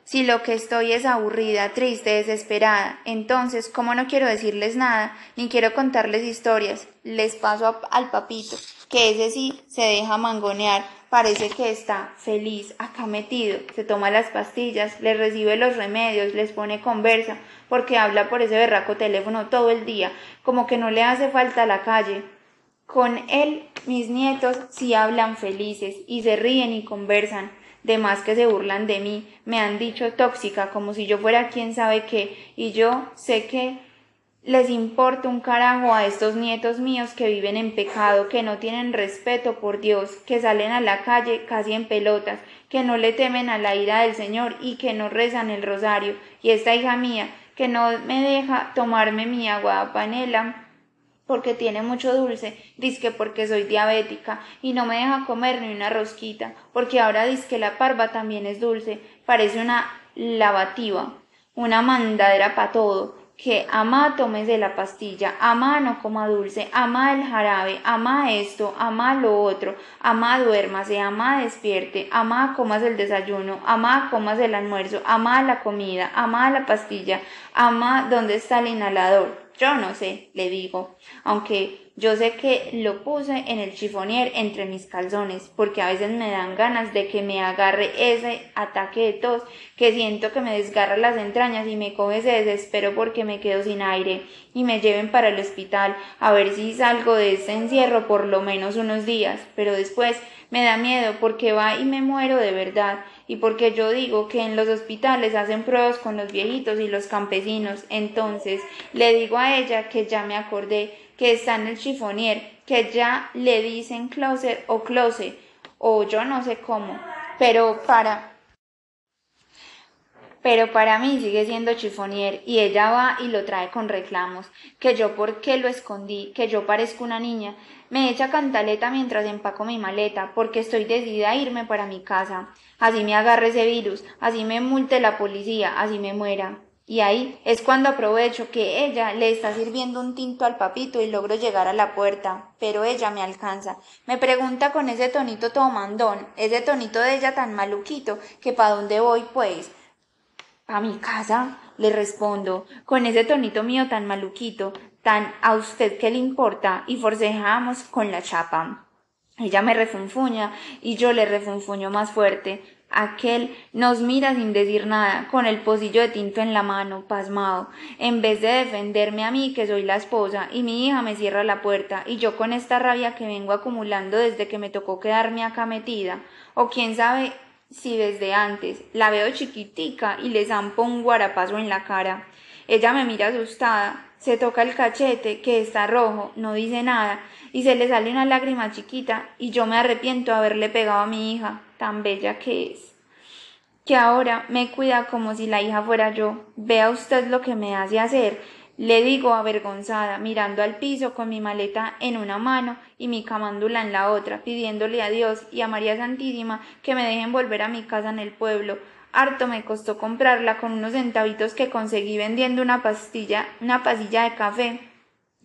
Si lo que estoy es aburrida, triste, desesperada, entonces, como no quiero decirles nada, ni quiero contarles historias, les paso al papito, que ese sí se deja mangonear, parece que está feliz, acá metido, se toma las pastillas, les recibe los remedios, les pone conversa, porque habla por ese berraco teléfono todo el día, como que no le hace falta la calle. Con él, mis nietos sí hablan felices y se ríen y conversan demás que se burlan de mí, me han dicho tóxica como si yo fuera quien sabe qué, y yo sé que les importa un carajo a estos nietos míos que viven en pecado, que no tienen respeto por Dios, que salen a la calle casi en pelotas, que no le temen a la ira del Señor y que no rezan el rosario, y esta hija mía, que no me deja tomarme mi agua panela porque tiene mucho dulce, que porque soy diabética y no me deja comer ni una rosquita, porque ahora que la parva también es dulce, parece una lavativa, una mandadera para todo, que ama tomes de la pastilla, ama no coma dulce, ama el jarabe, ama esto, ama lo otro, ama duérmase, ama despierte, ama comas el desayuno, ama comas el almuerzo, ama la comida, ama la pastilla, ama dónde está el inhalador. Yo no sé, le digo, aunque yo sé que lo puse en el chifonier entre mis calzones, porque a veces me dan ganas de que me agarre ese ataque de tos, que siento que me desgarra las entrañas y me coge ese desespero porque me quedo sin aire, y me lleven para el hospital a ver si salgo de ese encierro por lo menos unos días, pero después me da miedo porque va y me muero de verdad, y porque yo digo que en los hospitales hacen pruebas con los viejitos y los campesinos. Entonces le digo a ella que ya me acordé que está en el chifonier, que ya le dicen closet o closet, o yo no sé cómo, pero para pero para mí sigue siendo chifonier y ella va y lo trae con reclamos, que yo por qué lo escondí, que yo parezco una niña, me echa cantaleta mientras empaco mi maleta, porque estoy decidida a irme para mi casa, así me agarre ese virus, así me multe la policía, así me muera. Y ahí es cuando aprovecho que ella le está sirviendo un tinto al papito y logro llegar a la puerta, pero ella me alcanza. Me pregunta con ese tonito todo mandón, ese tonito de ella tan maluquito, que pa' dónde voy pues. A mi casa, le respondo, con ese tonito mío tan maluquito, tan a usted que le importa, y forcejamos con la chapa. Ella me refunfuña y yo le refunfuño más fuerte. Aquel nos mira sin decir nada, con el pocillo de tinto en la mano, pasmado, en vez de defenderme a mí, que soy la esposa, y mi hija me cierra la puerta, y yo con esta rabia que vengo acumulando desde que me tocó quedarme acá metida, o quién sabe si desde antes la veo chiquitica y le zampo un guarapazo en la cara. Ella me mira asustada, se toca el cachete, que está rojo, no dice nada, y se le sale una lágrima chiquita, y yo me arrepiento de haberle pegado a mi hija, tan bella que es. Que ahora me cuida como si la hija fuera yo. Vea usted lo que me hace hacer, le digo avergonzada, mirando al piso con mi maleta en una mano y mi camándula en la otra, pidiéndole a Dios y a María Santísima que me dejen volver a mi casa en el pueblo. Harto me costó comprarla con unos centavitos que conseguí vendiendo una pastilla, una pasilla de café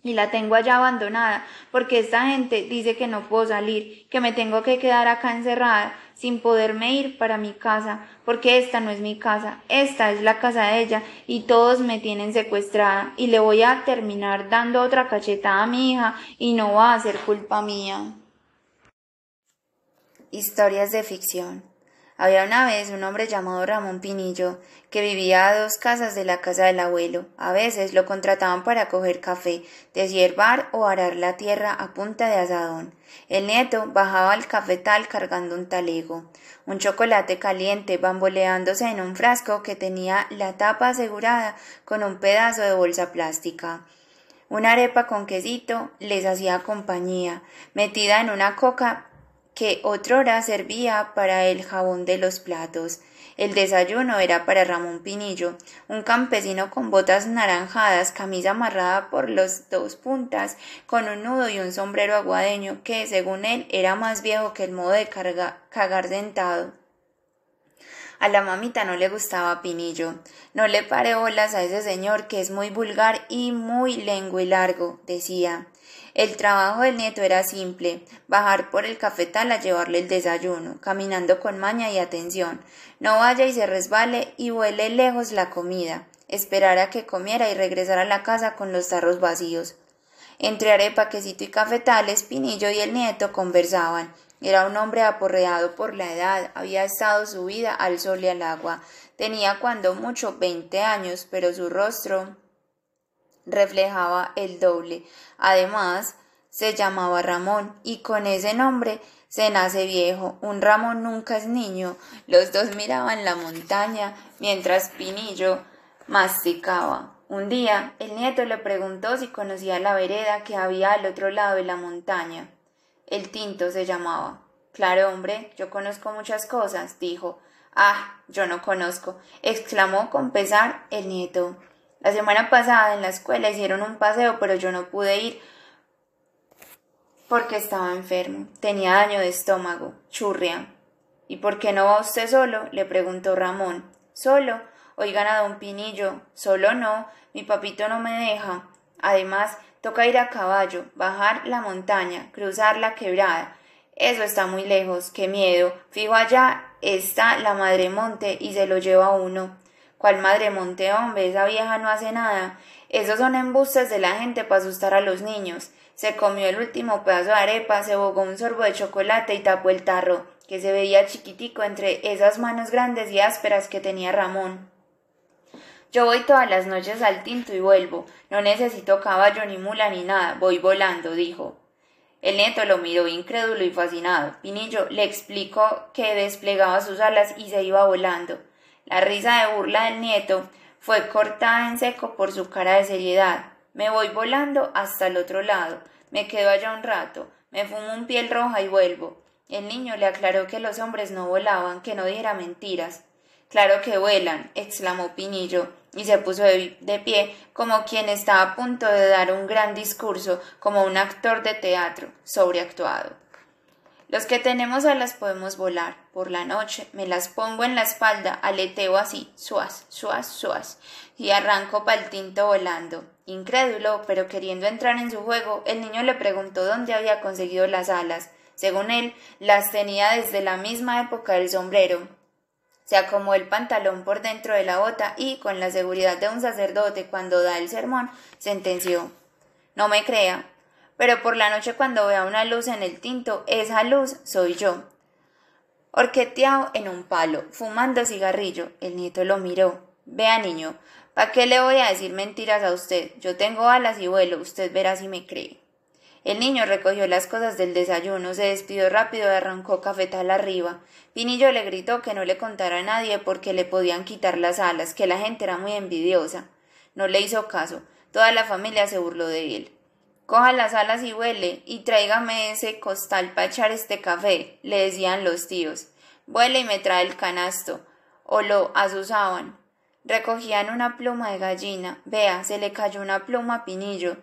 y la tengo allá abandonada, porque esta gente dice que no puedo salir, que me tengo que quedar acá encerrada, sin poderme ir para mi casa, porque esta no es mi casa, esta es la casa de ella, y todos me tienen secuestrada, y le voy a terminar dando otra cachetada a mi hija, y no va a ser culpa mía. Historias de ficción. Había una vez un hombre llamado Ramón Pinillo, que vivía a dos casas de la casa del abuelo. A veces lo contrataban para coger café, deshiervar o arar la tierra a punta de asadón. El nieto bajaba al cafetal cargando un talego, un chocolate caliente bamboleándose en un frasco que tenía la tapa asegurada con un pedazo de bolsa plástica. Una arepa con quesito les hacía compañía, metida en una coca que otrora servía para el jabón de los platos. El desayuno era para Ramón Pinillo, un campesino con botas naranjadas, camisa amarrada por los dos puntas, con un nudo y un sombrero aguadeño que, según él, era más viejo que el modo de cagar sentado. A la mamita no le gustaba Pinillo. No le pare bolas a ese señor que es muy vulgar y muy lengua y largo, decía. El trabajo del nieto era simple, bajar por el cafetal a llevarle el desayuno, caminando con maña y atención. No vaya y se resbale y vuele lejos la comida. Esperar a que comiera y regresar a la casa con los tarros vacíos. Entre arepa, quesito y cafetales, Pinillo y el nieto conversaban. Era un hombre aporreado por la edad, había estado su vida al sol y al agua. Tenía cuando mucho veinte años, pero su rostro reflejaba el doble. Además, se llamaba Ramón y con ese nombre se nace viejo. Un Ramón nunca es niño. Los dos miraban la montaña mientras Pinillo masticaba. Un día el nieto le preguntó si conocía la vereda que había al otro lado de la montaña. El tinto se llamaba. Claro, hombre, yo conozco muchas cosas, dijo. Ah, yo no conozco, exclamó con pesar el nieto. La semana pasada en la escuela hicieron un paseo, pero yo no pude ir porque estaba enfermo. Tenía daño de estómago, churria. ¿Y por qué no va usted solo? le preguntó Ramón. ¿Solo? Oigan a don Pinillo. Solo no. Mi papito no me deja. Además, toca ir a caballo, bajar la montaña, cruzar la quebrada. Eso está muy lejos. Qué miedo. Fijo allá está la madre monte y se lo lleva uno. ¿Cuál madre monte, hombre? Esa vieja no hace nada. Esos son embustes de la gente para asustar a los niños. Se comió el último pedazo de arepa, se bogó un sorbo de chocolate y tapó el tarro, que se veía chiquitico entre esas manos grandes y ásperas que tenía Ramón. Yo voy todas las noches al tinto y vuelvo. No necesito caballo ni mula ni nada. Voy volando, dijo. El nieto lo miró incrédulo y fascinado. Pinillo le explicó que desplegaba sus alas y se iba volando. La risa de burla del nieto fue cortada en seco por su cara de seriedad. Me voy volando hasta el otro lado. Me quedo allá un rato. Me fumo un piel roja y vuelvo. El niño le aclaró que los hombres no volaban, que no dijera mentiras. Claro que vuelan, exclamó Pinillo, y se puso de, de, pie como quien está a punto de dar un gran discurso, como un actor de teatro, sobreactuado. Los que tenemos alas podemos volar. Por la noche me las pongo en la espalda, aleteo así, suas, suas, suas, y arranco pa'l tinto volando. Incrédulo, pero queriendo entrar en su juego, el niño le preguntó dónde había conseguido las alas. Según él, las tenía desde la misma época del sombrero. Se acomodó el pantalón por dentro de la bota y, con la seguridad de un sacerdote cuando da el sermón, sentenció No me crea, pero por la noche cuando vea una luz en el tinto, esa luz soy yo. Orqueteado en un palo, fumando cigarrillo, el nieto lo miró. Vea, niño, ¿para qué le voy a decir mentiras a usted? Yo tengo alas y vuelo, usted verá si me cree. El niño recogió las cosas del desayuno, se despidió rápido y arrancó cafetal arriba. Pinillo le gritó que no le contara a nadie porque le podían quitar las alas, que la gente era muy envidiosa. No le hizo caso. Toda la familia se burló de él. Coja las alas y huele, y tráigame ese costal para echar este café, le decían los tíos. Vuele y me trae el canasto, o lo asusaban. Recogían una pluma de gallina. Vea, se le cayó una pluma a Pinillo.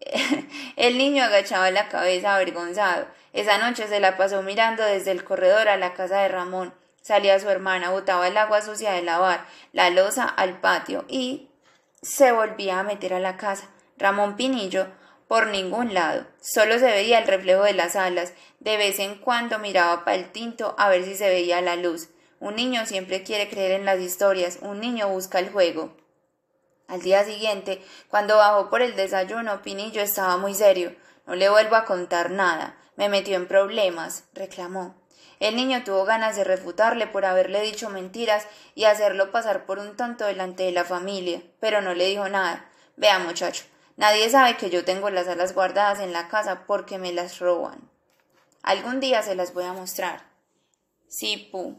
el niño agachaba la cabeza avergonzado. Esa noche se la pasó mirando desde el corredor a la casa de Ramón. Salía su hermana, botaba el agua sucia de lavar, la losa al patio y se volvía a meter a la casa. Ramón Pinillo por ningún lado. Solo se veía el reflejo de las alas. De vez en cuando miraba para el tinto a ver si se veía la luz. Un niño siempre quiere creer en las historias, un niño busca el juego. Al día siguiente, cuando bajó por el desayuno, Pinillo estaba muy serio. No le vuelvo a contar nada. Me metió en problemas, reclamó. El niño tuvo ganas de refutarle por haberle dicho mentiras y hacerlo pasar por un tonto delante de la familia, pero no le dijo nada. Vea, muchacho, nadie sabe que yo tengo las alas guardadas en la casa porque me las roban. Algún día se las voy a mostrar. Sí, Pu.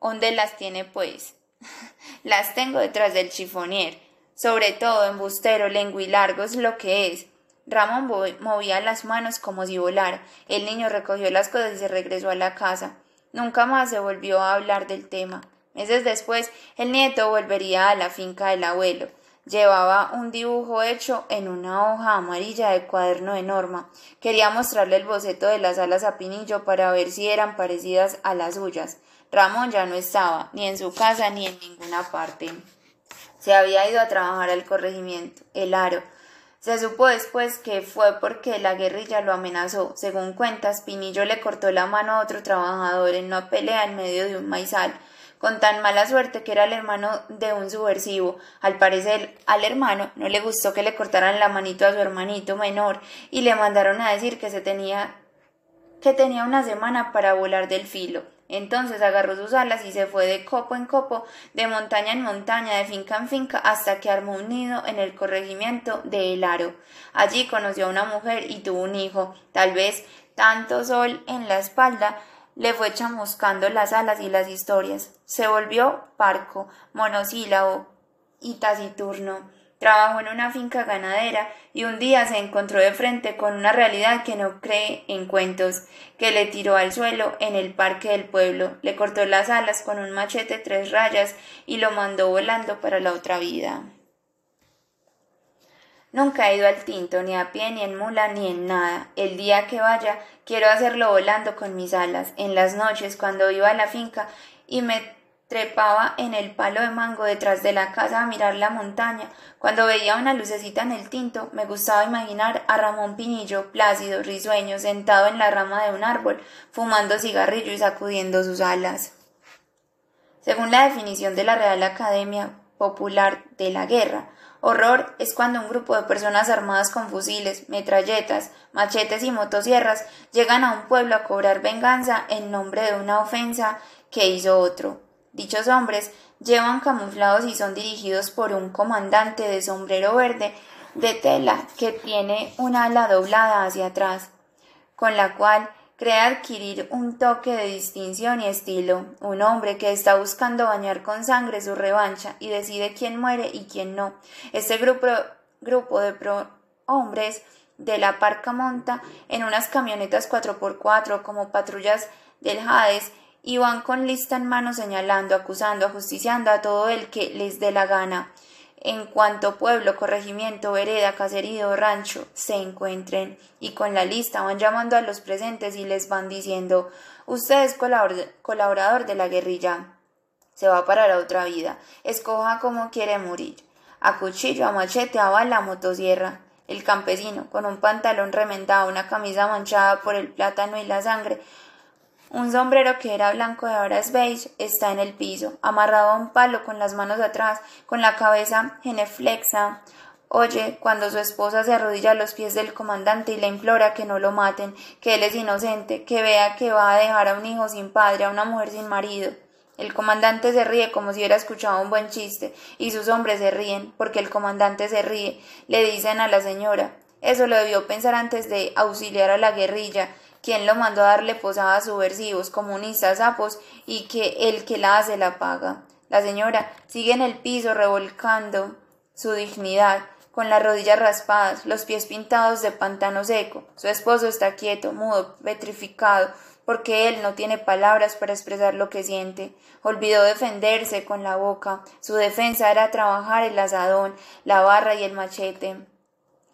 ¿Dónde las tiene, pues? las tengo detrás del chifonier. Sobre todo embustero, largo es lo que es. Ramón movía las manos como si volara. El niño recogió las cosas y se regresó a la casa. Nunca más se volvió a hablar del tema. Meses después, el nieto volvería a la finca del abuelo. Llevaba un dibujo hecho en una hoja amarilla de cuaderno de Norma. Quería mostrarle el boceto de las alas a Pinillo para ver si eran parecidas a las suyas. Ramón ya no estaba, ni en su casa ni en ninguna parte. Se había ido a trabajar al corregimiento, el aro. Se supo después que fue porque la guerrilla lo amenazó. Según cuentas, Pinillo le cortó la mano a otro trabajador en una pelea en medio de un maizal, con tan mala suerte que era el hermano de un subversivo. Al parecer, al hermano no le gustó que le cortaran la manito a su hermanito menor y le mandaron a decir que se tenía que tenía una semana para volar del filo. Entonces agarró sus alas y se fue de copo en copo, de montaña en montaña, de finca en finca, hasta que armó un nido en el corregimiento de El Aro. Allí conoció a una mujer y tuvo un hijo. Tal vez tanto sol en la espalda le fue chamuscando las alas y las historias. Se volvió parco, monosílabo y taciturno. Trabajó en una finca ganadera y un día se encontró de frente con una realidad que no cree en cuentos, que le tiró al suelo en el parque del pueblo, le cortó las alas con un machete tres rayas y lo mandó volando para la otra vida. Nunca he ido al tinto, ni a pie, ni en mula, ni en nada. El día que vaya, quiero hacerlo volando con mis alas. En las noches, cuando iba a la finca y me trepaba en el palo de mango detrás de la casa a mirar la montaña. Cuando veía una lucecita en el tinto, me gustaba imaginar a Ramón Pinillo, plácido, risueño, sentado en la rama de un árbol, fumando cigarrillo y sacudiendo sus alas. Según la definición de la Real Academia Popular de la Guerra, horror es cuando un grupo de personas armadas con fusiles, metralletas, machetes y motosierras llegan a un pueblo a cobrar venganza en nombre de una ofensa que hizo otro. Dichos hombres llevan camuflados y son dirigidos por un comandante de sombrero verde de tela que tiene una ala doblada hacia atrás, con la cual cree adquirir un toque de distinción y estilo, un hombre que está buscando bañar con sangre su revancha y decide quién muere y quién no. Este grupo, grupo de hombres de la parca monta en unas camionetas 4x4 como patrullas del Hades y van con lista en mano señalando, acusando, ajusticiando a todo el que les dé la gana. En cuanto pueblo, corregimiento, vereda, caserío, rancho se encuentren y con la lista van llamando a los presentes y les van diciendo usted es colaborador de la guerrilla. Se va para la otra vida. Escoja cómo quiere morir. A cuchillo, a machete, a bala, a motosierra. El campesino, con un pantalón remendado, una camisa manchada por el plátano y la sangre, un sombrero que era blanco y ahora es beige está en el piso, amarrado a un palo con las manos atrás, con la cabeza geneflexa. Oye, cuando su esposa se arrodilla a los pies del comandante y le implora que no lo maten, que él es inocente, que vea que va a dejar a un hijo sin padre, a una mujer sin marido. El comandante se ríe como si hubiera escuchado un buen chiste, y sus hombres se ríen, porque el comandante se ríe. Le dicen a la señora. Eso lo debió pensar antes de auxiliar a la guerrilla, quien lo mandó a darle posada a subversivos, comunistas, sapos, y que el que la hace la paga. La señora sigue en el piso revolcando su dignidad, con las rodillas raspadas, los pies pintados de pantano seco. Su esposo está quieto, mudo, petrificado, porque él no tiene palabras para expresar lo que siente. Olvidó defenderse con la boca. Su defensa era trabajar el asadón, la barra y el machete.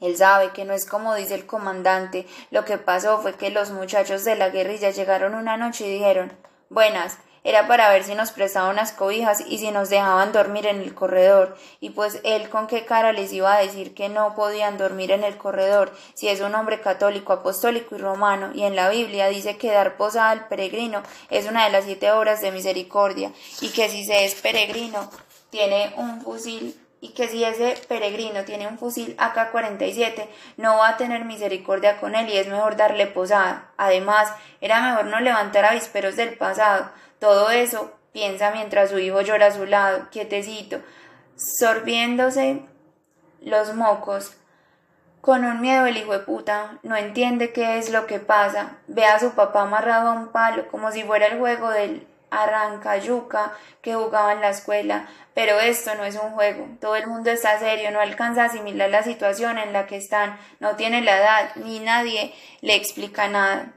Él sabe que no es como dice el comandante. Lo que pasó fue que los muchachos de la guerrilla llegaron una noche y dijeron Buenas, era para ver si nos prestaban unas cobijas y si nos dejaban dormir en el corredor. Y pues él con qué cara les iba a decir que no podían dormir en el corredor, si es un hombre católico, apostólico y romano, y en la Biblia dice que dar posada al peregrino es una de las siete obras de misericordia, y que si se es peregrino tiene un fusil y que si ese peregrino tiene un fusil AK-47 no va a tener misericordia con él y es mejor darle posada. Además, era mejor no levantar avisperos del pasado. Todo eso piensa mientras su hijo llora a su lado, quietecito, sorbiéndose los mocos. Con un miedo el hijo de puta no entiende qué es lo que pasa. Ve a su papá amarrado a un palo como si fuera el juego del arrancayuca que jugaba en la escuela. Pero esto no es un juego. Todo el mundo está serio, no alcanza a asimilar la situación en la que están, no tiene la edad, ni nadie le explica nada.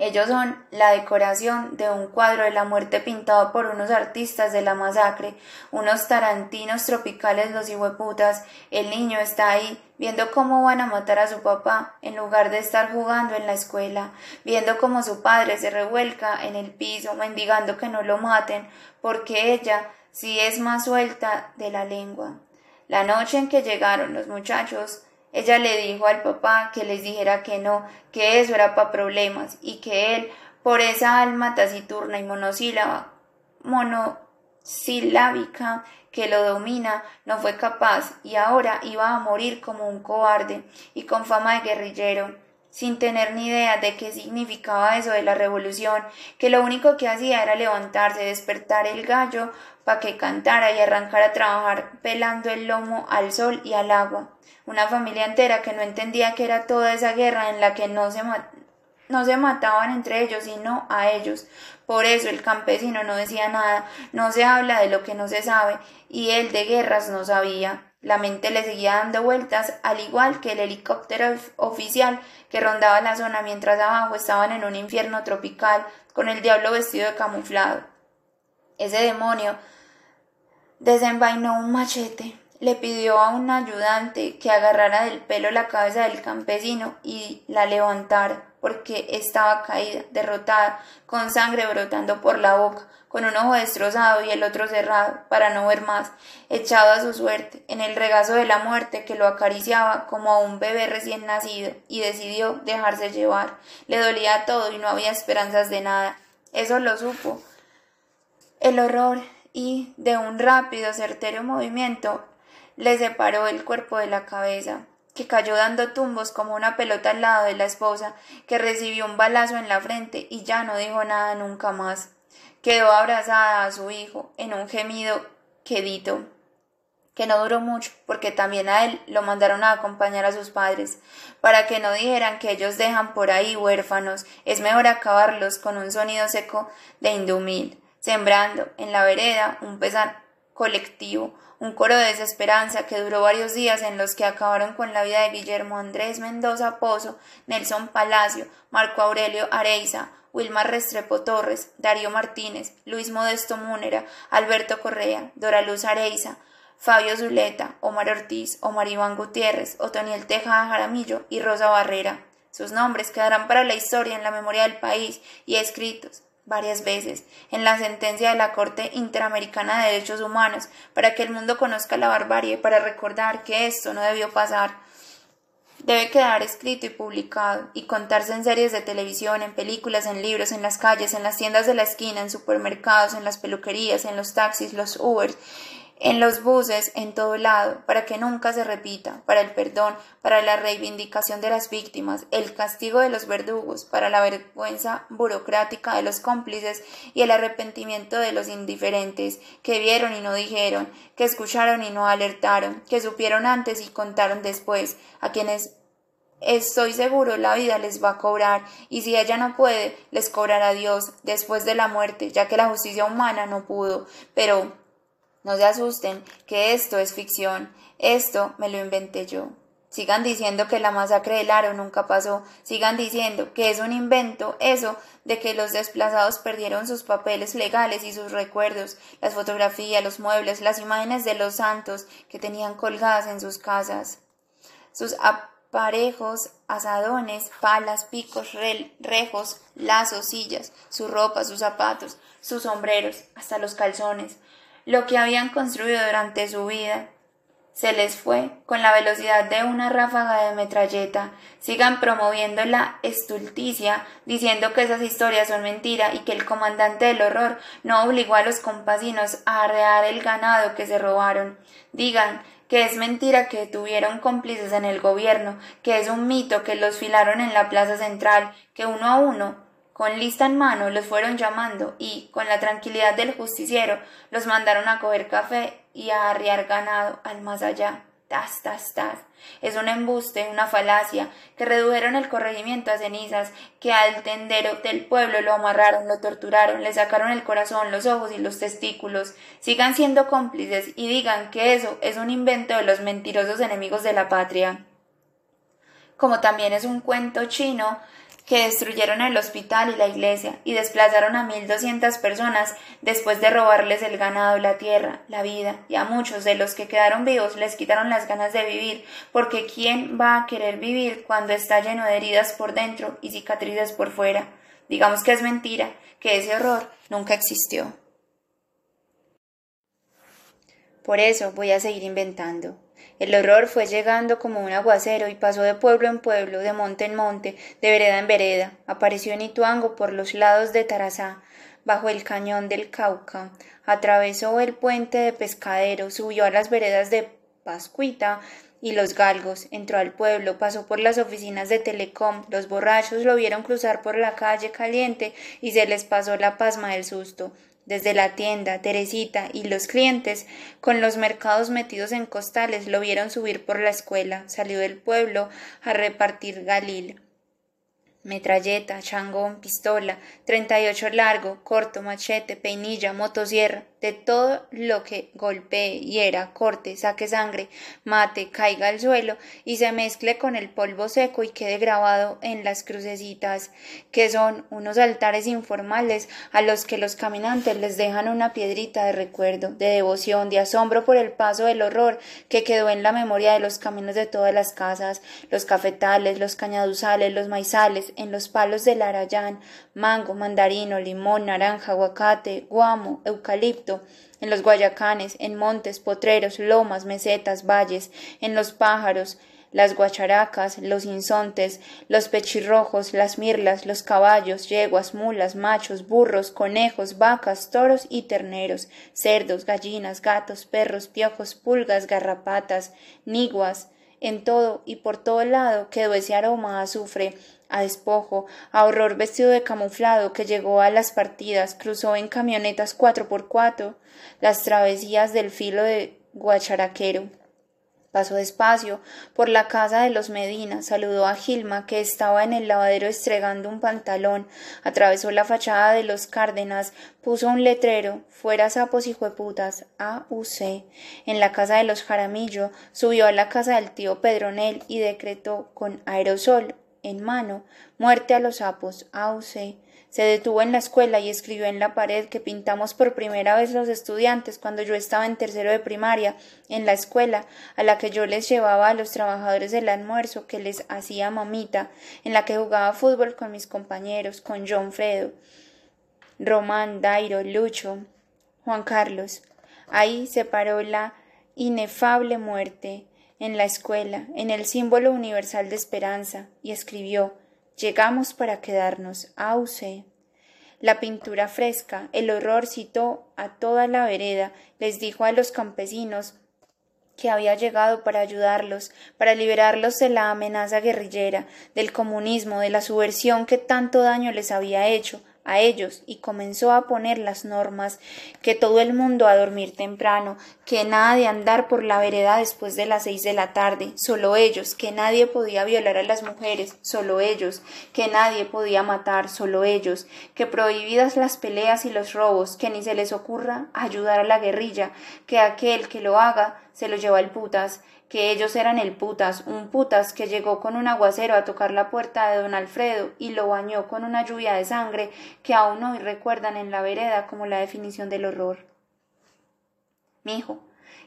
Ellos son la decoración de un cuadro de la muerte pintado por unos artistas de la masacre, unos tarantinos tropicales los hijueputas. El niño está ahí, viendo cómo van a matar a su papá, en lugar de estar jugando en la escuela, viendo cómo su padre se revuelca en el piso, mendigando que no lo maten, porque ella sí es más suelta de la lengua. La noche en que llegaron los muchachos, ella le dijo al papá que les dijera que no, que eso era para problemas y que él, por esa alma taciturna y monosílaba, monosilábica que lo domina, no fue capaz y ahora iba a morir como un cobarde y con fama de guerrillero sin tener ni idea de qué significaba eso de la revolución, que lo único que hacía era levantarse, despertar el gallo para que cantara y arrancar a trabajar pelando el lomo al sol y al agua una familia entera que no entendía que era toda esa guerra en la que no se, no se mataban entre ellos, sino a ellos. Por eso el campesino no decía nada, no se habla de lo que no se sabe, y él de guerras no sabía. La mente le seguía dando vueltas, al igual que el helicóptero oficial que rondaba la zona mientras abajo estaban en un infierno tropical, con el diablo vestido de camuflado. Ese demonio desenvainó un machete le pidió a un ayudante que agarrara del pelo la cabeza del campesino y la levantara, porque estaba caída, derrotada, con sangre brotando por la boca, con un ojo destrozado y el otro cerrado, para no ver más, echado a su suerte, en el regazo de la muerte que lo acariciaba como a un bebé recién nacido, y decidió dejarse llevar. Le dolía todo y no había esperanzas de nada. Eso lo supo. El horror y, de un rápido, certero movimiento, le separó el cuerpo de la cabeza, que cayó dando tumbos como una pelota al lado de la esposa, que recibió un balazo en la frente y ya no dijo nada nunca más. Quedó abrazada a su hijo en un gemido quedito, que no duró mucho, porque también a él lo mandaron a acompañar a sus padres, para que no dijeran que ellos dejan por ahí huérfanos, es mejor acabarlos con un sonido seco de indumil, sembrando en la vereda un pesar colectivo, un coro de desesperanza que duró varios días en los que acabaron con la vida de Guillermo Andrés Mendoza Pozo, Nelson Palacio, Marco Aurelio Areiza, Wilmar Restrepo Torres, Darío Martínez, Luis Modesto Múnera, Alberto Correa, Dora Luz Areiza, Fabio Zuleta, Omar Ortiz, Omar Iván Gutiérrez, Otoniel Tejada Jaramillo y Rosa Barrera. Sus nombres quedarán para la historia en la memoria del país y escritos varias veces en la sentencia de la Corte Interamericana de Derechos Humanos para que el mundo conozca la barbarie, para recordar que esto no debió pasar. Debe quedar escrito y publicado y contarse en series de televisión, en películas, en libros, en las calles, en las tiendas de la esquina, en supermercados, en las peluquerías, en los taxis, los Ubers, en los buses, en todo lado, para que nunca se repita, para el perdón, para la reivindicación de las víctimas, el castigo de los verdugos, para la vergüenza burocrática de los cómplices y el arrepentimiento de los indiferentes, que vieron y no dijeron, que escucharon y no alertaron, que supieron antes y contaron después, a quienes Estoy seguro la vida les va a cobrar, y si ella no puede, les cobrará Dios después de la muerte, ya que la justicia humana no pudo. Pero no se asusten, que esto es ficción, esto me lo inventé yo. Sigan diciendo que la masacre del Aro nunca pasó, sigan diciendo que es un invento eso de que los desplazados perdieron sus papeles legales y sus recuerdos, las fotografías, los muebles, las imágenes de los santos que tenían colgadas en sus casas, sus aparejos, asadones, palas, picos, rejos, lazos, sillas, su ropa, sus zapatos, sus sombreros, hasta los calzones, lo que habían construido durante su vida. se les fue con la velocidad de una ráfaga de metralleta. Sigan promoviendo la estulticia, diciendo que esas historias son mentira y que el comandante del horror no obligó a los compasinos a arrear el ganado que se robaron. Digan que es mentira que tuvieron cómplices en el gobierno, que es un mito que los filaron en la plaza central, que uno a uno con lista en mano los fueron llamando y, con la tranquilidad del justiciero, los mandaron a coger café y a arriar ganado al más allá. Tas, tas, tas. Es un embuste, una falacia, que redujeron el corregimiento a cenizas, que al tendero del pueblo lo amarraron, lo torturaron, le sacaron el corazón, los ojos y los testículos. Sigan siendo cómplices y digan que eso es un invento de los mentirosos enemigos de la patria. Como también es un cuento chino que destruyeron el hospital y la iglesia y desplazaron a mil doscientas personas después de robarles el ganado, la tierra, la vida, y a muchos de los que quedaron vivos les quitaron las ganas de vivir, porque ¿quién va a querer vivir cuando está lleno de heridas por dentro y cicatrices por fuera? Digamos que es mentira, que ese horror nunca existió. Por eso voy a seguir inventando. El horror fue llegando como un aguacero y pasó de pueblo en pueblo, de monte en monte, de vereda en vereda. Apareció en Ituango por los lados de Tarazá, bajo el cañón del Cauca. Atravesó el puente de Pescadero, subió a las veredas de Pascuita y los galgos, entró al pueblo, pasó por las oficinas de Telecom, los borrachos lo vieron cruzar por la calle caliente y se les pasó la pasma del susto. Desde la tienda, Teresita y los clientes, con los mercados metidos en costales, lo vieron subir por la escuela, salió del pueblo a repartir galil. Metralleta, changón, pistola, treinta y ocho largo, corto, machete, peinilla, motosierra, de todo lo que golpee, hiera, corte, saque sangre, mate, caiga al suelo y se mezcle con el polvo seco y quede grabado en las crucecitas, que son unos altares informales a los que los caminantes les dejan una piedrita de recuerdo, de devoción, de asombro por el paso del horror que quedó en la memoria de los caminos de todas las casas, los cafetales, los cañaduzales, los maizales, en los palos del arayán, mango, mandarino, limón, naranja, aguacate, guamo, eucalipto, en los guayacanes, en montes, potreros, lomas, mesetas, valles, en los pájaros, las guacharacas, los insontes, los pechirrojos, las mirlas, los caballos, yeguas, mulas, machos, burros, conejos, vacas, toros y terneros, cerdos, gallinas, gatos, perros, piojos, pulgas, garrapatas, niguas, en todo y por todo lado quedó ese aroma a azufre, a despojo, a horror vestido de camuflado que llegó a las partidas, cruzó en camionetas cuatro por cuatro las travesías del filo de Guacharaquero. Pasó despacio por la casa de los Medina, saludó a Gilma, que estaba en el lavadero estregando un pantalón, atravesó la fachada de los Cárdenas, puso un letrero, fuera sapos y jueputas, A.U.C. En la casa de los Jaramillo, subió a la casa del tío Pedronel y decretó con aerosol en mano, muerte a los sapos, auce. Se detuvo en la escuela y escribió en la pared que pintamos por primera vez los estudiantes cuando yo estaba en tercero de primaria, en la escuela, a la que yo les llevaba a los trabajadores el almuerzo que les hacía mamita, en la que jugaba fútbol con mis compañeros, con John Fredo, Román, Dairo, Lucho, Juan Carlos. Ahí se paró la inefable muerte, en la escuela, en el símbolo universal de esperanza, y escribió Llegamos para quedarnos, auce. La pintura fresca, el horror citó a toda la vereda, les dijo a los campesinos que había llegado para ayudarlos, para liberarlos de la amenaza guerrillera, del comunismo, de la subversión que tanto daño les había hecho, a ellos y comenzó a poner las normas, que todo el mundo a dormir temprano, que nada de andar por la vereda después de las seis de la tarde, solo ellos, que nadie podía violar a las mujeres, solo ellos, que nadie podía matar, solo ellos, que prohibidas las peleas y los robos, que ni se les ocurra ayudar a la guerrilla, que aquel que lo haga se lo lleva al putas, que ellos eran el putas, un putas que llegó con un aguacero a tocar la puerta de don Alfredo y lo bañó con una lluvia de sangre que aún hoy recuerdan en la vereda como la definición del horror. Mijo,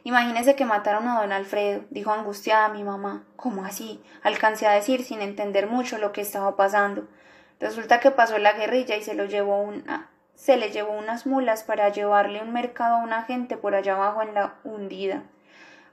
imagínese que mataron a don Alfredo, dijo angustiada mi mamá. ¿Cómo así? Alcancé a decir sin entender mucho lo que estaba pasando. Resulta que pasó la guerrilla y se lo llevó una se le llevó unas mulas para llevarle un mercado a una gente por allá abajo en la hundida.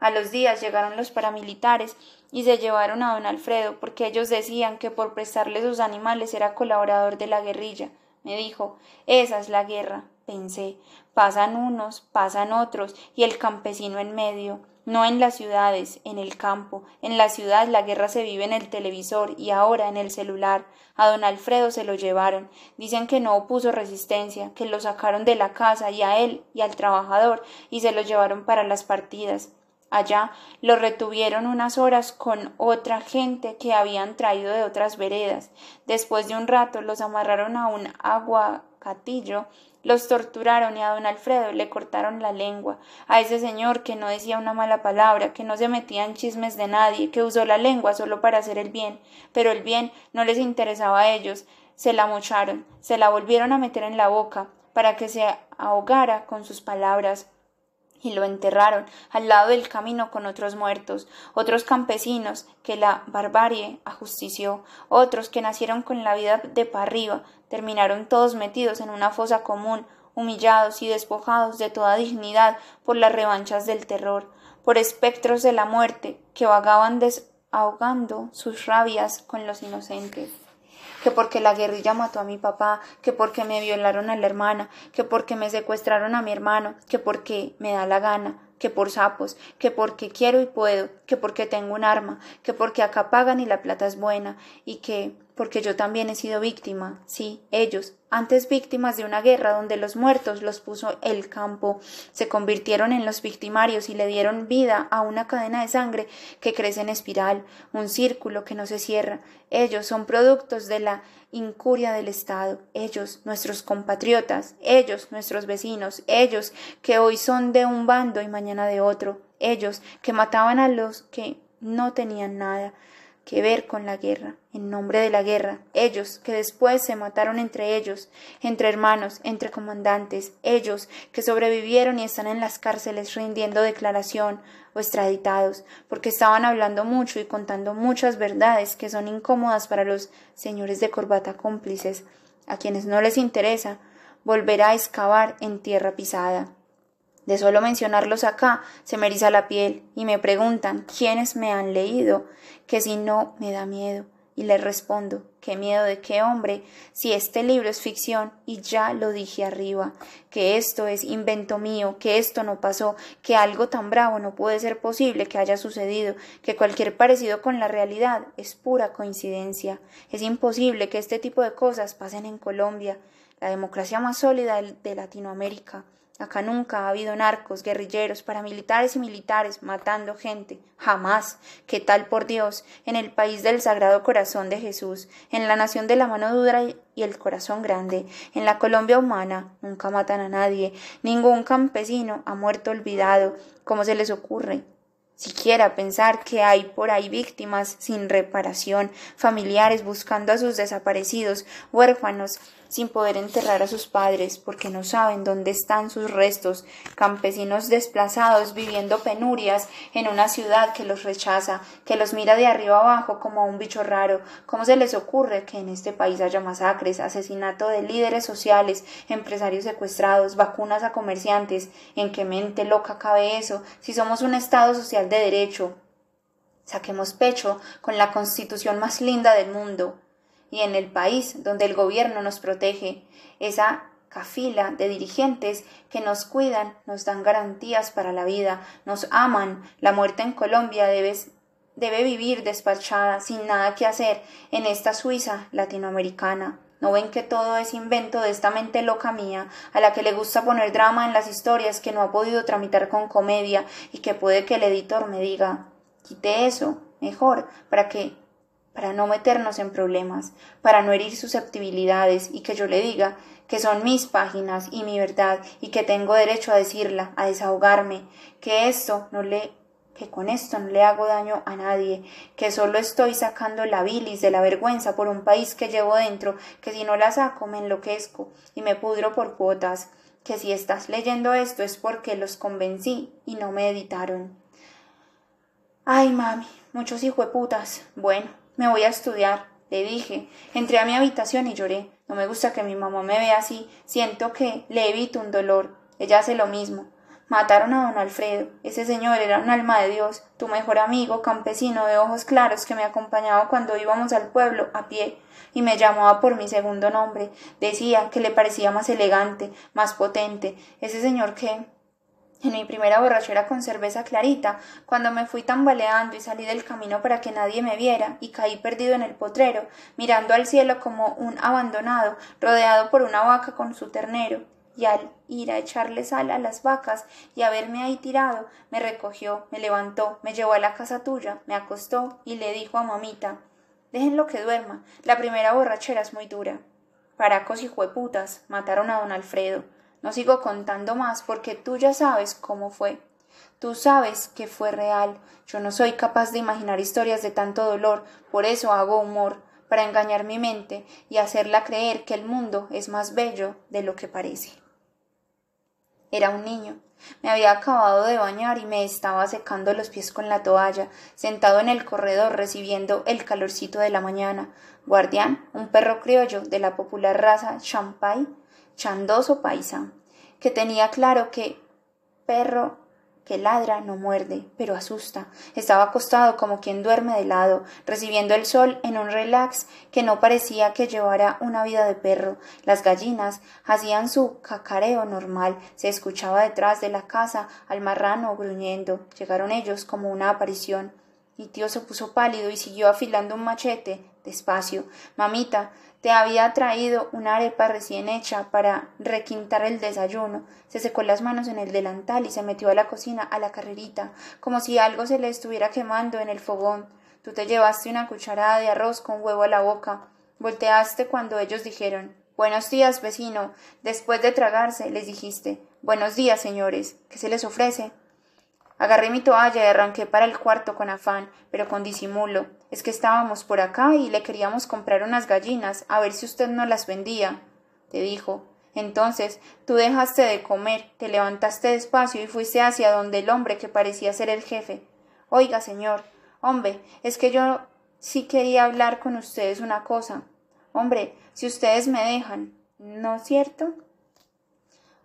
A los días llegaron los paramilitares y se llevaron a don Alfredo porque ellos decían que por prestarle sus animales era colaborador de la guerrilla. Me dijo, esa es la guerra. Pensé, pasan unos, pasan otros y el campesino en medio. No en las ciudades, en el campo. En la ciudad la guerra se vive en el televisor y ahora en el celular. A don Alfredo se lo llevaron. Dicen que no opuso resistencia, que lo sacaron de la casa y a él y al trabajador y se lo llevaron para las partidas. Allá lo retuvieron unas horas con otra gente que habían traído de otras veredas. Después de un rato los amarraron a un aguacatillo los torturaron y a don Alfredo le cortaron la lengua, a ese señor que no decía una mala palabra, que no se metía en chismes de nadie, que usó la lengua solo para hacer el bien, pero el bien no les interesaba a ellos, se la mocharon, se la volvieron a meter en la boca, para que se ahogara con sus palabras, y lo enterraron al lado del camino con otros muertos, otros campesinos que la barbarie ajustició, otros que nacieron con la vida de para arriba, terminaron todos metidos en una fosa común, humillados y despojados de toda dignidad por las revanchas del terror, por espectros de la muerte que vagaban desahogando sus rabias con los inocentes que porque la guerrilla mató a mi papá, que porque me violaron a la hermana, que porque me secuestraron a mi hermano, que porque me da la gana, que por sapos, que porque quiero y puedo, que porque tengo un arma, que porque acá pagan y la plata es buena, y que porque yo también he sido víctima, sí, ellos, antes víctimas de una guerra donde los muertos los puso el campo, se convirtieron en los victimarios y le dieron vida a una cadena de sangre que crece en espiral, un círculo que no se cierra. Ellos son productos de la incuria del Estado, ellos, nuestros compatriotas, ellos, nuestros vecinos, ellos, que hoy son de un bando y mañana de otro, ellos, que mataban a los que no tenían nada, que ver con la guerra, en nombre de la guerra, ellos que después se mataron entre ellos, entre hermanos, entre comandantes, ellos que sobrevivieron y están en las cárceles rindiendo declaración o extraditados, porque estaban hablando mucho y contando muchas verdades que son incómodas para los señores de corbata cómplices, a quienes no les interesa volver a excavar en tierra pisada. De solo mencionarlos acá se me eriza la piel y me preguntan quiénes me han leído, que si no me da miedo. Y les respondo, ¿qué miedo de qué hombre? Si este libro es ficción y ya lo dije arriba, que esto es invento mío, que esto no pasó, que algo tan bravo no puede ser posible que haya sucedido, que cualquier parecido con la realidad es pura coincidencia. Es imposible que este tipo de cosas pasen en Colombia, la democracia más sólida de Latinoamérica. Acá nunca ha habido narcos, guerrilleros, paramilitares y militares matando gente. Jamás. ¿Qué tal por Dios? En el país del Sagrado Corazón de Jesús, en la nación de la mano dura y el corazón grande, en la Colombia humana, nunca matan a nadie. Ningún campesino ha muerto olvidado. ¿Cómo se les ocurre? Siquiera pensar que hay por ahí víctimas sin reparación, familiares buscando a sus desaparecidos, huérfanos sin poder enterrar a sus padres porque no saben dónde están sus restos, campesinos desplazados viviendo penurias en una ciudad que los rechaza, que los mira de arriba abajo como a un bicho raro. ¿Cómo se les ocurre que en este país haya masacres, asesinato de líderes sociales, empresarios secuestrados, vacunas a comerciantes? ¿En qué mente loca cabe eso? Si somos un Estado social de derecho, Saquemos pecho con la constitución más linda del mundo, y en el país donde el gobierno nos protege, esa cafila de dirigentes que nos cuidan, nos dan garantías para la vida, nos aman. La muerte en Colombia debe, debe vivir despachada, sin nada que hacer, en esta Suiza latinoamericana. ¿No ven que todo es invento de esta mente loca mía, a la que le gusta poner drama en las historias que no ha podido tramitar con comedia y que puede que el editor me diga quite eso, mejor, para que para no meternos en problemas, para no herir susceptibilidades y que yo le diga que son mis páginas y mi verdad y que tengo derecho a decirla, a desahogarme, que esto no le que con esto no le hago daño a nadie, que solo estoy sacando la bilis de la vergüenza por un país que llevo dentro, que si no la saco me enloquezco y me pudro por cuotas, que si estás leyendo esto es porque los convencí y no me editaron. Ay, mami, muchos putas. Bueno, me voy a estudiar, le dije. Entré a mi habitación y lloré. No me gusta que mi mamá me vea así. Siento que le evito un dolor. Ella hace lo mismo. Mataron a don Alfredo. Ese señor era un alma de Dios, tu mejor amigo, campesino de ojos claros que me acompañaba cuando íbamos al pueblo a pie y me llamaba por mi segundo nombre. Decía que le parecía más elegante, más potente. Ese señor que en mi primera borrachera con cerveza clarita, cuando me fui tambaleando y salí del camino para que nadie me viera, y caí perdido en el potrero, mirando al cielo como un abandonado, rodeado por una vaca con su ternero, y al ir a echarle sal a las vacas y a verme ahí tirado, me recogió, me levantó, me llevó a la casa tuya, me acostó y le dijo a mamita Déjenlo que duerma, la primera borrachera es muy dura. Paracos y jueputas mataron a don Alfredo. No sigo contando más porque tú ya sabes cómo fue. Tú sabes que fue real. Yo no soy capaz de imaginar historias de tanto dolor, por eso hago humor, para engañar mi mente y hacerla creer que el mundo es más bello de lo que parece. Era un niño. Me había acabado de bañar y me estaba secando los pies con la toalla, sentado en el corredor recibiendo el calorcito de la mañana. Guardián, un perro criollo de la popular raza Champay, chandoso paisa, que tenía claro que perro que ladra no muerde, pero asusta. Estaba acostado como quien duerme de lado, recibiendo el sol en un relax que no parecía que llevara una vida de perro. Las gallinas hacían su cacareo normal, se escuchaba detrás de la casa al marrano gruñendo. Llegaron ellos como una aparición. Mi tío se puso pálido y siguió afilando un machete, despacio. Mamita, te había traído una arepa recién hecha para requintar el desayuno. Se secó las manos en el delantal y se metió a la cocina a la carrerita, como si algo se le estuviera quemando en el fogón. Tú te llevaste una cucharada de arroz con huevo a la boca. Volteaste cuando ellos dijeron Buenos días, vecino. Después de tragarse, les dijiste Buenos días, señores. ¿Qué se les ofrece? Agarré mi toalla y arranqué para el cuarto con afán, pero con disimulo. Es que estábamos por acá y le queríamos comprar unas gallinas, a ver si usted no las vendía. Te dijo. Entonces tú dejaste de comer, te levantaste despacio y fuiste hacia donde el hombre que parecía ser el jefe. Oiga, señor, hombre, es que yo sí quería hablar con ustedes una cosa. Hombre, si ustedes me dejan, ¿no es cierto?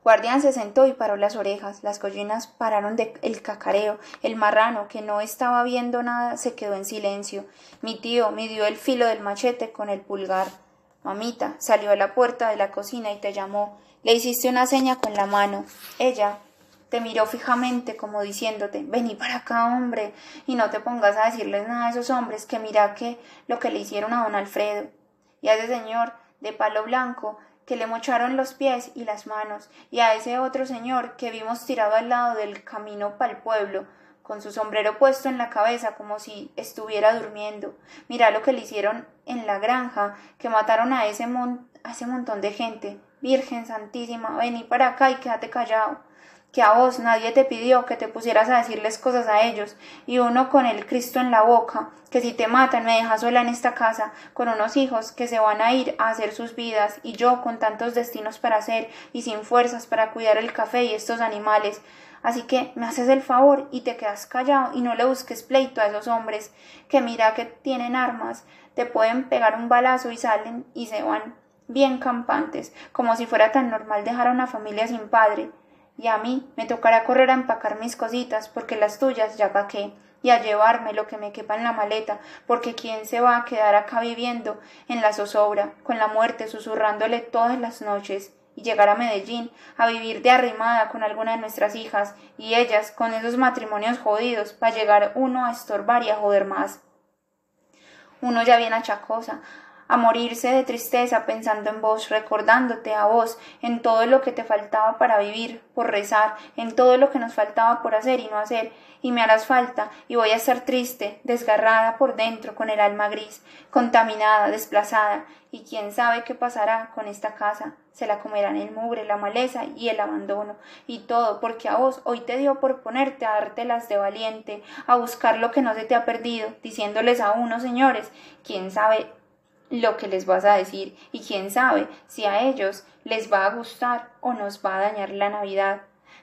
Guardián se sentó y paró las orejas, las collinas pararon de el cacareo, el marrano, que no estaba viendo nada, se quedó en silencio. Mi tío midió el filo del machete con el pulgar. Mamita salió a la puerta de la cocina y te llamó. Le hiciste una seña con la mano. Ella te miró fijamente como diciéndote vení para acá, hombre, y no te pongas a decirles nada a esos hombres que mira que lo que le hicieron a don Alfredo. Y a ese señor de palo blanco que le mocharon los pies y las manos, y a ese otro señor que vimos tirado al lado del camino para el pueblo, con su sombrero puesto en la cabeza como si estuviera durmiendo. Mira lo que le hicieron en la granja, que mataron a ese, a ese montón de gente. Virgen Santísima, vení para acá y quédate callado que a vos nadie te pidió que te pusieras a decirles cosas a ellos, y uno con el Cristo en la boca, que si te matan me dejas sola en esta casa, con unos hijos que se van a ir a hacer sus vidas, y yo con tantos destinos para hacer, y sin fuerzas para cuidar el café y estos animales. Así que me haces el favor y te quedas callado y no le busques pleito a esos hombres, que mira que tienen armas, te pueden pegar un balazo y salen y se van bien campantes, como si fuera tan normal dejar a una familia sin padre y a mí me tocará correr a empacar mis cositas porque las tuyas ya paqué y a llevarme lo que me quepa en la maleta, porque quién se va a quedar acá viviendo en la zozobra, con la muerte susurrándole todas las noches, y llegar a Medellín a vivir de arrimada con alguna de nuestras hijas, y ellas con esos matrimonios jodidos, para llegar uno a estorbar y a joder más. Uno ya viene achacosa, a morirse de tristeza pensando en vos, recordándote a vos, en todo lo que te faltaba para vivir, por rezar, en todo lo que nos faltaba por hacer y no hacer, y me harás falta, y voy a estar triste, desgarrada por dentro, con el alma gris, contaminada, desplazada, y quién sabe qué pasará con esta casa. Se la comerán el mugre, la maleza y el abandono, y todo porque a vos hoy te dio por ponerte a dártelas de valiente, a buscar lo que no se te ha perdido, diciéndoles a unos señores, quién sabe lo que les vas a decir y quién sabe si a ellos les va a gustar o nos va a dañar la Navidad.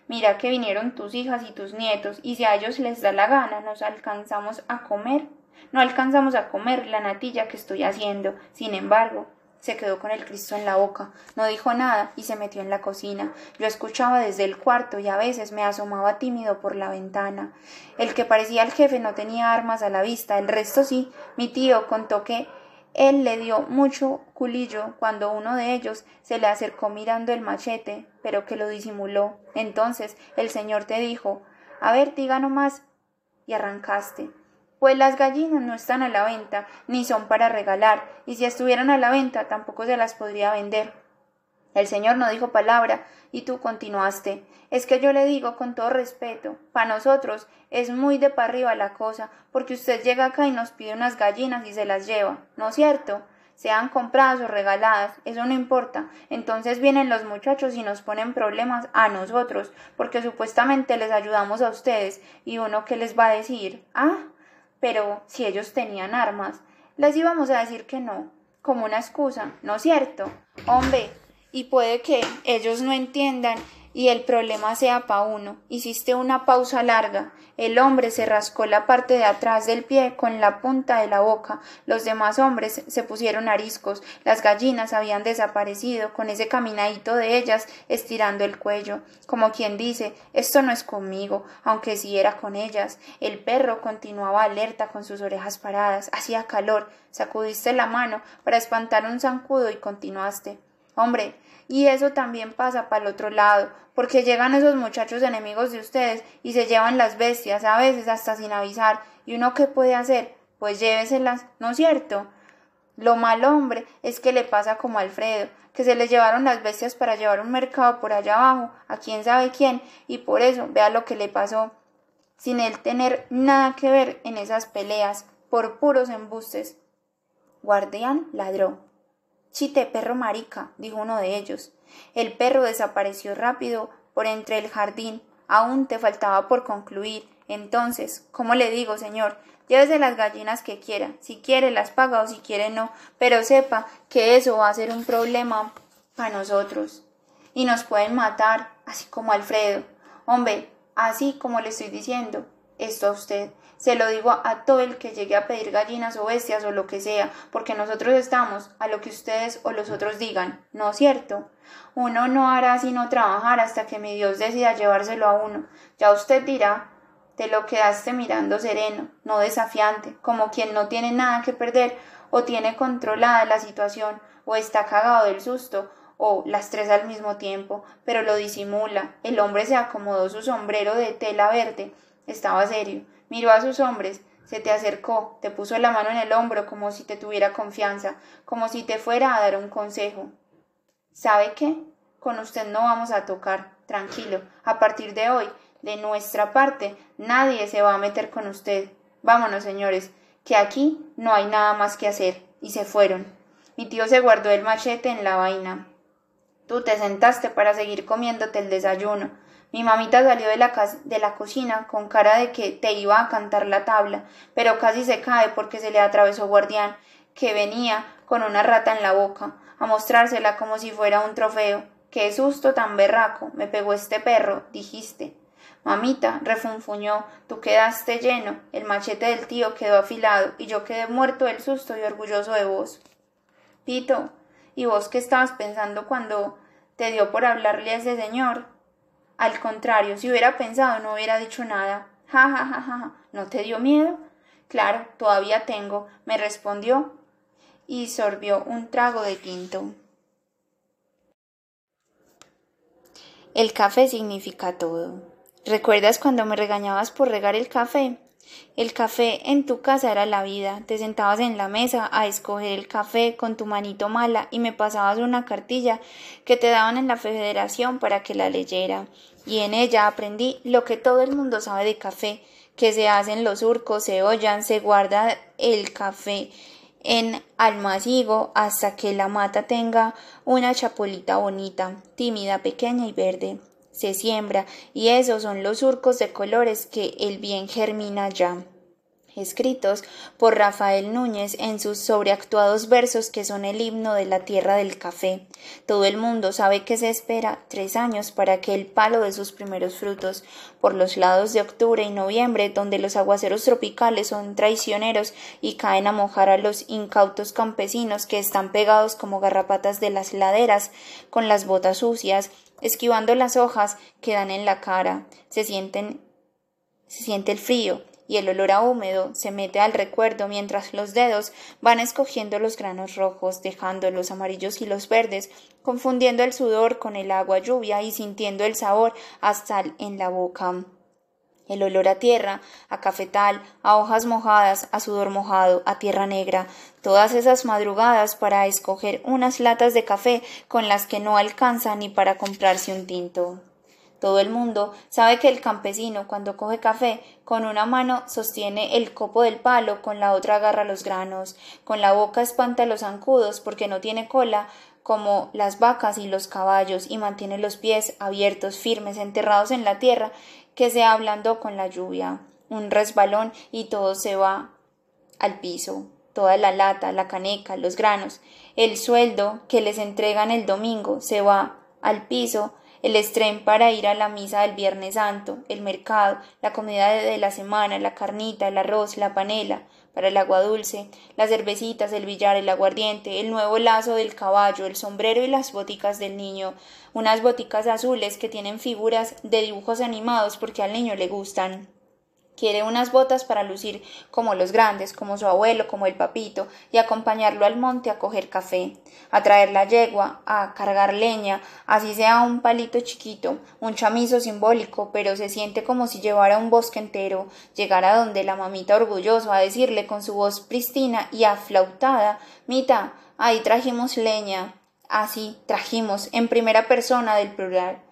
Mira que vinieron tus hijas y tus nietos y si a ellos les da la gana nos alcanzamos a comer. No alcanzamos a comer la natilla que estoy haciendo. Sin embargo, Se quedó con el Cristo en la boca, no dijo nada y se metió en la cocina. Yo escuchaba desde el cuarto y a veces me asomaba tímido por la ventana. El que parecía el jefe no tenía armas a la vista, el resto sí. Mi tío contó que él le dio mucho culillo cuando uno de ellos se le acercó mirando el machete, pero que lo disimuló. Entonces el señor te dijo A ver, diga nomás. y arrancaste. Pues las gallinas no están a la venta, ni son para regalar, y si estuvieran a la venta tampoco se las podría vender. El señor no dijo palabra, y tú continuaste. Es que yo le digo con todo respeto, para nosotros es muy de para arriba la cosa, porque usted llega acá y nos pide unas gallinas y se las lleva, ¿no es cierto? sean compradas o regaladas, eso no importa. Entonces vienen los muchachos y nos ponen problemas a nosotros, porque supuestamente les ayudamos a ustedes, y uno que les va a decir, ah, pero si ellos tenían armas, les íbamos a decir que no, como una excusa, ¿no es cierto? Hombre, y puede que ellos no entiendan y el problema sea pa' uno. Hiciste una pausa larga. El hombre se rascó la parte de atrás del pie con la punta de la boca. Los demás hombres se pusieron ariscos. Las gallinas habían desaparecido con ese caminadito de ellas estirando el cuello, como quien dice esto no es conmigo, aunque sí era con ellas. El perro continuaba alerta con sus orejas paradas. Hacía calor. Sacudiste la mano para espantar un zancudo y continuaste. Hombre, y eso también pasa para el otro lado, porque llegan esos muchachos enemigos de ustedes y se llevan las bestias, a veces hasta sin avisar. ¿Y uno qué puede hacer? Pues lléveselas, ¿no es cierto? Lo mal hombre es que le pasa como a Alfredo, que se le llevaron las bestias para llevar un mercado por allá abajo, a quién sabe quién, y por eso vea lo que le pasó, sin él tener nada que ver en esas peleas, por puros embustes. Guardián ladró. Chite, perro marica, dijo uno de ellos. El perro desapareció rápido por entre el jardín. Aún te faltaba por concluir. Entonces, ¿cómo le digo, señor? Llévese las gallinas que quiera. Si quiere las paga o si quiere no. Pero sepa que eso va a ser un problema para nosotros. Y nos pueden matar, así como Alfredo. Hombre, así como le estoy diciendo esto a usted. Se lo digo a todo el que llegue a pedir gallinas o bestias o lo que sea, porque nosotros estamos a lo que ustedes o los otros digan, ¿no es cierto? Uno no hará sino trabajar hasta que mi Dios decida llevárselo a uno. Ya usted dirá, te lo quedaste mirando sereno, no desafiante, como quien no tiene nada que perder o tiene controlada la situación o está cagado del susto o las tres al mismo tiempo, pero lo disimula. El hombre se acomodó su sombrero de tela verde, estaba serio miró a sus hombres, se te acercó, te puso la mano en el hombro como si te tuviera confianza, como si te fuera a dar un consejo. ¿Sabe qué? Con usted no vamos a tocar, tranquilo. A partir de hoy, de nuestra parte, nadie se va a meter con usted. Vámonos, señores, que aquí no hay nada más que hacer. Y se fueron. Mi tío se guardó el machete en la vaina. Tú te sentaste para seguir comiéndote el desayuno. Mi mamita salió de la, de la cocina con cara de que te iba a cantar la tabla, pero casi se cae porque se le atravesó guardián, que venía con una rata en la boca, a mostrársela como si fuera un trofeo. Qué susto tan berraco, me pegó este perro, dijiste. Mamita, refunfuñó, tú quedaste lleno, el machete del tío quedó afilado, y yo quedé muerto del susto y orgulloso de vos. Pito, ¿y vos qué estabas pensando cuando te dio por hablarle a ese señor? Al contrario, si hubiera pensado no hubiera dicho nada. Ja, ja, ja, ja. ¿No te dio miedo? Claro, todavía tengo, me respondió y sorbió un trago de tinto. El café significa todo. ¿Recuerdas cuando me regañabas por regar el café? El café en tu casa era la vida. Te sentabas en la mesa a escoger el café con tu manito mala y me pasabas una cartilla que te daban en la federación para que la leyera. Y en ella aprendí lo que todo el mundo sabe de café, que se hacen los surcos, se hollan, se guarda el café en almacigo hasta que la mata tenga una chapulita bonita, tímida, pequeña y verde se siembra y esos son los surcos de colores que el bien germina ya. Escritos por Rafael Núñez en sus sobreactuados versos que son el himno de la tierra del café. Todo el mundo sabe que se espera tres años para que el palo de sus primeros frutos, por los lados de octubre y noviembre, donde los aguaceros tropicales son traicioneros y caen a mojar a los incautos campesinos que están pegados como garrapatas de las laderas, con las botas sucias, esquivando las hojas que dan en la cara, se sienten se siente el frío, y el olor a húmedo se mete al recuerdo mientras los dedos van escogiendo los granos rojos, dejando los amarillos y los verdes, confundiendo el sudor con el agua lluvia y sintiendo el sabor hasta en la boca. El olor a tierra, a cafetal, a hojas mojadas, a sudor mojado, a tierra negra, todas esas madrugadas para escoger unas latas de café con las que no alcanza ni para comprarse un tinto. Todo el mundo sabe que el campesino cuando coge café con una mano sostiene el copo del palo, con la otra agarra los granos, con la boca espanta los zancudos porque no tiene cola como las vacas y los caballos y mantiene los pies abiertos, firmes, enterrados en la tierra que se ablandó con la lluvia. Un resbalón y todo se va al piso toda la lata, la caneca, los granos, el sueldo que les entregan el domingo se va al piso el estrén para ir a la misa del Viernes Santo, el mercado, la comida de la semana, la carnita, el arroz, la panela, para el agua dulce, las cervecitas, el billar, el aguardiente, el nuevo lazo del caballo, el sombrero y las boticas del niño, unas boticas azules que tienen figuras de dibujos animados porque al niño le gustan. Quiere unas botas para lucir como los grandes, como su abuelo, como el papito, y acompañarlo al monte a coger café, a traer la yegua, a cargar leña, así sea un palito chiquito, un chamizo simbólico, pero se siente como si llevara un bosque entero, llegara donde la mamita orgulloso a decirle con su voz pristina y aflautada, Mita, ahí trajimos leña, así trajimos, en primera persona del plural.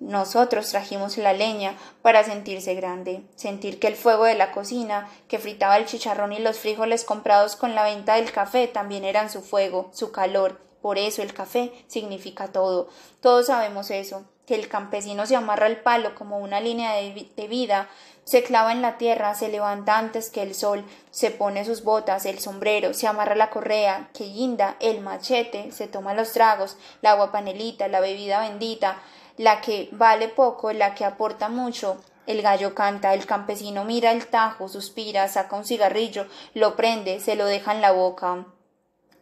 Nosotros trajimos la leña para sentirse grande, sentir que el fuego de la cocina, que fritaba el chicharrón y los frijoles comprados con la venta del café, también eran su fuego, su calor. Por eso el café significa todo. Todos sabemos eso, que el campesino se amarra el palo como una línea de, de vida, se clava en la tierra, se levanta antes que el sol, se pone sus botas, el sombrero, se amarra la correa, que guinda, el machete, se toma los tragos, la agua panelita, la bebida bendita, la que vale poco, la que aporta mucho. El gallo canta, el campesino mira el tajo, suspira, saca un cigarrillo, lo prende, se lo deja en la boca,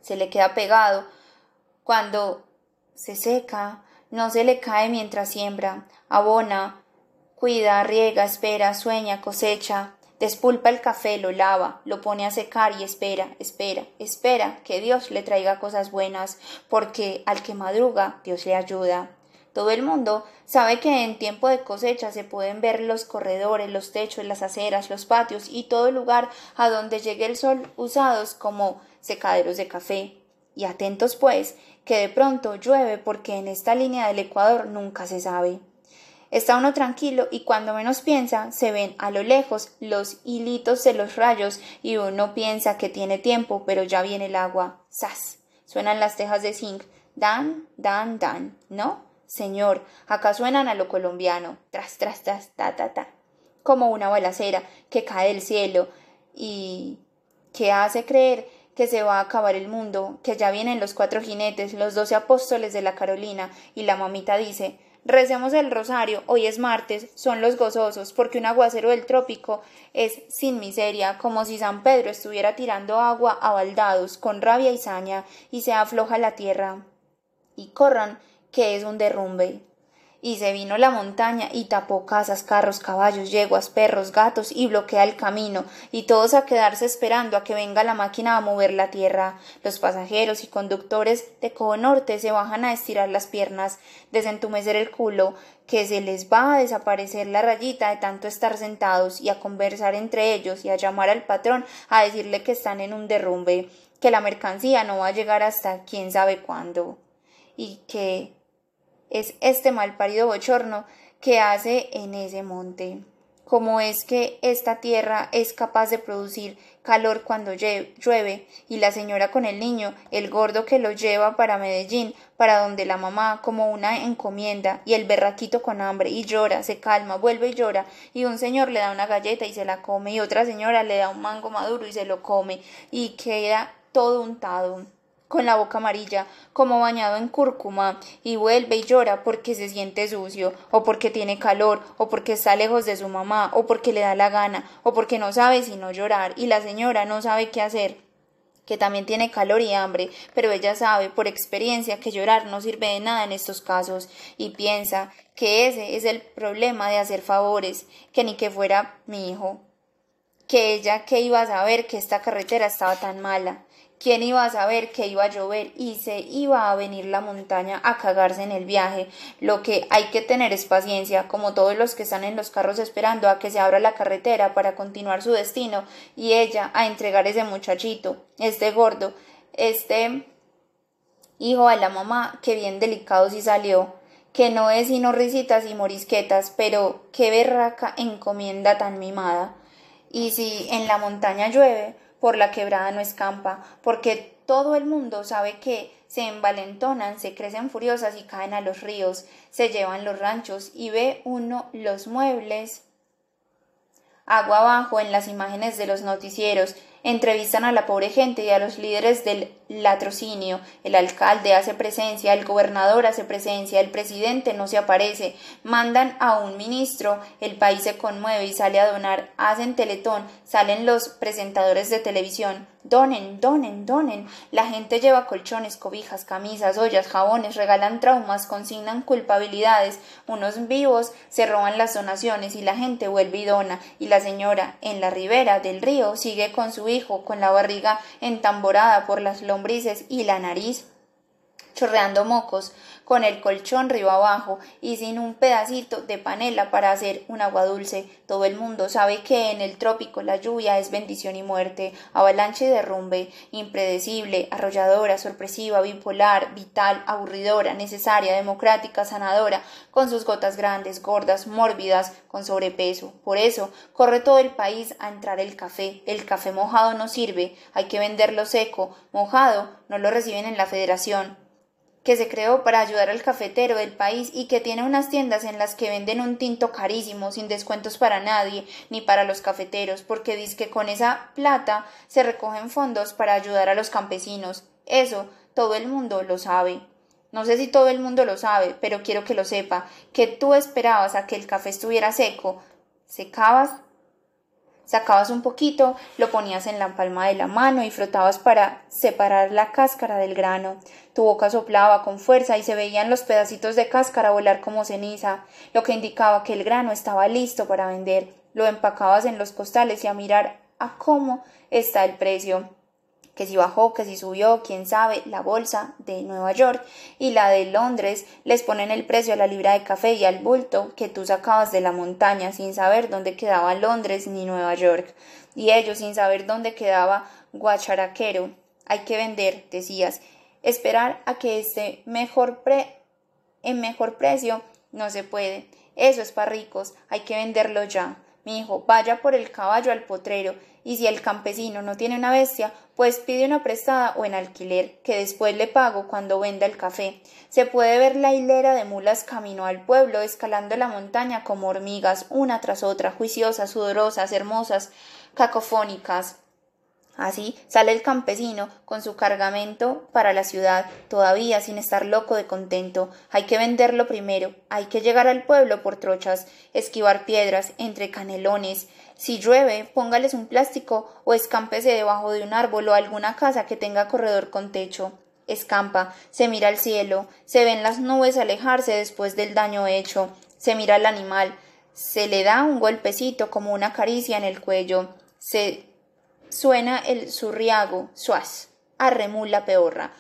se le queda pegado. Cuando se seca, no se le cae mientras siembra, abona, cuida, riega, espera, sueña, cosecha, despulpa el café, lo lava, lo pone a secar y espera, espera, espera que Dios le traiga cosas buenas, porque al que madruga Dios le ayuda. Todo el mundo sabe que en tiempo de cosecha se pueden ver los corredores, los techos, las aceras, los patios y todo lugar a donde llegue el sol usados como secaderos de café. Y atentos pues, que de pronto llueve porque en esta línea del Ecuador nunca se sabe. Está uno tranquilo y cuando menos piensa se ven a lo lejos los hilitos de los rayos y uno piensa que tiene tiempo, pero ya viene el agua. ¡Sas! Suenan las tejas de zinc. Dan, dan, dan, ¿no? Señor, acá suenan a lo colombiano, tras, tras, tras, ta, ta, ta, como una balacera que cae del cielo y que hace creer que se va a acabar el mundo, que ya vienen los cuatro jinetes, los doce apóstoles de la Carolina, y la mamita dice Recemos el rosario, hoy es martes, son los gozosos, porque un aguacero del trópico es sin miseria, como si San Pedro estuviera tirando agua a baldados, con rabia y saña, y se afloja la tierra. Y corran que es un derrumbe. Y se vino la montaña y tapó casas, carros, caballos, yeguas, perros, gatos y bloquea el camino, y todos a quedarse esperando a que venga la máquina a mover la tierra. Los pasajeros y conductores de Cobo Norte se bajan a estirar las piernas, desentumecer el culo, que se les va a desaparecer la rayita de tanto estar sentados y a conversar entre ellos y a llamar al patrón a decirle que están en un derrumbe, que la mercancía no va a llegar hasta quién sabe cuándo y que es este malparido bochorno que hace en ese monte. cómo es que esta tierra es capaz de producir calor cuando llueve, y la señora con el niño, el gordo que lo lleva para Medellín, para donde la mamá, como una encomienda, y el berraquito con hambre, y llora, se calma, vuelve y llora, y un señor le da una galleta y se la come, y otra señora le da un mango maduro y se lo come, y queda todo untado con la boca amarilla, como bañado en cúrcuma, y vuelve y llora porque se siente sucio, o porque tiene calor, o porque está lejos de su mamá, o porque le da la gana, o porque no sabe sino llorar, y la señora no sabe qué hacer que también tiene calor y hambre, pero ella sabe por experiencia que llorar no sirve de nada en estos casos, y piensa que ese es el problema de hacer favores, que ni que fuera mi hijo, que ella que iba a saber que esta carretera estaba tan mala, ¿Quién iba a saber que iba a llover y se iba a venir la montaña a cagarse en el viaje? Lo que hay que tener es paciencia, como todos los que están en los carros esperando a que se abra la carretera para continuar su destino y ella a entregar ese muchachito, este gordo, este hijo a la mamá que bien delicado sí salió, que no es sino risitas y morisquetas, pero qué berraca encomienda tan mimada. Y si en la montaña llueve, por la quebrada no escampa, porque todo el mundo sabe que se envalentonan, se crecen furiosas y caen a los ríos, se llevan los ranchos y ve uno los muebles. Agua abajo en las imágenes de los noticieros entrevistan a la pobre gente y a los líderes del latrocinio. El alcalde hace presencia, el gobernador hace presencia, el presidente no se aparece, mandan a un ministro, el país se conmueve y sale a donar, hacen teletón, salen los presentadores de televisión, donen, donen, donen. La gente lleva colchones, cobijas, camisas, ollas, jabones, regalan traumas, consignan culpabilidades, unos vivos se roban las donaciones y la gente vuelve y dona, y la señora en la ribera del río sigue con su con la barriga entamborada por las lombrices y la nariz chorreando mocos, con el colchón río abajo y sin un pedacito de panela para hacer un agua dulce. Todo el mundo sabe que en el trópico la lluvia es bendición y muerte, avalanche y derrumbe, impredecible, arrolladora, sorpresiva, bipolar, vital, aburridora, necesaria, democrática, sanadora, con sus gotas grandes, gordas, mórbidas, con sobrepeso. Por eso corre todo el país a entrar el café. El café mojado no sirve, hay que venderlo seco. Mojado no lo reciben en la federación que se creó para ayudar al cafetero del país y que tiene unas tiendas en las que venden un tinto carísimo, sin descuentos para nadie, ni para los cafeteros, porque dice que con esa plata se recogen fondos para ayudar a los campesinos. Eso todo el mundo lo sabe. No sé si todo el mundo lo sabe, pero quiero que lo sepa, que tú esperabas a que el café estuviera seco, secabas Sacabas un poquito, lo ponías en la palma de la mano y frotabas para separar la cáscara del grano. Tu boca soplaba con fuerza y se veían los pedacitos de cáscara volar como ceniza, lo que indicaba que el grano estaba listo para vender. Lo empacabas en los costales y a mirar a cómo está el precio que si bajó, que si subió, quién sabe, la bolsa de Nueva York y la de Londres les ponen el precio a la libra de café y al bulto que tú sacabas de la montaña sin saber dónde quedaba Londres ni Nueva York y ellos sin saber dónde quedaba Guacharaquero. Hay que vender, decías, esperar a que esté mejor pre en mejor precio no se puede. Eso es para ricos, hay que venderlo ya. Mi hijo, vaya por el caballo al potrero, y si el campesino no tiene una bestia, pues pide una prestada o en alquiler, que después le pago cuando venda el café. Se puede ver la hilera de mulas camino al pueblo, escalando la montaña como hormigas, una tras otra, juiciosas, sudorosas, hermosas, cacofónicas. Así sale el campesino con su cargamento para la ciudad, todavía sin estar loco de contento. Hay que venderlo primero, hay que llegar al pueblo por trochas, esquivar piedras entre canelones. Si llueve, póngales un plástico o escámpese debajo de un árbol o alguna casa que tenga corredor con techo. Escampa, se mira al cielo, se ven las nubes alejarse después del daño hecho, se mira al animal, se le da un golpecito como una caricia en el cuello, se Suena el surriago, suaz, arremula peorra.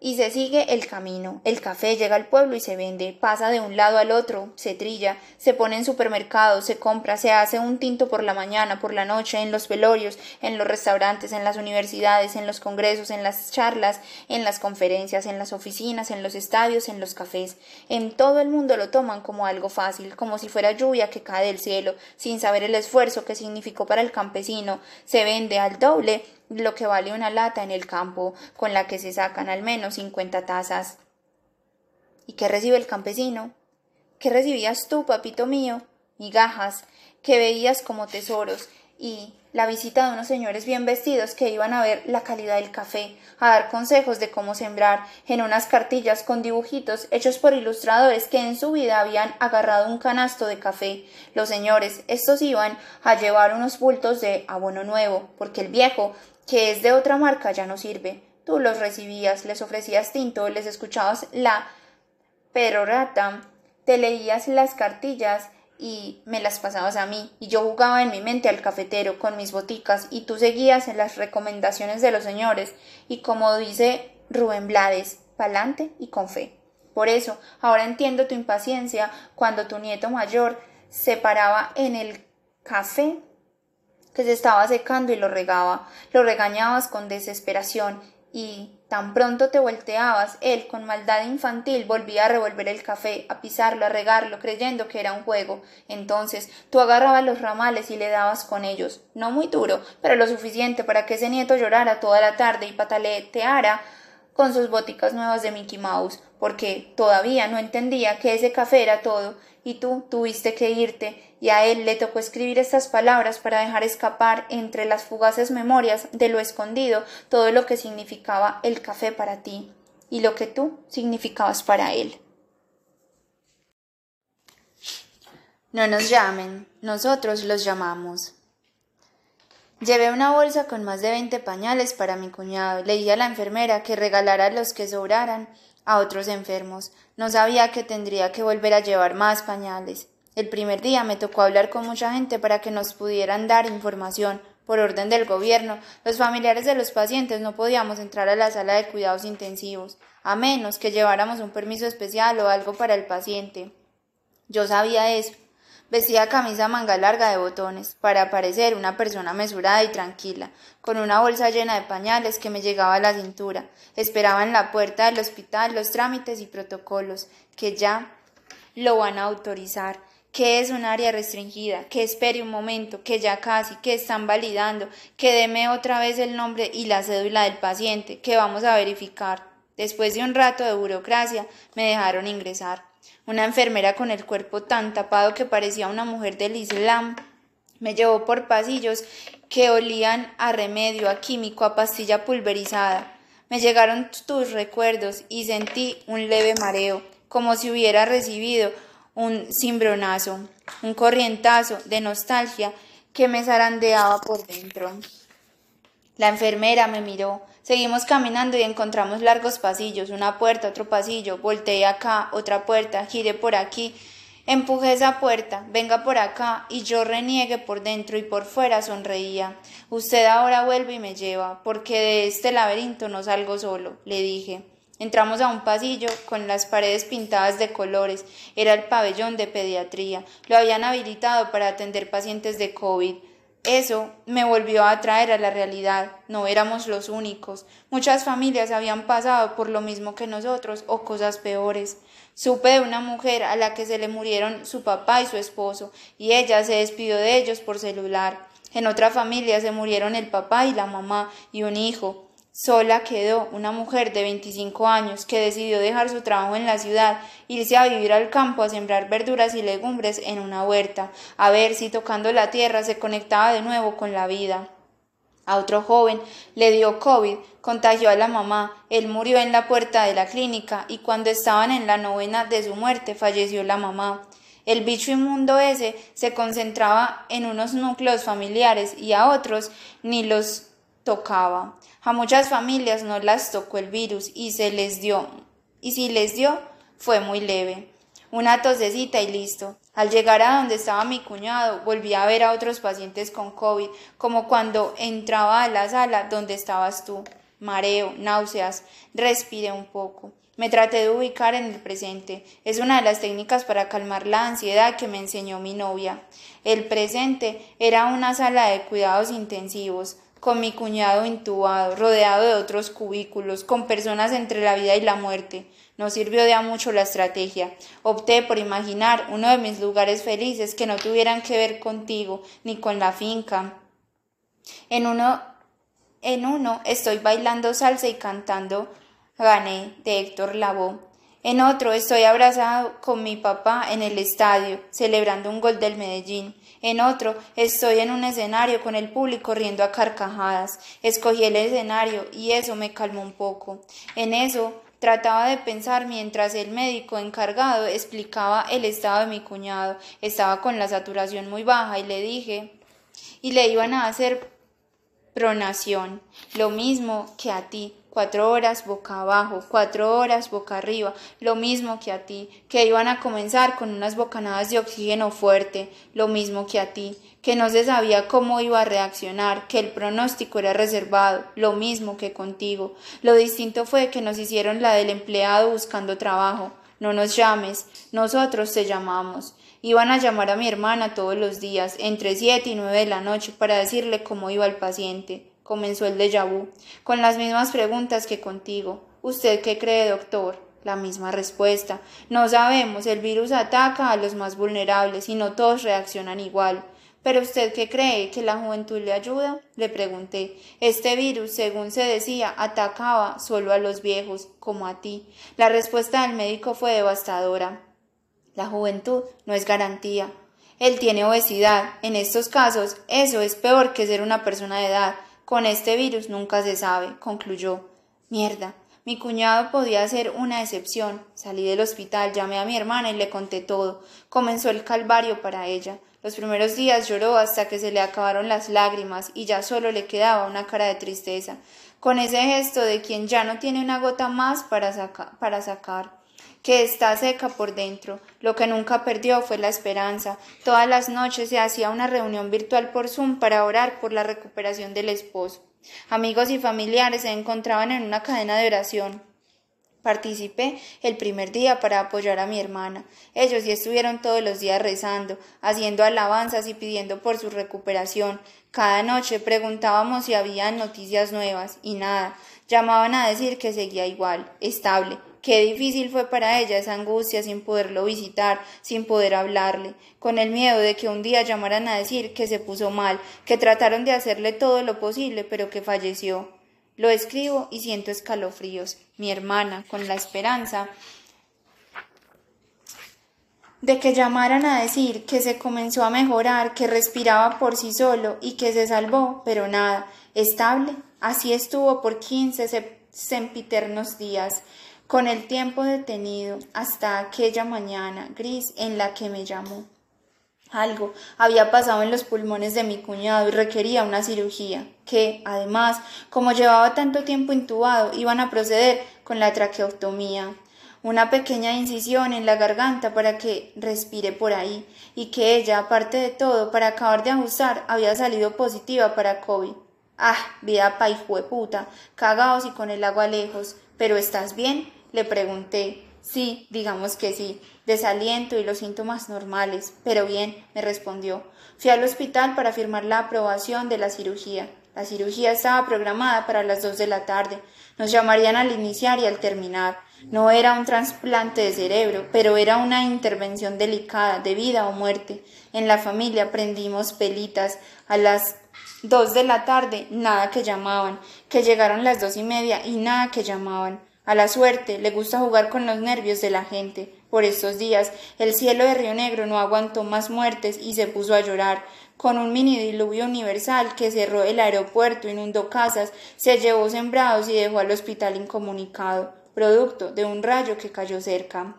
Y se sigue el camino. El café llega al pueblo y se vende, pasa de un lado al otro, se trilla, se pone en supermercados, se compra, se hace un tinto por la mañana, por la noche, en los velorios, en los restaurantes, en las universidades, en los congresos, en las charlas, en las conferencias, en las oficinas, en los estadios, en los cafés. En todo el mundo lo toman como algo fácil, como si fuera lluvia que cae del cielo, sin saber el esfuerzo que significó para el campesino. Se vende al doble lo que vale una lata en el campo, con la que se sacan al menos cincuenta tazas. ¿Y qué recibe el campesino? ¿Qué recibías tú, papito mío? Migajas, que veías como tesoros, y la visita de unos señores bien vestidos que iban a ver la calidad del café, a dar consejos de cómo sembrar, en unas cartillas con dibujitos hechos por ilustradores que en su vida habían agarrado un canasto de café. Los señores, estos iban a llevar unos bultos de abono nuevo, porque el viejo que es de otra marca ya no sirve. Tú los recibías, les ofrecías tinto, les escuchabas la perorata, te leías las cartillas y me las pasabas a mí, y yo jugaba en mi mente al cafetero con mis boticas, y tú seguías en las recomendaciones de los señores, y como dice Rubén Blades, pa'lante y con fe. Por eso, ahora entiendo tu impaciencia cuando tu nieto mayor se paraba en el café se estaba secando y lo regaba. Lo regañabas con desesperación y tan pronto te volteabas, él con maldad infantil volvía a revolver el café, a pisarlo, a regarlo, creyendo que era un juego. Entonces tú agarrabas los ramales y le dabas con ellos, no muy duro, pero lo suficiente para que ese nieto llorara toda la tarde y pataleteara con sus boticas nuevas de Mickey Mouse, porque todavía no entendía que ese café era todo, y tú tuviste que irte y a él le tocó escribir estas palabras para dejar escapar entre las fugaces memorias de lo escondido todo lo que significaba el café para ti y lo que tú significabas para él. No nos llamen, nosotros los llamamos. Llevé una bolsa con más de veinte pañales para mi cuñado. Le dije a la enfermera que regalara los que sobraran a otros enfermos. No sabía que tendría que volver a llevar más pañales. El primer día me tocó hablar con mucha gente para que nos pudieran dar información. Por orden del gobierno, los familiares de los pacientes no podíamos entrar a la sala de cuidados intensivos, a menos que lleváramos un permiso especial o algo para el paciente. Yo sabía eso. Vestía camisa manga larga de botones, para parecer una persona mesurada y tranquila, con una bolsa llena de pañales que me llegaba a la cintura. Esperaba en la puerta del hospital los trámites y protocolos, que ya lo van a autorizar que es un área restringida, que espere un momento, que ya casi, que están validando, que deme otra vez el nombre y la cédula del paciente, que vamos a verificar. Después de un rato de burocracia, me dejaron ingresar. Una enfermera con el cuerpo tan tapado que parecía una mujer del Islam me llevó por pasillos que olían a remedio, a químico, a pastilla pulverizada. Me llegaron tus recuerdos y sentí un leve mareo, como si hubiera recibido un cimbronazo, un corrientazo de nostalgia que me zarandeaba por dentro. La enfermera me miró. Seguimos caminando y encontramos largos pasillos, una puerta, otro pasillo. Volteé acá, otra puerta, giré por aquí. Empujé esa puerta, venga por acá, y yo reniegue por dentro y por fuera sonreía. Usted ahora vuelve y me lleva, porque de este laberinto no salgo solo, le dije. Entramos a un pasillo con las paredes pintadas de colores. Era el pabellón de pediatría. Lo habían habilitado para atender pacientes de COVID. Eso me volvió a atraer a la realidad. No éramos los únicos. Muchas familias habían pasado por lo mismo que nosotros o cosas peores. Supe de una mujer a la que se le murieron su papá y su esposo, y ella se despidió de ellos por celular. En otra familia se murieron el papá y la mamá y un hijo. Sola quedó una mujer de 25 años que decidió dejar su trabajo en la ciudad, irse a vivir al campo a sembrar verduras y legumbres en una huerta, a ver si tocando la tierra se conectaba de nuevo con la vida. A otro joven le dio COVID, contagió a la mamá, él murió en la puerta de la clínica y cuando estaban en la novena de su muerte falleció la mamá. El bicho inmundo ese se concentraba en unos núcleos familiares y a otros ni los tocaba. A muchas familias no las tocó el virus y se les dio, y si les dio, fue muy leve. Una tosecita y listo. Al llegar a donde estaba mi cuñado, volví a ver a otros pacientes con COVID, como cuando entraba a la sala donde estabas tú. mareo, náuseas. Respiré un poco. Me traté de ubicar en el presente. Es una de las técnicas para calmar la ansiedad que me enseñó mi novia. El presente era una sala de cuidados intensivos, con mi cuñado intubado, rodeado de otros cubículos, con personas entre la vida y la muerte. No sirvió de a mucho la estrategia. Opté por imaginar uno de mis lugares felices que no tuvieran que ver contigo ni con la finca. En uno, en uno estoy bailando salsa y cantando Gané de Héctor Lavoe. En otro estoy abrazado con mi papá en el estadio, celebrando un gol del Medellín. En otro estoy en un escenario con el público riendo a carcajadas. Escogí el escenario y eso me calmó un poco. En eso Trataba de pensar mientras el médico encargado explicaba el estado de mi cuñado. Estaba con la saturación muy baja y le dije y le iban a hacer pronación, lo mismo que a ti cuatro horas boca abajo, cuatro horas boca arriba, lo mismo que a ti, que iban a comenzar con unas bocanadas de oxígeno fuerte, lo mismo que a ti, que no se sabía cómo iba a reaccionar, que el pronóstico era reservado, lo mismo que contigo. Lo distinto fue que nos hicieron la del empleado buscando trabajo. No nos llames, nosotros te llamamos. Iban a llamar a mi hermana todos los días, entre siete y nueve de la noche, para decirle cómo iba el paciente comenzó el déjà vu, con las mismas preguntas que contigo. ¿Usted qué cree, doctor? La misma respuesta. No sabemos, el virus ataca a los más vulnerables y no todos reaccionan igual. ¿Pero usted qué cree? ¿Que la juventud le ayuda? Le pregunté. Este virus, según se decía, atacaba solo a los viejos, como a ti. La respuesta del médico fue devastadora. La juventud no es garantía. Él tiene obesidad. En estos casos, eso es peor que ser una persona de edad. Con este virus nunca se sabe, concluyó. Mierda. Mi cuñado podía ser una excepción. Salí del hospital, llamé a mi hermana y le conté todo. Comenzó el calvario para ella. Los primeros días lloró hasta que se le acabaron las lágrimas y ya solo le quedaba una cara de tristeza, con ese gesto de quien ya no tiene una gota más para, para sacar que está seca por dentro. Lo que nunca perdió fue la esperanza. Todas las noches se hacía una reunión virtual por Zoom para orar por la recuperación del esposo. Amigos y familiares se encontraban en una cadena de oración. Participé el primer día para apoyar a mi hermana. Ellos sí estuvieron todos los días rezando, haciendo alabanzas y pidiendo por su recuperación. Cada noche preguntábamos si había noticias nuevas y nada. Llamaban a decir que seguía igual, estable, Qué difícil fue para ella esa angustia sin poderlo visitar, sin poder hablarle, con el miedo de que un día llamaran a decir que se puso mal, que trataron de hacerle todo lo posible, pero que falleció. Lo escribo y siento escalofríos. Mi hermana, con la esperanza de que llamaran a decir que se comenzó a mejorar, que respiraba por sí solo y que se salvó, pero nada, estable. Así estuvo por quince sempiternos días con el tiempo detenido hasta aquella mañana gris en la que me llamó. Algo había pasado en los pulmones de mi cuñado y requería una cirugía, que, además, como llevaba tanto tiempo intubado, iban a proceder con la traqueotomía, una pequeña incisión en la garganta para que respire por ahí, y que ella, aparte de todo, para acabar de ajustar, había salido positiva para COVID. Ah, vida pa' puta, cagaos y con el agua lejos. ¿Pero estás bien? Le pregunté. Sí, digamos que sí. Desaliento y los síntomas normales. Pero bien, me respondió. Fui al hospital para firmar la aprobación de la cirugía. La cirugía estaba programada para las dos de la tarde. Nos llamarían al iniciar y al terminar. No era un trasplante de cerebro, pero era una intervención delicada, de vida o muerte. En la familia aprendimos pelitas. A las dos de la tarde, nada que llamaban. Que llegaron las dos y media y nada que llamaban. A la suerte le gusta jugar con los nervios de la gente. Por estos días el cielo de Río Negro no aguantó más muertes y se puso a llorar. Con un mini diluvio universal que cerró el aeropuerto, inundó casas, se llevó sembrados y dejó al hospital incomunicado, producto de un rayo que cayó cerca.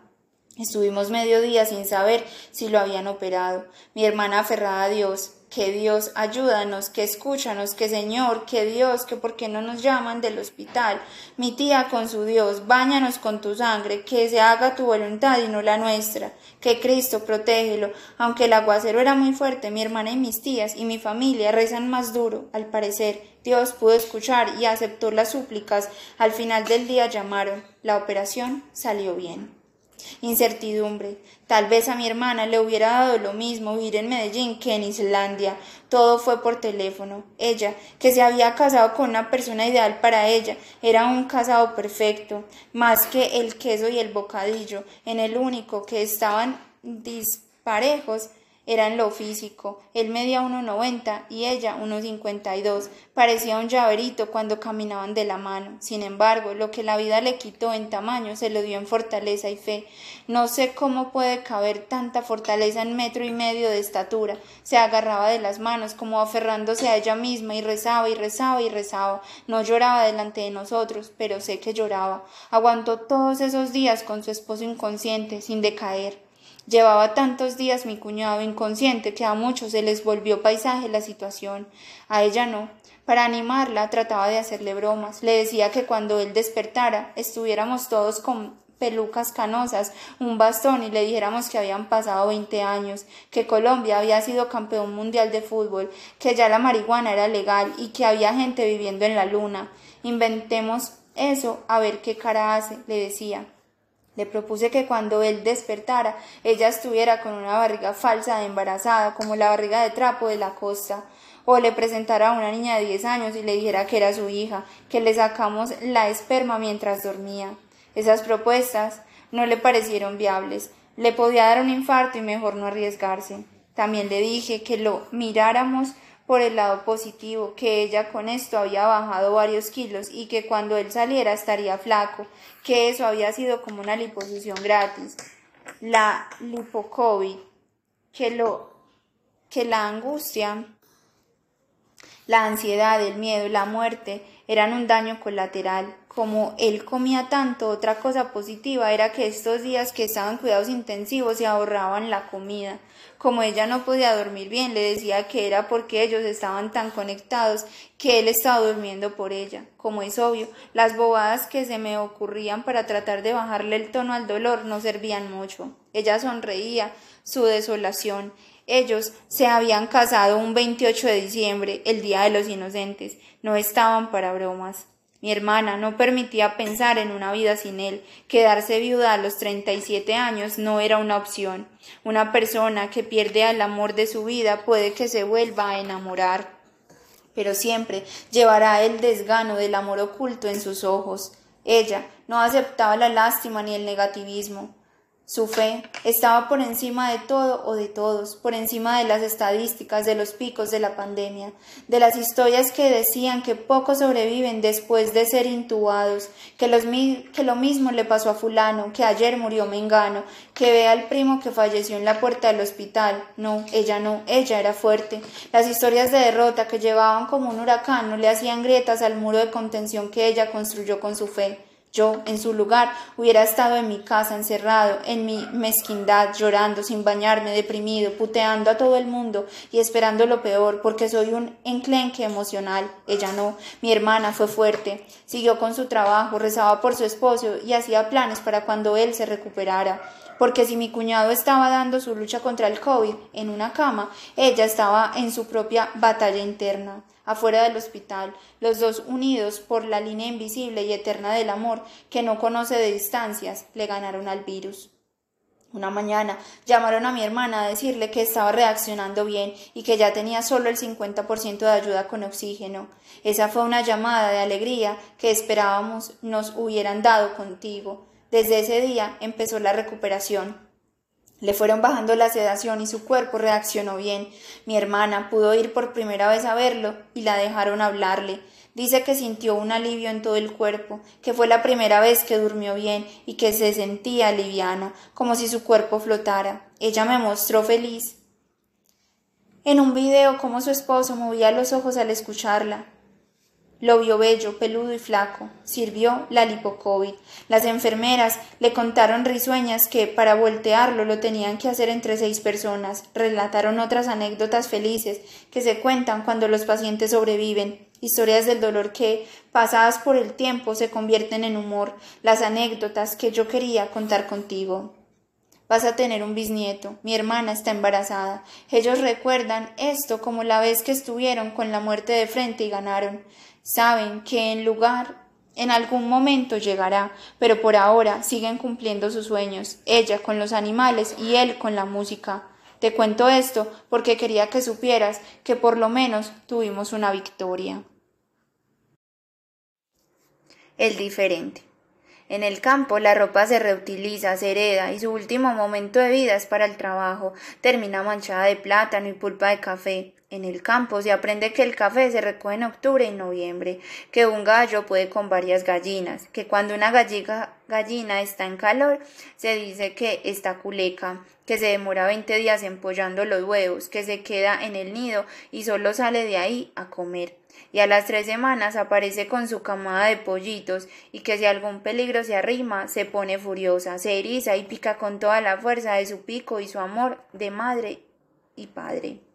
Estuvimos medio día sin saber si lo habían operado. Mi hermana aferrada a Dios. Que Dios ayúdanos, que escúchanos, que Señor, que Dios, que por qué no nos llaman del hospital. Mi tía con su Dios, báñanos con tu sangre, que se haga tu voluntad y no la nuestra. Que Cristo protégelo. Aunque el aguacero era muy fuerte, mi hermana y mis tías y mi familia rezan más duro, al parecer. Dios pudo escuchar y aceptó las súplicas. Al final del día llamaron. La operación salió bien. Incertidumbre. Tal vez a mi hermana le hubiera dado lo mismo vivir en Medellín que en Islandia. Todo fue por teléfono. Ella, que se había casado con una persona ideal para ella, era un casado perfecto, más que el queso y el bocadillo, en el único que estaban disparejos era en lo físico. Él medía 1,90 y ella 1,52. Parecía un llaverito cuando caminaban de la mano. Sin embargo, lo que la vida le quitó en tamaño se lo dio en fortaleza y fe. No sé cómo puede caber tanta fortaleza en metro y medio de estatura. Se agarraba de las manos como aferrándose a ella misma y rezaba y rezaba y rezaba. No lloraba delante de nosotros, pero sé que lloraba. Aguantó todos esos días con su esposo inconsciente, sin decaer. Llevaba tantos días mi cuñado inconsciente que a muchos se les volvió paisaje la situación, a ella no. Para animarla trataba de hacerle bromas, le decía que cuando él despertara estuviéramos todos con pelucas canosas, un bastón y le dijéramos que habían pasado veinte años, que Colombia había sido campeón mundial de fútbol, que ya la marihuana era legal y que había gente viviendo en la luna. Inventemos eso a ver qué cara hace, le decía. Le propuse que cuando él despertara, ella estuviera con una barriga falsa de embarazada, como la barriga de trapo de la costa, o le presentara a una niña de diez años y le dijera que era su hija, que le sacamos la esperma mientras dormía. Esas propuestas no le parecieron viables. Le podía dar un infarto y mejor no arriesgarse. También le dije que lo miráramos por el lado positivo, que ella con esto había bajado varios kilos y que cuando él saliera estaría flaco, que eso había sido como una liposucción gratis. La lipocovid, que lo que la angustia, la ansiedad, el miedo, la muerte eran un daño colateral. Como él comía tanto, otra cosa positiva era que estos días que estaban cuidados intensivos se ahorraban la comida. Como ella no podía dormir bien, le decía que era porque ellos estaban tan conectados que él estaba durmiendo por ella. Como es obvio, las bobadas que se me ocurrían para tratar de bajarle el tono al dolor no servían mucho. Ella sonreía su desolación. Ellos se habían casado un 28 de diciembre, el Día de los Inocentes. No estaban para bromas. Mi hermana no permitía pensar en una vida sin él. Quedarse viuda a los treinta y siete años no era una opción. Una persona que pierde al amor de su vida puede que se vuelva a enamorar, pero siempre llevará el desgano del amor oculto en sus ojos. Ella no aceptaba la lástima ni el negativismo. Su fe estaba por encima de todo o de todos, por encima de las estadísticas, de los picos de la pandemia, de las historias que decían que pocos sobreviven después de ser intubados, que, que lo mismo le pasó a fulano, que ayer murió Mengano, que ve al primo que falleció en la puerta del hospital. No, ella no, ella era fuerte. Las historias de derrota que llevaban como un huracán no le hacían grietas al muro de contención que ella construyó con su fe. Yo, en su lugar, hubiera estado en mi casa encerrado, en mi mezquindad, llorando, sin bañarme, deprimido, puteando a todo el mundo y esperando lo peor, porque soy un enclenque emocional. Ella no. Mi hermana fue fuerte. Siguió con su trabajo, rezaba por su esposo y hacía planes para cuando él se recuperara. Porque si mi cuñado estaba dando su lucha contra el COVID en una cama, ella estaba en su propia batalla interna afuera del hospital, los dos unidos por la línea invisible y eterna del amor que no conoce de distancias, le ganaron al virus. Una mañana llamaron a mi hermana a decirle que estaba reaccionando bien y que ya tenía solo el 50% de ayuda con oxígeno. Esa fue una llamada de alegría que esperábamos nos hubieran dado contigo. Desde ese día empezó la recuperación. Le fueron bajando la sedación y su cuerpo reaccionó bien. Mi hermana pudo ir por primera vez a verlo y la dejaron hablarle. Dice que sintió un alivio en todo el cuerpo, que fue la primera vez que durmió bien y que se sentía liviana, como si su cuerpo flotara. Ella me mostró feliz. En un video cómo su esposo movía los ojos al escucharla. Lo vio bello, peludo y flaco. Sirvió la lipocovid. Las enfermeras le contaron risueñas que para voltearlo lo tenían que hacer entre seis personas. Relataron otras anécdotas felices que se cuentan cuando los pacientes sobreviven. Historias del dolor que, pasadas por el tiempo, se convierten en humor. Las anécdotas que yo quería contar contigo. Vas a tener un bisnieto. Mi hermana está embarazada. Ellos recuerdan esto como la vez que estuvieron con la muerte de frente y ganaron. Saben que en lugar en algún momento llegará, pero por ahora siguen cumpliendo sus sueños, ella con los animales y él con la música. Te cuento esto porque quería que supieras que por lo menos tuvimos una victoria. El diferente. En el campo la ropa se reutiliza, se hereda y su último momento de vida es para el trabajo. Termina manchada de plátano y pulpa de café. En el campo se aprende que el café se recoge en octubre y noviembre, que un gallo puede con varias gallinas, que cuando una gallina está en calor se dice que está culeca, que se demora 20 días empollando los huevos, que se queda en el nido y solo sale de ahí a comer y a las tres semanas aparece con su camada de pollitos y que si algún peligro se arrima se pone furiosa, se eriza y pica con toda la fuerza de su pico y su amor de madre y padre.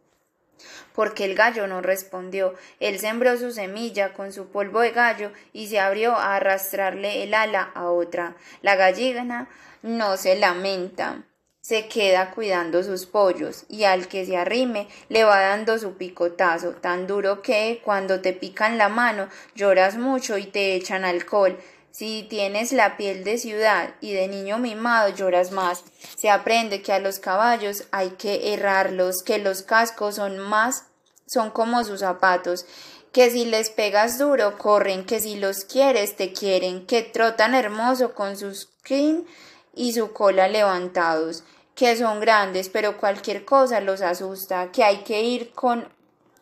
Porque el gallo no respondió, él sembró su semilla con su polvo de gallo y se abrió a arrastrarle el ala a otra. La gallina no se lamenta se queda cuidando sus pollos y al que se arrime le va dando su picotazo tan duro que cuando te pican la mano lloras mucho y te echan alcohol. Si tienes la piel de ciudad y de niño mimado lloras más. Se aprende que a los caballos hay que errarlos, que los cascos son más son como sus zapatos, que si les pegas duro corren, que si los quieres te quieren, que trotan hermoso con sus crin y su cola levantados. Que son grandes, pero cualquier cosa los asusta, que hay que ir con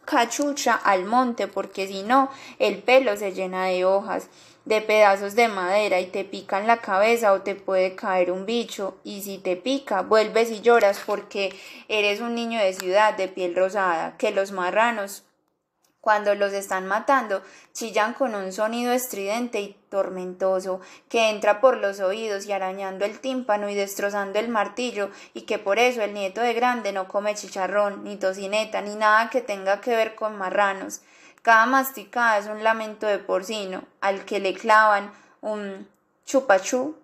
cachucha al monte porque si no el pelo se llena de hojas, de pedazos de madera y te pican la cabeza o te puede caer un bicho y si te pica vuelves y lloras porque eres un niño de ciudad de piel rosada, que los marranos cuando los están matando, chillan con un sonido estridente y tormentoso, que entra por los oídos y arañando el tímpano y destrozando el martillo, y que por eso el nieto de grande no come chicharrón, ni tocineta, ni nada que tenga que ver con marranos. Cada masticada es un lamento de porcino, al que le clavan un chupachú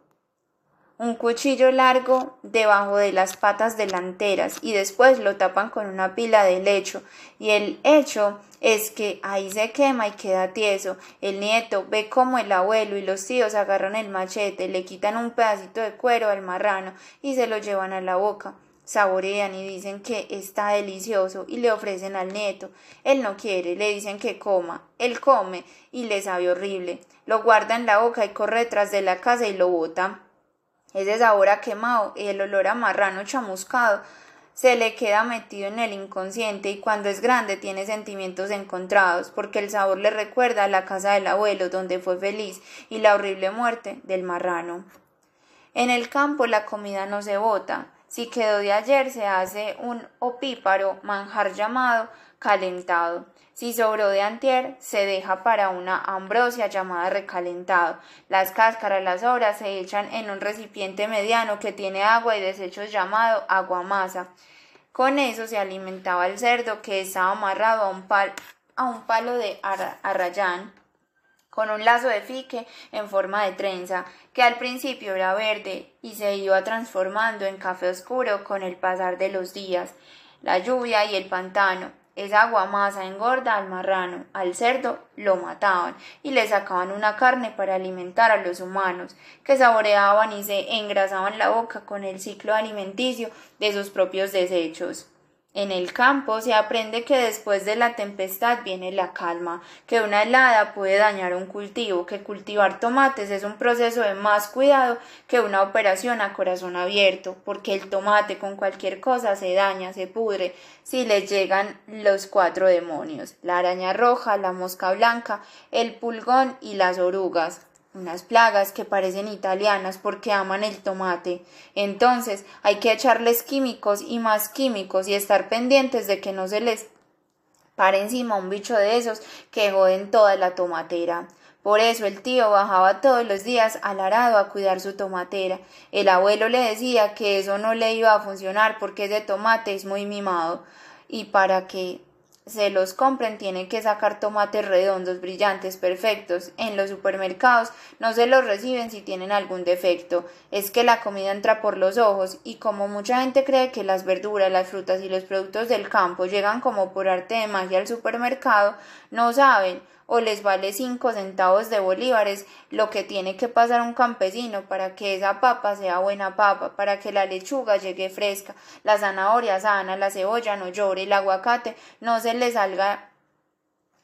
un cuchillo largo debajo de las patas delanteras y después lo tapan con una pila de lecho y el hecho es que ahí se quema y queda tieso. El nieto ve cómo el abuelo y los tíos agarran el machete, le quitan un pedacito de cuero al marrano y se lo llevan a la boca. Saborean y dicen que está delicioso y le ofrecen al nieto. Él no quiere, le dicen que coma. Él come y le sabe horrible. Lo guarda en la boca y corre tras de la casa y lo bota. Ese sabor a quemado y el olor a marrano chamuscado se le queda metido en el inconsciente y cuando es grande tiene sentimientos encontrados porque el sabor le recuerda a la casa del abuelo donde fue feliz y la horrible muerte del marrano. En el campo la comida no se bota. Si quedó de ayer se hace un opíparo manjar llamado calentado. Si sobró de antier, se deja para una ambrosia llamada recalentado. Las cáscaras, las sobras se echan en un recipiente mediano que tiene agua y desechos llamado aguamasa. Con eso se alimentaba el cerdo que estaba amarrado a un, a un palo de arrayán con un lazo de fique en forma de trenza, que al principio era verde y se iba transformando en café oscuro con el pasar de los días, la lluvia y el pantano. Esa masa engorda al marrano, al cerdo lo mataban y le sacaban una carne para alimentar a los humanos, que saboreaban y se engrasaban la boca con el ciclo alimenticio de sus propios desechos. En el campo se aprende que después de la tempestad viene la calma, que una helada puede dañar un cultivo, que cultivar tomates es un proceso de más cuidado que una operación a corazón abierto, porque el tomate con cualquier cosa se daña, se pudre, si le llegan los cuatro demonios, la araña roja, la mosca blanca, el pulgón y las orugas unas plagas que parecen italianas porque aman el tomate. Entonces hay que echarles químicos y más químicos y estar pendientes de que no se les para encima un bicho de esos que joden toda la tomatera. Por eso el tío bajaba todos los días al arado a cuidar su tomatera. El abuelo le decía que eso no le iba a funcionar porque ese tomate es muy mimado y para que se los compren tienen que sacar tomates redondos, brillantes, perfectos. En los supermercados no se los reciben si tienen algún defecto. Es que la comida entra por los ojos y como mucha gente cree que las verduras, las frutas y los productos del campo llegan como por arte de magia al supermercado, no saben o les vale cinco centavos de bolívares lo que tiene que pasar un campesino para que esa papa sea buena papa, para que la lechuga llegue fresca, la zanahoria sana, la cebolla no llore, el aguacate no se le salga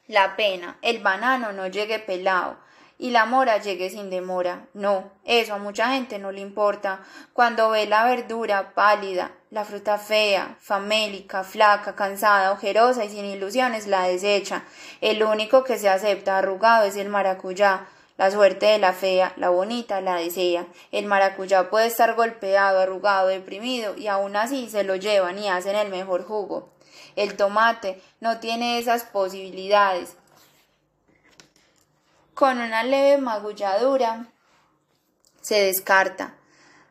la pena, el banano no llegue pelado, y la mora llegue sin demora. No, eso a mucha gente no le importa. Cuando ve la verdura pálida, la fruta fea, famélica, flaca, cansada, ojerosa y sin ilusiones, la desecha. El único que se acepta arrugado es el maracuyá. La suerte de la fea, la bonita, la desea. El maracuyá puede estar golpeado, arrugado, deprimido, y aún así se lo llevan y hacen el mejor jugo. El tomate no tiene esas posibilidades con una leve magulladura se descarta.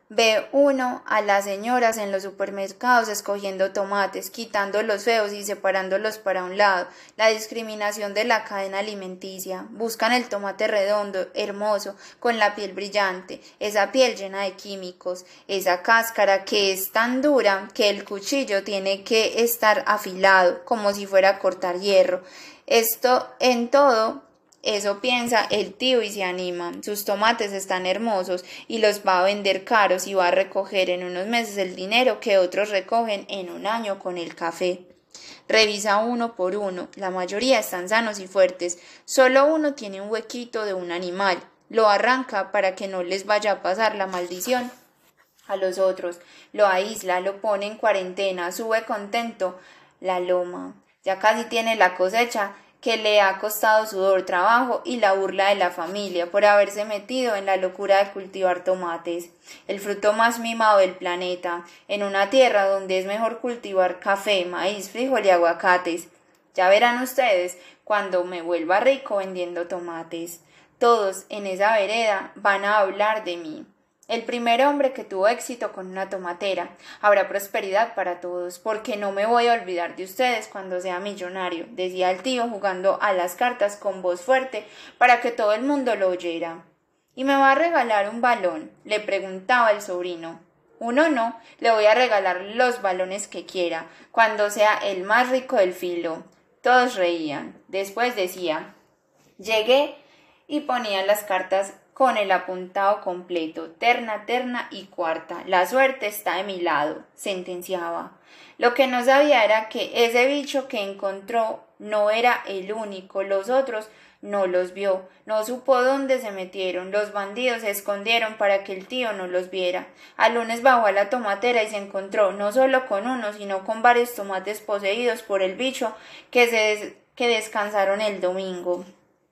Ve uno a las señoras en los supermercados escogiendo tomates, quitando los feos y separándolos para un lado. La discriminación de la cadena alimenticia. Buscan el tomate redondo, hermoso, con la piel brillante, esa piel llena de químicos, esa cáscara que es tan dura que el cuchillo tiene que estar afilado, como si fuera a cortar hierro. Esto en todo eso piensa el tío y se anima. Sus tomates están hermosos y los va a vender caros y va a recoger en unos meses el dinero que otros recogen en un año con el café. Revisa uno por uno. La mayoría están sanos y fuertes. Solo uno tiene un huequito de un animal. Lo arranca para que no les vaya a pasar la maldición a los otros. Lo aísla, lo pone en cuarentena, sube contento la loma. Ya casi tiene la cosecha que le ha costado sudor, trabajo y la burla de la familia por haberse metido en la locura de cultivar tomates, el fruto más mimado del planeta, en una tierra donde es mejor cultivar café, maíz, frijol y aguacates. Ya verán ustedes cuando me vuelva rico vendiendo tomates. Todos en esa vereda van a hablar de mí. El primer hombre que tuvo éxito con una tomatera. Habrá prosperidad para todos, porque no me voy a olvidar de ustedes cuando sea millonario, decía el tío jugando a las cartas con voz fuerte para que todo el mundo lo oyera. ¿Y me va a regalar un balón? le preguntaba el sobrino. Uno no, le voy a regalar los balones que quiera, cuando sea el más rico del filo. Todos reían. Después decía Llegué y ponía las cartas con el apuntado completo, terna, terna y cuarta. La suerte está de mi lado, sentenciaba. Lo que no sabía era que ese bicho que encontró no era el único, los otros no los vio, no supo dónde se metieron, los bandidos se escondieron para que el tío no los viera. Al lunes bajó a la tomatera y se encontró no solo con uno, sino con varios tomates poseídos por el bicho que se que descansaron el domingo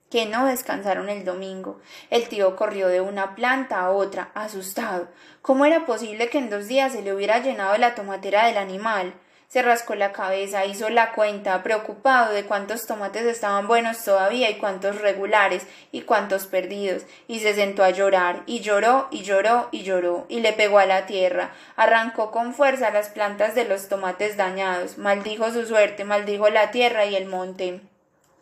que no descansaron el domingo. El tío corrió de una planta a otra, asustado. ¿Cómo era posible que en dos días se le hubiera llenado la tomatera del animal? Se rascó la cabeza, hizo la cuenta, preocupado de cuántos tomates estaban buenos todavía y cuántos regulares y cuántos perdidos, y se sentó a llorar, y lloró, y lloró, y lloró, y le pegó a la tierra, arrancó con fuerza las plantas de los tomates dañados, maldijo su suerte, maldijo la tierra y el monte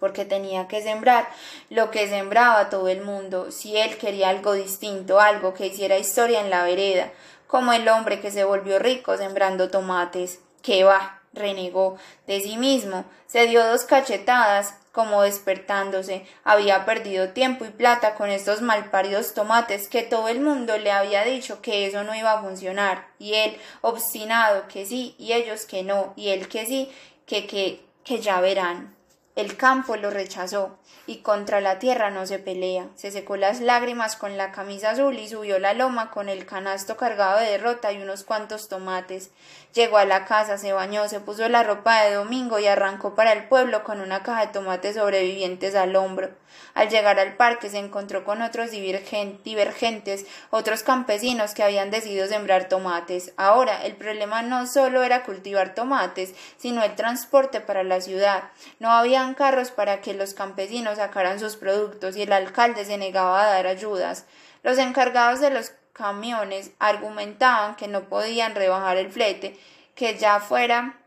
porque tenía que sembrar lo que sembraba todo el mundo, si él quería algo distinto, algo que hiciera historia en la vereda, como el hombre que se volvió rico sembrando tomates, que va, renegó de sí mismo, se dio dos cachetadas, como despertándose, había perdido tiempo y plata con estos malparidos tomates que todo el mundo le había dicho que eso no iba a funcionar, y él obstinado que sí, y ellos que no, y él que sí, que que que ya verán. El campo lo rechazó, y contra la tierra no se pelea. Se secó las lágrimas con la camisa azul y subió la loma con el canasto cargado de derrota y unos cuantos tomates. Llegó a la casa, se bañó, se puso la ropa de domingo y arrancó para el pueblo con una caja de tomates sobrevivientes al hombro. Al llegar al parque se encontró con otros divergentes, otros campesinos que habían decidido sembrar tomates. Ahora el problema no solo era cultivar tomates, sino el transporte para la ciudad. No habían carros para que los campesinos sacaran sus productos y el alcalde se negaba a dar ayudas. Los encargados de los camiones argumentaban que no podían rebajar el flete, que ya fuera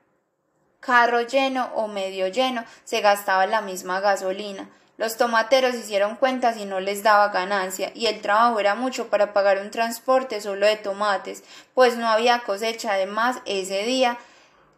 carro lleno o medio lleno, se gastaba la misma gasolina. Los tomateros hicieron cuentas y no les daba ganancia, y el trabajo era mucho para pagar un transporte solo de tomates, pues no había cosecha además ese día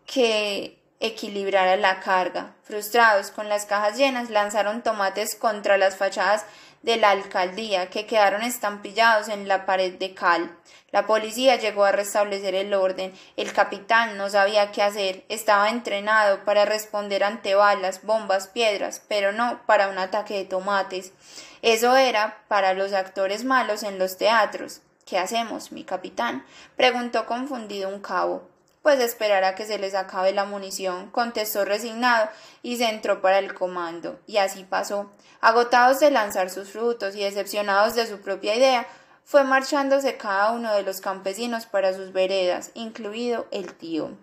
que equilibrara la carga. Frustrados con las cajas llenas, lanzaron tomates contra las fachadas de la alcaldía, que quedaron estampillados en la pared de cal. La policía llegó a restablecer el orden. El capitán no sabía qué hacer. Estaba entrenado para responder ante balas, bombas, piedras, pero no para un ataque de tomates. Eso era para los actores malos en los teatros. ¿Qué hacemos, mi capitán? preguntó confundido un cabo. Pues esperar a que se les acabe la munición, contestó resignado y se entró para el comando. Y así pasó. Agotados de lanzar sus frutos y decepcionados de su propia idea, fue marchándose cada uno de los campesinos para sus veredas, incluido el tío.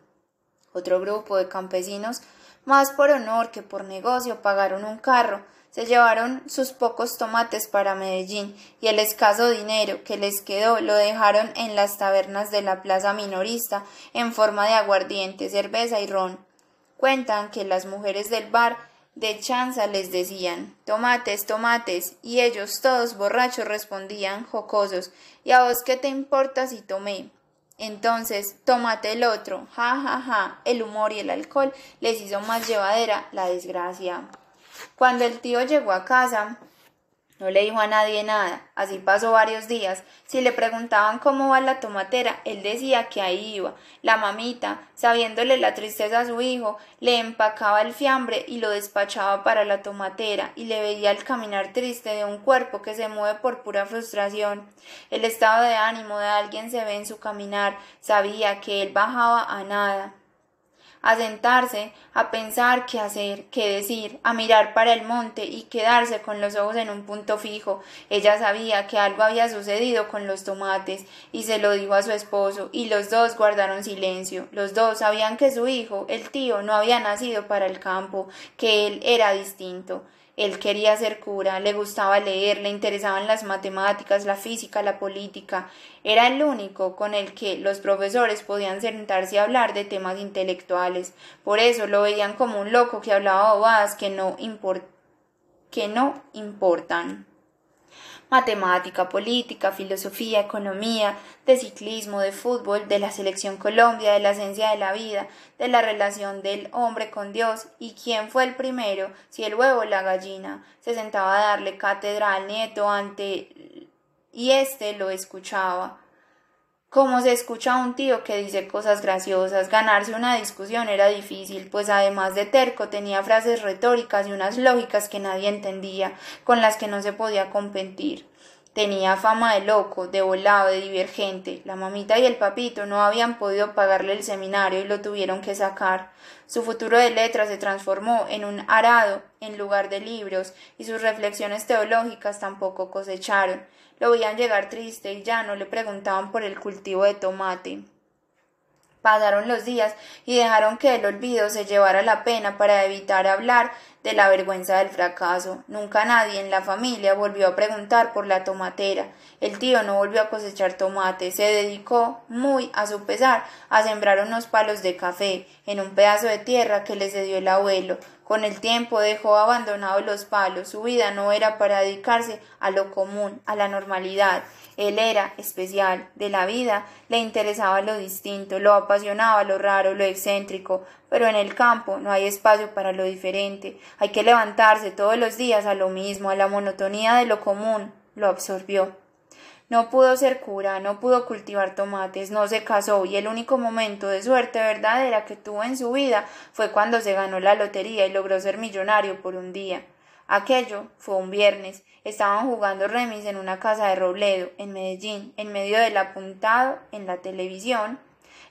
Otro grupo de campesinos, más por honor que por negocio, pagaron un carro, se llevaron sus pocos tomates para Medellín y el escaso dinero que les quedó lo dejaron en las tabernas de la plaza minorista en forma de aguardiente, cerveza y ron. Cuentan que las mujeres del bar de chanza les decían tomates, tomates, y ellos todos borrachos respondían jocosos ¿Y a vos qué te importa si tomé? Entonces, tómate el otro, ja, ja, ja. El humor y el alcohol les hizo más llevadera la desgracia. Cuando el tío llegó a casa, no le dijo a nadie nada, así pasó varios días. Si le preguntaban cómo va la tomatera, él decía que ahí iba. La mamita, sabiéndole la tristeza a su hijo, le empacaba el fiambre y lo despachaba para la tomatera, y le veía el caminar triste de un cuerpo que se mueve por pura frustración. El estado de ánimo de alguien se ve en su caminar, sabía que él bajaba a nada a sentarse, a pensar qué hacer, qué decir, a mirar para el monte y quedarse con los ojos en un punto fijo. Ella sabía que algo había sucedido con los tomates y se lo dijo a su esposo y los dos guardaron silencio. Los dos sabían que su hijo, el tío, no había nacido para el campo, que él era distinto. Él quería ser cura, le gustaba leer, le interesaban las matemáticas, la física, la política. Era el único con el que los profesores podían sentarse a hablar de temas intelectuales. Por eso lo veían como un loco que hablaba bobadas que no, que no importan matemática, política, filosofía, economía, de ciclismo, de fútbol, de la selección Colombia, de la esencia de la vida, de la relación del hombre con Dios y quién fue el primero, si el huevo o la gallina. Se sentaba a darle cátedra al nieto ante y éste lo escuchaba. Como se escucha a un tío que dice cosas graciosas, ganarse una discusión era difícil, pues además de terco tenía frases retóricas y unas lógicas que nadie entendía, con las que no se podía competir. Tenía fama de loco, de volado, de divergente. La mamita y el papito no habían podido pagarle el seminario y lo tuvieron que sacar. Su futuro de letras se transformó en un arado en lugar de libros y sus reflexiones teológicas tampoco cosecharon. Lo veían llegar triste y ya no le preguntaban por el cultivo de tomate. Pasaron los días y dejaron que el olvido se llevara la pena para evitar hablar de la vergüenza del fracaso. Nunca nadie en la familia volvió a preguntar por la tomatera. El tío no volvió a cosechar tomate, se dedicó, muy a su pesar, a sembrar unos palos de café en un pedazo de tierra que le cedió el abuelo. Con el tiempo dejó abandonados los palos. Su vida no era para dedicarse a lo común, a la normalidad. Él era especial. De la vida le interesaba lo distinto, lo apasionaba lo raro, lo excéntrico. Pero en el campo no hay espacio para lo diferente. Hay que levantarse todos los días a lo mismo, a la monotonía de lo común. Lo absorbió. No pudo ser cura, no pudo cultivar tomates, no se casó y el único momento de suerte verdadera que tuvo en su vida fue cuando se ganó la lotería y logró ser millonario por un día. Aquello fue un viernes. Estaban jugando remis en una casa de Robledo, en Medellín, en medio del apuntado en la televisión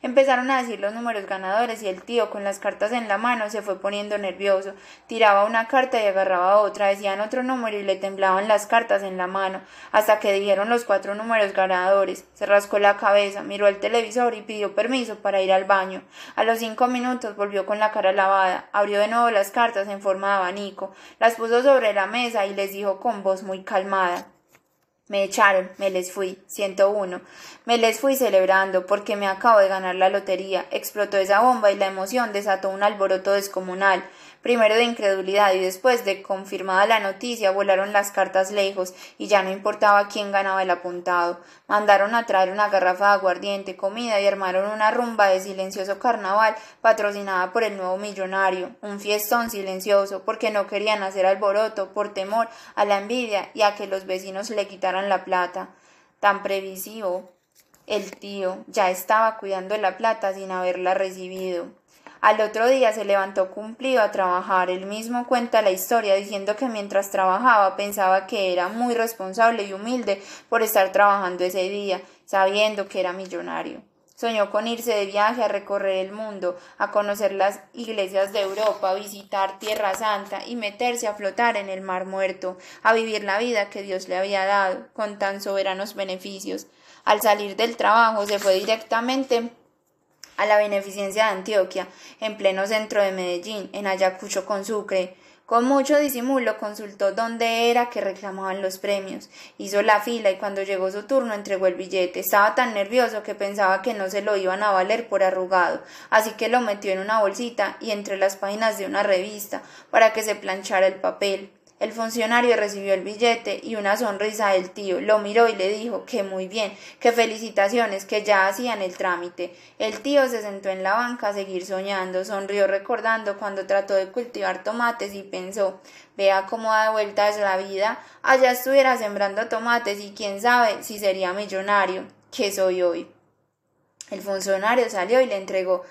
Empezaron a decir los números ganadores y el tío, con las cartas en la mano, se fue poniendo nervioso. Tiraba una carta y agarraba otra, decían otro número y le temblaban las cartas en la mano, hasta que dijeron los cuatro números ganadores. Se rascó la cabeza, miró el televisor y pidió permiso para ir al baño. A los cinco minutos volvió con la cara lavada, abrió de nuevo las cartas en forma de abanico, las puso sobre la mesa y les dijo con voz muy calmada me echaron, me les fui, uno. Me les fui celebrando porque me acabo de ganar la lotería. Explotó esa bomba y la emoción desató un alboroto descomunal primero de incredulidad y después de confirmada la noticia volaron las cartas lejos y ya no importaba quién ganaba el apuntado. Mandaron a traer una garrafa de aguardiente, comida y armaron una rumba de silencioso carnaval patrocinada por el nuevo millonario, un fiestón silencioso porque no querían hacer alboroto por temor a la envidia y a que los vecinos le quitaran la plata. Tan previsivo. El tío ya estaba cuidando la plata sin haberla recibido. Al otro día se levantó cumplido a trabajar. Él mismo cuenta la historia diciendo que mientras trabajaba pensaba que era muy responsable y humilde por estar trabajando ese día, sabiendo que era millonario. Soñó con irse de viaje a recorrer el mundo, a conocer las iglesias de Europa, a visitar Tierra Santa y meterse a flotar en el Mar Muerto, a vivir la vida que Dios le había dado, con tan soberanos beneficios. Al salir del trabajo se fue directamente a la beneficencia de Antioquia, en pleno centro de Medellín, en Ayacucho con Sucre. Con mucho disimulo consultó dónde era que reclamaban los premios. Hizo la fila y cuando llegó su turno entregó el billete. Estaba tan nervioso que pensaba que no se lo iban a valer por arrugado, así que lo metió en una bolsita y entre las páginas de una revista para que se planchara el papel. El funcionario recibió el billete y una sonrisa del tío. Lo miró y le dijo que muy bien, que felicitaciones, que ya hacían el trámite. El tío se sentó en la banca a seguir soñando, sonrió recordando cuando trató de cultivar tomates y pensó Vea cómo da vueltas la vida. Allá estuviera sembrando tomates y quién sabe si sería millonario. ¿Qué soy hoy? El funcionario salió y le entregó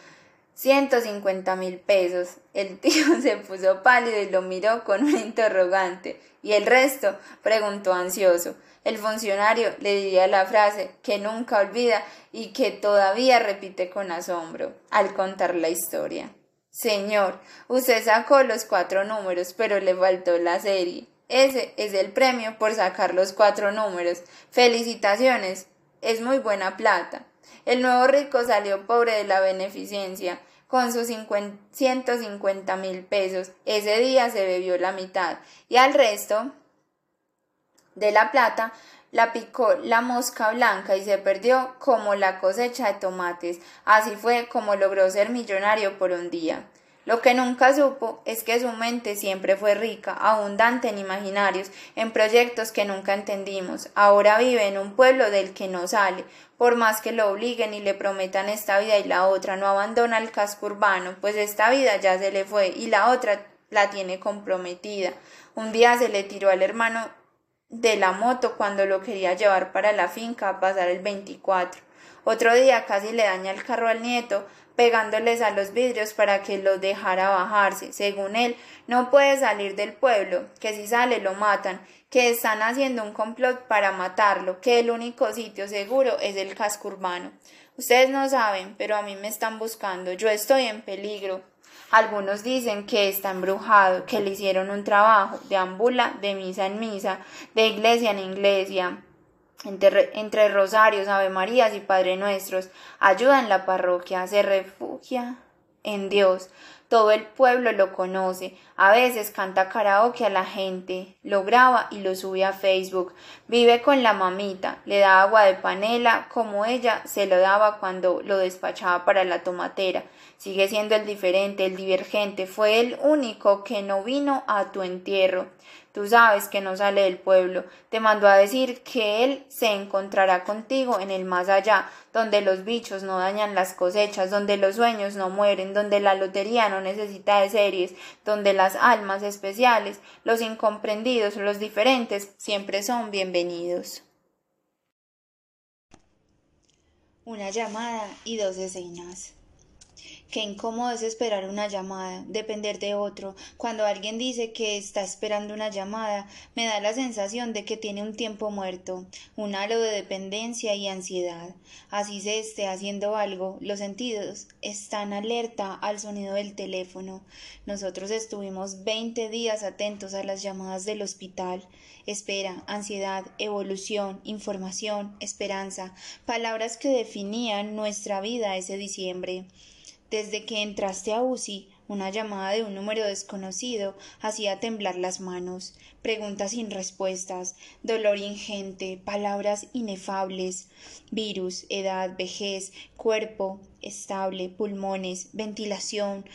ciento cincuenta mil pesos. El tío se puso pálido y lo miró con un interrogante. ¿Y el resto? preguntó ansioso. El funcionario le diría la frase que nunca olvida y que todavía repite con asombro al contar la historia. Señor, usted sacó los cuatro números, pero le faltó la serie. Ese es el premio por sacar los cuatro números. Felicitaciones. Es muy buena plata. El nuevo rico salió pobre de la beneficencia, con sus ciento cincuenta mil pesos. Ese día se bebió la mitad y al resto de la plata la picó la mosca blanca y se perdió como la cosecha de tomates. Así fue como logró ser millonario por un día. Lo que nunca supo es que su mente siempre fue rica, abundante en imaginarios, en proyectos que nunca entendimos. Ahora vive en un pueblo del que no sale, por más que lo obliguen y le prometan esta vida y la otra, no abandona el casco urbano, pues esta vida ya se le fue y la otra la tiene comprometida. Un día se le tiró al hermano de la moto cuando lo quería llevar para la finca a pasar el 24. Otro día casi le daña el carro al nieto, pegándoles a los vidrios para que lo dejara bajarse. Según él, no puede salir del pueblo, que si sale lo matan, que están haciendo un complot para matarlo, que el único sitio seguro es el casco urbano. Ustedes no saben, pero a mí me están buscando, yo estoy en peligro. Algunos dicen que está embrujado, que le hicieron un trabajo, de ambula, de misa en misa, de iglesia en iglesia, entre, rosarios, Ave Marías y Padre Nuestros, ayuda en la parroquia, se refugia en Dios. Todo el pueblo lo conoce. A veces canta karaoke a la gente, lo graba y lo sube a Facebook. Vive con la mamita, le da agua de panela como ella se lo daba cuando lo despachaba para la tomatera. Sigue siendo el diferente, el divergente. Fue el único que no vino a tu entierro. Tú sabes que no sale del pueblo. Te mandó a decir que él se encontrará contigo en el más allá, donde los bichos no dañan las cosechas, donde los sueños no mueren, donde la lotería no necesita de series, donde las almas especiales, los incomprendidos, los diferentes, siempre son bienvenidos. Una llamada y dos escenas. Qué incómodo es esperar una llamada, depender de otro. Cuando alguien dice que está esperando una llamada, me da la sensación de que tiene un tiempo muerto, un halo de dependencia y ansiedad. Así se esté haciendo algo, los sentidos están alerta al sonido del teléfono. Nosotros estuvimos veinte días atentos a las llamadas del hospital. Espera, ansiedad, evolución, información, esperanza, palabras que definían nuestra vida ese diciembre. Desde que entraste a UCI, una llamada de un número desconocido hacía temblar las manos, preguntas sin respuestas, dolor ingente, palabras inefables, virus, edad, vejez, cuerpo estable, pulmones, ventilación,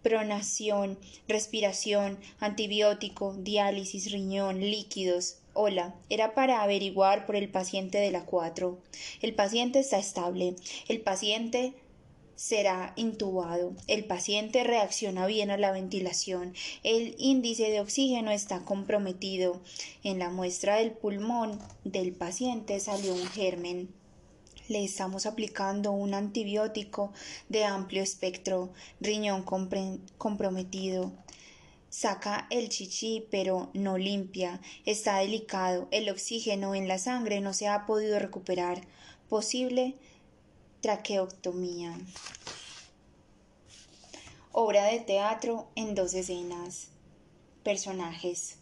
pronación, respiración, antibiótico, diálisis, riñón, líquidos. Hola, era para averiguar por el paciente de la 4. El paciente está estable. El paciente será intubado. El paciente reacciona bien a la ventilación. El índice de oxígeno está comprometido. En la muestra del pulmón del paciente salió un germen. Le estamos aplicando un antibiótico de amplio espectro, riñón comprometido. Saca el chichi, pero no limpia. Está delicado. El oxígeno en la sangre no se ha podido recuperar. Posible traqueotomía. Obra de teatro en dos escenas. Personajes.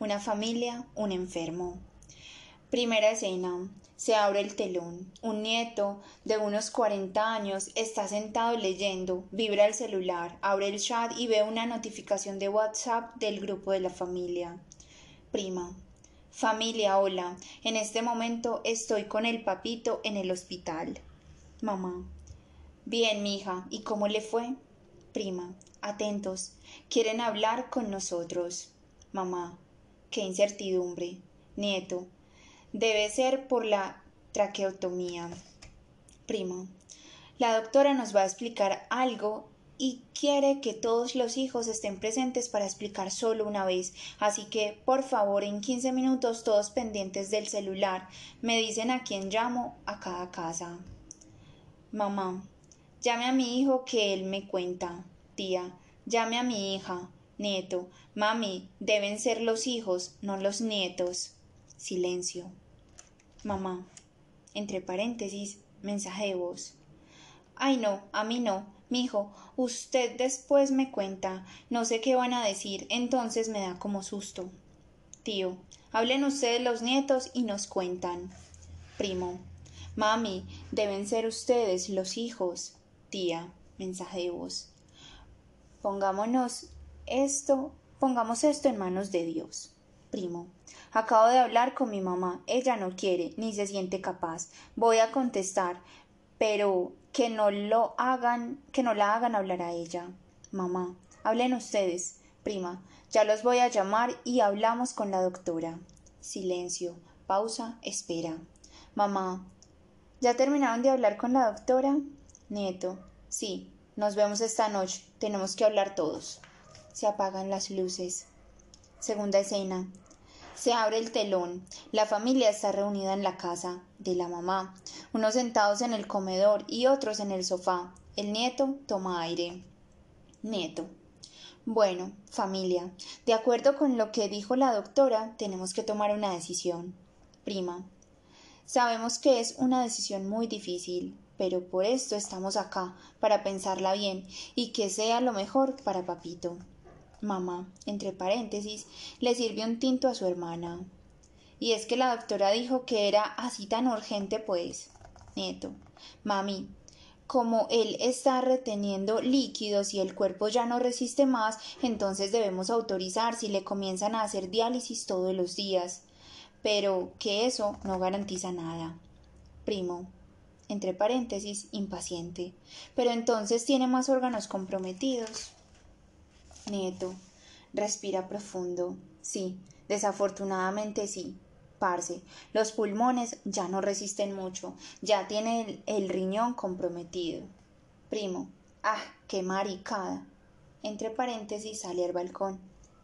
Una familia, un enfermo. Primera escena. Se abre el telón. Un nieto de unos 40 años está sentado leyendo, vibra el celular, abre el chat y ve una notificación de WhatsApp del grupo de la familia. Prima. Familia, hola. En este momento estoy con el papito en el hospital. Mamá. Bien, mija. ¿Y cómo le fue? Prima. Atentos. Quieren hablar con nosotros. Mamá. Qué incertidumbre. Nieto. Debe ser por la traqueotomía. Prima. La doctora nos va a explicar algo y quiere que todos los hijos estén presentes para explicar solo una vez. Así que, por favor, en 15 minutos todos pendientes del celular. Me dicen a quién llamo a cada casa. Mamá, llame a mi hijo que él me cuenta. Tía, llame a mi hija. Nieto, mami, deben ser los hijos, no los nietos. Silencio. Mamá, entre paréntesis, mensaje de voz. Ay, no, a mí no. Mi hijo, usted después me cuenta. No sé qué van a decir, entonces me da como susto. Tío, hablen ustedes los nietos y nos cuentan. Primo, Mami, deben ser ustedes los hijos. Tía, mensaje de voz. Pongámonos esto, pongamos esto en manos de Dios. Primo, acabo de hablar con mi mamá. Ella no quiere ni se siente capaz. Voy a contestar, pero que no lo hagan, que no la hagan hablar a ella. Mamá, hablen ustedes. Prima, ya los voy a llamar y hablamos con la doctora. Silencio, pausa, espera. Mamá, ¿Ya terminaron de hablar con la doctora? Nieto. Sí, nos vemos esta noche. Tenemos que hablar todos. Se apagan las luces. Segunda escena. Se abre el telón. La familia está reunida en la casa de la mamá, unos sentados en el comedor y otros en el sofá. El nieto toma aire. Nieto. Bueno, familia, de acuerdo con lo que dijo la doctora, tenemos que tomar una decisión. Prima. Sabemos que es una decisión muy difícil, pero por esto estamos acá, para pensarla bien y que sea lo mejor para papito. Mamá, entre paréntesis, le sirvió un tinto a su hermana. Y es que la doctora dijo que era así tan urgente, pues. Nieto, mami, como él está reteniendo líquidos y el cuerpo ya no resiste más, entonces debemos autorizar si le comienzan a hacer diálisis todos los días pero que eso no garantiza nada. Primo, entre paréntesis, impaciente, pero entonces tiene más órganos comprometidos. Nieto, respira profundo. Sí, desafortunadamente sí. Parce, los pulmones ya no resisten mucho, ya tiene el, el riñón comprometido. Primo, ah, qué maricada. Entre paréntesis sale al balcón.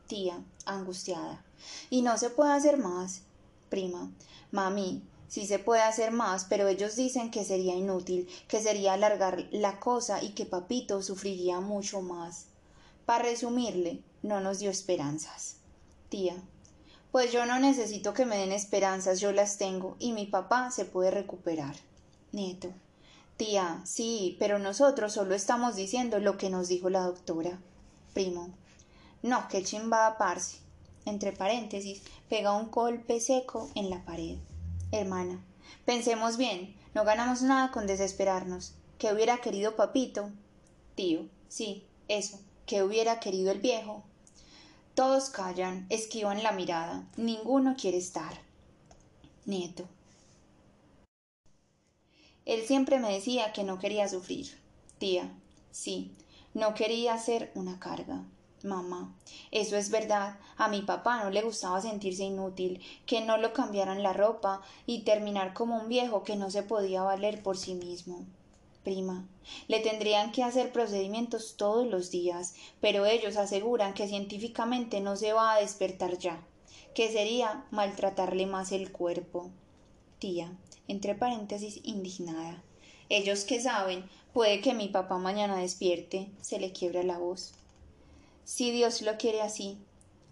Tía, angustiada. Y no se puede hacer más. Prima. Mami, Sí se puede hacer más, pero ellos dicen que sería inútil, que sería alargar la cosa y que papito sufriría mucho más. Para resumirle, no nos dio esperanzas. Tía, pues yo no necesito que me den esperanzas, yo las tengo, y mi papá se puede recuperar. Nieto, tía, sí, pero nosotros solo estamos diciendo lo que nos dijo la doctora. Primo, no, que chimba parce. Entre paréntesis, pega un golpe seco en la pared. Hermana, pensemos bien, no ganamos nada con desesperarnos. ¿Qué hubiera querido papito? Tío, sí, eso, ¿qué hubiera querido el viejo? Todos callan, esquivan la mirada, ninguno quiere estar. Nieto. Él siempre me decía que no quería sufrir. Tía, sí, no quería ser una carga. Mamá, eso es verdad. A mi papá no le gustaba sentirse inútil, que no lo cambiaran la ropa y terminar como un viejo que no se podía valer por sí mismo. Prima, le tendrían que hacer procedimientos todos los días, pero ellos aseguran que científicamente no se va a despertar ya, que sería maltratarle más el cuerpo. Tía, entre paréntesis, indignada. Ellos que saben, puede que mi papá mañana despierte, se le quiebra la voz. Si Dios lo quiere así,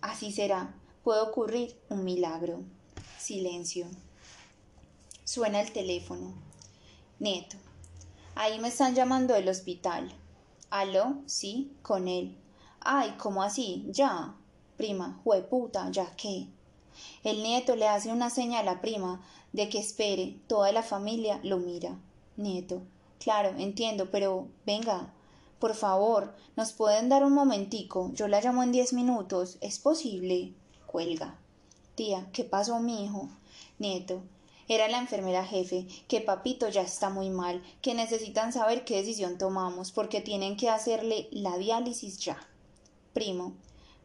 así será. Puede ocurrir un milagro. Silencio. Suena el teléfono. Nieto. Ahí me están llamando del hospital. ¿Aló? Sí, con él. Ay, ¿cómo así? Ya. Prima, jueputa, ¿ya qué? El nieto le hace una seña a la prima de que espere. Toda la familia lo mira. Nieto. Claro, entiendo, pero venga, por favor, ¿nos pueden dar un momentico? Yo la llamo en diez minutos. ¿Es posible? Cuelga. Tía, ¿qué pasó, mi hijo? Nieto. Era la enfermera jefe, que papito ya está muy mal, que necesitan saber qué decisión tomamos, porque tienen que hacerle la diálisis ya. Primo.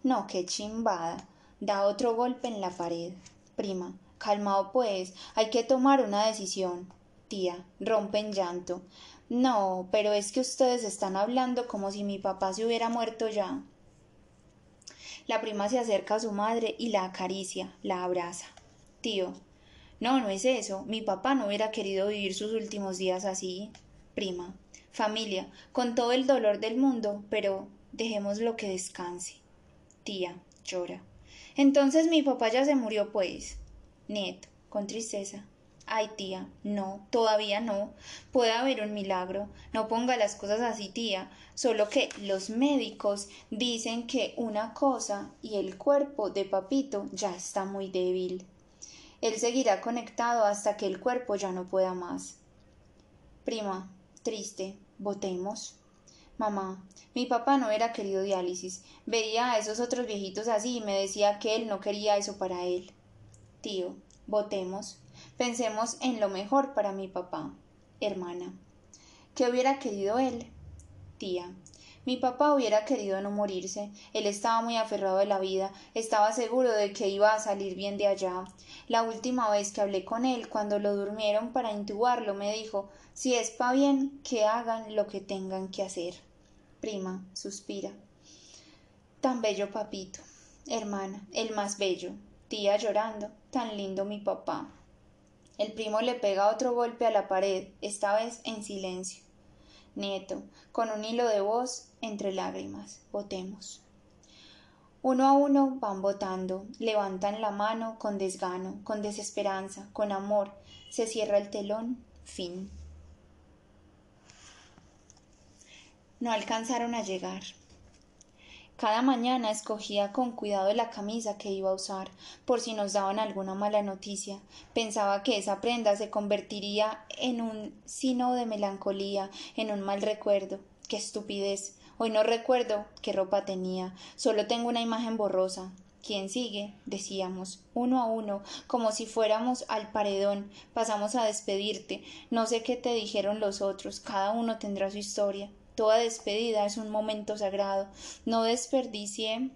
No, qué chimbada. Da otro golpe en la pared. Prima. Calmado pues, hay que tomar una decisión. Tía. Rompe en llanto. No, pero es que ustedes están hablando como si mi papá se hubiera muerto ya. La prima se acerca a su madre y la acaricia, la abraza. Tío, no, no es eso. Mi papá no hubiera querido vivir sus últimos días así. Prima, familia, con todo el dolor del mundo, pero dejémoslo que descanse. Tía, llora. Entonces mi papá ya se murió, pues. Nieto, con tristeza. Ay, tía, no, todavía no. Puede haber un milagro. No ponga las cosas así, tía. Solo que los médicos dicen que una cosa y el cuerpo de papito ya está muy débil. Él seguirá conectado hasta que el cuerpo ya no pueda más. Prima, triste, votemos. Mamá, mi papá no era querido diálisis. Veía a esos otros viejitos así y me decía que él no quería eso para él. Tío, votemos. Pensemos en lo mejor para mi papá. Hermana. ¿Qué hubiera querido él? Tía. Mi papá hubiera querido no morirse. Él estaba muy aferrado de la vida, estaba seguro de que iba a salir bien de allá. La última vez que hablé con él, cuando lo durmieron para intubarlo, me dijo si es pa bien, que hagan lo que tengan que hacer. Prima, suspira. Tan bello papito. Hermana, el más bello. Tía llorando. Tan lindo mi papá. El primo le pega otro golpe a la pared, esta vez en silencio. Nieto, con un hilo de voz entre lágrimas, votemos. Uno a uno van votando, levantan la mano con desgano, con desesperanza, con amor, se cierra el telón, fin. No alcanzaron a llegar. Cada mañana escogía con cuidado la camisa que iba a usar, por si nos daban alguna mala noticia. Pensaba que esa prenda se convertiría en un sino de melancolía, en un mal recuerdo. ¡Qué estupidez! Hoy no recuerdo qué ropa tenía, solo tengo una imagen borrosa. ¿Quién sigue? decíamos, uno a uno, como si fuéramos al paredón. Pasamos a despedirte. No sé qué te dijeron los otros, cada uno tendrá su historia. Toda despedida es un momento sagrado. No desperdicie.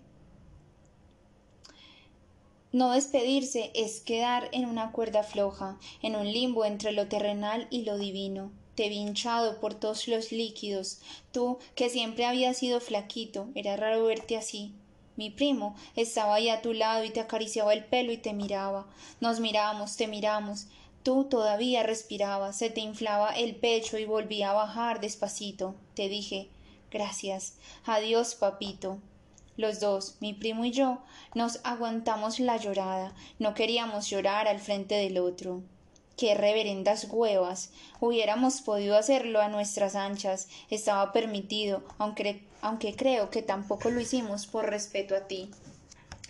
No despedirse es quedar en una cuerda floja, en un limbo entre lo terrenal y lo divino. Te vi hinchado por todos los líquidos. Tú, que siempre habías sido flaquito, era raro verte así. Mi primo estaba ahí a tu lado y te acariciaba el pelo y te miraba. Nos mirábamos, te miramos. Tú todavía respirabas, se te inflaba el pecho y volvía a bajar despacito. Te dije, gracias. Adiós, papito. Los dos, mi primo y yo, nos aguantamos la llorada. No queríamos llorar al frente del otro. Qué reverendas huevas. Hubiéramos podido hacerlo a nuestras anchas. Estaba permitido, aunque, aunque creo que tampoco lo hicimos por respeto a ti.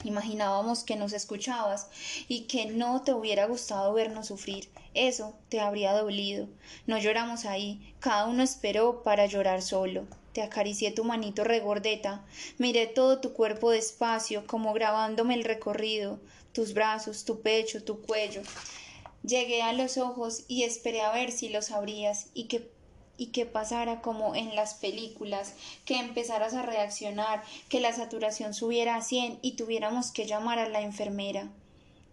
Imaginábamos que nos escuchabas y que no te hubiera gustado vernos sufrir. Eso te habría dolido. No lloramos ahí. Cada uno esperó para llorar solo. Te acaricié tu manito regordeta. Miré todo tu cuerpo despacio, como grabándome el recorrido. Tus brazos, tu pecho, tu cuello. Llegué a los ojos y esperé a ver si los abrías y que y que pasara como en las películas, que empezaras a reaccionar, que la saturación subiera a 100 y tuviéramos que llamar a la enfermera.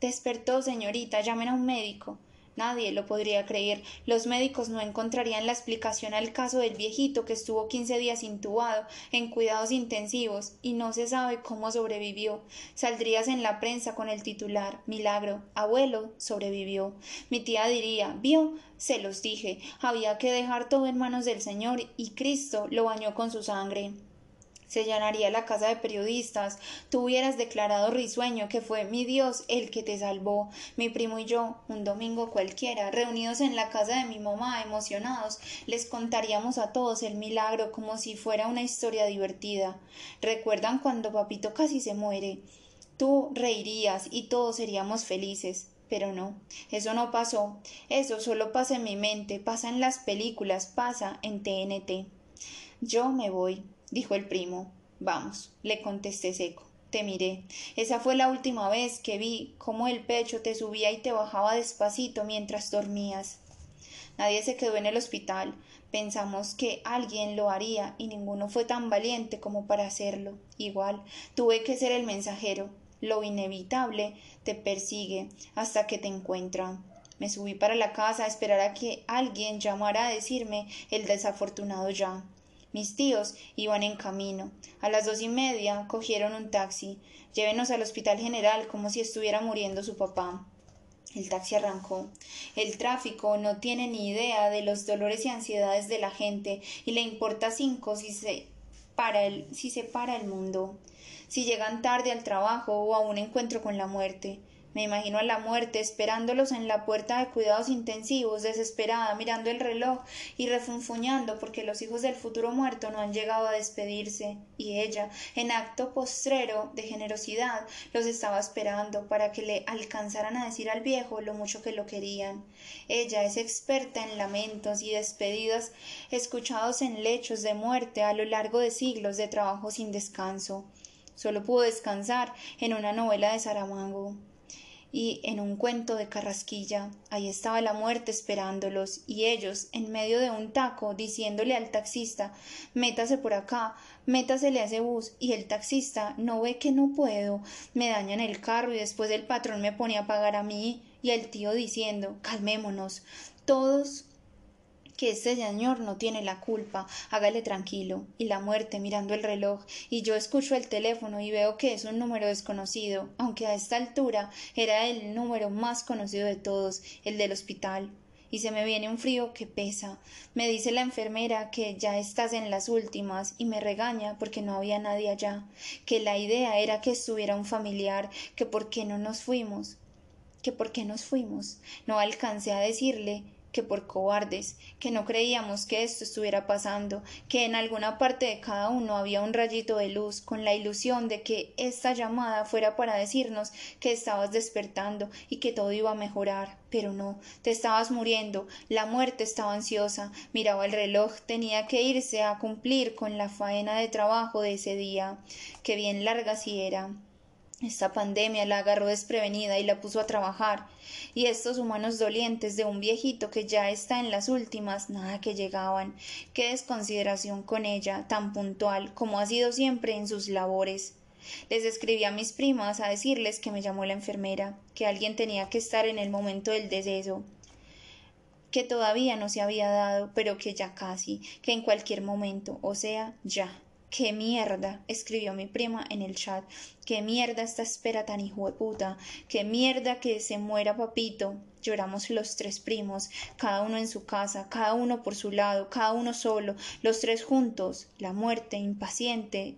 Despertó, señorita, llamen a un médico. Nadie lo podría creer. Los médicos no encontrarían la explicación al caso del viejito que estuvo quince días intubado en cuidados intensivos y no se sabe cómo sobrevivió. Saldrías en la prensa con el titular Milagro, abuelo sobrevivió. Mi tía diría ¿Vio? Se los dije. Había que dejar todo en manos del Señor y Cristo lo bañó con su sangre se llenaría la casa de periodistas, tú hubieras declarado risueño que fue mi Dios el que te salvó, mi primo y yo, un domingo cualquiera, reunidos en la casa de mi mamá, emocionados, les contaríamos a todos el milagro como si fuera una historia divertida. ¿Recuerdan cuando papito casi se muere? Tú reirías y todos seríamos felices. Pero no, eso no pasó. Eso solo pasa en mi mente, pasa en las películas, pasa en TNT. Yo me voy dijo el primo. Vamos, le contesté seco. Te miré. Esa fue la última vez que vi cómo el pecho te subía y te bajaba despacito mientras dormías. Nadie se quedó en el hospital. Pensamos que alguien lo haría y ninguno fue tan valiente como para hacerlo. Igual, tuve que ser el mensajero. Lo inevitable te persigue hasta que te encuentra. Me subí para la casa a esperar a que alguien llamara a decirme el desafortunado ya. Mis tíos iban en camino. A las dos y media cogieron un taxi. Llévenos al hospital general como si estuviera muriendo su papá. El taxi arrancó. El tráfico no tiene ni idea de los dolores y ansiedades de la gente y le importa cinco si se para el, si se para el mundo, si llegan tarde al trabajo o a un encuentro con la muerte. Me imagino a la muerte esperándolos en la puerta de cuidados intensivos, desesperada, mirando el reloj y refunfuñando porque los hijos del futuro muerto no han llegado a despedirse, y ella, en acto postrero de generosidad, los estaba esperando para que le alcanzaran a decir al viejo lo mucho que lo querían. Ella es experta en lamentos y despedidas escuchados en lechos de muerte a lo largo de siglos de trabajo sin descanso. Solo pudo descansar en una novela de Saramago y en un cuento de Carrasquilla. Ahí estaba la muerte esperándolos y ellos en medio de un taco diciéndole al taxista métase por acá, métasele a ese bus y el taxista no ve que no puedo, me dañan el carro y después el patrón me pone a pagar a mí y el tío diciendo calmémonos. Todos que este señor no tiene la culpa, hágale tranquilo. Y la muerte mirando el reloj, y yo escucho el teléfono y veo que es un número desconocido, aunque a esta altura era el número más conocido de todos, el del hospital. Y se me viene un frío que pesa. Me dice la enfermera que ya estás en las últimas y me regaña porque no había nadie allá, que la idea era que estuviera un familiar, que por qué no nos fuimos, que por qué nos fuimos. No alcancé a decirle que por cobardes, que no creíamos que esto estuviera pasando, que en alguna parte de cada uno había un rayito de luz, con la ilusión de que esta llamada fuera para decirnos que estabas despertando y que todo iba a mejorar. Pero no, te estabas muriendo, la muerte estaba ansiosa, miraba el reloj, tenía que irse a cumplir con la faena de trabajo de ese día, que bien larga si era. Esta pandemia la agarró desprevenida y la puso a trabajar, y estos humanos dolientes de un viejito que ya está en las últimas, nada que llegaban. Qué desconsideración con ella, tan puntual como ha sido siempre en sus labores. Les escribí a mis primas a decirles que me llamó la enfermera, que alguien tenía que estar en el momento del deceso, que todavía no se había dado, pero que ya casi, que en cualquier momento, o sea, ya. ¡Qué mierda! escribió mi prima en el chat. ¡Qué mierda esta espera tan hijo de puta! ¡Qué mierda que se muera papito! Lloramos los tres primos, cada uno en su casa, cada uno por su lado, cada uno solo, los tres juntos. La muerte, impaciente,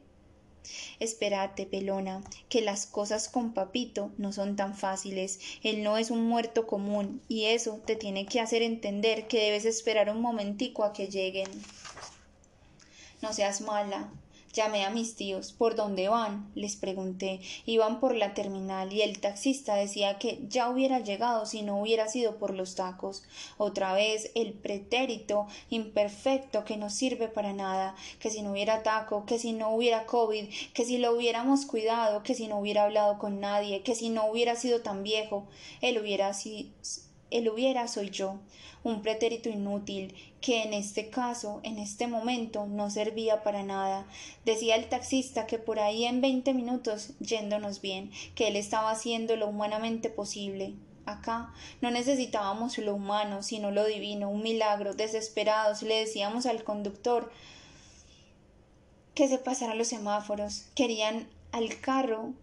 Espérate, pelona, que las cosas con papito no son tan fáciles. Él no es un muerto común, y eso te tiene que hacer entender que debes esperar un momentico a que lleguen. No seas mala, Llamé a mis tíos. ¿Por dónde van? les pregunté. Iban por la terminal y el taxista decía que ya hubiera llegado si no hubiera sido por los tacos. Otra vez el pretérito imperfecto que no sirve para nada, que si no hubiera taco, que si no hubiera COVID, que si lo hubiéramos cuidado, que si no hubiera hablado con nadie, que si no hubiera sido tan viejo, él hubiera sido el hubiera soy yo, un pretérito inútil que en este caso, en este momento, no servía para nada. Decía el taxista que por ahí en veinte minutos, yéndonos bien, que él estaba haciendo lo humanamente posible. Acá no necesitábamos lo humano, sino lo divino, un milagro. Desesperados le decíamos al conductor que se pasara los semáforos. Querían al carro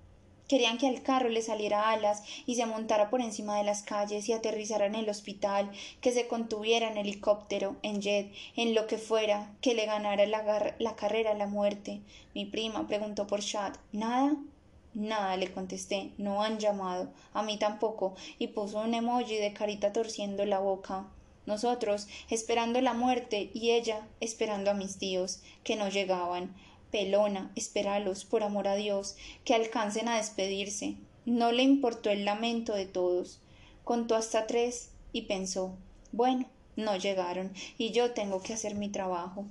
Querían que al carro le saliera alas y se montara por encima de las calles y aterrizara en el hospital, que se contuviera en helicóptero, en jet, en lo que fuera, que le ganara la, la carrera a la muerte. Mi prima preguntó por chat. ¿Nada? Nada, le contesté. No han llamado. A mí tampoco. Y puso un emoji de carita torciendo la boca. Nosotros esperando la muerte y ella esperando a mis tíos, que no llegaban. Pelona, espéralos, por amor a Dios, que alcancen a despedirse. No le importó el lamento de todos. Contó hasta tres y pensó bueno, no llegaron, y yo tengo que hacer mi trabajo.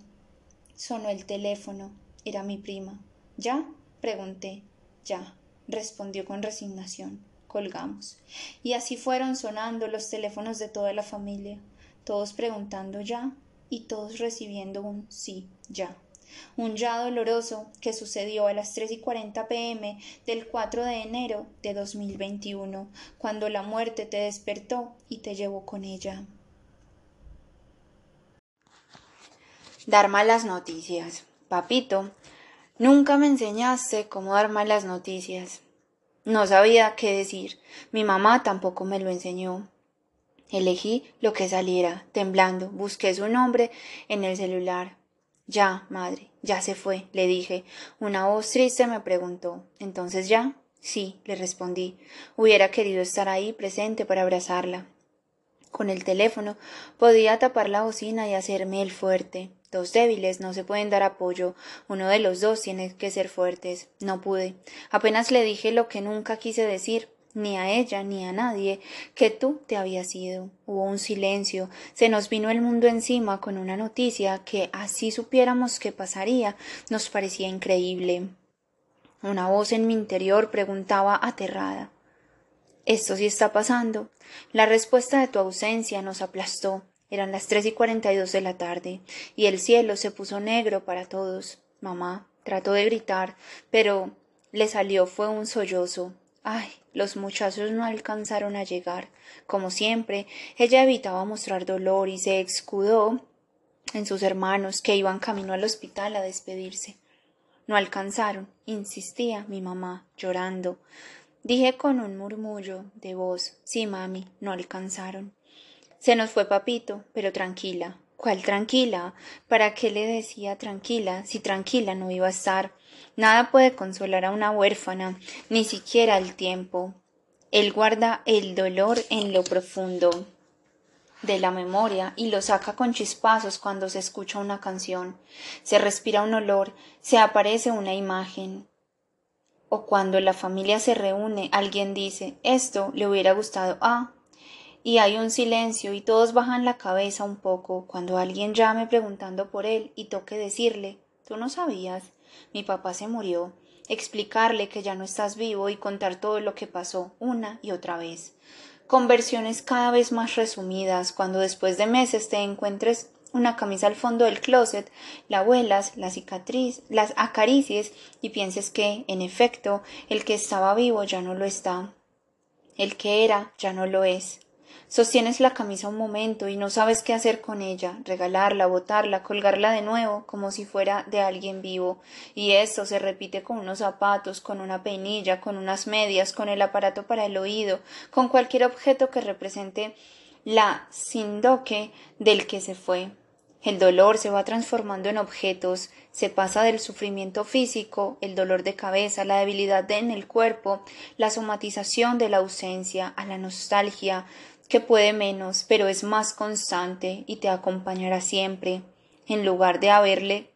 Sonó el teléfono. Era mi prima. ¿Ya? pregunté. Ya, respondió con resignación. Colgamos. Y así fueron sonando los teléfonos de toda la familia, todos preguntando ya y todos recibiendo un sí, ya un ya doloroso que sucedió a las tres y cuarenta pm del 4 de enero de 2021, cuando la muerte te despertó y te llevó con ella. Dar malas noticias. Papito, nunca me enseñaste cómo dar malas noticias. No sabía qué decir. Mi mamá tampoco me lo enseñó. Elegí lo que saliera, temblando, busqué su nombre en el celular, ya, madre, ya se fue, le dije. Una voz triste me preguntó ¿Entonces ya? Sí, le respondí. Hubiera querido estar ahí presente para abrazarla. Con el teléfono podía tapar la bocina y hacerme el fuerte. Dos débiles no se pueden dar apoyo. Uno de los dos tiene que ser fuertes. No pude. Apenas le dije lo que nunca quise decir ni a ella ni a nadie, que tú te habías ido. Hubo un silencio, se nos vino el mundo encima con una noticia que, así supiéramos que pasaría, nos parecía increíble. Una voz en mi interior preguntaba aterrada ¿Esto sí está pasando? La respuesta de tu ausencia nos aplastó. Eran las tres y cuarenta y dos de la tarde, y el cielo se puso negro para todos. Mamá trató de gritar, pero le salió fue un sollozo. Ay, los muchachos no alcanzaron a llegar. Como siempre, ella evitaba mostrar dolor y se escudó en sus hermanos que iban camino al hospital a despedirse. No alcanzaron, insistía mi mamá, llorando. Dije con un murmullo de voz Sí, mami, no alcanzaron. Se nos fue papito, pero tranquila. ¿Cuál tranquila? ¿Para qué le decía tranquila si tranquila no iba a estar? Nada puede consolar a una huérfana, ni siquiera el tiempo. Él guarda el dolor en lo profundo de la memoria y lo saca con chispazos cuando se escucha una canción, se respira un olor, se aparece una imagen. O cuando la familia se reúne, alguien dice esto le hubiera gustado a y hay un silencio y todos bajan la cabeza un poco cuando alguien llame preguntando por él y toque decirle tú no sabías mi papá se murió, explicarle que ya no estás vivo y contar todo lo que pasó una y otra vez. Con versiones cada vez más resumidas, cuando después de meses te encuentres una camisa al fondo del closet, la vuelas, la cicatriz, las acaricies y pienses que, en efecto, el que estaba vivo ya no lo está. El que era ya no lo es. Sostienes la camisa un momento y no sabes qué hacer con ella, regalarla, botarla, colgarla de nuevo, como si fuera de alguien vivo. Y esto se repite con unos zapatos, con una peinilla, con unas medias, con el aparato para el oído, con cualquier objeto que represente la sindoque del que se fue. El dolor se va transformando en objetos, se pasa del sufrimiento físico, el dolor de cabeza, la debilidad en el cuerpo, la somatización de la ausencia, a la nostalgia, que puede menos, pero es más constante y te acompañará siempre. En lugar de haberle,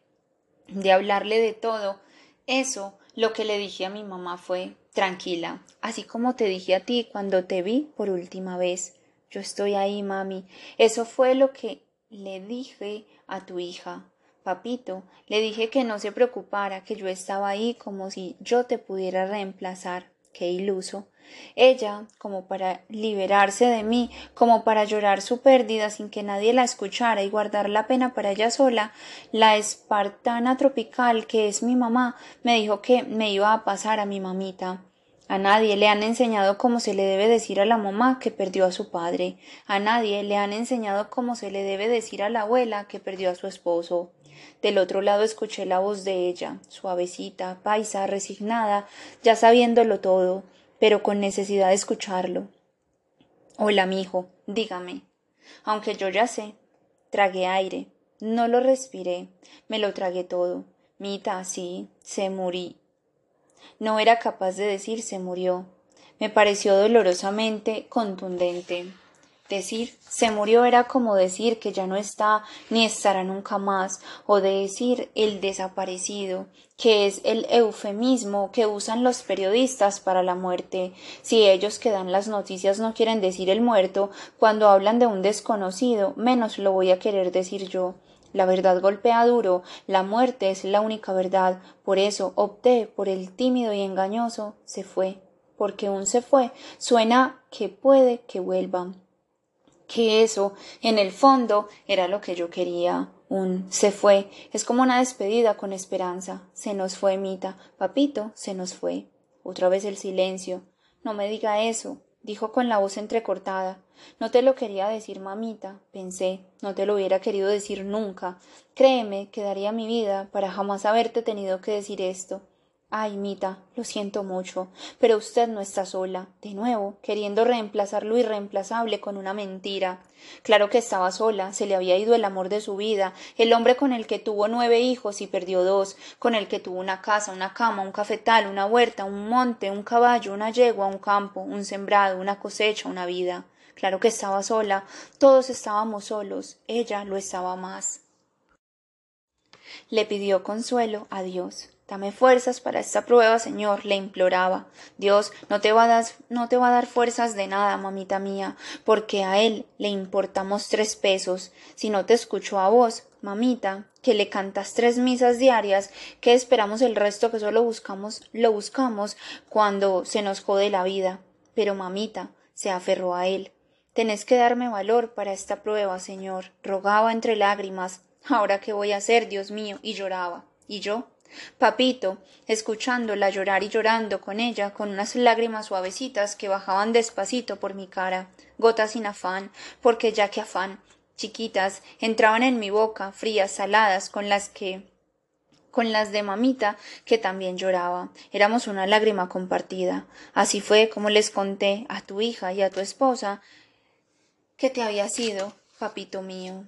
de hablarle de todo, eso lo que le dije a mi mamá fue tranquila, así como te dije a ti cuando te vi por última vez. Yo estoy ahí, mami. Eso fue lo que le dije a tu hija. Papito, le dije que no se preocupara, que yo estaba ahí como si yo te pudiera reemplazar. Qué iluso. Ella, como para liberarse de mí, como para llorar su pérdida sin que nadie la escuchara y guardar la pena para ella sola, la espartana tropical que es mi mamá me dijo que me iba a pasar a mi mamita. A nadie le han enseñado cómo se le debe decir a la mamá que perdió a su padre. A nadie le han enseñado cómo se le debe decir a la abuela que perdió a su esposo. Del otro lado escuché la voz de ella, suavecita, paisa, resignada, ya sabiéndolo todo, pero con necesidad de escucharlo. Hola, mijo, dígame. Aunque yo ya sé. Tragué aire. No lo respiré. Me lo tragué todo. Mita, sí, se murí. No era capaz de decir se murió. Me pareció dolorosamente contundente. Decir se murió era como decir que ya no está ni estará nunca más, o de decir el desaparecido, que es el eufemismo que usan los periodistas para la muerte. Si ellos que dan las noticias no quieren decir el muerto, cuando hablan de un desconocido, menos lo voy a querer decir yo. La verdad golpea duro, la muerte es la única verdad, por eso opté por el tímido y engañoso se fue, porque un se fue suena que puede que vuelva. Que eso, en el fondo, era lo que yo quería. Un se fue es como una despedida con esperanza. Se nos fue, Mita. Papito, se nos fue. Otra vez el silencio. No me diga eso dijo con la voz entrecortada. No te lo quería decir, mamita, pensé, no te lo hubiera querido decir nunca. Créeme que daría mi vida para jamás haberte tenido que decir esto. Ay, Mita, lo siento mucho, pero usted no está sola, de nuevo, queriendo reemplazar lo irreemplazable con una mentira. Claro que estaba sola, se le había ido el amor de su vida, el hombre con el que tuvo nueve hijos y perdió dos, con el que tuvo una casa, una cama, un cafetal, una huerta, un monte, un caballo, una yegua, un campo, un sembrado, una cosecha, una vida. Claro que estaba sola, todos estábamos solos, ella lo estaba más. Le pidió consuelo a Dios. Dame fuerzas para esta prueba, Señor, le imploraba. Dios no te va a dar, no te va a dar fuerzas de nada, mamita mía, porque a él le importamos tres pesos. Si no te escucho a vos, mamita, que le cantas tres misas diarias, que esperamos el resto que solo buscamos, lo buscamos cuando se nos jode la vida. Pero mamita se aferró a él. Tenés que darme valor para esta prueba, Señor, rogaba entre lágrimas. Ahora qué voy a hacer, Dios mío, y lloraba. Y yo Papito, escuchándola llorar y llorando con ella, con unas lágrimas suavecitas que bajaban despacito por mi cara, gotas sin afán, porque ya que afán, chiquitas, entraban en mi boca, frías, saladas, con las que con las de mamita, que también lloraba. Éramos una lágrima compartida. Así fue como les conté a tu hija y a tu esposa que te había sido, papito mío,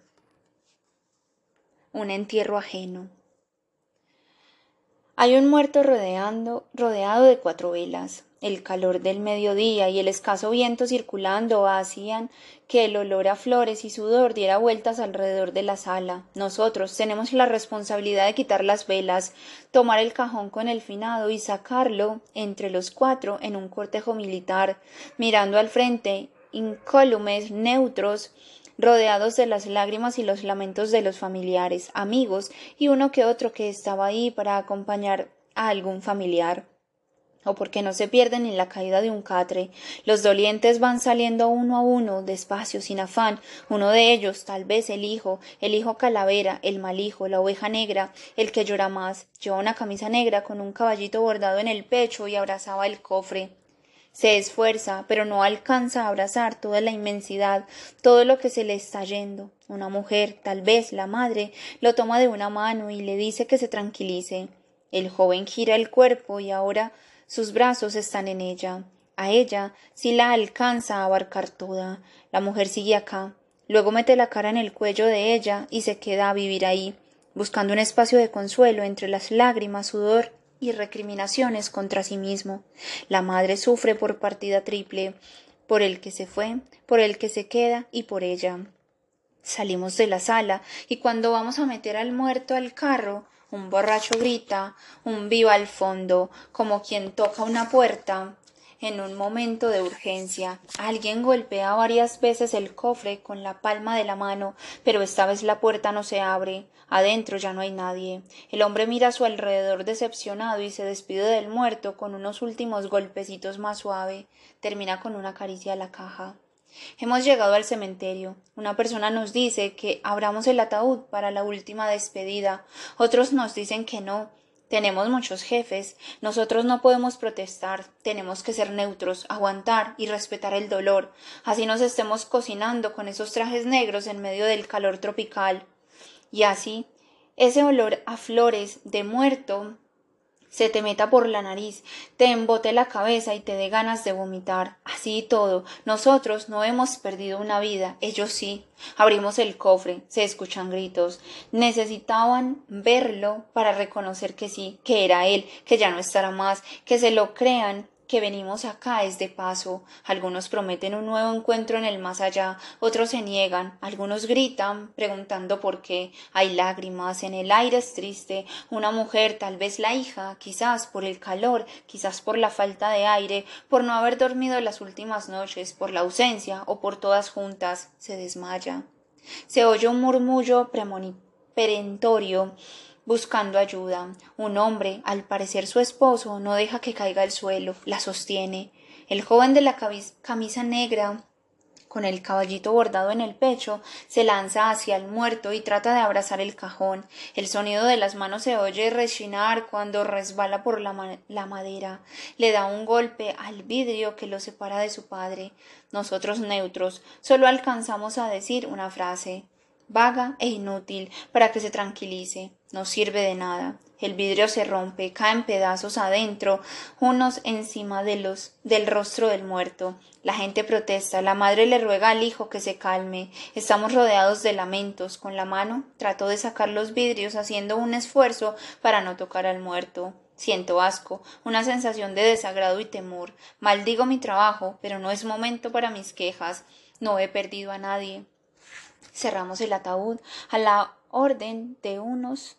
un entierro ajeno. Hay un muerto rodeando, rodeado de cuatro velas. El calor del mediodía y el escaso viento circulando hacían que el olor a flores y sudor diera vueltas alrededor de la sala. Nosotros tenemos la responsabilidad de quitar las velas, tomar el cajón con el finado y sacarlo entre los cuatro en un cortejo militar, mirando al frente, incólumes, neutros, rodeados de las lágrimas y los lamentos de los familiares, amigos y uno que otro que estaba ahí para acompañar a algún familiar o porque no se pierden en la caída de un catre. Los dolientes van saliendo uno a uno, despacio, sin afán. Uno de ellos, tal vez el hijo, el hijo calavera, el mal hijo, la oveja negra, el que llora más, lleva una camisa negra con un caballito bordado en el pecho y abrazaba el cofre. Se esfuerza, pero no alcanza a abrazar toda la inmensidad, todo lo que se le está yendo. Una mujer, tal vez la madre, lo toma de una mano y le dice que se tranquilice. El joven gira el cuerpo y ahora sus brazos están en ella. A ella sí la alcanza a abarcar toda. La mujer sigue acá. Luego mete la cara en el cuello de ella y se queda a vivir ahí, buscando un espacio de consuelo entre las lágrimas, sudor y recriminaciones contra sí mismo. La madre sufre por partida triple, por el que se fue, por el que se queda y por ella. Salimos de la sala y cuando vamos a meter al muerto al carro, un borracho grita, un viva al fondo, como quien toca una puerta. En un momento de urgencia, alguien golpea varias veces el cofre con la palma de la mano, pero esta vez la puerta no se abre. Adentro ya no hay nadie. El hombre mira a su alrededor decepcionado y se despide del muerto con unos últimos golpecitos más suave. Termina con una caricia a la caja. Hemos llegado al cementerio. Una persona nos dice que abramos el ataúd para la última despedida. Otros nos dicen que no. Tenemos muchos jefes. Nosotros no podemos protestar. Tenemos que ser neutros, aguantar y respetar el dolor. Así nos estemos cocinando con esos trajes negros en medio del calor tropical. Y así, ese olor a flores de muerto se te meta por la nariz, te embote la cabeza y te dé ganas de vomitar. Así y todo, nosotros no hemos perdido una vida, ellos sí. Abrimos el cofre, se escuchan gritos. Necesitaban verlo para reconocer que sí, que era él, que ya no estará más, que se lo crean que venimos acá es de paso. Algunos prometen un nuevo encuentro en el más allá, otros se niegan, algunos gritan, preguntando por qué. Hay lágrimas, en el aire es triste. Una mujer, tal vez la hija, quizás por el calor, quizás por la falta de aire, por no haber dormido las últimas noches, por la ausencia o por todas juntas, se desmaya. Se oye un murmullo premonitorio buscando ayuda. Un hombre, al parecer su esposo, no deja que caiga al suelo, la sostiene. El joven de la camisa negra con el caballito bordado en el pecho, se lanza hacia el muerto y trata de abrazar el cajón. El sonido de las manos se oye rechinar cuando resbala por la, la, madera. Le da un golpe al vidrio que lo separa de su padre. Nosotros neutros solo alcanzamos a decir una frase vaga e inútil para que se tranquilice. No sirve de nada. El vidrio se rompe, caen pedazos adentro, unos encima de los del rostro del muerto. La gente protesta, la madre le ruega al hijo que se calme. Estamos rodeados de lamentos. Con la mano trató de sacar los vidrios haciendo un esfuerzo para no tocar al muerto. Siento asco, una sensación de desagrado y temor. Maldigo mi trabajo, pero no es momento para mis quejas. No he perdido a nadie. Cerramos el ataúd a la orden de unos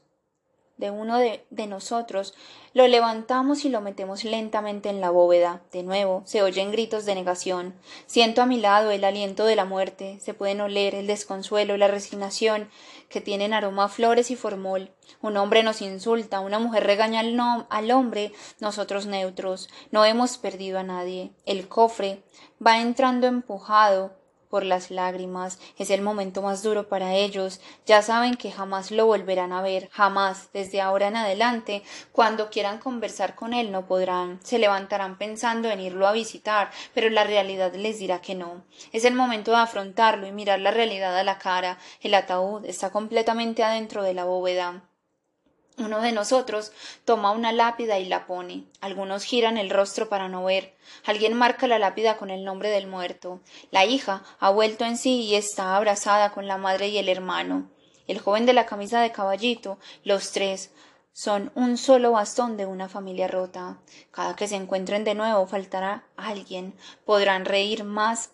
de uno de, de, nosotros, lo levantamos y lo metemos lentamente en la bóveda. De nuevo, se oyen gritos de negación. Siento a mi lado el aliento de la muerte. Se pueden oler el desconsuelo, la resignación, que tienen aroma a flores y formol. Un hombre nos insulta, una mujer regaña al, al hombre, nosotros neutros. No hemos perdido a nadie. El cofre va entrando empujado por las lágrimas. Es el momento más duro para ellos. Ya saben que jamás lo volverán a ver, jamás, desde ahora en adelante. Cuando quieran conversar con él no podrán. Se levantarán pensando en irlo a visitar, pero la realidad les dirá que no. Es el momento de afrontarlo y mirar la realidad a la cara. El ataúd está completamente adentro de la bóveda. Uno de nosotros toma una lápida y la pone. Algunos giran el rostro para no ver. Alguien marca la lápida con el nombre del muerto. La hija ha vuelto en sí y está abrazada con la madre y el hermano. El joven de la camisa de caballito, los tres, son un solo bastón de una familia rota. Cada que se encuentren de nuevo faltará alguien. Podrán reír más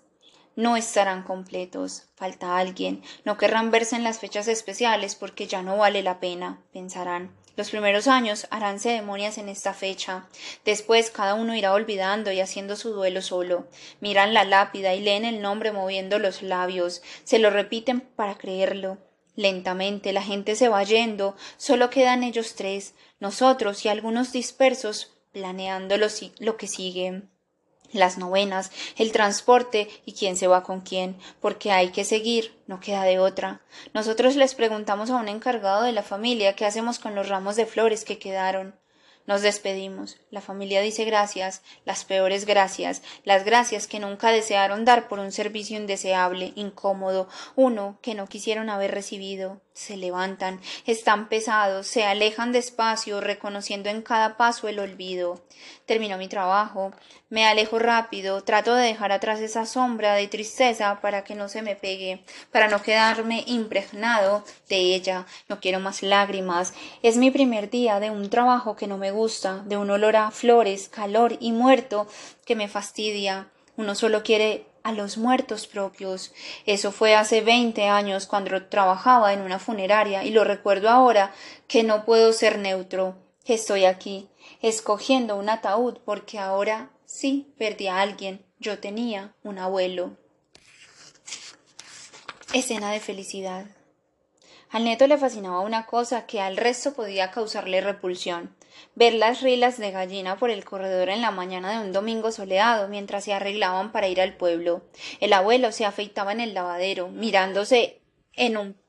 no estarán completos, falta alguien, no querrán verse en las fechas especiales porque ya no vale la pena, pensarán. Los primeros años harán ceremonias en esta fecha. Después cada uno irá olvidando y haciendo su duelo solo. Miran la lápida y leen el nombre moviendo los labios. Se lo repiten para creerlo. Lentamente la gente se va yendo. Solo quedan ellos tres, nosotros y algunos dispersos, planeando lo, que sigue las novenas, el transporte y quién se va con quién, porque hay que seguir, no queda de otra. Nosotros les preguntamos a un encargado de la familia qué hacemos con los ramos de flores que quedaron. Nos despedimos. La familia dice gracias, las peores gracias, las gracias que nunca desearon dar por un servicio indeseable, incómodo, uno que no quisieron haber recibido. Se levantan, están pesados, se alejan despacio, reconociendo en cada paso el olvido. Termino mi trabajo, me alejo rápido, trato de dejar atrás esa sombra de tristeza para que no se me pegue, para no quedarme impregnado de ella. No quiero más lágrimas. Es mi primer día de un trabajo que no me gusta, de un olor a flores, calor y muerto que me fastidia. Uno solo quiere a los muertos propios. Eso fue hace veinte años cuando trabajaba en una funeraria y lo recuerdo ahora que no puedo ser neutro, estoy aquí, escogiendo un ataúd porque ahora sí perdí a alguien. Yo tenía un abuelo. Escena de felicidad. Al neto le fascinaba una cosa que al resto podía causarle repulsión ver las rilas de gallina por el corredor en la mañana de un domingo soleado mientras se arreglaban para ir al pueblo. El abuelo se afeitaba en el lavadero, mirándose en un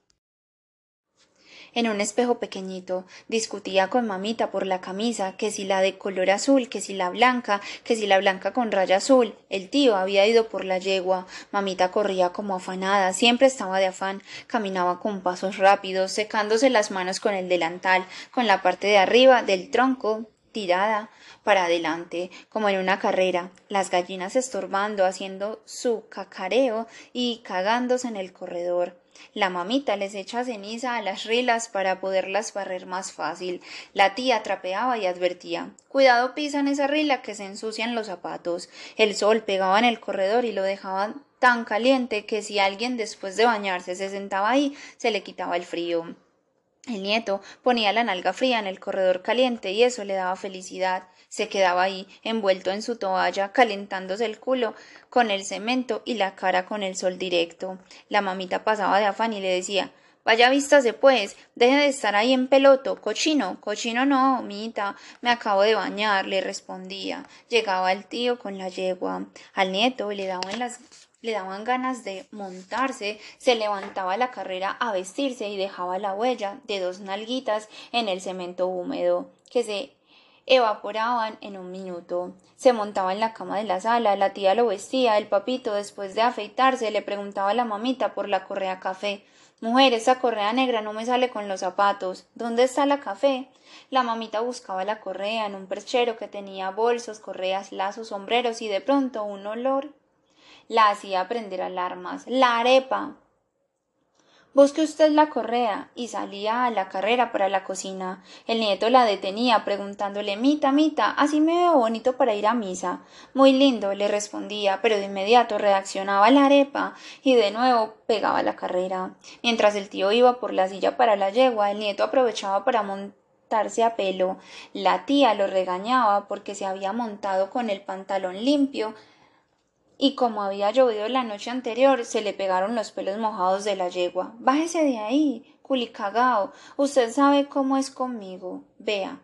en un espejo pequeñito, discutía con mamita por la camisa, que si la de color azul, que si la blanca, que si la blanca con raya azul. El tío había ido por la yegua. Mamita corría como afanada, siempre estaba de afán, caminaba con pasos rápidos, secándose las manos con el delantal, con la parte de arriba del tronco tirada para adelante, como en una carrera, las gallinas estorbando, haciendo su cacareo y cagándose en el corredor. La mamita les echa ceniza a las rilas para poderlas barrer más fácil. La tía trapeaba y advertía Cuidado pisan esa rila que se ensucian los zapatos. El sol pegaba en el corredor y lo dejaba tan caliente que si alguien después de bañarse se sentaba ahí, se le quitaba el frío. El nieto ponía la nalga fría en el corredor caliente y eso le daba felicidad se quedaba ahí, envuelto en su toalla, calentándose el culo con el cemento y la cara con el sol directo. La mamita pasaba de afán y le decía Vaya vístase pues, deje de estar ahí en peloto, cochino, cochino no, mita, me acabo de bañar, le respondía. Llegaba el tío con la yegua. Al nieto le daban las le daban ganas de montarse, se levantaba la carrera a vestirse y dejaba la huella de dos nalguitas en el cemento húmedo, que se evaporaban en un minuto. Se montaba en la cama de la sala, la tía lo vestía, el papito, después de afeitarse, le preguntaba a la mamita por la correa café. Mujer, esa correa negra no me sale con los zapatos. ¿Dónde está la café? La mamita buscaba la correa en un perchero que tenía bolsos, correas, lazos, sombreros y de pronto un olor la hacía prender alarmas. La arepa. Busque usted la correa. y salía a la carrera para la cocina. El nieto la detenía, preguntándole Mita, Mita, así me veo bonito para ir a misa. Muy lindo, le respondía, pero de inmediato reaccionaba la arepa y de nuevo pegaba la carrera. Mientras el tío iba por la silla para la yegua, el nieto aprovechaba para montarse a pelo. La tía lo regañaba porque se había montado con el pantalón limpio y como había llovido la noche anterior, se le pegaron los pelos mojados de la yegua. Bájese de ahí, culicagao. Usted sabe cómo es conmigo. Vea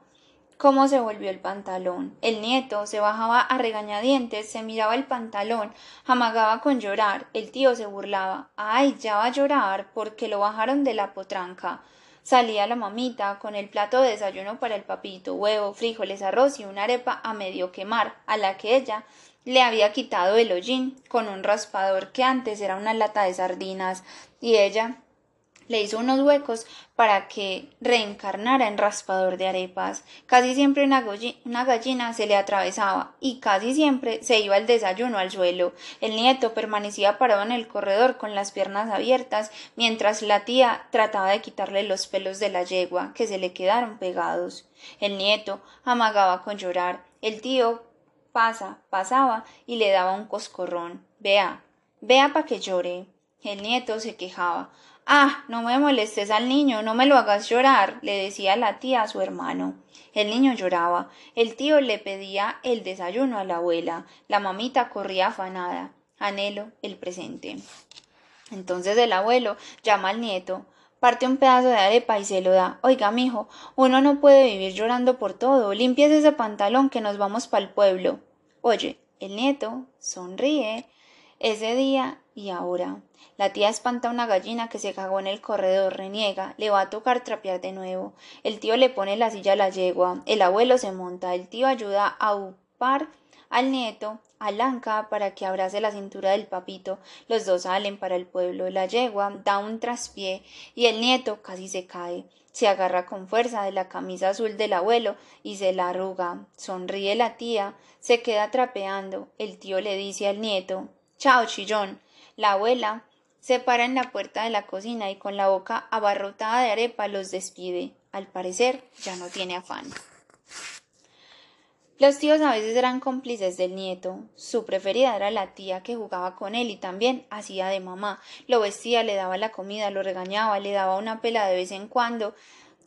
cómo se volvió el pantalón. El nieto se bajaba a regañadientes, se miraba el pantalón, amagaba con llorar. El tío se burlaba. Ay, ya va a llorar porque lo bajaron de la potranca. Salía la mamita con el plato de desayuno para el papito, huevo, frijoles, arroz y una arepa a medio quemar, a la que ella le había quitado el hollín con un raspador que antes era una lata de sardinas y ella le hizo unos huecos para que reencarnara en raspador de arepas. Casi siempre una, gallina se le atravesaba y casi siempre se iba el desayuno al suelo. El nieto permanecía parado en el corredor con las piernas abiertas mientras la tía trataba de quitarle los pelos de la yegua que se le quedaron pegados. El nieto amagaba con llorar. El tío pasa, pasaba y le daba un coscorrón. Vea, vea pa' que llore. El nieto se quejaba. Ah, no me molestes al niño, no me lo hagas llorar, le decía la tía a su hermano. El niño lloraba. El tío le pedía el desayuno a la abuela. La mamita corría afanada. Anhelo el presente. Entonces el abuelo llama al nieto parte un pedazo de arepa y se lo da. Oiga, mijo, uno no puede vivir llorando por todo. Limpies ese pantalón que nos vamos para el pueblo. Oye, el nieto sonríe, Ese día y ahora. La tía espanta a una gallina que se cagó en el corredor, reniega, le va a tocar trapear de nuevo. El tío le pone la silla a la yegua, el abuelo se monta, el tío ayuda a upar al nieto, a Lanca, para que abrace la cintura del papito. Los dos salen para el pueblo. La yegua da un traspié y el nieto casi se cae. Se agarra con fuerza de la camisa azul del abuelo y se la arruga. Sonríe la tía, se queda trapeando. El tío le dice al nieto Chao, chillón. La abuela se para en la puerta de la cocina y con la boca abarrotada de arepa los despide. Al parecer ya no tiene afán. Los tíos a veces eran cómplices del nieto. Su preferida era la tía que jugaba con él y también hacía de mamá. Lo vestía, le daba la comida, lo regañaba, le daba una pela de vez en cuando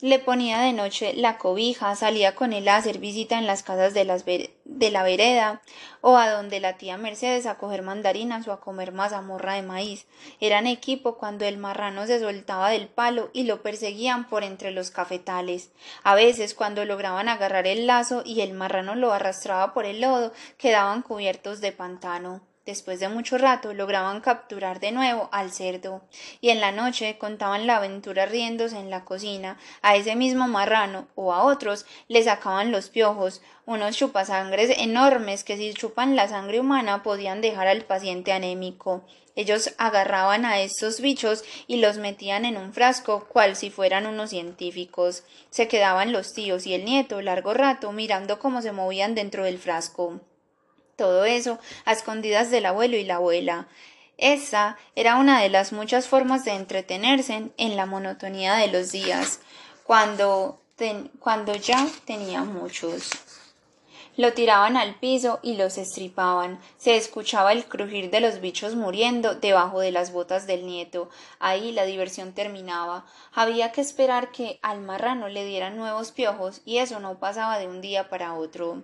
le ponía de noche la cobija, salía con él a hacer visita en las casas de, la vereda o a donde la tía Mercedes a coger mandarinas o a comer mazamorra de maíz. Eran equipo cuando el marrano se soltaba del palo y lo perseguían por entre los cafetales. A veces cuando lograban agarrar el lazo y el marrano lo arrastraba por el lodo, quedaban cubiertos de pantano. Después de mucho rato lograban capturar de nuevo al cerdo, y en la noche contaban la aventura riéndose en la cocina. A ese mismo marrano o a otros le sacaban los piojos, unos chupasangres enormes que si chupan la sangre humana podían dejar al paciente anémico. Ellos agarraban a estos bichos y los metían en un frasco, cual si fueran unos científicos. Se quedaban los tíos y el nieto largo rato mirando cómo se movían dentro del frasco. Todo eso a escondidas del abuelo y la abuela. Esa era una de las muchas formas de entretenerse en la monotonía de los días, cuando, cuando ya tenía muchos. Lo tiraban al piso y los estripaban. Se escuchaba el crujir de los bichos muriendo debajo de las botas del nieto. Ahí la diversión terminaba. Había que esperar que al marrano le dieran nuevos piojos y eso no pasaba de un día para otro.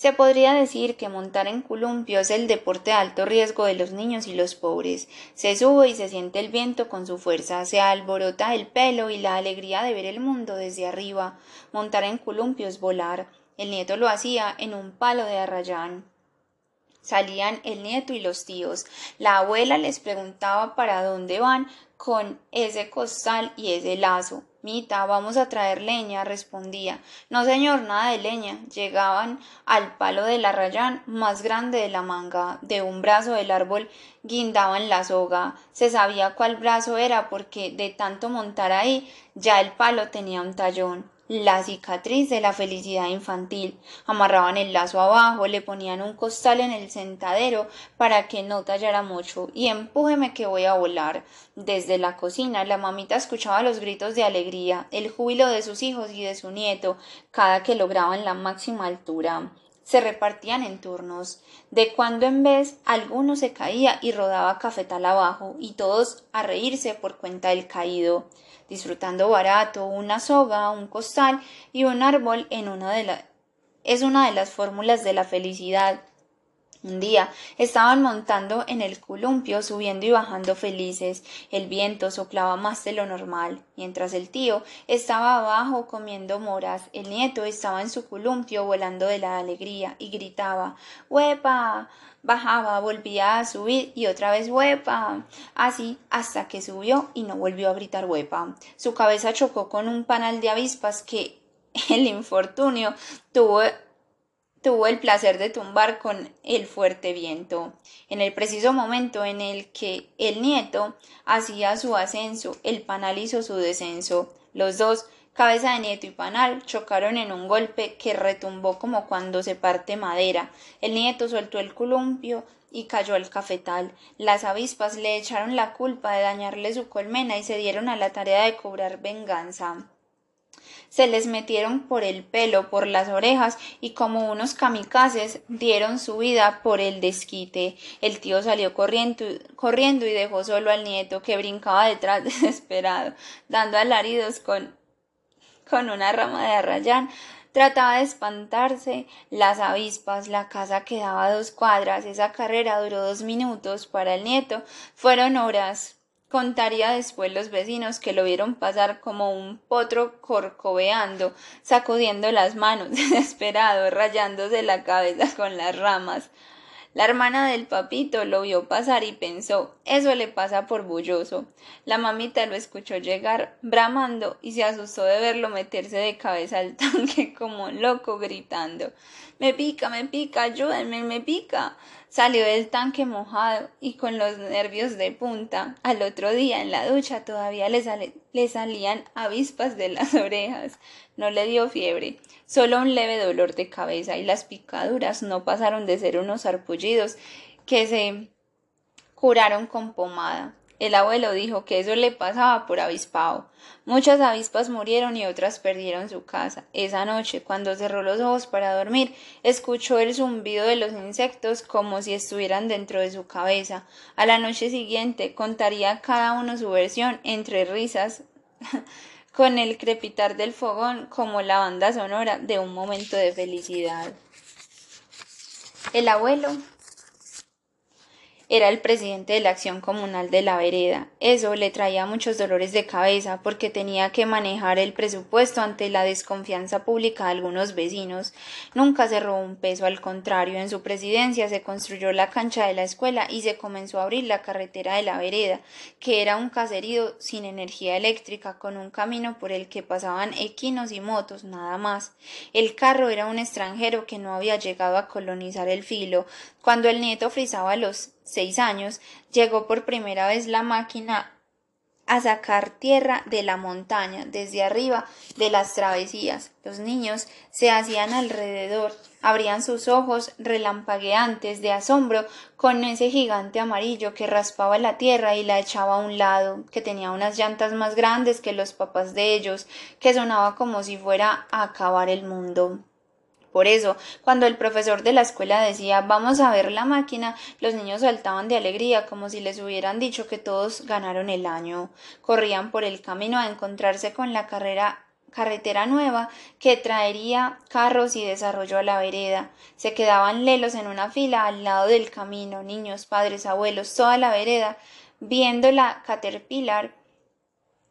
Se podría decir que montar en columpio es el deporte de alto riesgo de los niños y los pobres. Se sube y se siente el viento con su fuerza, se alborota el pelo y la alegría de ver el mundo desde arriba. Montar en columpio es volar. El nieto lo hacía en un palo de arrayán. Salían el nieto y los tíos. La abuela les preguntaba para dónde van con ese costal y ese lazo. Mita, vamos a traer leña, respondía. No, señor, nada de leña. Llegaban al palo del arrayán más grande de la manga. De un brazo del árbol guindaban la soga. Se sabía cuál brazo era porque de tanto montar ahí ya el palo tenía un tallón la cicatriz de la felicidad infantil. Amarraban el lazo abajo, le ponían un costal en el sentadero para que no tallara mucho y empújeme que voy a volar. Desde la cocina la mamita escuchaba los gritos de alegría, el júbilo de sus hijos y de su nieto, cada que lograban la máxima altura se repartían en turnos. De cuando en vez alguno se caía y rodaba cafetal abajo, y todos a reírse por cuenta del caído disfrutando barato, una soga, un costal y un árbol en una de las es una de las fórmulas de la felicidad. Un día estaban montando en el columpio, subiendo y bajando felices. El viento soplaba más de lo normal. Mientras el tío estaba abajo comiendo moras, el nieto estaba en su columpio volando de la alegría y gritaba ¡Huepa! bajaba, volvía a subir y otra vez huepa, así hasta que subió y no volvió a gritar huepa. Su cabeza chocó con un panal de avispas que el infortunio tuvo tuvo el placer de tumbar con el fuerte viento. En el preciso momento en el que el nieto hacía su ascenso, el panal hizo su descenso. Los dos Cabeza de Nieto y Panal chocaron en un golpe que retumbó como cuando se parte madera. El nieto soltó el columpio y cayó al cafetal. Las avispas le echaron la culpa de dañarle su colmena y se dieron a la tarea de cobrar venganza. Se les metieron por el pelo, por las orejas y como unos kamikazes dieron su vida por el desquite. El tío salió corriendo, corriendo y dejó solo al nieto que brincaba detrás desesperado, dando alaridos con con una rama de arrayán. Trataba de espantarse las avispas, la casa quedaba a dos cuadras, esa carrera duró dos minutos para el nieto, fueron horas. Contaría después los vecinos que lo vieron pasar como un potro corcoveando, sacudiendo las manos, desesperado, rayándose la cabeza con las ramas. La hermana del papito lo vio pasar y pensó, eso le pasa por bulloso. La mamita lo escuchó llegar bramando y se asustó de verlo meterse de cabeza al tanque como un loco gritando Me pica, me pica, ayúdenme, me pica. Salió del tanque mojado y con los nervios de punta. Al otro día en la ducha todavía le, le salían avispas de las orejas. No le dio fiebre, solo un leve dolor de cabeza y las picaduras no pasaron de ser unos arpullidos que se curaron con pomada. El abuelo dijo que eso le pasaba por avispado. Muchas avispas murieron y otras perdieron su casa. Esa noche, cuando cerró los ojos para dormir, escuchó el zumbido de los insectos como si estuvieran dentro de su cabeza. A la noche siguiente contaría cada uno su versión entre risas con el crepitar del fogón como la banda sonora de un momento de felicidad. El abuelo era el presidente de la acción comunal de la vereda. Eso le traía muchos dolores de cabeza porque tenía que manejar el presupuesto ante la desconfianza pública de algunos vecinos. Nunca se robó un peso, al contrario, en su presidencia se construyó la cancha de la escuela y se comenzó a abrir la carretera de la vereda, que era un caserío sin energía eléctrica, con un camino por el que pasaban equinos y motos, nada más. El carro era un extranjero que no había llegado a colonizar el filo. Cuando el nieto frisaba los seis años, llegó por primera vez la máquina a sacar tierra de la montaña, desde arriba de las travesías. Los niños se hacían alrededor, abrían sus ojos relampagueantes de asombro con ese gigante amarillo que raspaba la tierra y la echaba a un lado, que tenía unas llantas más grandes que los papás de ellos, que sonaba como si fuera a acabar el mundo. Por eso, cuando el profesor de la escuela decía vamos a ver la máquina, los niños saltaban de alegría como si les hubieran dicho que todos ganaron el año. Corrían por el camino a encontrarse con la carrera carretera nueva que traería carros y desarrollo a la vereda. Se quedaban lelos en una fila al lado del camino, niños, padres, abuelos, toda la vereda, viendo la Caterpillar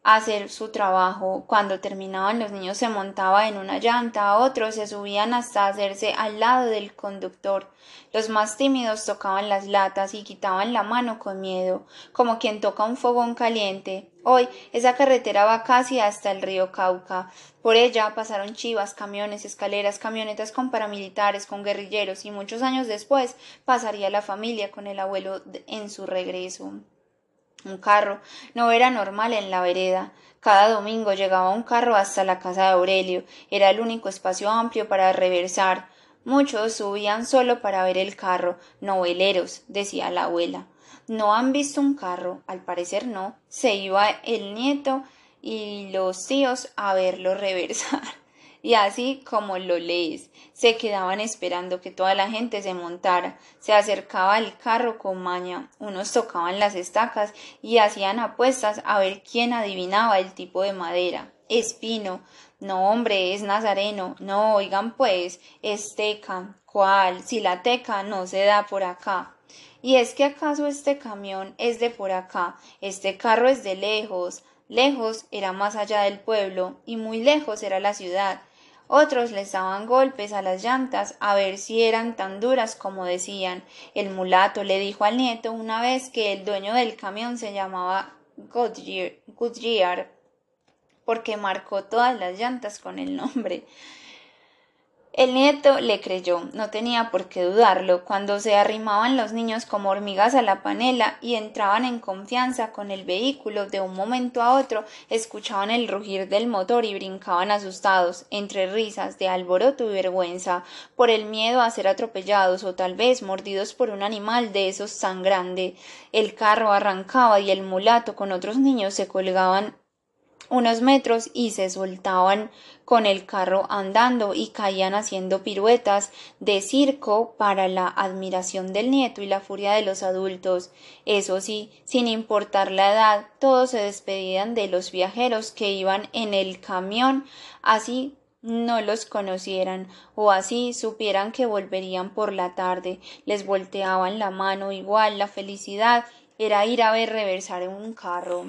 hacer su trabajo. Cuando terminaban los niños se montaba en una llanta, otros se subían hasta hacerse al lado del conductor. Los más tímidos tocaban las latas y quitaban la mano con miedo, como quien toca un fogón caliente. Hoy esa carretera va casi hasta el río Cauca. Por ella pasaron chivas, camiones, escaleras, camionetas con paramilitares, con guerrilleros y muchos años después pasaría la familia con el abuelo en su regreso. Un carro no era normal en la vereda. Cada domingo llegaba un carro hasta la casa de Aurelio. Era el único espacio amplio para reversar. Muchos subían solo para ver el carro. Noveleros, decía la abuela. No han visto un carro, al parecer no. Se iba el nieto y los tíos a verlo reversar y así como lo lees, se quedaban esperando que toda la gente se montara, se acercaba el carro con maña, unos tocaban las estacas y hacían apuestas a ver quién adivinaba el tipo de madera. Espino, no hombre, es nazareno, no, oigan pues, es teca, ¿cuál? Si la teca no se da por acá. ¿Y es que acaso este camión es de por acá? Este carro es de lejos. Lejos era más allá del pueblo y muy lejos era la ciudad. Otros les daban golpes a las llantas a ver si eran tan duras como decían. El mulato le dijo al nieto una vez que el dueño del camión se llamaba Goodyear, porque marcó todas las llantas con el nombre. El nieto le creyó, no tenía por qué dudarlo, cuando se arrimaban los niños como hormigas a la panela y entraban en confianza con el vehículo, de un momento a otro escuchaban el rugir del motor y brincaban asustados, entre risas de alboroto y vergüenza, por el miedo a ser atropellados o tal vez mordidos por un animal de esos tan grande. El carro arrancaba y el mulato con otros niños se colgaban unos metros y se soltaban con el carro andando y caían haciendo piruetas de circo para la admiración del nieto y la furia de los adultos. Eso sí, sin importar la edad, todos se despedían de los viajeros que iban en el camión, así no los conocieran o así supieran que volverían por la tarde, les volteaban la mano igual la felicidad era ir a ver reversar en un carro.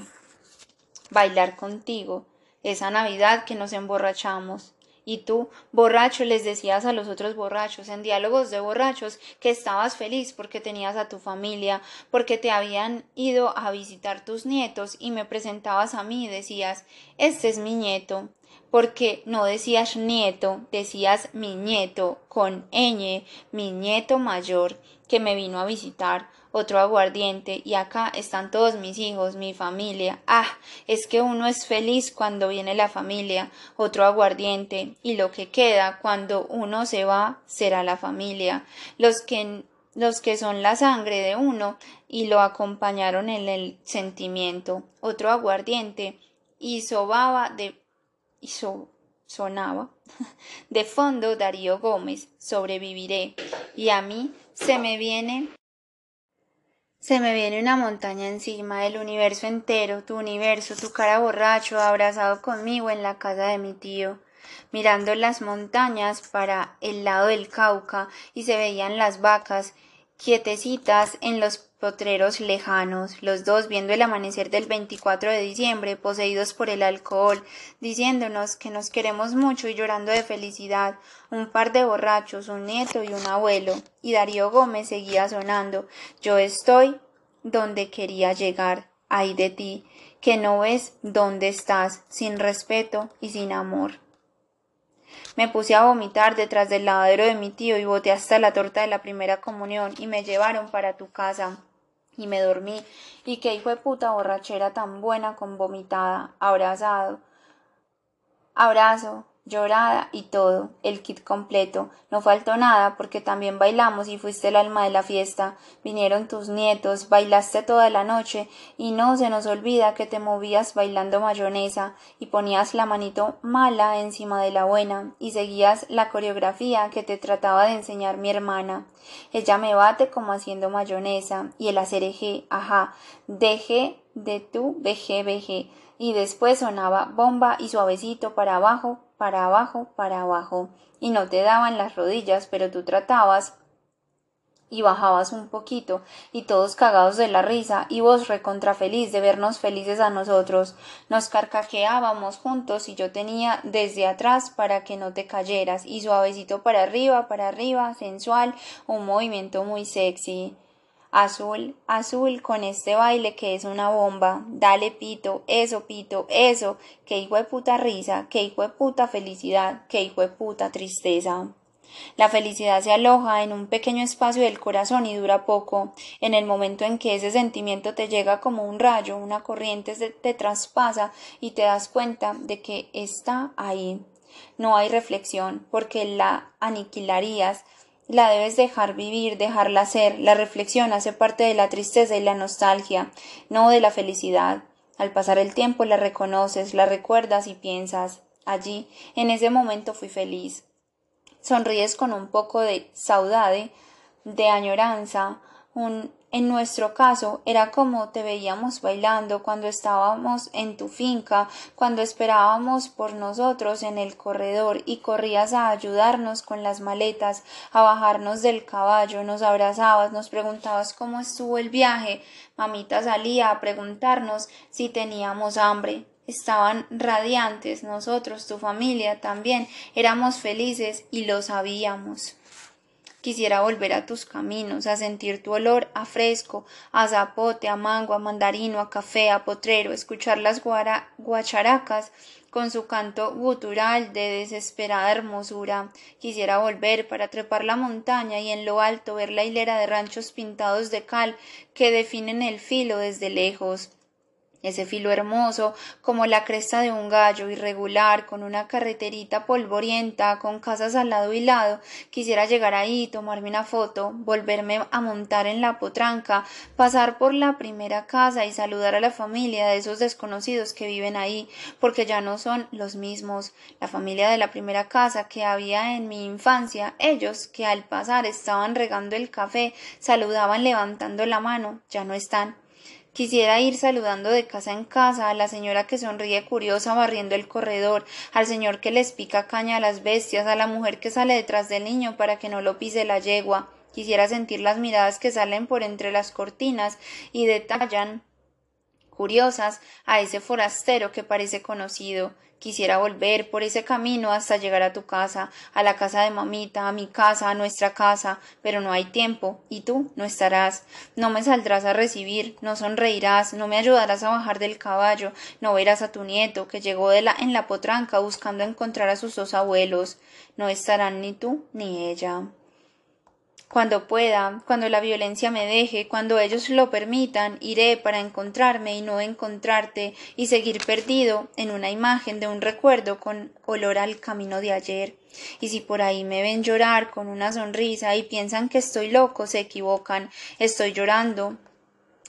Bailar contigo, esa Navidad que nos emborrachamos, Y tú, borracho, les decías a los otros borrachos, en diálogos de borrachos, que estabas feliz porque tenías a tu familia, porque te habían ido a visitar tus nietos y me presentabas a mí y decías, este es mi nieto, porque no decías nieto, decías mi nieto con ñ, mi nieto mayor que me vino a visitar, otro aguardiente, y acá están todos mis hijos, mi familia. Ah, es que uno es feliz cuando viene la familia, otro aguardiente, y lo que queda cuando uno se va será la familia. Los que los que son la sangre de uno y lo acompañaron en el sentimiento, otro aguardiente, y sobaba de y sonaba. De fondo Darío Gómez, sobreviviré. Y a mí se me viene se me viene una montaña encima, el universo entero, tu universo, tu cara borracho, abrazado conmigo en la casa de mi tío, mirando las montañas para el lado del Cauca y se veían las vacas quietecitas en los potreros lejanos, los dos viendo el amanecer del 24 de diciembre, poseídos por el alcohol, diciéndonos que nos queremos mucho y llorando de felicidad, un par de borrachos, un nieto y un abuelo, y Darío Gómez seguía sonando Yo estoy donde quería llegar, ay de ti, que no ves dónde estás, sin respeto y sin amor. Me puse a vomitar detrás del lavadero de mi tío y boté hasta la torta de la primera comunión y me llevaron para tu casa y me dormí. Y qué hijo de puta borrachera tan buena con vomitada, abrazado. Abrazo, llorada y todo, el kit completo. No faltó nada porque también bailamos y fuiste el alma de la fiesta. Vinieron tus nietos, bailaste toda la noche y no se nos olvida que te movías bailando mayonesa y ponías la manito mala encima de la buena y seguías la coreografía que te trataba de enseñar mi hermana. Ella me bate como haciendo mayonesa y el hacer eje, ajá, deje de tu veje veje y después sonaba bomba y suavecito para abajo para abajo, para abajo, y no te daban las rodillas, pero tú tratabas y bajabas un poquito, y todos cagados de la risa, y vos recontra feliz de vernos felices a nosotros. Nos carcaqueábamos juntos y yo tenía desde atrás para que no te cayeras, y suavecito para arriba, para arriba, sensual, un movimiento muy sexy. Azul, azul con este baile que es una bomba. Dale pito, eso pito, eso. Que hijo de puta risa, que hijo de puta felicidad, que hijo de puta tristeza. La felicidad se aloja en un pequeño espacio del corazón y dura poco. En el momento en que ese sentimiento te llega como un rayo, una corriente te traspasa y te das cuenta de que está ahí. No hay reflexión porque la aniquilarías la debes dejar vivir, dejarla ser. La reflexión hace parte de la tristeza y la nostalgia, no de la felicidad. Al pasar el tiempo la reconoces, la recuerdas y piensas. Allí, en ese momento fui feliz. Sonríes con un poco de saudade, de añoranza, un en nuestro caso era como te veíamos bailando cuando estábamos en tu finca, cuando esperábamos por nosotros en el corredor y corrías a ayudarnos con las maletas, a bajarnos del caballo, nos abrazabas, nos preguntabas cómo estuvo el viaje, mamita salía a preguntarnos si teníamos hambre. Estaban radiantes nosotros, tu familia también, éramos felices y lo sabíamos. Quisiera volver a tus caminos, a sentir tu olor a fresco, a zapote, a mango, a mandarino, a café, a potrero, escuchar las guacharacas con su canto gutural de desesperada hermosura. Quisiera volver para trepar la montaña y en lo alto ver la hilera de ranchos pintados de cal que definen el filo desde lejos ese filo hermoso, como la cresta de un gallo, irregular, con una carreterita polvorienta, con casas al lado y lado. Quisiera llegar ahí, tomarme una foto, volverme a montar en la potranca, pasar por la primera casa y saludar a la familia de esos desconocidos que viven ahí, porque ya no son los mismos. La familia de la primera casa que había en mi infancia, ellos que al pasar estaban regando el café, saludaban levantando la mano, ya no están. Quisiera ir saludando de casa en casa a la señora que sonríe curiosa barriendo el corredor, al señor que les pica caña a las bestias, a la mujer que sale detrás del niño para que no lo pise la yegua. Quisiera sentir las miradas que salen por entre las cortinas y detallan curiosas a ese forastero que parece conocido. Quisiera volver por ese camino hasta llegar a tu casa, a la casa de mamita, a mi casa, a nuestra casa, pero no hay tiempo, y tú no estarás. No me saldrás a recibir, no sonreirás, no me ayudarás a bajar del caballo, no verás a tu nieto, que llegó en la potranca buscando encontrar a sus dos abuelos. No estarán ni tú ni ella cuando pueda, cuando la violencia me deje, cuando ellos lo permitan, iré para encontrarme y no encontrarte y seguir perdido en una imagen de un recuerdo con olor al camino de ayer. Y si por ahí me ven llorar con una sonrisa y piensan que estoy loco, se equivocan. Estoy llorando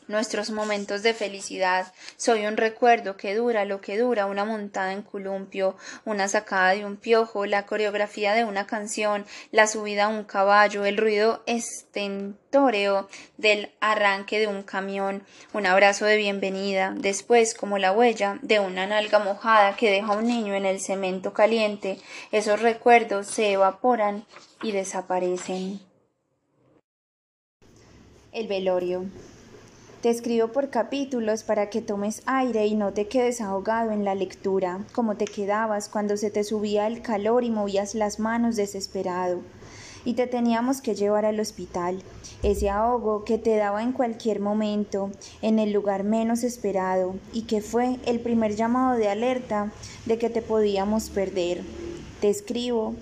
nuestros momentos de felicidad. Soy un recuerdo que dura lo que dura una montada en columpio, una sacada de un piojo, la coreografía de una canción, la subida a un caballo, el ruido estentóreo del arranque de un camión, un abrazo de bienvenida, después como la huella de una nalga mojada que deja a un niño en el cemento caliente, esos recuerdos se evaporan y desaparecen. El velorio. Te escribo por capítulos para que tomes aire y no te quedes ahogado en la lectura, como te quedabas cuando se te subía el calor y movías las manos desesperado. Y te teníamos que llevar al hospital, ese ahogo que te daba en cualquier momento, en el lugar menos esperado, y que fue el primer llamado de alerta de que te podíamos perder. Te escribo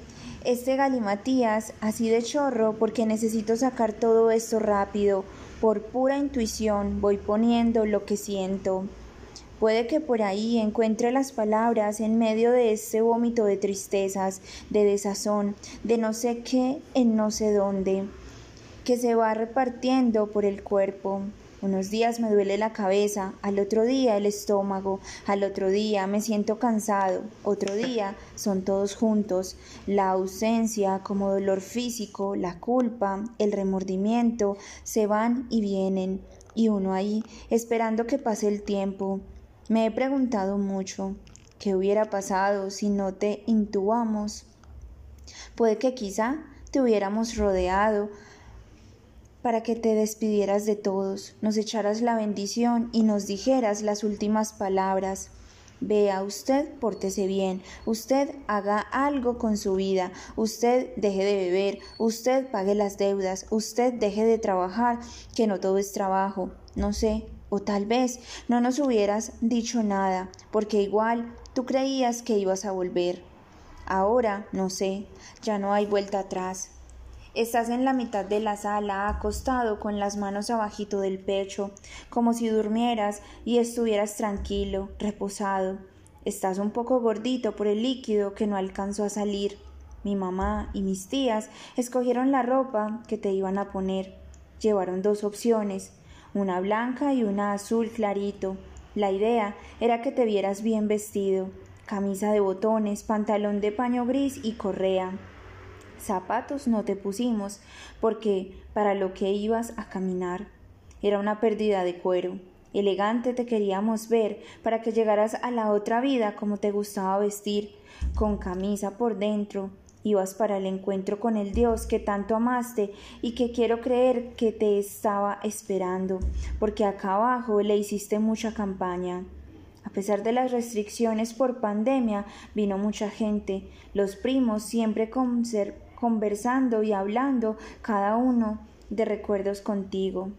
este galimatías así de chorro porque necesito sacar todo esto rápido por pura intuición voy poniendo lo que siento. Puede que por ahí encuentre las palabras en medio de este vómito de tristezas, de desazón, de no sé qué en no sé dónde, que se va repartiendo por el cuerpo. Unos días me duele la cabeza, al otro día el estómago, al otro día me siento cansado, otro día son todos juntos, la ausencia como dolor físico, la culpa, el remordimiento, se van y vienen, y uno ahí esperando que pase el tiempo. Me he preguntado mucho, ¿qué hubiera pasado si no te intubamos? Puede que quizá te hubiéramos rodeado, para que te despidieras de todos, nos echaras la bendición y nos dijeras las últimas palabras. Vea, usted pórtese bien, usted haga algo con su vida, usted deje de beber, usted pague las deudas, usted deje de trabajar, que no todo es trabajo, no sé, o tal vez no nos hubieras dicho nada, porque igual tú creías que ibas a volver. Ahora, no sé, ya no hay vuelta atrás. Estás en la mitad de la sala, acostado con las manos abajito del pecho, como si durmieras y estuvieras tranquilo, reposado. Estás un poco gordito por el líquido que no alcanzó a salir. Mi mamá y mis tías escogieron la ropa que te iban a poner. Llevaron dos opciones, una blanca y una azul clarito. La idea era que te vieras bien vestido, camisa de botones, pantalón de paño gris y correa. Zapatos no te pusimos, porque para lo que ibas a caminar era una pérdida de cuero. Elegante te queríamos ver para que llegaras a la otra vida como te gustaba vestir, con camisa por dentro. Ibas para el encuentro con el Dios que tanto amaste y que quiero creer que te estaba esperando, porque acá abajo le hiciste mucha campaña. A pesar de las restricciones por pandemia, vino mucha gente. Los primos siempre conversando y hablando cada uno de recuerdos contigo.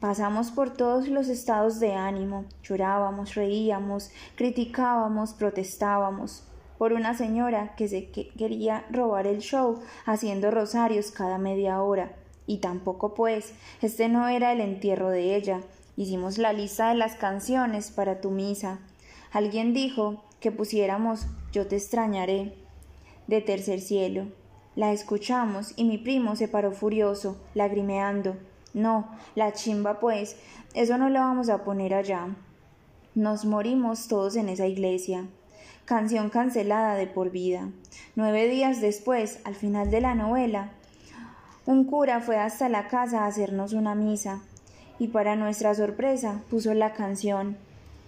Pasamos por todos los estados de ánimo, llorábamos, reíamos, criticábamos, protestábamos por una señora que se quería robar el show haciendo rosarios cada media hora. Y tampoco pues, este no era el entierro de ella. Hicimos la lista de las canciones para tu misa. Alguien dijo que pusiéramos Yo te extrañaré de tercer cielo. La escuchamos y mi primo se paró furioso, lagrimeando. No, la chimba pues, eso no lo vamos a poner allá. Nos morimos todos en esa iglesia. Canción cancelada de por vida. Nueve días después, al final de la novela, un cura fue hasta la casa a hacernos una misa y para nuestra sorpresa puso la canción.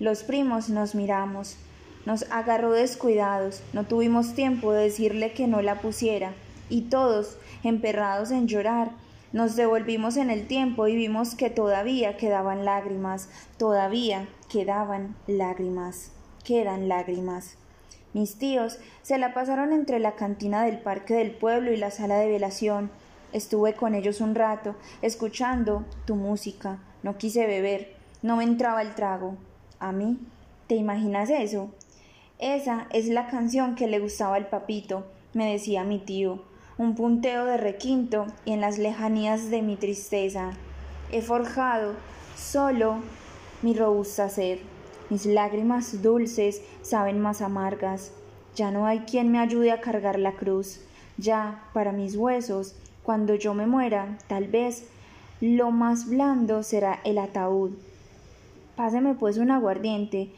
Los primos nos miramos. Nos agarró descuidados, no tuvimos tiempo de decirle que no la pusiera y todos, emperrados en llorar, Nos devolvimos en el tiempo y vimos que todavía quedaban lágrimas, todavía quedaban lágrimas, quedan lágrimas. Mis tíos se la pasaron entre la cantina del parque del pueblo y la sala de velación. Estuve con ellos un rato, escuchando tu música. No quise beber, no me entraba el trago. ¿A mí? ¿Te imaginas eso? Esa es la canción que le gustaba al papito, me decía mi tío, un punteo de requinto y en las lejanías de mi tristeza. He forjado solo mi robusta sed. Mis lágrimas dulces saben más amargas. Ya no hay quien me ayude a cargar la cruz. Ya, para mis huesos, cuando yo me muera, tal vez lo más blando será el ataúd. Páseme pues un aguardiente,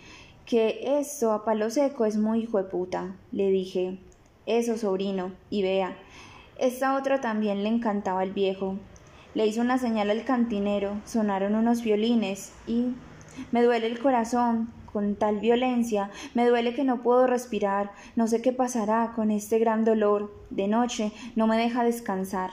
que esto a palo seco es muy hijo de puta, le dije. Eso, sobrino, y vea. Esta otra también le encantaba al viejo. Le hizo una señal al cantinero, sonaron unos violines y me duele el corazón con tal violencia, me duele que no puedo respirar, no sé qué pasará con este gran dolor. De noche no me deja descansar.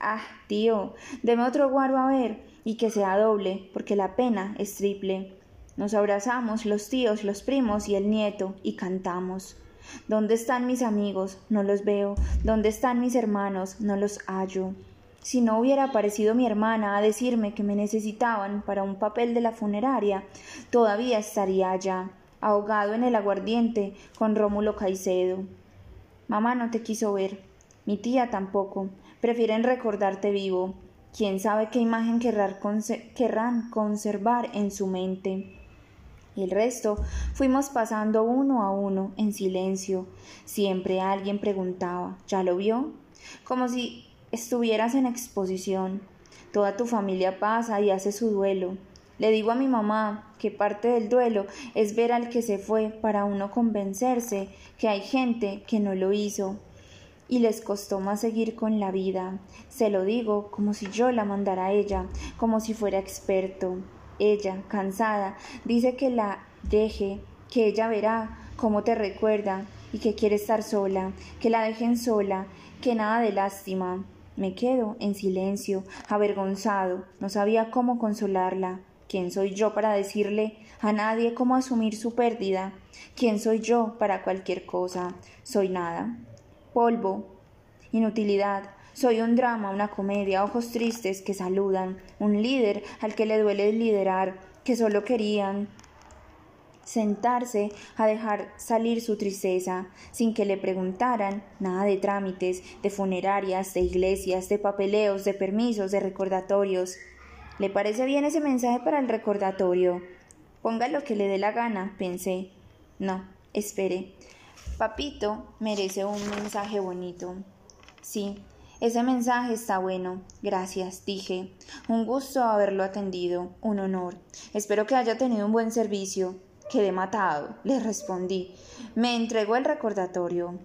Ah, tío, deme otro guaro a ver, y que sea doble, porque la pena es triple. Nos abrazamos los tíos, los primos y el nieto, y cantamos. ¿Dónde están mis amigos? No los veo. ¿Dónde están mis hermanos? No los hallo. Si no hubiera aparecido mi hermana a decirme que me necesitaban para un papel de la funeraria, todavía estaría allá, ahogado en el aguardiente con Rómulo Caicedo. Mamá no te quiso ver, mi tía tampoco, prefieren recordarte vivo. Quién sabe qué imagen querrán conservar en su mente. Y el resto fuimos pasando uno a uno en silencio. Siempre alguien preguntaba ¿Ya lo vio? como si estuvieras en exposición. Toda tu familia pasa y hace su duelo. Le digo a mi mamá que parte del duelo es ver al que se fue para uno convencerse que hay gente que no lo hizo y les costó más seguir con la vida. Se lo digo como si yo la mandara a ella, como si fuera experto. Ella, cansada, dice que la deje, que ella verá cómo te recuerda y que quiere estar sola, que la dejen sola, que nada de lástima. Me quedo en silencio, avergonzado, no sabía cómo consolarla. ¿Quién soy yo para decirle a nadie cómo asumir su pérdida? ¿Quién soy yo para cualquier cosa? Soy nada. Polvo. Inutilidad. Soy un drama, una comedia, ojos tristes que saludan, un líder al que le duele liderar, que solo querían sentarse a dejar salir su tristeza, sin que le preguntaran nada de trámites, de funerarias, de iglesias, de papeleos, de permisos, de recordatorios. ¿Le parece bien ese mensaje para el recordatorio? Ponga lo que le dé la gana, pensé. No, espere. Papito merece un mensaje bonito. Sí, ese mensaje está bueno. Gracias, dije. Un gusto haberlo atendido. Un honor. Espero que haya tenido un buen servicio. Quedé matado, le respondí. Me entregó el recordatorio.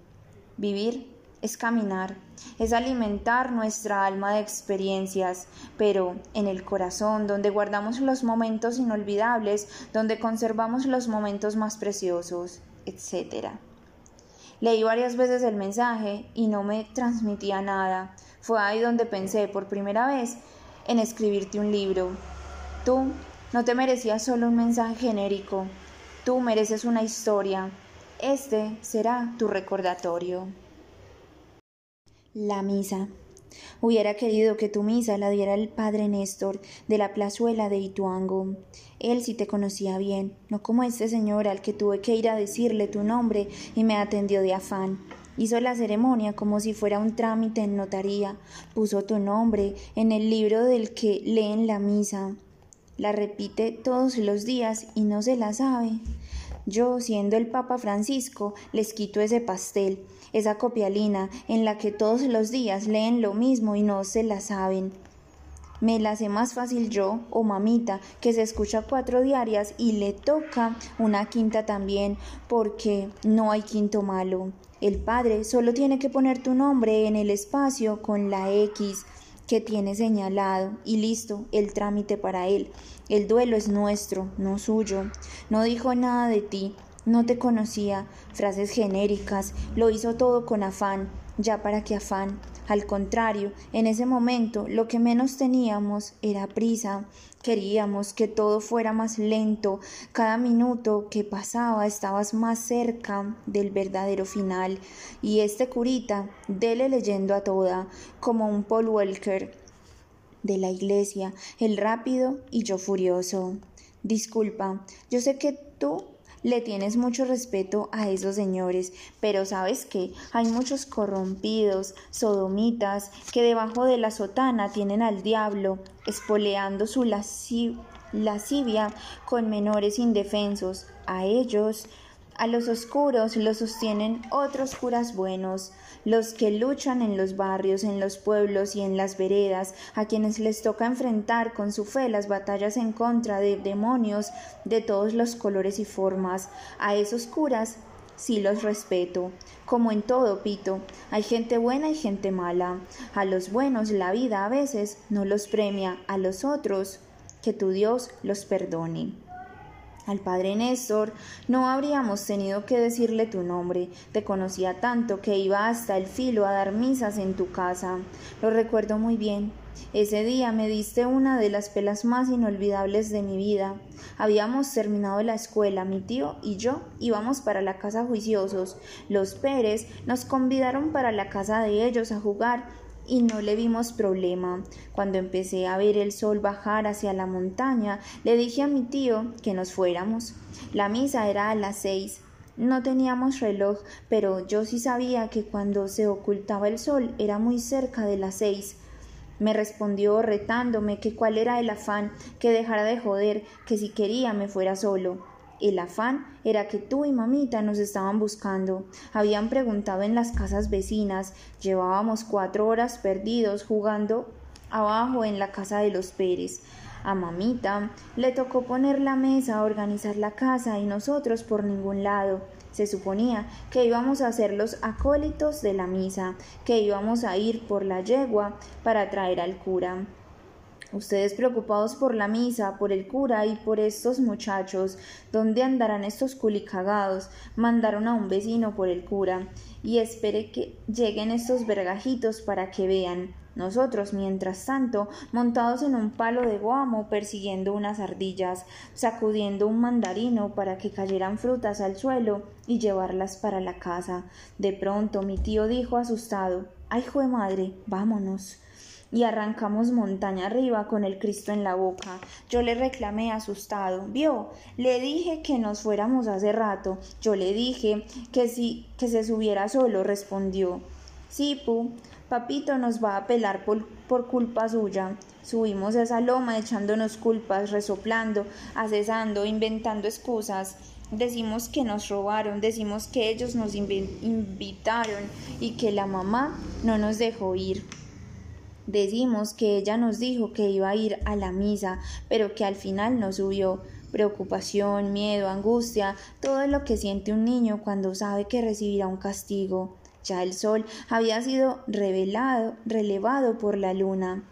Vivir es caminar, es alimentar nuestra alma de experiencias, pero en el corazón, donde guardamos los momentos inolvidables, donde conservamos los momentos más preciosos, etc. Leí varias veces el mensaje y no me transmitía nada. Fue ahí donde pensé por primera vez en escribirte un libro. Tú no te merecías solo un mensaje genérico, Tú mereces una historia. Este será tu recordatorio. La misa. Hubiera querido que tu misa la diera el padre Néstor de la plazuela de Ituango. Él sí te conocía bien, no como este señor al que tuve que ir a decirle tu nombre y me atendió de afán. Hizo la ceremonia como si fuera un trámite en notaría, puso tu nombre en el libro del que leen la misa la repite todos los días y no se la sabe. Yo, siendo el Papa Francisco, les quito ese pastel, esa copialina en la que todos los días leen lo mismo y no se la saben. Me la hace más fácil yo o mamita, que se escucha cuatro diarias y le toca una quinta también, porque no hay quinto malo. El padre solo tiene que poner tu nombre en el espacio con la X que tiene señalado y listo el trámite para él. El duelo es nuestro, no suyo. No dijo nada de ti, no te conocía, frases genéricas, lo hizo todo con afán. Ya para qué afán. Al contrario, en ese momento lo que menos teníamos era prisa. Queríamos que todo fuera más lento. Cada minuto que pasaba estabas más cerca del verdadero final. Y este curita, dele leyendo a toda, como un Paul Walker de la iglesia, el rápido y yo furioso. Disculpa, yo sé que tú le tienes mucho respeto a esos señores, pero sabes que hay muchos corrompidos, sodomitas, que debajo de la sotana tienen al diablo, espoleando su lascivia con menores indefensos. A ellos a los oscuros los sostienen otros curas buenos, los que luchan en los barrios, en los pueblos y en las veredas, a quienes les toca enfrentar con su fe las batallas en contra de demonios de todos los colores y formas. A esos curas sí los respeto. Como en todo, Pito, hay gente buena y gente mala. A los buenos la vida a veces no los premia, a los otros que tu Dios los perdone. Al padre Néstor no habríamos tenido que decirle tu nombre, te conocía tanto que iba hasta el filo a dar misas en tu casa. Lo recuerdo muy bien. Ese día me diste una de las pelas más inolvidables de mi vida. Habíamos terminado la escuela, mi tío y yo íbamos para la casa juiciosos. Los Pérez nos convidaron para la casa de ellos a jugar y no le vimos problema. Cuando empecé a ver el sol bajar hacia la montaña, le dije a mi tío que nos fuéramos. La misa era a las seis. No teníamos reloj, pero yo sí sabía que cuando se ocultaba el sol era muy cerca de las seis. Me respondió retándome que cuál era el afán, que dejara de joder, que si quería me fuera solo. El afán era que tú y mamita nos estaban buscando. Habían preguntado en las casas vecinas. Llevábamos cuatro horas perdidos jugando abajo en la casa de los Pérez. A mamita le tocó poner la mesa, organizar la casa y nosotros por ningún lado. Se suponía que íbamos a ser los acólitos de la misa, que íbamos a ir por la yegua para traer al cura. Ustedes preocupados por la misa, por el cura y por estos muchachos, ¿dónde andarán estos culicagados? Mandaron a un vecino por el cura y espere que lleguen estos vergajitos para que vean. Nosotros, mientras tanto, montados en un palo de guamo, persiguiendo unas ardillas, sacudiendo un mandarino para que cayeran frutas al suelo y llevarlas para la casa. De pronto mi tío dijo asustado Ay, jue madre, vámonos y arrancamos montaña arriba con el Cristo en la boca. Yo le reclamé asustado. Vio, le dije que nos fuéramos hace rato. Yo le dije que si que se subiera solo, respondió. Sí, Pu, papito nos va a pelar por, por culpa suya. Subimos esa loma echándonos culpas, resoplando, acesando, inventando excusas. Decimos que nos robaron, decimos que ellos nos invitaron y que la mamá no nos dejó ir. Decimos que ella nos dijo que iba a ir a la misa, pero que al final no subió. Preocupación, miedo, angustia, todo lo que siente un niño cuando sabe que recibirá un castigo. Ya el sol había sido revelado, relevado por la luna.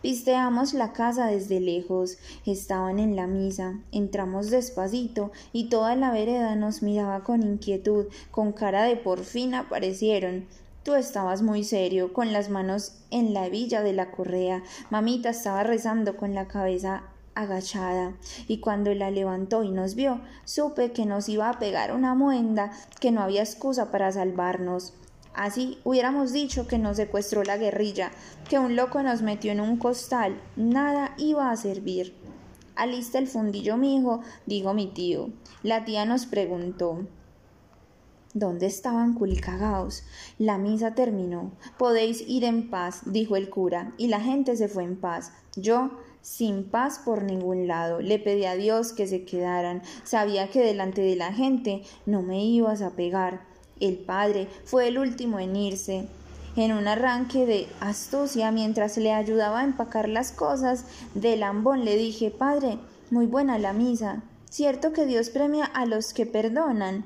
Pisteamos la casa desde lejos. Estaban en la misa. Entramos despacito y toda la vereda nos miraba con inquietud, con cara de por fin aparecieron. Tú estabas muy serio, con las manos en la hebilla de la correa. Mamita estaba rezando con la cabeza agachada, y cuando la levantó y nos vio, supe que nos iba a pegar una muenda, que no había excusa para salvarnos. Así hubiéramos dicho que nos secuestró la guerrilla, que un loco nos metió en un costal, nada iba a servir. Alista el fundillo, mi hijo, dijo mi tío. La tía nos preguntó ¿Dónde estaban culicagaos? La misa terminó. Podéis ir en paz, dijo el cura, y la gente se fue en paz. Yo, sin paz por ningún lado, le pedí a Dios que se quedaran. Sabía que delante de la gente no me ibas a pegar. El padre fue el último en irse. En un arranque de astucia, mientras le ayudaba a empacar las cosas, de lambón le dije, Padre, muy buena la misa. Cierto que Dios premia a los que perdonan.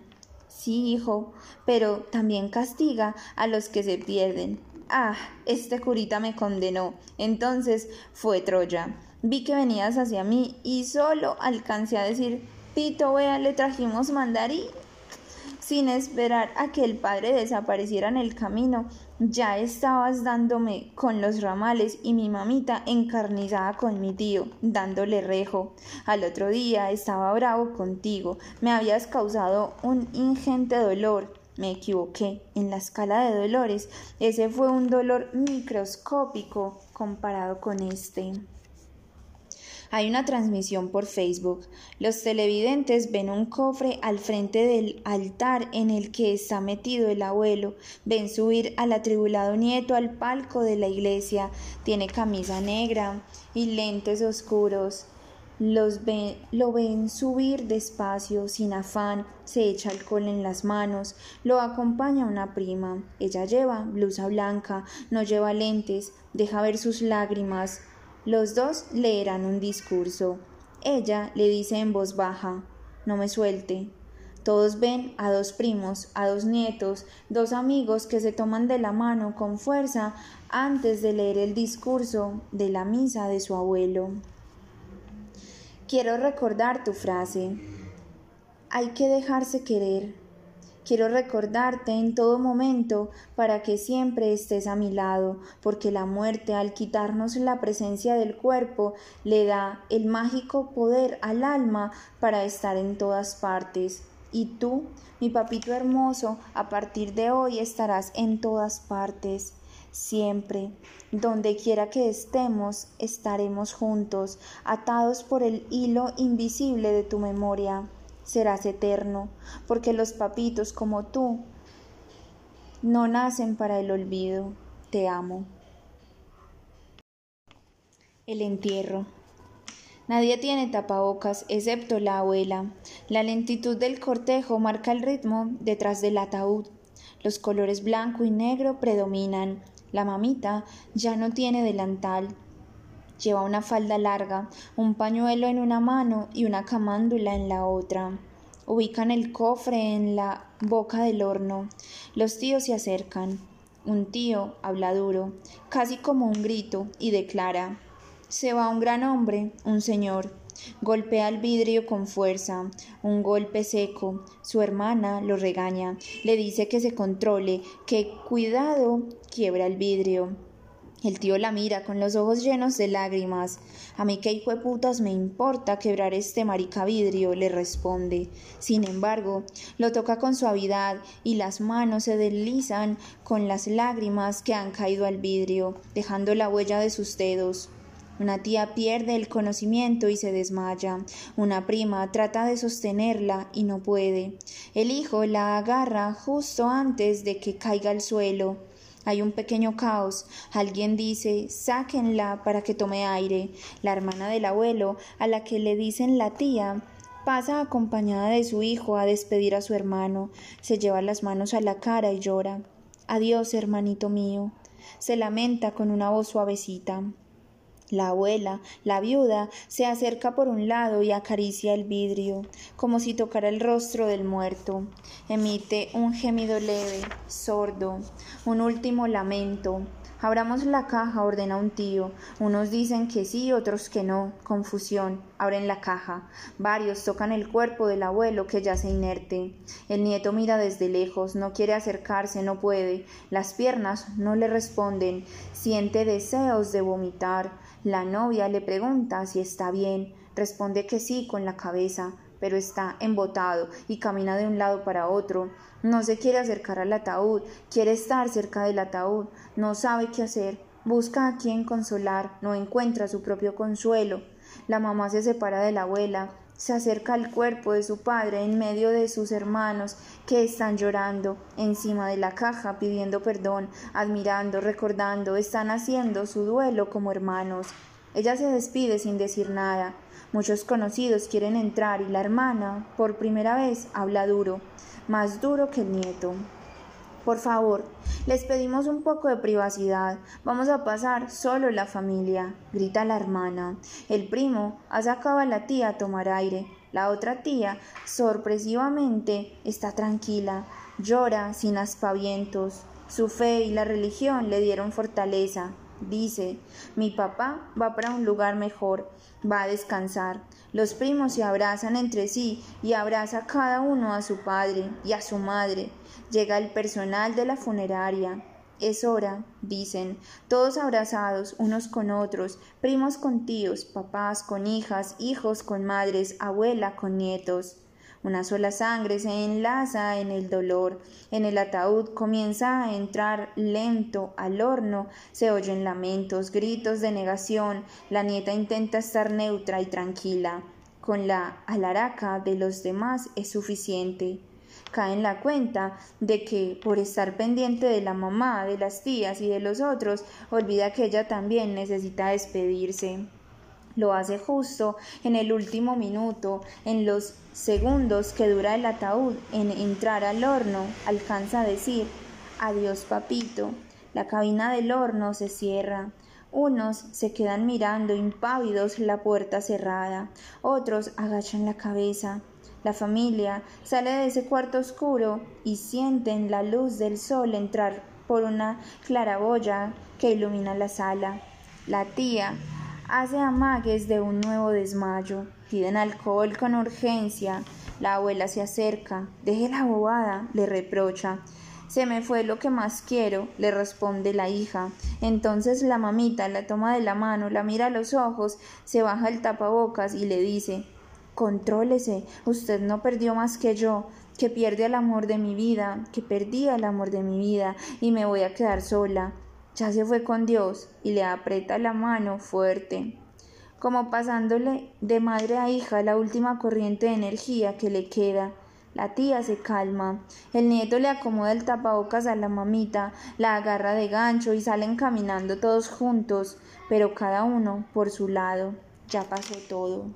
Sí, hijo, pero también castiga a los que se pierden. Ah, este curita me condenó. Entonces fue Troya. Vi que venías hacia mí y solo alcancé a decir, Pito, vea, le trajimos mandarín. Sin esperar a que el padre desapareciera en el camino, ya estabas dándome con los ramales y mi mamita encarnizada con mi tío, dándole rejo. Al otro día estaba bravo contigo, me habías causado un ingente dolor. Me equivoqué en la escala de dolores. Ese fue un dolor microscópico comparado con este. Hay una transmisión por Facebook. Los televidentes ven un cofre al frente del altar en el que está metido el abuelo. Ven subir al atribulado nieto al palco de la iglesia. Tiene camisa negra y lentes oscuros. Los lo ven subir despacio, sin afán, se echa alcohol en las manos, lo acompaña una prima. Ella lleva blusa blanca, no lleva lentes, deja ver sus lágrimas, los dos leerán un discurso. Ella le dice en voz baja, no me suelte. Todos ven a dos primos, a dos nietos, dos amigos que se toman de la mano con fuerza antes de leer el discurso de la misa de su abuelo. Quiero recordar tu frase. Hay que dejarse querer. Quiero recordarte en todo momento para que siempre estés a mi lado, porque la muerte al quitarnos la presencia del cuerpo le da el mágico poder al alma para estar en todas partes. Y tú, mi papito hermoso, a partir de hoy estarás en todas partes. Siempre, donde quiera que estemos, estaremos juntos, atados por el hilo invisible de tu memoria serás eterno, porque los papitos como tú no nacen para el olvido. Te amo. El entierro. Nadie tiene tapabocas excepto la abuela. La lentitud del cortejo marca el ritmo detrás del ataúd. Los colores blanco y negro predominan. La mamita ya no tiene delantal. Lleva una falda larga, un pañuelo en una mano y una camándula en la otra. Ubican el cofre en la boca del horno. Los tíos se acercan. Un tío habla duro, casi como un grito, y declara Se va un gran hombre, un señor. Golpea el vidrio con fuerza, un golpe seco. Su hermana lo regaña, le dice que se controle, que cuidado quiebra el vidrio. El tío la mira con los ojos llenos de lágrimas. A mí qué hijo de putas me importa quebrar este marica vidrio, le responde. Sin embargo, lo toca con suavidad y las manos se deslizan con las lágrimas que han caído al vidrio, dejando la huella de sus dedos. Una tía pierde el conocimiento y se desmaya. Una prima trata de sostenerla y no puede. El hijo la agarra justo antes de que caiga al suelo. Hay un pequeño caos. Alguien dice, sáquenla para que tome aire. La hermana del abuelo, a la que le dicen la tía, pasa acompañada de su hijo a despedir a su hermano. Se lleva las manos a la cara y llora. Adiós, hermanito mío. Se lamenta con una voz suavecita. La abuela, la viuda, se acerca por un lado y acaricia el vidrio, como si tocara el rostro del muerto. Emite un gemido leve, sordo, un último lamento. Abramos la caja, ordena un tío. Unos dicen que sí, otros que no. Confusión. Abren la caja. Varios tocan el cuerpo del abuelo que yace inerte. El nieto mira desde lejos, no quiere acercarse, no puede. Las piernas no le responden. Siente deseos de vomitar. La novia le pregunta si está bien, responde que sí con la cabeza, pero está embotado y camina de un lado para otro. No se quiere acercar al ataúd, quiere estar cerca del ataúd, no sabe qué hacer, busca a quien consolar, no encuentra su propio consuelo. La mamá se separa de la abuela, se acerca al cuerpo de su padre en medio de sus hermanos que están llorando encima de la caja pidiendo perdón, admirando, recordando, están haciendo su duelo como hermanos. Ella se despide sin decir nada. Muchos conocidos quieren entrar y la hermana, por primera vez, habla duro, más duro que el nieto. Por favor, les pedimos un poco de privacidad. Vamos a pasar solo la familia, grita la hermana. El primo ha sacado a la tía a tomar aire. La otra tía, sorpresivamente, está tranquila, llora sin aspavientos. Su fe y la religión le dieron fortaleza. Dice, mi papá va para un lugar mejor, va a descansar. Los primos se abrazan entre sí y abraza cada uno a su padre y a su madre. Llega el personal de la funeraria. Es hora, dicen, todos abrazados unos con otros, primos con tíos, papás con hijas, hijos con madres, abuela con nietos. Una sola sangre se enlaza en el dolor. En el ataúd comienza a entrar lento al horno. Se oyen lamentos, gritos de negación. La nieta intenta estar neutra y tranquila. Con la alaraca de los demás es suficiente cae en la cuenta de que por estar pendiente de la mamá, de las tías y de los otros, olvida que ella también necesita despedirse. Lo hace justo en el último minuto, en los segundos que dura el ataúd en entrar al horno, alcanza a decir Adiós papito. La cabina del horno se cierra. Unos se quedan mirando impávidos la puerta cerrada, otros agachan la cabeza. La familia sale de ese cuarto oscuro y sienten la luz del sol entrar por una claraboya que ilumina la sala. La tía hace amagues de un nuevo desmayo. Piden alcohol con urgencia. La abuela se acerca. Deje la bobada, le reprocha. Se me fue lo que más quiero, le responde la hija. Entonces la mamita la toma de la mano, la mira a los ojos, se baja el tapabocas y le dice Contrólese, usted no perdió más que yo, que pierde el amor de mi vida, que perdí el amor de mi vida y me voy a quedar sola ya se fue con Dios y le aprieta la mano fuerte, como pasándole de madre a hija la última corriente de energía que le queda. La tía se calma, el nieto le acomoda el tapabocas a la mamita, la agarra de gancho y salen caminando todos juntos, pero cada uno por su lado. Ya pasó todo.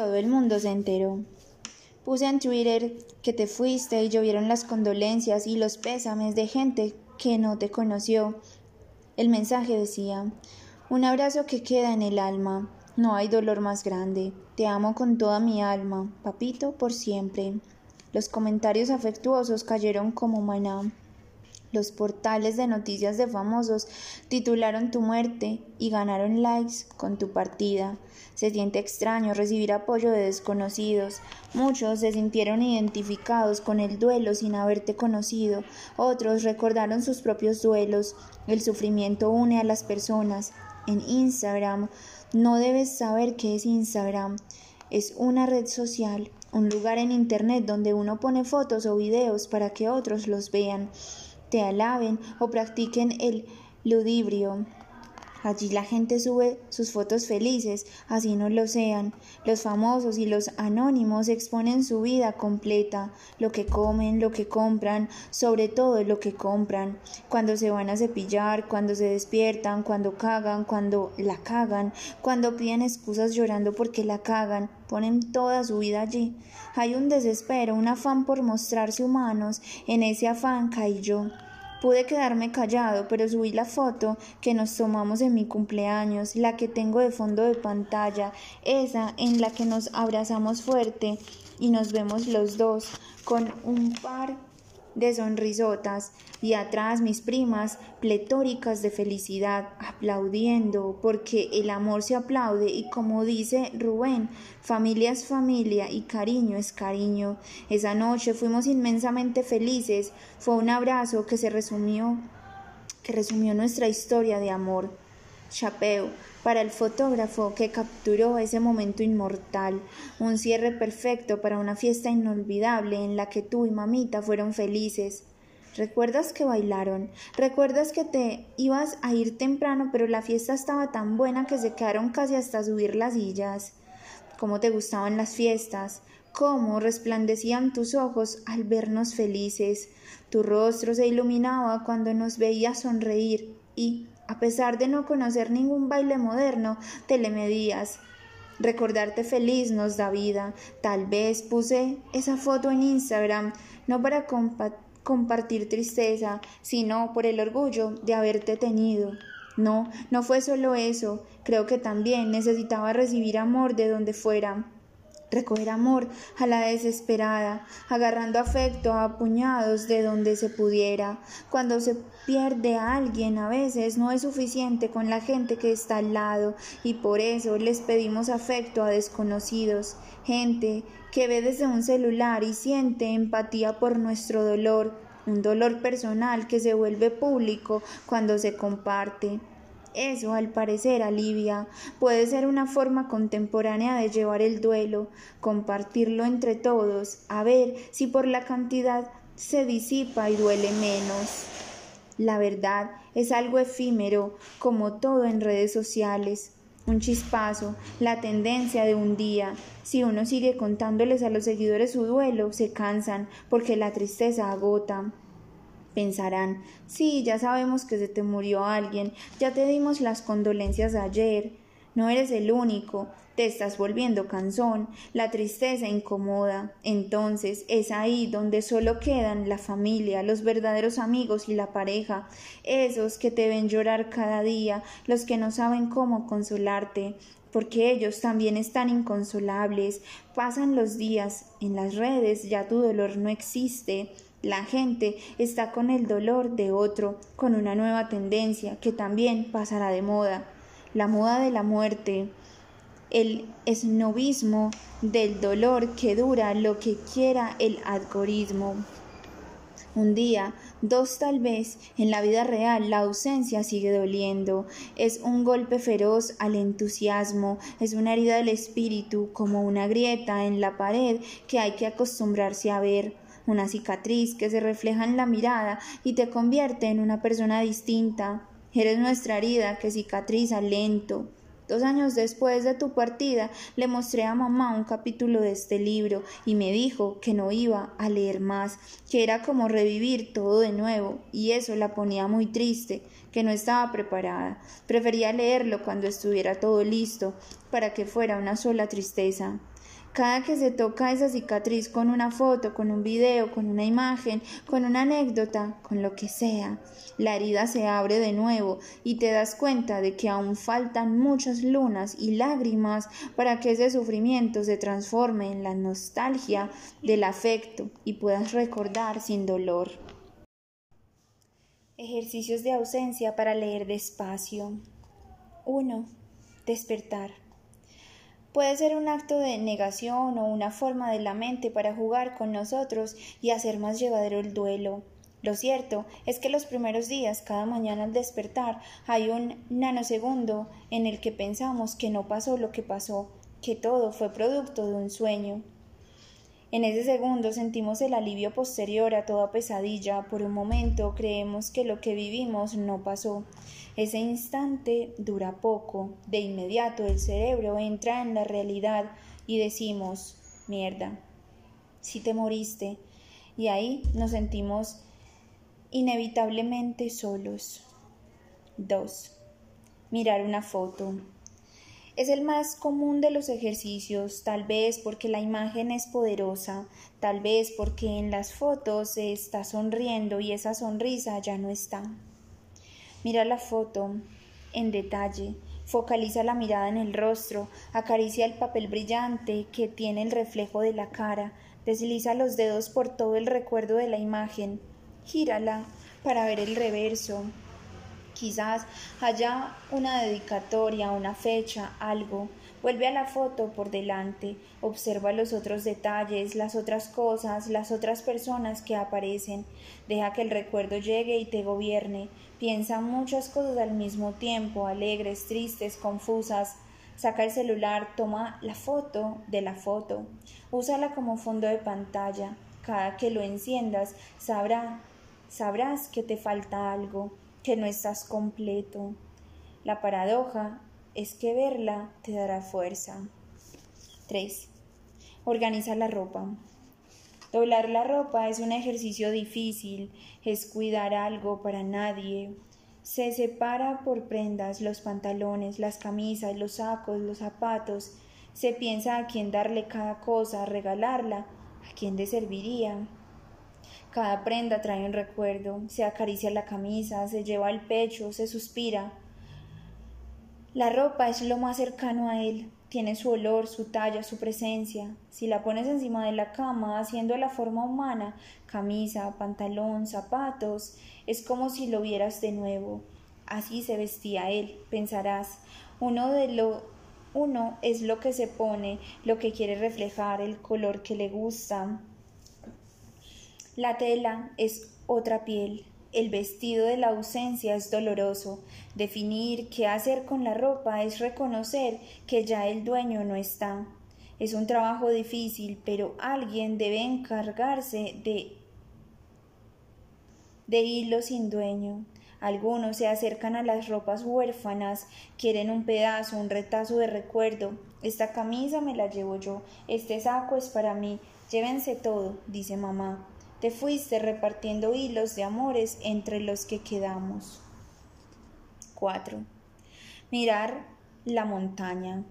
Todo el mundo se enteró. Puse en Twitter que te fuiste y llovieron las condolencias y los pésames de gente que no te conoció. El mensaje decía, un abrazo que queda en el alma, no hay dolor más grande, te amo con toda mi alma, papito, por siempre. Los comentarios afectuosos cayeron como maná. Los portales de noticias de famosos titularon tu muerte y ganaron likes con tu partida. Se siente extraño recibir apoyo de desconocidos. Muchos se sintieron identificados con el duelo sin haberte conocido. Otros recordaron sus propios duelos. El sufrimiento une a las personas. En Instagram no debes saber qué es Instagram. Es una red social, un lugar en Internet donde uno pone fotos o videos para que otros los vean te alaben o practiquen el ludibrio. Allí la gente sube sus fotos felices, así no lo sean. Los famosos y los anónimos exponen su vida completa, lo que comen, lo que compran, sobre todo lo que compran. Cuando se van a cepillar, cuando se despiertan, cuando cagan, cuando la cagan, cuando piden excusas llorando porque la cagan, ponen toda su vida allí. Hay un desespero, un afán por mostrarse humanos. En ese afán caí yo. Pude quedarme callado, pero subí la foto que nos tomamos en mi cumpleaños, la que tengo de fondo de pantalla, esa en la que nos abrazamos fuerte y nos vemos los dos con un par de sonrisotas y atrás mis primas pletóricas de felicidad aplaudiendo porque el amor se aplaude y como dice Rubén, familia es familia y cariño es cariño. Esa noche fuimos inmensamente felices, fue un abrazo que se resumió que resumió nuestra historia de amor. Chapeo, para el fotógrafo que capturó ese momento inmortal, un cierre perfecto para una fiesta inolvidable en la que tú y mamita fueron felices. ¿Recuerdas que bailaron? ¿Recuerdas que te ibas a ir temprano pero la fiesta estaba tan buena que se quedaron casi hasta subir las sillas? ¿Cómo te gustaban las fiestas? ¿Cómo resplandecían tus ojos al vernos felices? Tu rostro se iluminaba cuando nos veías sonreír y, a pesar de no conocer ningún baile moderno, te le medías. Recordarte feliz nos da vida. Tal vez puse esa foto en Instagram no para compartir tristeza, sino por el orgullo de haberte tenido. No, no fue solo eso, creo que también necesitaba recibir amor de donde fuera recoger amor a la desesperada, agarrando afecto a puñados de donde se pudiera. Cuando se pierde a alguien a veces no es suficiente con la gente que está al lado y por eso les pedimos afecto a desconocidos, gente que ve desde un celular y siente empatía por nuestro dolor un dolor personal que se vuelve público cuando se comparte. Eso, al parecer, alivia. Puede ser una forma contemporánea de llevar el duelo, compartirlo entre todos, a ver si por la cantidad se disipa y duele menos. La verdad es algo efímero, como todo en redes sociales. Un chispazo, la tendencia de un día. Si uno sigue contándoles a los seguidores su duelo, se cansan porque la tristeza agota. Pensarán, sí, ya sabemos que se te murió alguien, ya te dimos las condolencias ayer. No eres el único, te estás volviendo cansón, la tristeza incomoda. Entonces es ahí donde solo quedan la familia, los verdaderos amigos y la pareja, esos que te ven llorar cada día, los que no saben cómo consolarte, porque ellos también están inconsolables. Pasan los días, en las redes ya tu dolor no existe. La gente está con el dolor de otro, con una nueva tendencia que también pasará de moda, la moda de la muerte, el esnovismo del dolor que dura lo que quiera el algoritmo. Un día, dos tal vez, en la vida real la ausencia sigue doliendo, es un golpe feroz al entusiasmo, es una herida del espíritu como una grieta en la pared que hay que acostumbrarse a ver una cicatriz que se refleja en la mirada y te convierte en una persona distinta. Eres nuestra herida que cicatriza lento. Dos años después de tu partida le mostré a mamá un capítulo de este libro y me dijo que no iba a leer más, que era como revivir todo de nuevo, y eso la ponía muy triste, que no estaba preparada. Prefería leerlo cuando estuviera todo listo, para que fuera una sola tristeza. Cada que se toca esa cicatriz con una foto, con un video, con una imagen, con una anécdota, con lo que sea, la herida se abre de nuevo y te das cuenta de que aún faltan muchas lunas y lágrimas para que ese sufrimiento se transforme en la nostalgia del afecto y puedas recordar sin dolor. Ejercicios de ausencia para leer despacio. 1. Despertar. Puede ser un acto de negación o una forma de la mente para jugar con nosotros y hacer más llevadero el duelo. Lo cierto es que los primeros días, cada mañana al despertar, hay un nanosegundo en el que pensamos que no pasó lo que pasó, que todo fue producto de un sueño. En ese segundo sentimos el alivio posterior a toda pesadilla. Por un momento creemos que lo que vivimos no pasó. Ese instante dura poco. De inmediato el cerebro entra en la realidad y decimos, mierda, si te moriste. Y ahí nos sentimos inevitablemente solos. 2. Mirar una foto. Es el más común de los ejercicios, tal vez porque la imagen es poderosa, tal vez porque en las fotos se está sonriendo y esa sonrisa ya no está. Mira la foto en detalle, focaliza la mirada en el rostro, acaricia el papel brillante que tiene el reflejo de la cara, desliza los dedos por todo el recuerdo de la imagen, gírala para ver el reverso, Quizás haya una dedicatoria, una fecha, algo. Vuelve a la foto por delante, observa los otros detalles, las otras cosas, las otras personas que aparecen. Deja que el recuerdo llegue y te gobierne. Piensa muchas cosas al mismo tiempo, alegres, tristes, confusas. Saca el celular, toma la foto de la foto. Úsala como fondo de pantalla. Cada que lo enciendas, sabrá, sabrás que te falta algo que no estás completo. La paradoja es que verla te dará fuerza. 3. Organiza la ropa. Doblar la ropa es un ejercicio difícil, es cuidar algo para nadie. Se separa por prendas los pantalones, las camisas, los sacos, los zapatos. Se piensa a quién darle cada cosa, regalarla, a quién le serviría. Cada prenda trae un recuerdo, se acaricia la camisa, se lleva al pecho, se suspira. La ropa es lo más cercano a él, tiene su olor, su talla, su presencia. Si la pones encima de la cama, haciendo la forma humana, camisa, pantalón, zapatos, es como si lo vieras de nuevo. Así se vestía él, pensarás. Uno de lo uno es lo que se pone, lo que quiere reflejar, el color que le gusta, La tela es otra piel. El vestido de la ausencia es doloroso. Definir qué hacer con la ropa es reconocer que ya el dueño no está. Es un trabajo difícil, pero alguien debe encargarse de de hilo sin dueño. Algunos se acercan a las ropas huérfanas, quieren un pedazo, un retazo de recuerdo. Esta camisa me la llevo yo, este saco es para mí. Llévense todo, dice mamá. Te fuiste repartiendo hilos de amores entre los que quedamos. 4. Mirar la montaña.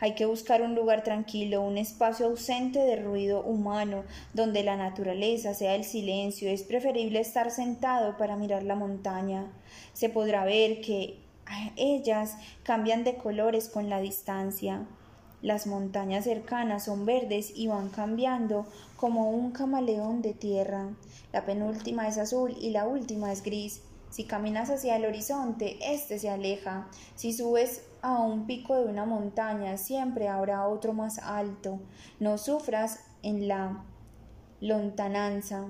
Hay que buscar un lugar tranquilo, un espacio ausente de ruido humano, donde la naturaleza sea el silencio. Es preferible estar sentado para mirar la montaña. Se podrá ver que ellas cambian de colores con la distancia. Las montañas cercanas son verdes y van cambiando como un camaleón de tierra. La penúltima es azul y la última es gris. Si caminas hacia el horizonte, éste se aleja. Si subes a un pico de una montaña, siempre habrá otro más alto. No sufras en la lontananza.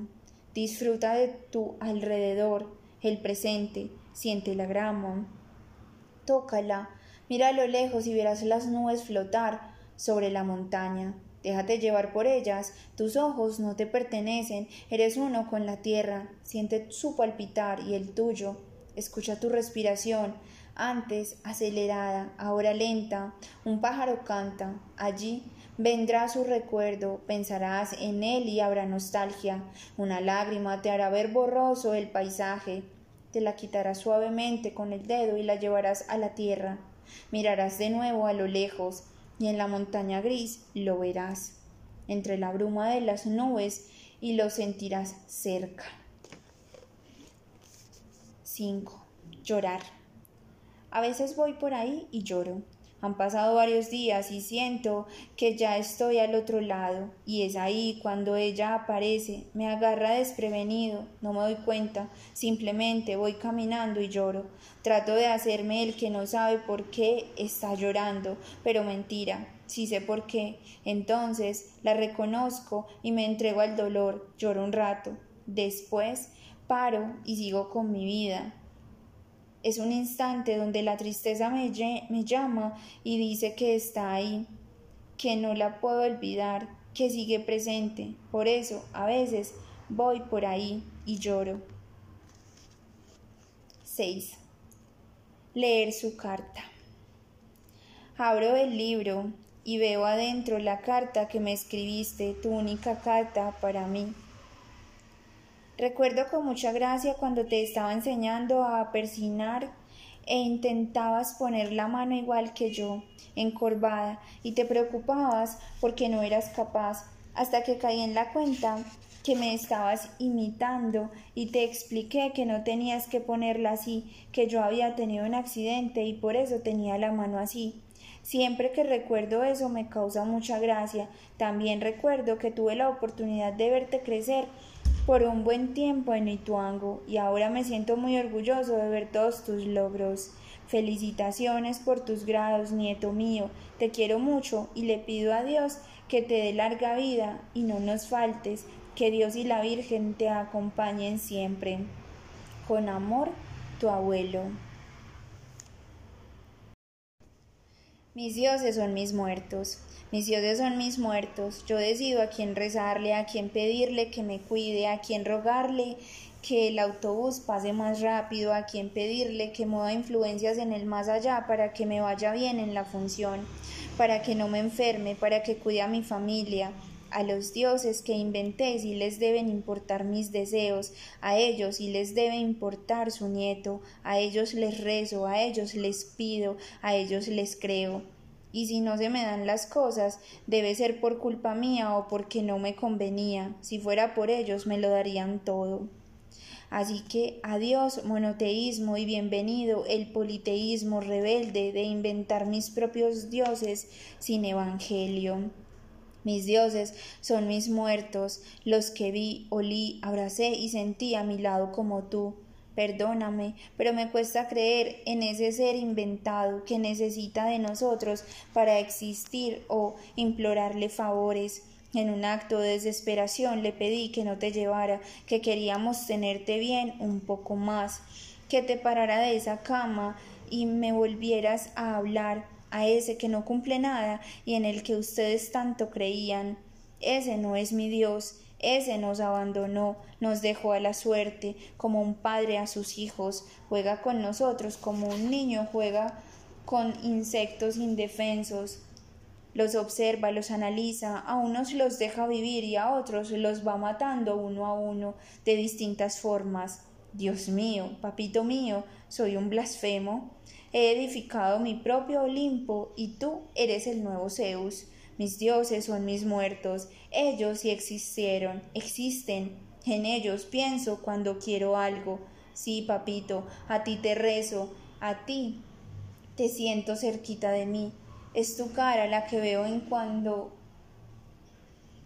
Disfruta de tu alrededor, el presente, siente la grama. Tócala, mira a lo lejos y verás las nubes flotar sobre la montaña. Déjate llevar por ellas, tus ojos no te pertenecen, eres uno con la tierra, siente su palpitar y el tuyo, escucha tu respiración, antes acelerada, ahora lenta, un pájaro canta, allí vendrá su recuerdo, pensarás en él y habrá nostalgia, una lágrima te hará ver borroso el paisaje, te la quitarás suavemente con el dedo y la llevarás a la tierra, mirarás de nuevo a lo lejos, y en la montaña gris lo verás, entre la bruma de las nubes y lo sentirás cerca. 5. Llorar. A veces voy por ahí y lloro. Han pasado varios días y siento que ya estoy al otro lado, y es ahí cuando ella aparece, me agarra desprevenido, no me doy cuenta, simplemente voy caminando y lloro. Trato de hacerme el que no sabe por qué está llorando, pero mentira, sí sé por qué. Entonces la reconozco y me entrego al dolor, lloro un rato. Después paro y sigo con mi vida. Es un instante donde la tristeza me, me llama y dice que está ahí, que no la puedo olvidar, que sigue presente. Por eso, a veces, voy por ahí y lloro. 6. Leer su carta. Abro el libro y veo adentro la carta que me escribiste, tu única carta para mí. Recuerdo con mucha gracia cuando te estaba enseñando a persinar e intentabas poner la mano igual que yo, encorvada, y te preocupabas porque no eras capaz, hasta que caí en la cuenta que me estabas imitando y te expliqué que no tenías que ponerla así, que yo había tenido un accidente y por eso tenía la mano así. Siempre que recuerdo eso me causa mucha gracia. También recuerdo que tuve la oportunidad de verte crecer por un buen tiempo en Ituango y ahora me siento muy orgulloso de ver todos tus logros. Felicitaciones por tus grados, nieto mío. Te quiero mucho y le pido a Dios que te dé larga vida y no nos faltes. Que Dios y la Virgen te acompañen siempre. Con amor, tu abuelo. Mis dioses son mis muertos. Mis dioses son mis muertos. Yo decido a quién rezarle, a quién pedirle que me cuide, a quién rogarle que el autobús pase más rápido, a quién pedirle que mueva influencias en el más allá para que me vaya bien en la función, para que no me enferme, para que cuide a mi familia, a los dioses que inventé si les deben importar mis deseos, a ellos si les debe importar su nieto, a ellos les rezo, a ellos les pido, a ellos les creo y si no se me dan las cosas, debe ser por culpa mía o porque no me convenía. Si fuera por ellos, me lo darían todo. Así que adiós monoteísmo y bienvenido el politeísmo rebelde de inventar mis propios dioses sin evangelio. Mis dioses son mis muertos, los que vi, olí, abracé y sentí a mi lado como tú. Perdóname, pero me cuesta creer en ese ser inventado que necesita de nosotros para existir o implorarle favores. En un acto de desesperación le pedí que no te llevara, que queríamos tenerte bien un poco más, que te parara de esa cama y me volvieras a hablar a ese que no cumple nada y en el que ustedes tanto creían. Ese no es mi Dios, ese nos abandonó, nos dejó a la suerte, como un padre a sus hijos, juega con nosotros como un niño juega con insectos indefensos, los observa, los analiza, a unos los deja vivir y a otros los va matando uno a uno de distintas formas. Dios mío, papito mío, soy un blasfemo. He edificado mi propio Olimpo y tú eres el nuevo Zeus. Mis dioses son mis muertos, ellos sí existieron, existen. En ellos pienso cuando quiero algo. Sí, papito, a ti te rezo, a ti te siento cerquita de mí. Es tu cara la que veo en cuando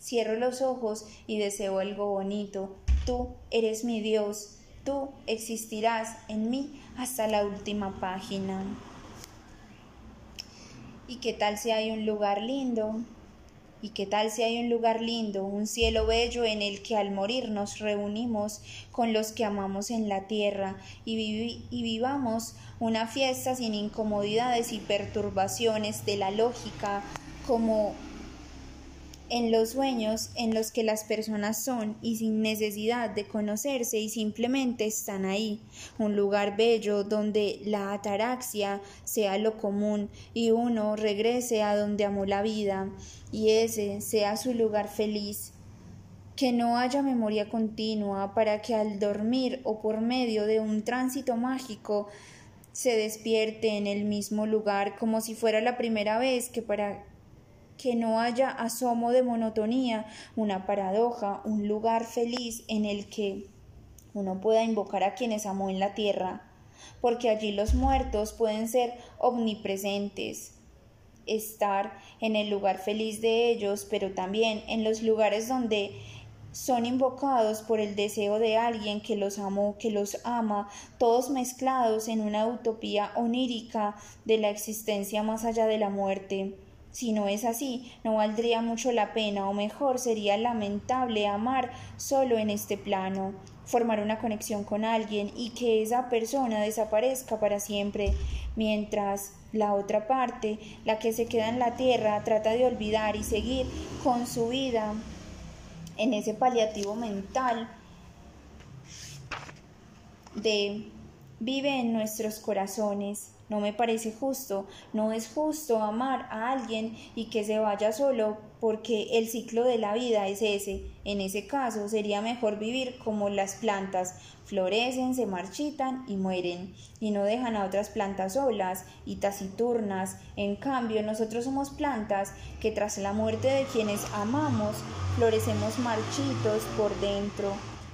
cierro los ojos y deseo algo bonito. Tú eres mi Dios, tú existirás en mí hasta la última página. ¿Y qué tal si hay un lugar lindo? ¿Y qué tal si hay un lugar lindo, un cielo bello en el que al morir nos reunimos con los que amamos en la tierra y, y, vivamos una fiesta sin incomodidades y perturbaciones de la lógica como en los sueños en los que las personas son y sin necesidad de conocerse y simplemente están ahí, un lugar bello donde la ataraxia sea lo común y uno regrese a donde amó la vida y ese sea su lugar feliz. Que no haya memoria continua para que al dormir o por medio de un tránsito mágico se despierte en el mismo lugar como si fuera la primera vez que para que no haya asomo de monotonía, una paradoja, un lugar feliz en el que uno pueda invocar a quienes amó en la tierra, porque allí los muertos pueden ser omnipresentes, estar en el lugar feliz de ellos, pero también en los lugares donde son invocados por el deseo de alguien que los amó, que los ama, todos mezclados en una utopía onírica de la existencia más allá de la muerte. Si no es así, no valdría mucho la pena o mejor sería lamentable amar solo en este plano, formar una conexión con alguien y que esa persona desaparezca para siempre, mientras la otra parte, la que se queda en la tierra, trata de olvidar y seguir con su vida en ese paliativo mental de vive en nuestros corazones no me parece justo, no es justo amar a alguien y que se vaya solo porque el ciclo de la vida es ese. En ese caso sería mejor vivir como las plantas, florecen, se marchitan y mueren, y no dejan a otras plantas solas y taciturnas. En cambio, nosotros somos plantas que tras la muerte de quienes amamos, florecemos marchitos por dentro,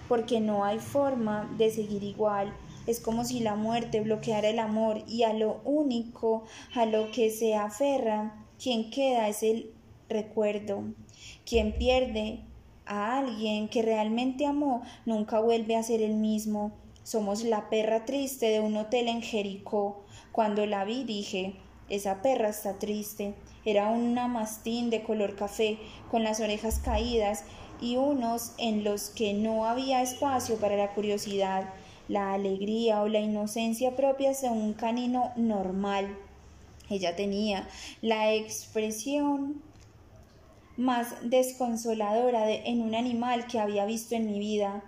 porque no hay forma de seguir igual es como si la muerte bloqueara el amor y a lo único a lo que se aferra, quien queda es el recuerdo. Quien pierde a alguien que realmente amó nunca vuelve a ser el mismo. Somos la perra triste de un hotel en Jericó. Cuando la vi dije, esa perra está triste. Era una mastín de color café, con las orejas caídas y unos en los que no había espacio para la curiosidad la alegría o la inocencia propias de un canino normal. Ella tenía la expresión más desconsoladora de, en un animal que había visto en mi vida.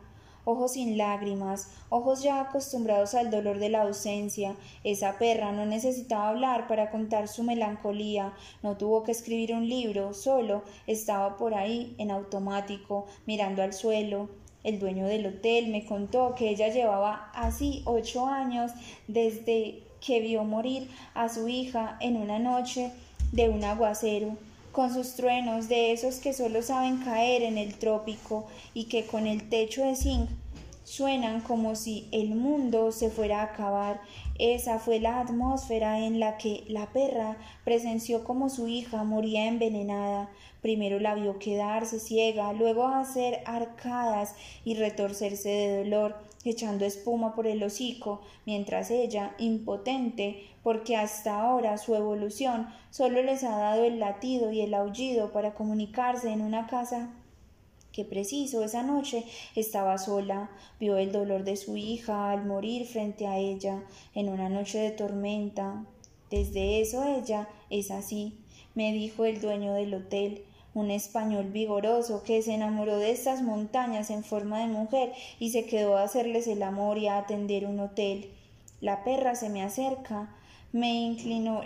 Ojos sin lágrimas, ojos ya acostumbrados al dolor de la ausencia. Esa perra no necesitaba hablar para contar su melancolía, no tuvo que escribir un libro, solo estaba por ahí en automático, mirando al suelo, el dueño del hotel me contó que ella llevaba así ocho años desde que vio morir a su hija en una noche de un aguacero, con sus truenos de esos que solo saben caer en el trópico y que con el techo de zinc suenan como si el mundo se fuera a acabar. Esa fue la atmósfera en la que la perra presenció como su hija moría envenenada. Primero la vio quedarse ciega, luego hacer arcadas y retorcerse de dolor. echando espuma por el hocico, mientras ella, impotente, porque hasta ahora su evolución solo les ha dado el latido y el aullido para comunicarse en una casa que preciso esa noche estaba sola, vio el dolor de su hija al morir frente a ella en una noche de tormenta. Desde eso ella es así, me dijo el dueño del hotel, un español vigoroso que se enamoró de estas montañas en forma de mujer y se quedó a hacerles el amor y a atender un hotel. La perra se me acerca, me inclino,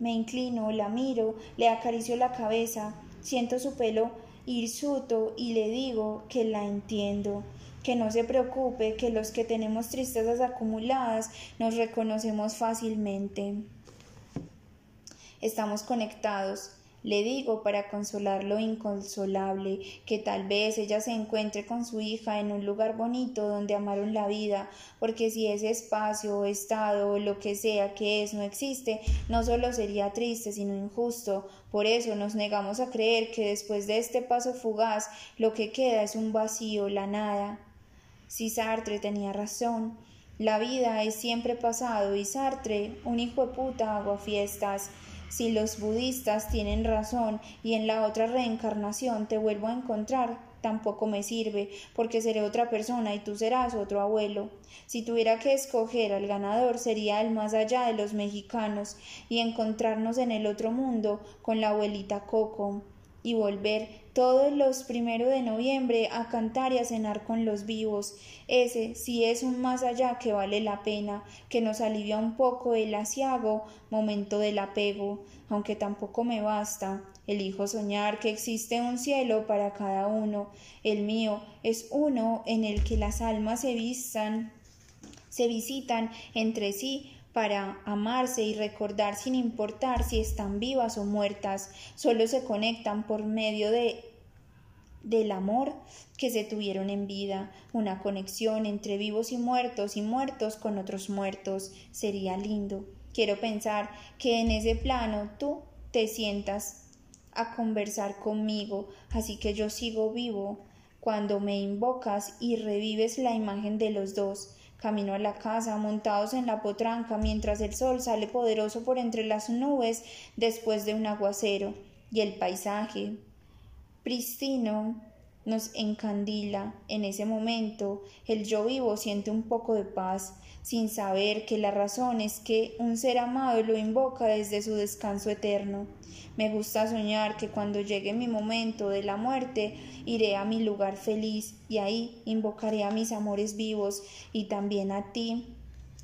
me inclino, la miro, le acaricio la cabeza, siento su pelo hirsuto y le digo que la entiendo que no se preocupe, que los que tenemos tristezas acumuladas nos reconocemos fácilmente. Estamos conectados, le digo para consolar lo inconsolable, que tal vez ella se encuentre con su hija en un lugar bonito donde amaron la vida, porque si ese espacio o estado o lo que sea que es no existe, no solo sería triste, sino injusto. Por eso nos negamos a creer que después de este paso fugaz lo que queda es un vacío, la nada. Si Sartre tenía razón, la vida es siempre pasado y Sartre, un hijo de puta, fiestas. Si los budistas tienen razón y en la otra reencarnación te vuelvo a encontrar, tampoco me sirve, porque seré otra persona y tú serás otro abuelo. Si tuviera que escoger al ganador sería el más allá de los mexicanos y encontrarnos en el otro mundo con la abuelita Coco y volver todos los primeros de noviembre a cantar y a cenar con los vivos. Ese sí es un más allá que vale la pena, que nos alivia un poco el asiago momento del apego, aunque tampoco me basta. Elijo soñar que existe un cielo para cada uno. El mío es uno en el que las almas se se visitan entre sí para amarse y recordar sin importar si están vivas o muertas, solo se conectan por medio de del amor que se tuvieron en vida, una conexión entre vivos y muertos y muertos con otros muertos. Sería lindo. Quiero pensar que en ese plano tú te sientas a conversar conmigo, así que yo sigo vivo cuando me invocas y revives la imagen de los dos. Camino a la casa, montados en la potranca, mientras el sol sale poderoso por entre las nubes después de un aguacero, y el paisaje pristino nos encandila. En ese momento, el yo vivo siente un poco de paz, sin saber que la razón es que un ser amado lo invoca desde su descanso eterno. Me gusta soñar que cuando llegue mi momento de la muerte iré a mi lugar feliz y ahí invocaré a mis amores vivos y también a ti,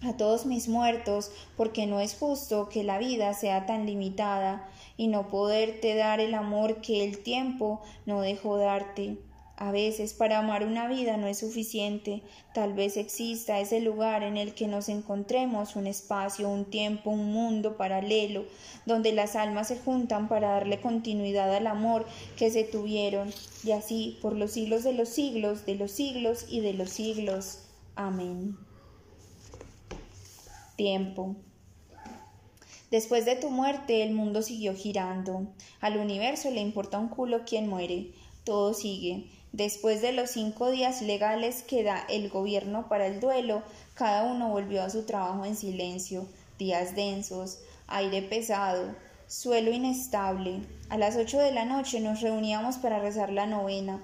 a todos mis muertos, porque no es justo que la vida sea tan limitada y no poderte dar el amor que el tiempo no dejó darte. A veces para amar una vida no es suficiente, tal vez exista ese lugar en el que nos encontremos un espacio, un tiempo, un mundo paralelo, donde las almas se juntan para darle continuidad al amor que se tuvieron, y así por los siglos de los siglos, de los siglos y de los siglos. Amén. Tiempo. Después de tu muerte el mundo siguió girando. Al universo le importa un culo quien muere. Todo sigue. Después de los cinco días legales que da el gobierno para el duelo, cada uno volvió a su trabajo en silencio, días densos, aire pesado, suelo inestable. A las ocho de la noche nos reuníamos para rezar la novena.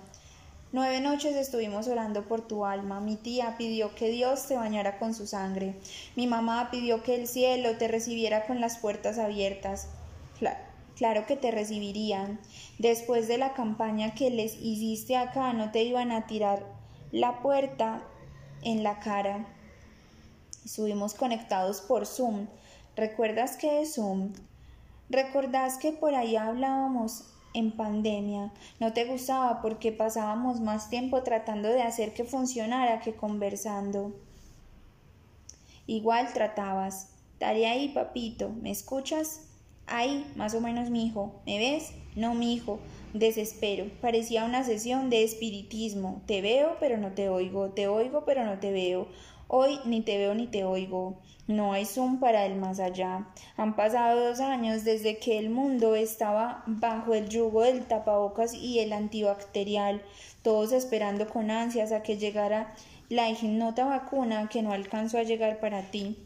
Nueve noches estuvimos orando por tu alma. Mi tía pidió que Dios te bañara con su sangre. Mi mamá pidió que el cielo te recibiera con las puertas abiertas. Que te recibirían. Después de la campaña que les hiciste acá, no te iban a tirar la puerta en la cara. Estuvimos conectados por Zoom. ¿Recuerdas qué es Zoom? ¿Recordás que por ahí hablábamos en pandemia? No te gustaba porque pasábamos más tiempo tratando de hacer que funcionara que conversando. Igual tratabas. Dale ahí, papito, ¿me escuchas? Ay, más o menos mi hijo. ¿Me ves? No, mi hijo. Desespero. Parecía una sesión de espiritismo. Te veo, pero no te oigo. Te oigo, pero no te veo. Hoy ni te veo ni te oigo. No hay Zoom para el más allá. Han pasado dos años desde que el mundo estaba bajo el yugo del tapabocas y el antibacterial, todos esperando con ansias a que llegara la ignota vacuna que no alcanzó a llegar para ti.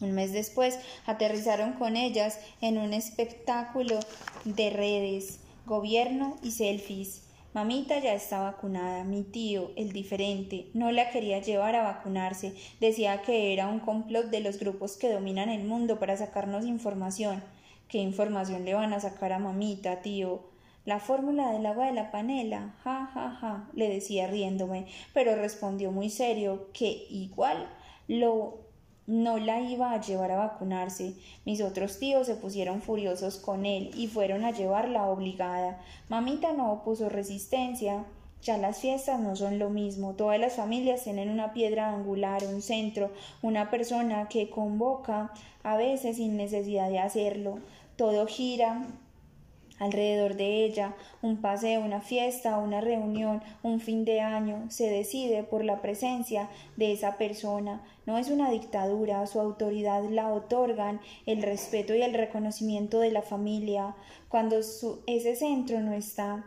Un mes después aterrizaron con ellas en un espectáculo de redes, gobierno y selfies. Mamita ya está vacunada, mi tío, el diferente, no la quería llevar a vacunarse, decía que era un complot de los grupos que dominan el mundo para sacarnos información. ¿Qué información le van a sacar a mamita, tío? La fórmula del agua de la panela, ja, ja, ja, le decía riéndome, pero respondió muy serio que igual lo no la iba a llevar a vacunarse. Mis otros tíos se pusieron furiosos con él y fueron a llevarla obligada. Mamita no opuso resistencia. Ya las fiestas no son lo mismo. Todas las familias tienen una piedra angular, un centro, una persona que convoca, a veces sin necesidad de hacerlo. Todo gira alrededor de ella, un paseo, una fiesta, una reunión, un fin de año, se decide por la presencia de esa persona. No es una dictadura, su autoridad la otorgan el respeto y el reconocimiento de la familia cuando ese centro no está.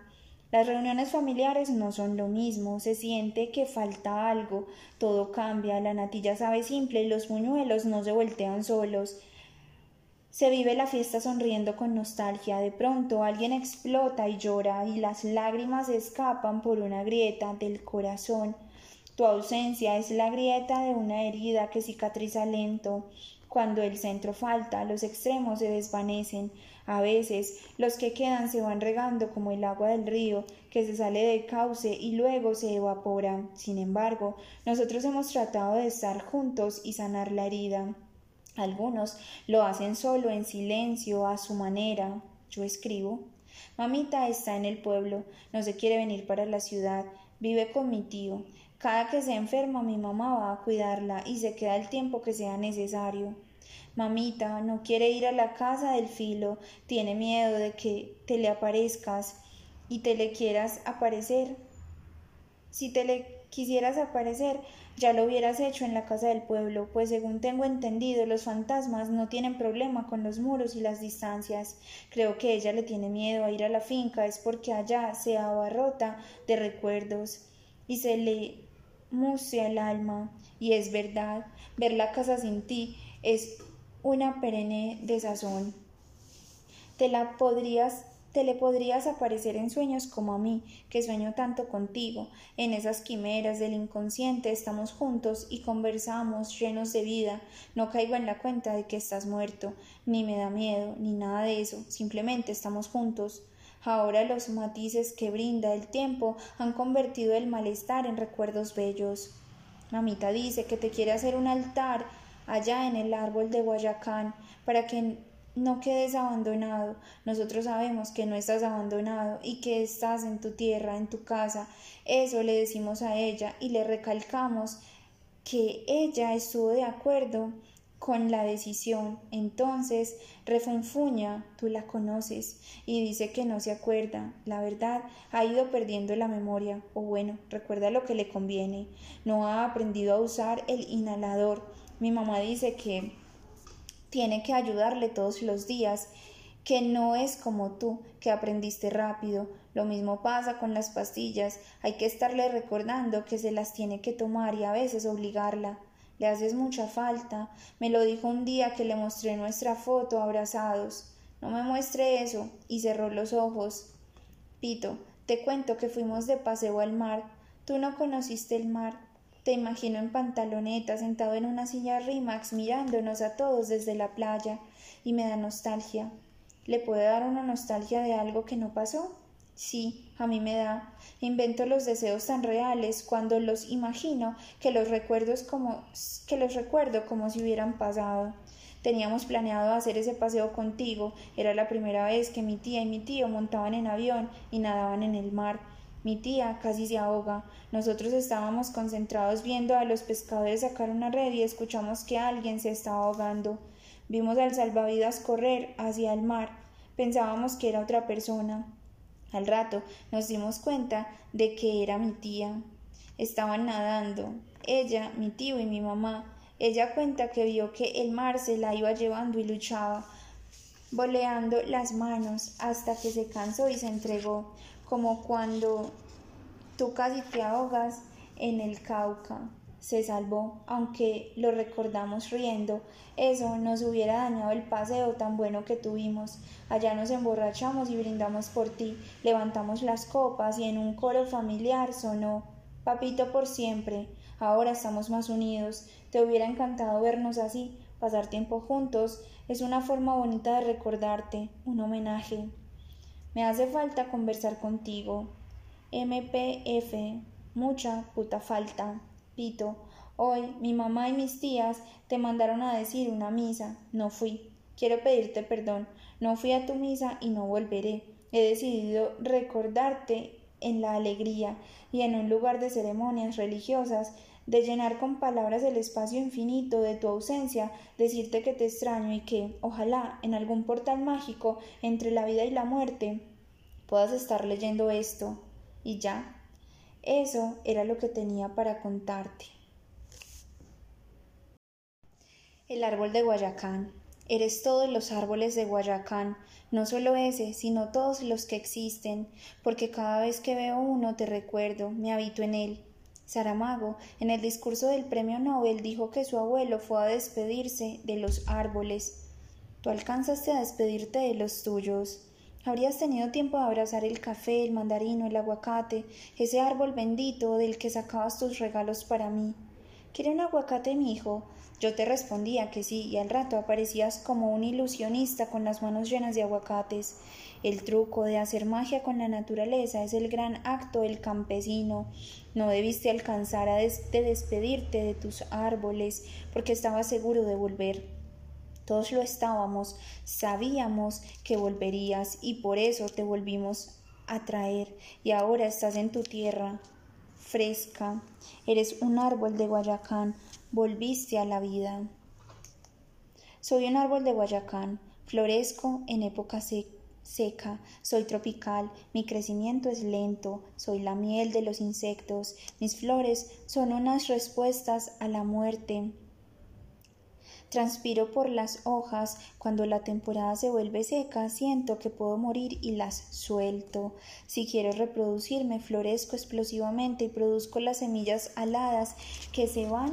Las reuniones familiares no son lo mismo, se siente que falta algo, todo cambia, la natilla sabe simple y los muñuelos no se voltean solos. Se vive la fiesta sonriendo con nostalgia. De pronto alguien explota y llora y las lágrimas escapan por una grieta del corazón. Tu ausencia es la grieta de una herida que cicatriza lento. Cuando el centro falta, los extremos se desvanecen. A veces los que quedan se van regando como el agua del río que se sale del cauce y luego se evapora. Sin embargo, nosotros hemos tratado de estar juntos y sanar la herida. Algunos lo hacen solo, en silencio, a su manera. Yo escribo. Mamita está en el pueblo, no se quiere venir para la ciudad, vive con mi tío. Cada que se enferma mi mamá va a cuidarla y se queda el tiempo que sea necesario. Mamita no quiere ir a la casa del filo, tiene miedo de que te le aparezcas y te le quieras aparecer. Si te le quisieras aparecer, ya lo hubieras hecho en la casa del pueblo, pues según tengo entendido, los fantasmas no tienen problema con los muros y las distancias. Creo que ella le tiene miedo a ir a la finca, es porque allá se abarrota de recuerdos y se le musea el alma. Y es verdad, ver la casa sin ti es una perenne desazón. Te la podrías te le podrías aparecer en sueños como a mí, que sueño tanto contigo. En esas quimeras del inconsciente estamos juntos y conversamos llenos de vida. No caigo en la cuenta de que estás muerto, ni me da miedo, ni nada de eso. Simplemente estamos juntos. Ahora los matices que brinda el tiempo han convertido el malestar en recuerdos bellos. Mamita dice que te quiere hacer un altar allá en el árbol de Guayacán para que no quedes abandonado. Nosotros sabemos que no estás abandonado y que estás en tu tierra, en tu casa. Eso le decimos a ella y le recalcamos que ella estuvo de acuerdo con la decisión. Entonces refunfuña, tú la conoces, y dice que no se acuerda. La verdad, ha ido perdiendo la memoria, o bueno, recuerda lo que le conviene. No ha aprendido a usar el inhalador. Mi mamá dice que tiene que ayudarle todos los días, que no es como tú, que aprendiste rápido. Lo mismo pasa con las pastillas, hay que estarle recordando que se las tiene que tomar y a veces obligarla. Le haces mucha falta. Me lo dijo un día que le mostré nuestra foto abrazados. No me muestre eso. y cerró los ojos. Pito, te cuento que fuimos de paseo al mar. Tú no conociste el mar. Te imagino en pantaloneta, sentado en una silla Rimax, mirándonos a todos desde la playa, y me da nostalgia. ¿Le puede dar una nostalgia de algo que no pasó? Sí, a mí me da. Invento los deseos tan reales cuando los imagino que los recuerdos como que los recuerdo como si hubieran pasado. Teníamos planeado hacer ese paseo contigo. Era la primera vez que mi tía y mi tío montaban en avión y nadaban en el mar. Mi tía casi se ahoga. Nosotros estábamos concentrados viendo a los pescadores sacar una red y escuchamos que alguien se estaba ahogando. Vimos al salvavidas correr hacia el mar. Pensábamos que era otra persona. Al rato nos dimos cuenta de que era mi tía. Estaban nadando. Ella, mi tío y mi mamá. Ella cuenta que vio que el mar se la iba llevando y luchaba, boleando las manos hasta que se cansó y se entregó como cuando tú casi te ahogas en el Cauca. se salvó, aunque lo recordamos riendo. Eso nos hubiera dañado el paseo tan bueno que tuvimos. Allá nos emborrachamos y brindamos por ti, levantamos las copas y en un coro familiar sonó Papito por siempre. Ahora estamos más unidos. Te hubiera encantado vernos así, pasar tiempo juntos. Es una forma bonita de recordarte, un homenaje. Me hace falta conversar contigo. MPF, mucha puta falta. Pito, hoy mi mamá y mis tías te mandaron a decir una misa. No fui. Quiero pedirte perdón. No fui a tu misa y no volveré. He decidido recordarte en la alegría y en un lugar de ceremonias religiosas, de llenar con palabras el espacio infinito de tu ausencia, decirte que te extraño y que, ojalá, en algún portal mágico entre la vida y la muerte, puedas estar leyendo esto y ya. Eso era lo que tenía para contarte. El árbol de Guayacán. Eres todos los árboles de Guayacán, no solo ese, sino todos los que existen, porque cada vez que veo uno te recuerdo, me habito en él. Saramago, en el discurso del premio Nobel, dijo que su abuelo fue a despedirse de los árboles. Tú alcanzaste a despedirte de los tuyos. Habrías tenido tiempo de abrazar el café, el mandarino, el aguacate, ese árbol bendito del que sacabas tus regalos para mí. ¿Quiere un aguacate, mi hijo? Yo te respondía que sí, y al rato aparecías como un ilusionista con las manos llenas de aguacates. El truco de hacer magia con la naturaleza es el gran acto del campesino. No debiste alcanzar a de despedirte de tus árboles, porque estabas seguro de volver. Todos lo estábamos, sabíamos que volverías y por eso te volvimos a traer y ahora estás en tu tierra fresca, eres un árbol de Guayacán, volviste a la vida. Soy un árbol de Guayacán, florezco en época seca, soy tropical, mi crecimiento es lento, soy la miel de los insectos, mis flores son unas respuestas a la muerte, Transpiro por las hojas, cuando la temporada se vuelve seca, siento que puedo morir y las suelto. Si quiero reproducirme, florezco explosivamente y produzco las semillas aladas que se van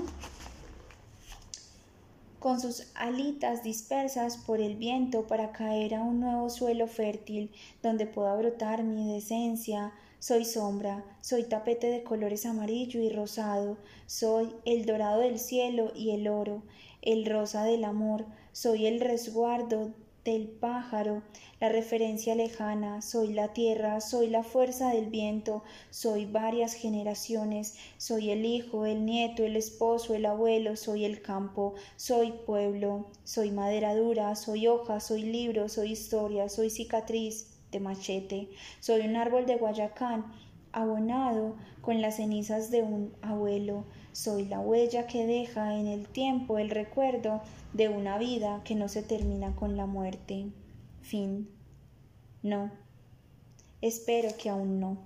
con sus alitas dispersas por el viento para caer a un nuevo suelo fértil donde pueda brotar mi decencia. Soy sombra, soy tapete de colores amarillo y rosado, soy el dorado del cielo y el oro, el rosa del amor, soy el resguardo del pájaro, la referencia lejana, soy la tierra, soy la fuerza del viento, soy varias generaciones, soy el hijo, el nieto, el esposo, el abuelo, soy el campo, soy pueblo, soy madera dura, soy hoja, soy libro, soy historia, soy cicatriz de machete, soy un árbol de Guayacán, abonado con las cenizas de un abuelo, soy la huella que deja en el tiempo el recuerdo de una vida que no se termina con la muerte. Fin. No. Espero que aún no.